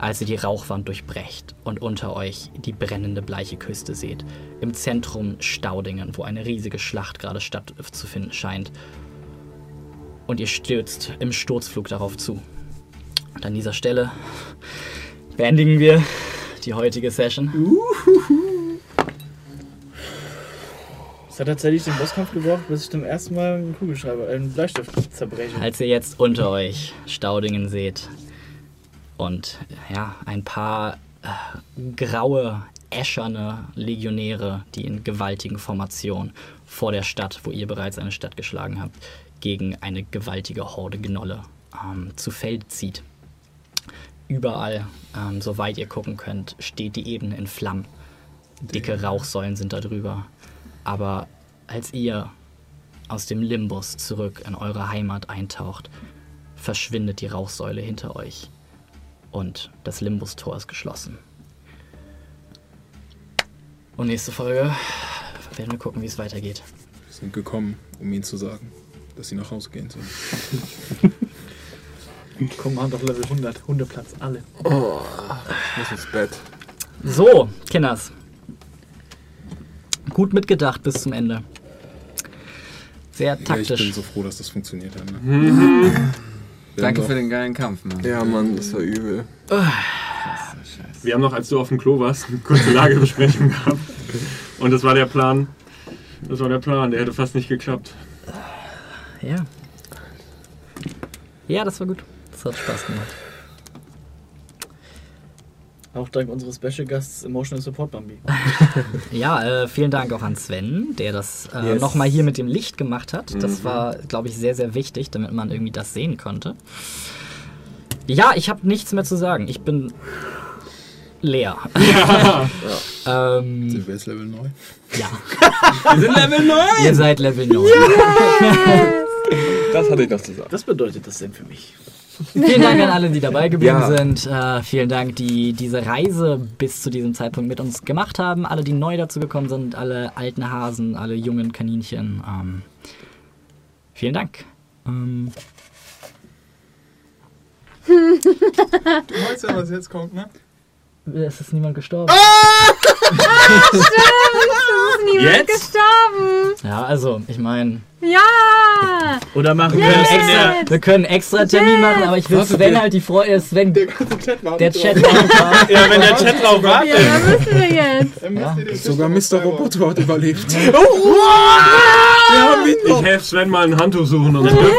als ihr die Rauchwand durchbrecht und unter euch die brennende bleiche Küste seht. Im Zentrum Staudingen, wo eine riesige Schlacht gerade stattzufinden scheint. Und ihr stürzt im Sturzflug darauf zu. Und an dieser Stelle beendigen wir die heutige Session. Es hat tatsächlich den Bosskampf gebraucht, bis ich zum ersten Mal einen Kugelschreiber, einen Bleistift zerbreche. Als ihr jetzt unter euch Staudingen seht und ja, ein paar äh, graue, äscherne Legionäre, die in gewaltigen Formationen vor der Stadt, wo ihr bereits eine Stadt geschlagen habt, gegen eine gewaltige Horde Gnolle ähm, zu Feld zieht. Überall, ähm, soweit ihr gucken könnt, steht die Ebene in Flammen. Dicke Rauchsäulen sind da drüber. Aber als ihr aus dem Limbus zurück in eure Heimat eintaucht, verschwindet die Rauchsäule hinter euch und das Limbus-Tor ist geschlossen. Und nächste Folge werden wir gucken, wie es weitergeht. Wir sind gekommen, um ihnen zu sagen, dass sie nach Hause gehen sollen. Command auf Level 100, Hundeplatz, alle. Ich muss ins Bett. So, Kinders. Gut mitgedacht bis zum Ende. Sehr Ja, ich bin taktisch. so froh, dass das funktioniert hat. Ne? Danke haben für den geilen Kampf, Mann. Ja, Mann, das war übel. Wir haben noch, als du auf dem Klo warst, eine kurze Lagebesprechung gehabt. Und das war der Plan. Das war der Plan, der hätte fast nicht geklappt. Ja. Ja, das war gut. Das hat Spaß gemacht. Auch dank unseres Special Guests Emotional Support Bambi. Ja, äh, vielen Dank auch an Sven, der das äh, Yes. nochmal hier mit dem Licht gemacht hat. Das war, glaube ich, sehr, sehr wichtig, damit man irgendwie das sehen konnte. Ja, ich habe nichts mehr zu sagen. Ich bin leer. ähm, Sind wir jetzt Level 9? ja, Wir sind Level 9! ihr seid Level 9. Das hatte ich noch zu sagen. Was bedeutet das denn für mich? Vielen Dank an alle, die dabei geblieben Ja. sind. Äh, vielen Dank, die diese Reise bis zu diesem Zeitpunkt mit uns gemacht haben. Alle, die neu dazu gekommen sind, alle alten Hasen, alle jungen Kaninchen. Ähm, vielen Dank. Ähm, Du weißt ja, was jetzt kommt, ne? Es ist niemand gestorben. Stimmt, es ist niemand Jetzt? gestorben. Ja, also, ich meine, Ja. Oder machen wir, wir können es in der. extra- wir können extra Termin machen, aber ich will Warte, Sven halt die Freude, Sven, Der ganze Chat war der Chat war. Ja, wenn der Chat drauf Ja, wartet. da müssen wir jetzt. Den Sogar Mr. noch Roboter hat überlebt. Ich helfe Sven mal ein Handtuch suchen und so.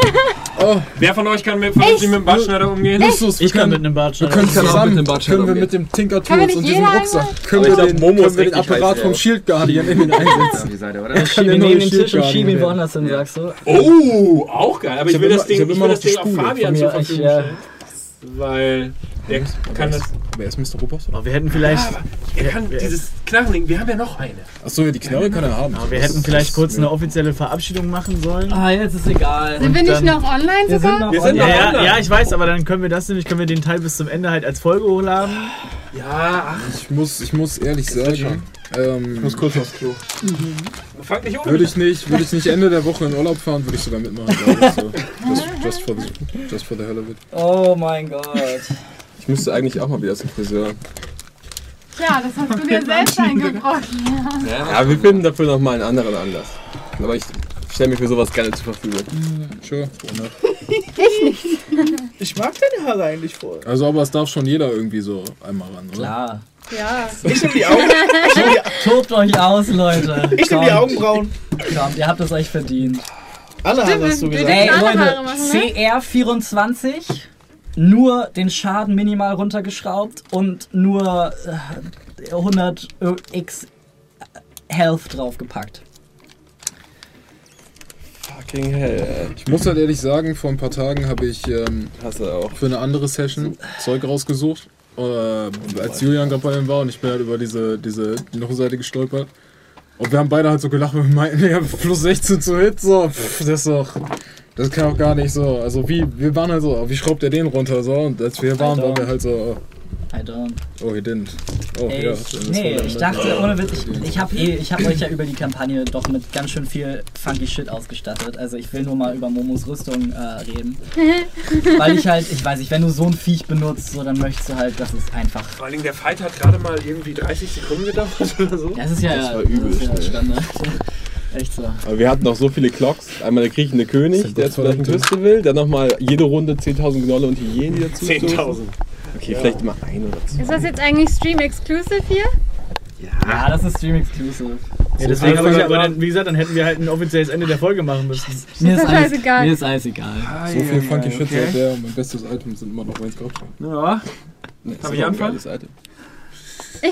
Oh, Wer von euch kann mit, vernünftig mit dem Bartschneider umgehen? Justus, wir Ich kann mit können, einem wir Bartschneider. können kann auch zusammen, mit dem Bartschneider können wir mit dem Tinker Tools und diesem Rucksack, können Aber wir den, Momo können wir den Apparat vom. Shield Guardian in den einsetzen. Wir nehmen den Tisch und schieben ihn woanders hin, sagst du? Oh, auch geil. Aber ich, will das Ding, auf. Fabian zur Verfügung stellen. Weil der kann das. Wer ist Mr. Roboter? Oh, wir hätten vielleicht. Er kann dieses Knarrending. Wir haben ja noch eine. Achso, ja, die Knarre kann er haben. Wir hätten vielleicht kurz eine offizielle Verabschiedung machen sollen. Ah, jetzt ist egal. Sind wir nicht noch online Wir sind noch Wir sind Ja, noch ja, online. ja, ich weiß, aber dann können wir das nämlich, können wir den Teil bis zum Ende halt als Folge hochladen. Ja, ach, Ich muss, ich muss ehrlich sagen, ähm, ich muss kurz aufs Klo. Fang nicht um. würde ich nicht, würde ich nicht Ende der Woche in Urlaub fahren, würde ich sogar mitmachen. glaube ich, So. Just, just, for the, just for the hell of it. Oh mein Gott. Ich müsste eigentlich auch mal wieder zum Friseur. Ja, das hast du dir selbst eingebrochen. Ja, wir finden dafür noch mal einen anderen Anlass. Aber ich stelle mir für sowas gerne zur Verfügung. Sure, why not? Ich mag deine Haare eigentlich voll. Also, aber es darf schon jeder irgendwie so einmal ran, oder? Klar. Ja. Ich nehme die Augen. Tobt euch aus, Leute. Ich nehme die Kommt, Augenbrauen. Kommt, ihr habt es euch verdient. Alle Haare hast du wir- gesagt. Ey, alle Leute, Haare machen, ne? CR24, nur den Schaden minimal runtergeschraubt und nur äh, 100 X Health draufgepackt. Fucking hell, Ich muss halt ehrlich sagen, vor ein paar Tagen habe ich ähm, Hast du auch. für eine andere Session Zeug rausgesucht, äh, als Julian gerade bei ihm war und ich bin halt über diese, diese Seite gestolpert. Und wir haben beide halt so gelacht, weil wir meinten, ja, plus 16 zu Hit, so, pff, das ist doch, das kann auch gar nicht so. Also wie, wir waren halt so, wie schraubt er den runter, so, und als wir hier waren, waren wir halt so, I don't. oh, he didn't. Oh, Ey, ja. ich, das nee, ich dachte, ohne Witz, ich, ich habe eh, ich hab euch ja über die Kampagne doch mit ganz schön viel funky Shit ausgestattet. Also ich will nur mal über Momos Rüstung äh, reden. Weil ich halt, ich weiß nicht, wenn du so ein Viech benutzt, so, dann möchtest du halt, dass es einfach. Vor allem der Fight hat gerade mal irgendwie 30 Sekunden gedauert oder so. Das ist ja, Das war übel ist ja. Standard. Echt so. Aber wir hatten noch so viele Clocks. Einmal der kriechende König, der jetzt vielleicht ein Gottverdammter. Pistol will. Dann nochmal jede Runde 10.000 Gnolle und Hyänen, die dazu 10.000. Okay, vielleicht immer ein oder zwei. Ist das jetzt eigentlich Stream Exclusive hier? Ja, das ist Stream Exclusive. Ja, deswegen Also, habe ich aber- aber dann, wie gesagt, dann hätten wir halt ein offizielles Ende der Folge machen müssen. Mir ist ist, alles, scheißegal. mir ist alles egal. So viel funky Shit okay. seit der und mein bestes Item sind immer noch Wayne's Grabstein. Ja. Nee, Darf ich anfangen? Ich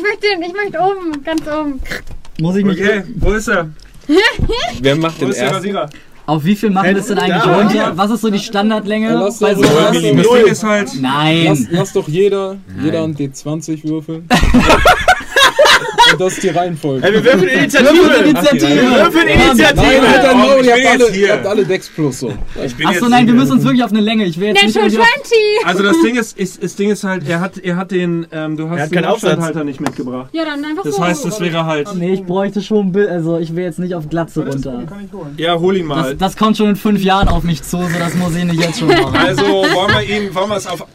möchte, ich möchte oben, ganz oben. Muss ich mich. Okay, wo ist er? Wer macht den ersten? Auf wie viel machen wir es denn eigentlich Da. runter? Was ist so die Standardlänge Ja, lass bei doch- sowas? lass Das ist halt. Lass, Nein. lass doch jeder, jeder ein D20 würfeln. Und das ist die Reihenfolge. Ey, wir würfeln Initiative! Initiative. Wir würfeln Nein, Initiative! halt dein Oh, Maul, ich ihr habt, alle, ihr habt alle Dex plus so. Achso, nein, wir müssen uns wirklich auf eine Länge. Ich will jetzt nicht Natural auf 20! Also das Ding ist, ist, das Ding ist halt, er hat, er hat den, ähm, du Er hast hat den. Abstandhalter nicht mitgebracht. Ja, dann einfach Das so. heißt, das wäre halt. Nee, ich bräuchte schon. Also, ich will jetzt nicht auf Glatze runter. Ja, hol ihn mal. Das, das kommt schon in fünf Jahren auf mich zu, so das muss ich nicht jetzt schon machen. Also wollen wir ihn, wollen wir es auf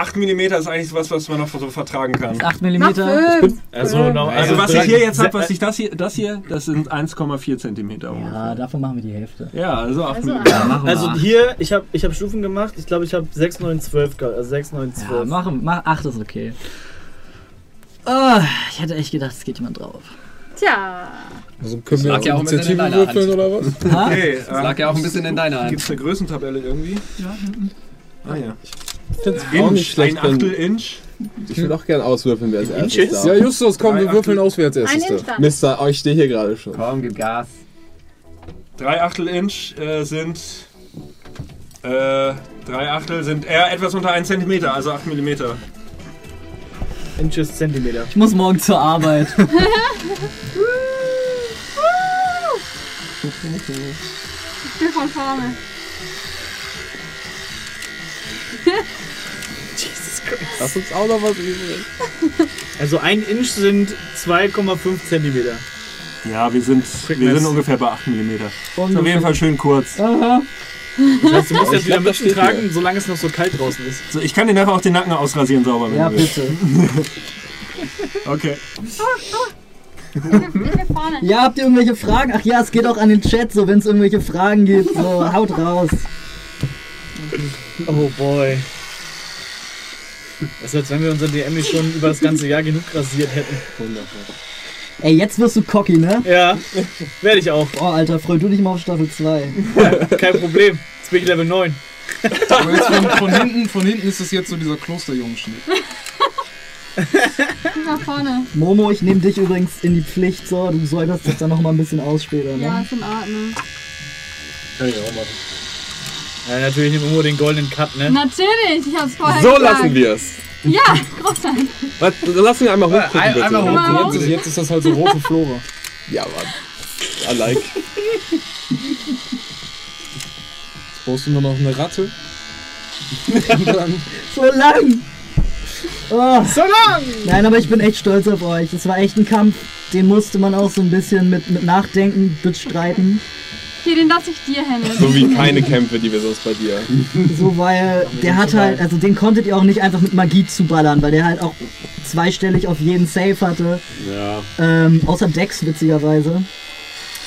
8 mm ist eigentlich was, was man noch so vertragen kann. 8 Mach mm. Also, noch, Also was ich hier jetzt habe, was ich das hier, das hier, das sind 1,4 cm. Ja, davon machen wir die Hälfte. Ja, also 8 Also, mm. Wir. Also hier, ich habe ich hab Stufen gemacht. Ich glaube, ich habe 6, 9, 12 gehabt. Also 6, 9, 12. ja, machen, mach, 8 ist okay. Ah, ich hätte echt gedacht, es geht jemand drauf. Tja. Also können wir lag ja auch ein bisschen in Initiative deiner Hand. würfeln oder was? Okay, Das lag ja auch ein bisschen in deiner Hand. Gibt es eine Größentabelle irgendwie? Ja, hinten. Ah ja. Ich finde es auch nicht Inch, schlecht, ein Achtel Inch. Ich will auch gerne auswürfeln, wer als erstes Inches? Ja, darf. Justus, komm, wir würfeln Achtel. aus, wer als Ein erstes darf. Instand. Mister, oh, ich stehe hier gerade schon. Komm, gib Gas. Drei Achtel Inch äh, sind. Äh, drei Achtel sind eher etwas unter 1 cm, also 8 mm. Inches Zentimeter. Ich muss morgen zur Arbeit. Ich bin von vorne. Lass uns auch noch was übrig. Also ein Inch sind 2,5 Zentimeter. Ja, wir sind, wir sind ungefähr bei 8 mm. Ist auf jeden Fall schön kurz. Aha. Das heißt, du musst Ich jetzt wieder Mützen tragen, solange es noch so kalt draußen ist. So, ich kann dir nachher auch den Nacken ausrasieren sauber, wenn Ja, du willst. bitte. Okay. Ja, habt ihr irgendwelche Fragen? Ach ja, es geht auch an den Chat, so wenn es irgendwelche Fragen gibt. So, haut raus. Oh boy. Das ist, als wenn wir unseren DM schon über das ganze Jahr genug rasiert hätten. Ey, jetzt wirst du cocky, ne? Ja, werde ich auch. Oh, Alter, freu du dich mal auf Staffel 2. Kein Problem. Jetzt bin ich Level 9. Aber jetzt von, von, hinten, von hinten ist es jetzt so dieser Klosterjungenschnitt. Nach vorne. Momo, ich nehme dich übrigens in die Pflicht, so. Du solltest das dann noch mal ein bisschen aus später, ne? Ja, in Ordnung. Kann ich auch machen. Ja, natürlich nehmen wir nur den goldenen Cut, ne? Natürlich, ich hab's vorher So gesagt. lassen wir es. Ja, großartig. Was, lass ihn einmal hochgucken, Ein, bitte. einmal Komm mal hoch. hoch. Jetzt, ist- jetzt ist das halt so rote Flora. Ja, Mann. I like. Jetzt brauchst du nur noch eine Ratte. Und dann So lang! Oh. So lang! Nein, aber ich bin echt stolz auf euch. Das war echt ein Kampf, den musste man auch so ein bisschen mit, mit Nachdenken bestreiten. Hier, den lasse ich dir, Hennes. So wie keine Kämpfe, die wir sonst bei dir. So, weil der hat halt, also den konntet ihr auch nicht einfach mit Magie zuballern, weil der halt auch zweistellig auf jeden Save hatte. Ja. Ähm, außer Dex, witzigerweise.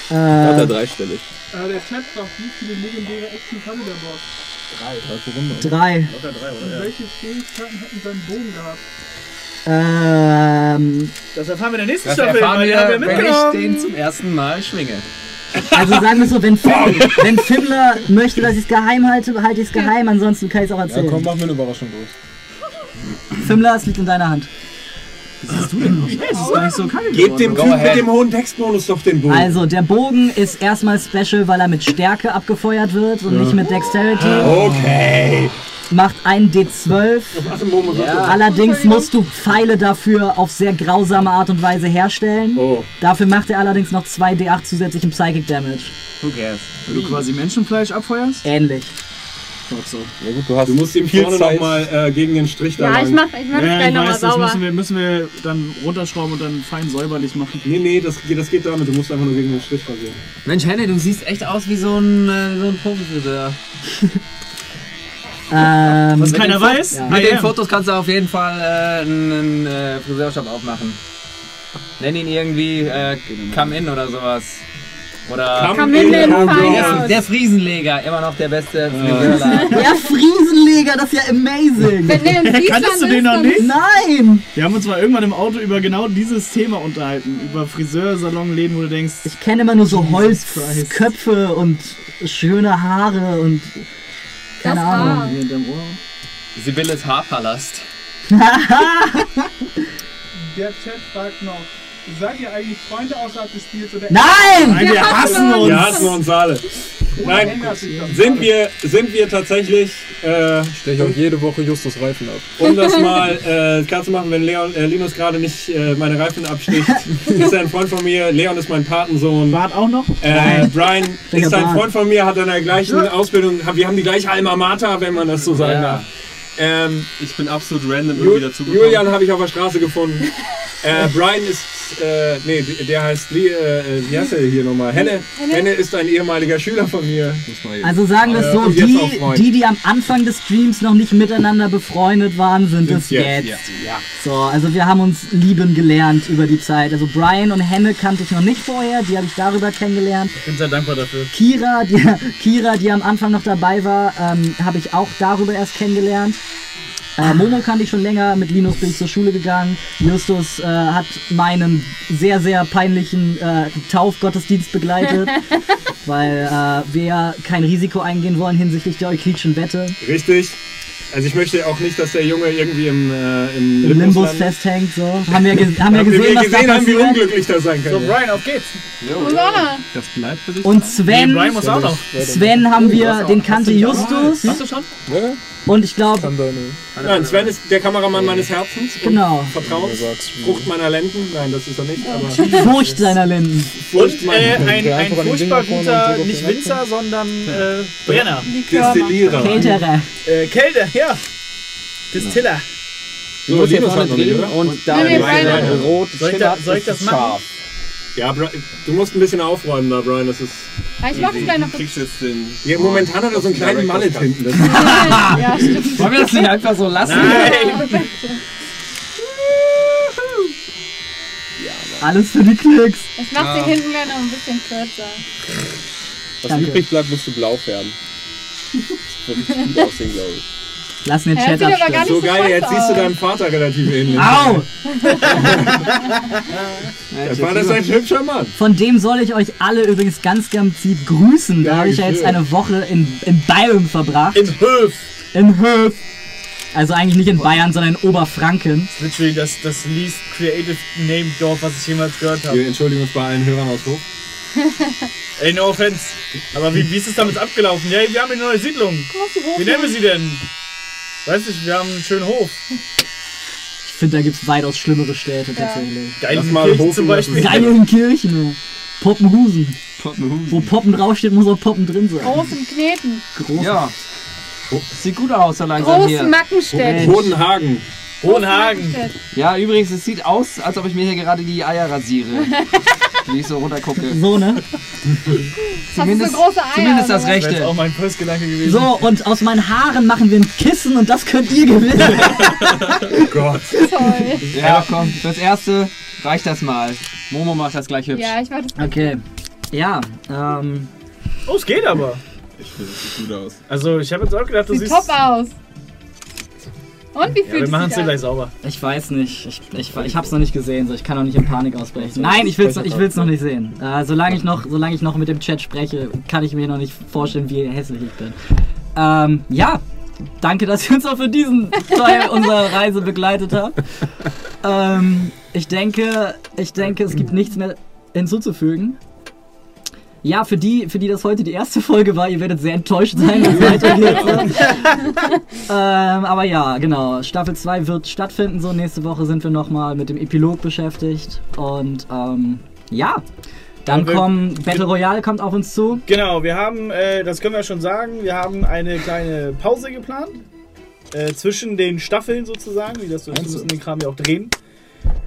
Da hat er Äh, dreistellig. Äh, der Chat fragt, wie viele legendäre Action kann der Boss? drei pro Runde. drei. Und welche Fähigkeiten hätten sein Bogen gehabt? Ähm, Das erfahren wir in der nächsten Das Staffel. erfahren wir, haben wir wenn ich den zum ersten Mal schwinge. Also sagen wir so, wenn, Fim, wenn Fimmler möchte, dass ich es geheim halte, halte ich es geheim, ansonsten kann ich es auch Ja, erzählen. komm, mach mir eine Überraschung durch. Fimmler, es liegt in deiner Hand. Das ist gar nicht so kacke Gebt dem Typ mit dem hohen Textbonus doch den Bogen. Also, der Bogen ist erstmal special, weil er mit Stärke abgefeuert wird und nicht mit Dexterity. Okay. Macht einen D12. Warte, Momo, sag doch. Allerdings musst du Pfeile dafür auf sehr grausame Art und Weise herstellen. Oh. Dafür macht er allerdings noch 2 D8 zusätzlichen Psychic Damage. Who cares? Wenn du quasi Menschenfleisch abfeuerst? Ähnlich. So. Ja gut, du hast Du musst ihm vorne nochmal äh, gegen den Strich da Ja, ich lang. mach, ich mach Ja, gleich ich nochmal weiß, das sauber. müssen wir, müssen wir dann runterschrauben und dann fein säuberlich machen. Nee, nee, das, geht- das geht damit. Du musst einfach nur gegen den Strich rasieren. Mensch, Henny, du siehst echt aus wie so ein, äh, so ein Profifriseur. Ähm, Was keiner weiß? Ja. Mit den. Fotos kannst du auf jeden Fall äh, einen äh, Friseurshop aufmachen. Nenn ihn irgendwie äh, Come In oder sowas. Oder Komm in den Come Fein der, der Friesenleger, immer noch der beste Friseurladen. der Friesenleger, das ist ja amazing. Wenn der in Friesland Kanntest du den ist, noch nicht? Nein! Wir haben uns mal irgendwann im Auto über genau dieses Thema unterhalten. Über Friseursalonläden, wo du denkst, Ich kenne immer nur so Jesus. Holzköpfe und schöne Haare und keine Das Ahnung. In deinem Ohr. Sibylles Haarpalast. Der Chat fragt noch, seid ihr eigentlich Freunde außerhalb des Spiels oder Nein! Nein, wir hassen uns! Wir hassen uns alle. Nein, sind wir, sind wir tatsächlich, äh, ich auch jede Woche Justus Reifen ab. um das mal äh, klar zu machen, wenn Leon, äh, Linus gerade nicht äh, meine Reifen absticht, ist er ein Freund von mir. Leon ist mein Patensohn. Bart auch noch? Äh, Brian ist ein? Freund von mir, hat in der gleichen Ausbildung, wir haben die gleiche Alma Mater, wenn man das so sagen Ja. darf. Ähm, Ich bin absolut random irgendwie dazugekommen. Julian habe ich auf der Straße gefunden. Äh, Brian ist, äh, nee, der heißt Lee, äh, äh, wie heißt er hier nochmal? Henne. Henne ist ein ehemaliger Schüler von mir. Also sagen wir es Äh, so, jetzt die, die, die am Anfang des Streams noch nicht miteinander befreundet waren, sind es jetzt. Ja. So, also wir haben uns lieben gelernt über die Zeit. Also Brian und Henne kannte ich noch nicht vorher, die habe ich darüber kennengelernt. Ich bin sehr dankbar dafür. Kira, die, Kira, die am Anfang noch dabei war, ähm, habe ich auch darüber erst kennengelernt. Äh, Momo kannte ich schon länger, mit Linus bin ich zur Schule gegangen. Justus äh, hat meinen sehr, sehr peinlichen äh, Taufgottesdienst begleitet, weil äh, wir ja kein Risiko eingehen wollen hinsichtlich der Euklidischen Wette. Richtig. Also ich möchte auch nicht, dass der Junge irgendwie im, äh, im Im Limbus festhängt, so. Haben wir, ge haben wir Haben wir gesehen, was da gesehen haben, wie unglücklich das sein kann. So. Brian, auf geht's. Sonne. Das bleibt für dich. Und Nee, Sven, Brian muss auch noch. Sven haben wir, den kannte Justus. Hast du schon? Ja, Und ich glaube. Nein, Sven ist der Kameramann meines Herzens. und genau, du wie- Frucht meiner Lenden. Nein, das ist er nicht, aber Furcht seiner Linden. Frucht Äh, meiner ein, ein furchtbar und guter, nicht Winzer, sondern äh, Brenner. Destillierer. Kältere. Äh, Kälte, ja. Distiller. So, muss hier Linus vorne drehen und Und- da rot Soll ich schimmert, da- soll ich ist das machen? Ja, du musst ein bisschen aufräumen da, Brian. Das ist. Ja, ich mach das gleich noch. Kriegst jetzt den. Ja, momentan hat er so einen kleinen Mallet hinten. Das Ja, stimmt. Wollen wir das nicht einfach so lassen? Alles für die Klicks. Ich mach Ja. sie hinten gleich noch ein bisschen kürzer. Was Danke. übrig bleibt, musst du blau färben. Das wird richtig gut aussehen, glaube ich. Lass den Chat abstimmen. nicht so so geil, jetzt siehst du deinem Vater relativ ähnlich. Au! Das war das ein hübscher Mann. Von dem soll ich euch alle übrigens ganz gezielt grüßen. Da habe ich ja jetzt eine Woche in, in Bayern verbracht. In Höf. In Höf. Also eigentlich nicht in Bayern, sondern in Oberfranken. Das ist literally das, das least creative Name Dorf, was ich jemals gehört habe. Wir entschuldigen uns bei allen Hörern aus Hof. Ey, no offense. Aber wie, wie ist es damit abgelaufen? Ja, wir haben eine neue Siedlung. Wie nennen wir sie denn? Weiß nicht, wir haben einen schönen Hof. Ich finde, da gibt es weitaus schlimmere Städte tatsächlich. Lass Geile mal Kirchen Hof zum. Beispiel. Geilenkirchen. Poppenhusen. Wo Poppen draufsteht, muss auch Poppen drin sein. Großen Kneten. Groß. Ja. Sieht gut aus, so langsam Großen hier. Mackenstädt. Bodenhagen. Hohenhagen. Ja, übrigens, es sieht aus, als ob ich mir hier gerade die Eier rasiere. Wie ich so runtergucke. So, ne? Hast du Zumindest, so große Eier? zumindest das was? Das wäre auch Rechte. mein First-Gedanke gewesen. So, und aus meinen Haaren machen wir ein Kissen und das könnt ihr gewinnen. Oh Gott. Toll. Ja, komm, fürs Erste reicht das mal. Momo macht das gleich hübsch. Ja, ich war das. Okay. Ja, ähm. Oh, es geht aber. Ich finde, das sieht gut aus. Also, ich habe jetzt auch gedacht, du Sieht siehst. top aus. Und wie Ja, fühlt wir es machen es gleich sauber. Ich weiß nicht. Ich, ich, ich hab's noch nicht gesehen, so ich kann auch nicht in Panik ausbrechen. Nein, ich will's, ich will's noch nicht sehen. Äh, solange, ich noch, solange ich noch mit dem Chat spreche, kann ich mir noch nicht vorstellen, wie hässlich ich bin. Ähm, ja, danke, dass ihr uns auch für diesen Teil unserer Reise begleitet habt. Ähm, ich denke, ich denke, es gibt nichts mehr hinzuzufügen. Ja, für die, für die das heute die erste Folge war, ihr werdet sehr enttäuscht sein, was weitergeht. ähm, aber ja, genau. Staffel 2 wird stattfinden. So, nächste Woche sind wir nochmal mit dem Epilog beschäftigt. Und ähm, ja, dann kommen. Battle Royale kommt auf uns zu. Genau, wir haben, äh, das können wir schon sagen, wir haben eine kleine Pause geplant. Äh, zwischen den Staffeln sozusagen, wie das so ist, wir müssen den Kram ja auch drehen.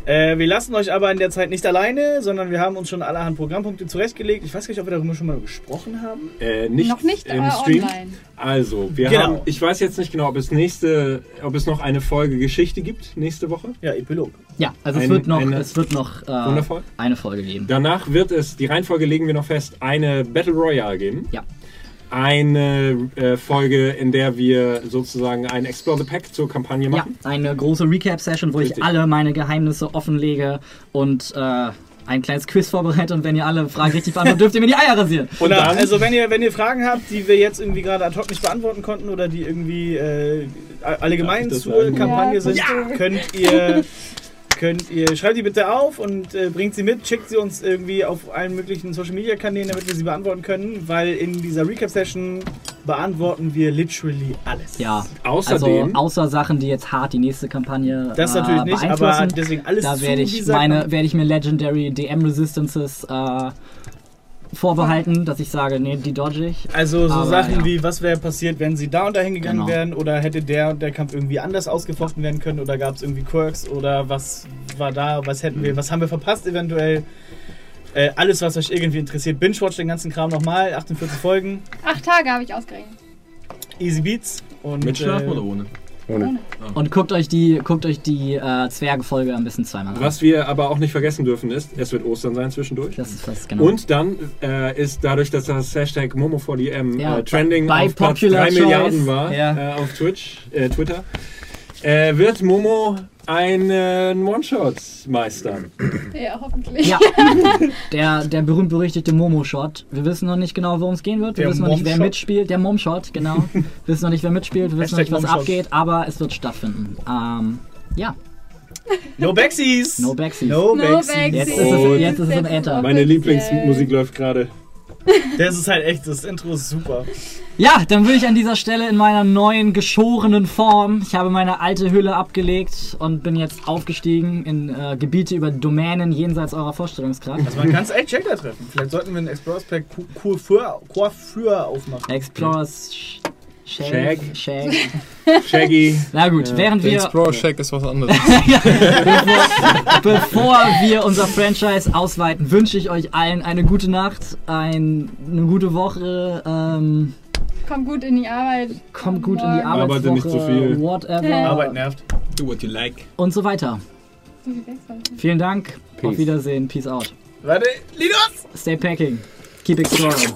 Äh, wir lassen euch aber in der Zeit nicht alleine, sondern wir haben uns schon allerhand Programmpunkte zurechtgelegt. Ich weiß gar nicht, ob wir darüber schon mal gesprochen haben. Äh, nicht Noch nicht, im aber Stream. online. Also, wir Genau. haben. Ich weiß jetzt nicht genau, ob es nächste, ob es noch eine Folge Geschichte gibt nächste Woche. Ja, Epilog. Ja, also es Ein- wird noch, eine- es wird noch äh, Wundervoll. eine Folge geben. Danach wird es, die Reihenfolge legen wir noch fest, eine Battle Royale geben. Ja. Eine äh, Folge, in der wir sozusagen ein Explore the Pack zur Kampagne Ja, machen. eine große Recap-Session, wo Richtig. ich alle meine Geheimnisse offenlege und äh, ein kleines Quiz vorbereite. Und wenn ihr alle Fragen richtig beantwortet, dürft ihr mir die Eier rasieren. Und Oder, dann- also wenn ihr, wenn ihr Fragen habt, die wir jetzt irgendwie gerade ad hoc nicht beantworten konnten oder die irgendwie äh, allgemein zur? Kampagne Ja, sind, bitte. könnt ihr könnt ihr schreibt die bitte auf und äh, bringt sie mit, schickt sie uns irgendwie auf allen möglichen Social Media Kanälen, damit wir sie beantworten können, weil in dieser Recap Session beantworten wir literally alles. Ja, Außerdem- also außer Sachen, die jetzt hart die nächste Kampagne Das äh, natürlich nicht, aber deswegen alles da werde ich meine, werde ich mir Legendary DM Resistances äh, vorbehalten, dass ich sage, nee, die dodge ich. Also so Aber, Sachen ja. wie, was wäre passiert, wenn sie da und dahin gegangen Genau. wären oder hätte der und der Kampf irgendwie anders ausgefochten werden können oder gab es irgendwie Quirks oder was war da, was hätten wir, was haben wir verpasst eventuell. Äh, alles, was euch irgendwie interessiert. Binge-Watch den ganzen Kram nochmal, 48 Folgen, Acht Tage habe ich ausgerechnet. Easy Beats. Und, Mit Schlafen äh, oder ohne? Ohne. Und guckt euch die, guckt euch die äh, Zwergenfolge ein bisschen zweimal an. Was wir aber auch nicht vergessen dürfen ist, es wird Ostern sein zwischendurch. Das ist was, genau. Und dann äh, ist dadurch, dass das Hashtag Momo4DM Ja, äh, trending by auf Platz popular 3 choice. Milliarden war Ja. äh, auf Twitch, äh, Twitter, äh, wird Momo einen One-Shot meistern. Ja, hoffentlich. Ja, der, der berühmt-berüchtigte Momo-Shot. Wir wissen noch nicht genau, worum es gehen wird. Wir Der wissen noch nicht, wer mitspielt. Der Mom-Shot, genau. Wir wissen noch nicht, wer mitspielt. Wir wissen noch nicht, was abgeht. Aber es wird stattfinden. Ähm, ja, No Backsies! no backsies. No Backsies! Backsies. Jetzt ist es, jetzt ist es im Äther. Meine. Lieblingsmusik läuft gerade. Das ist halt echt, das Intro ist super. Ja, dann würde ich an dieser Stelle in meiner neuen geschorenen Form, ich habe meine alte Hülle abgelegt und bin jetzt aufgestiegen in äh, Gebiete über Domänen jenseits eurer Vorstellungskraft. Also man kann es echt Checker treffen. Vielleicht sollten wir einen Explorers Pack Coiffeur aufmachen. Explorers. Shag. Shag. Shaggy. Na gut, während Der wir. Explorer Shack ist was anderes. bevor, bevor wir unser Franchise ausweiten, wünsche ich euch allen eine gute Nacht, ein, eine gute Woche. Ähm, Kommt gut in die Arbeit. kommt gut in die Morgen. Arbeitswoche. Arbeitet nicht zu viel. Whatever. Arbeit nervt. Do what you like. Und so weiter. So. Vielen Dank. Auf Peace. Wiedersehen. Peace out. Warte, Linus! Stay packing. Keep exploring.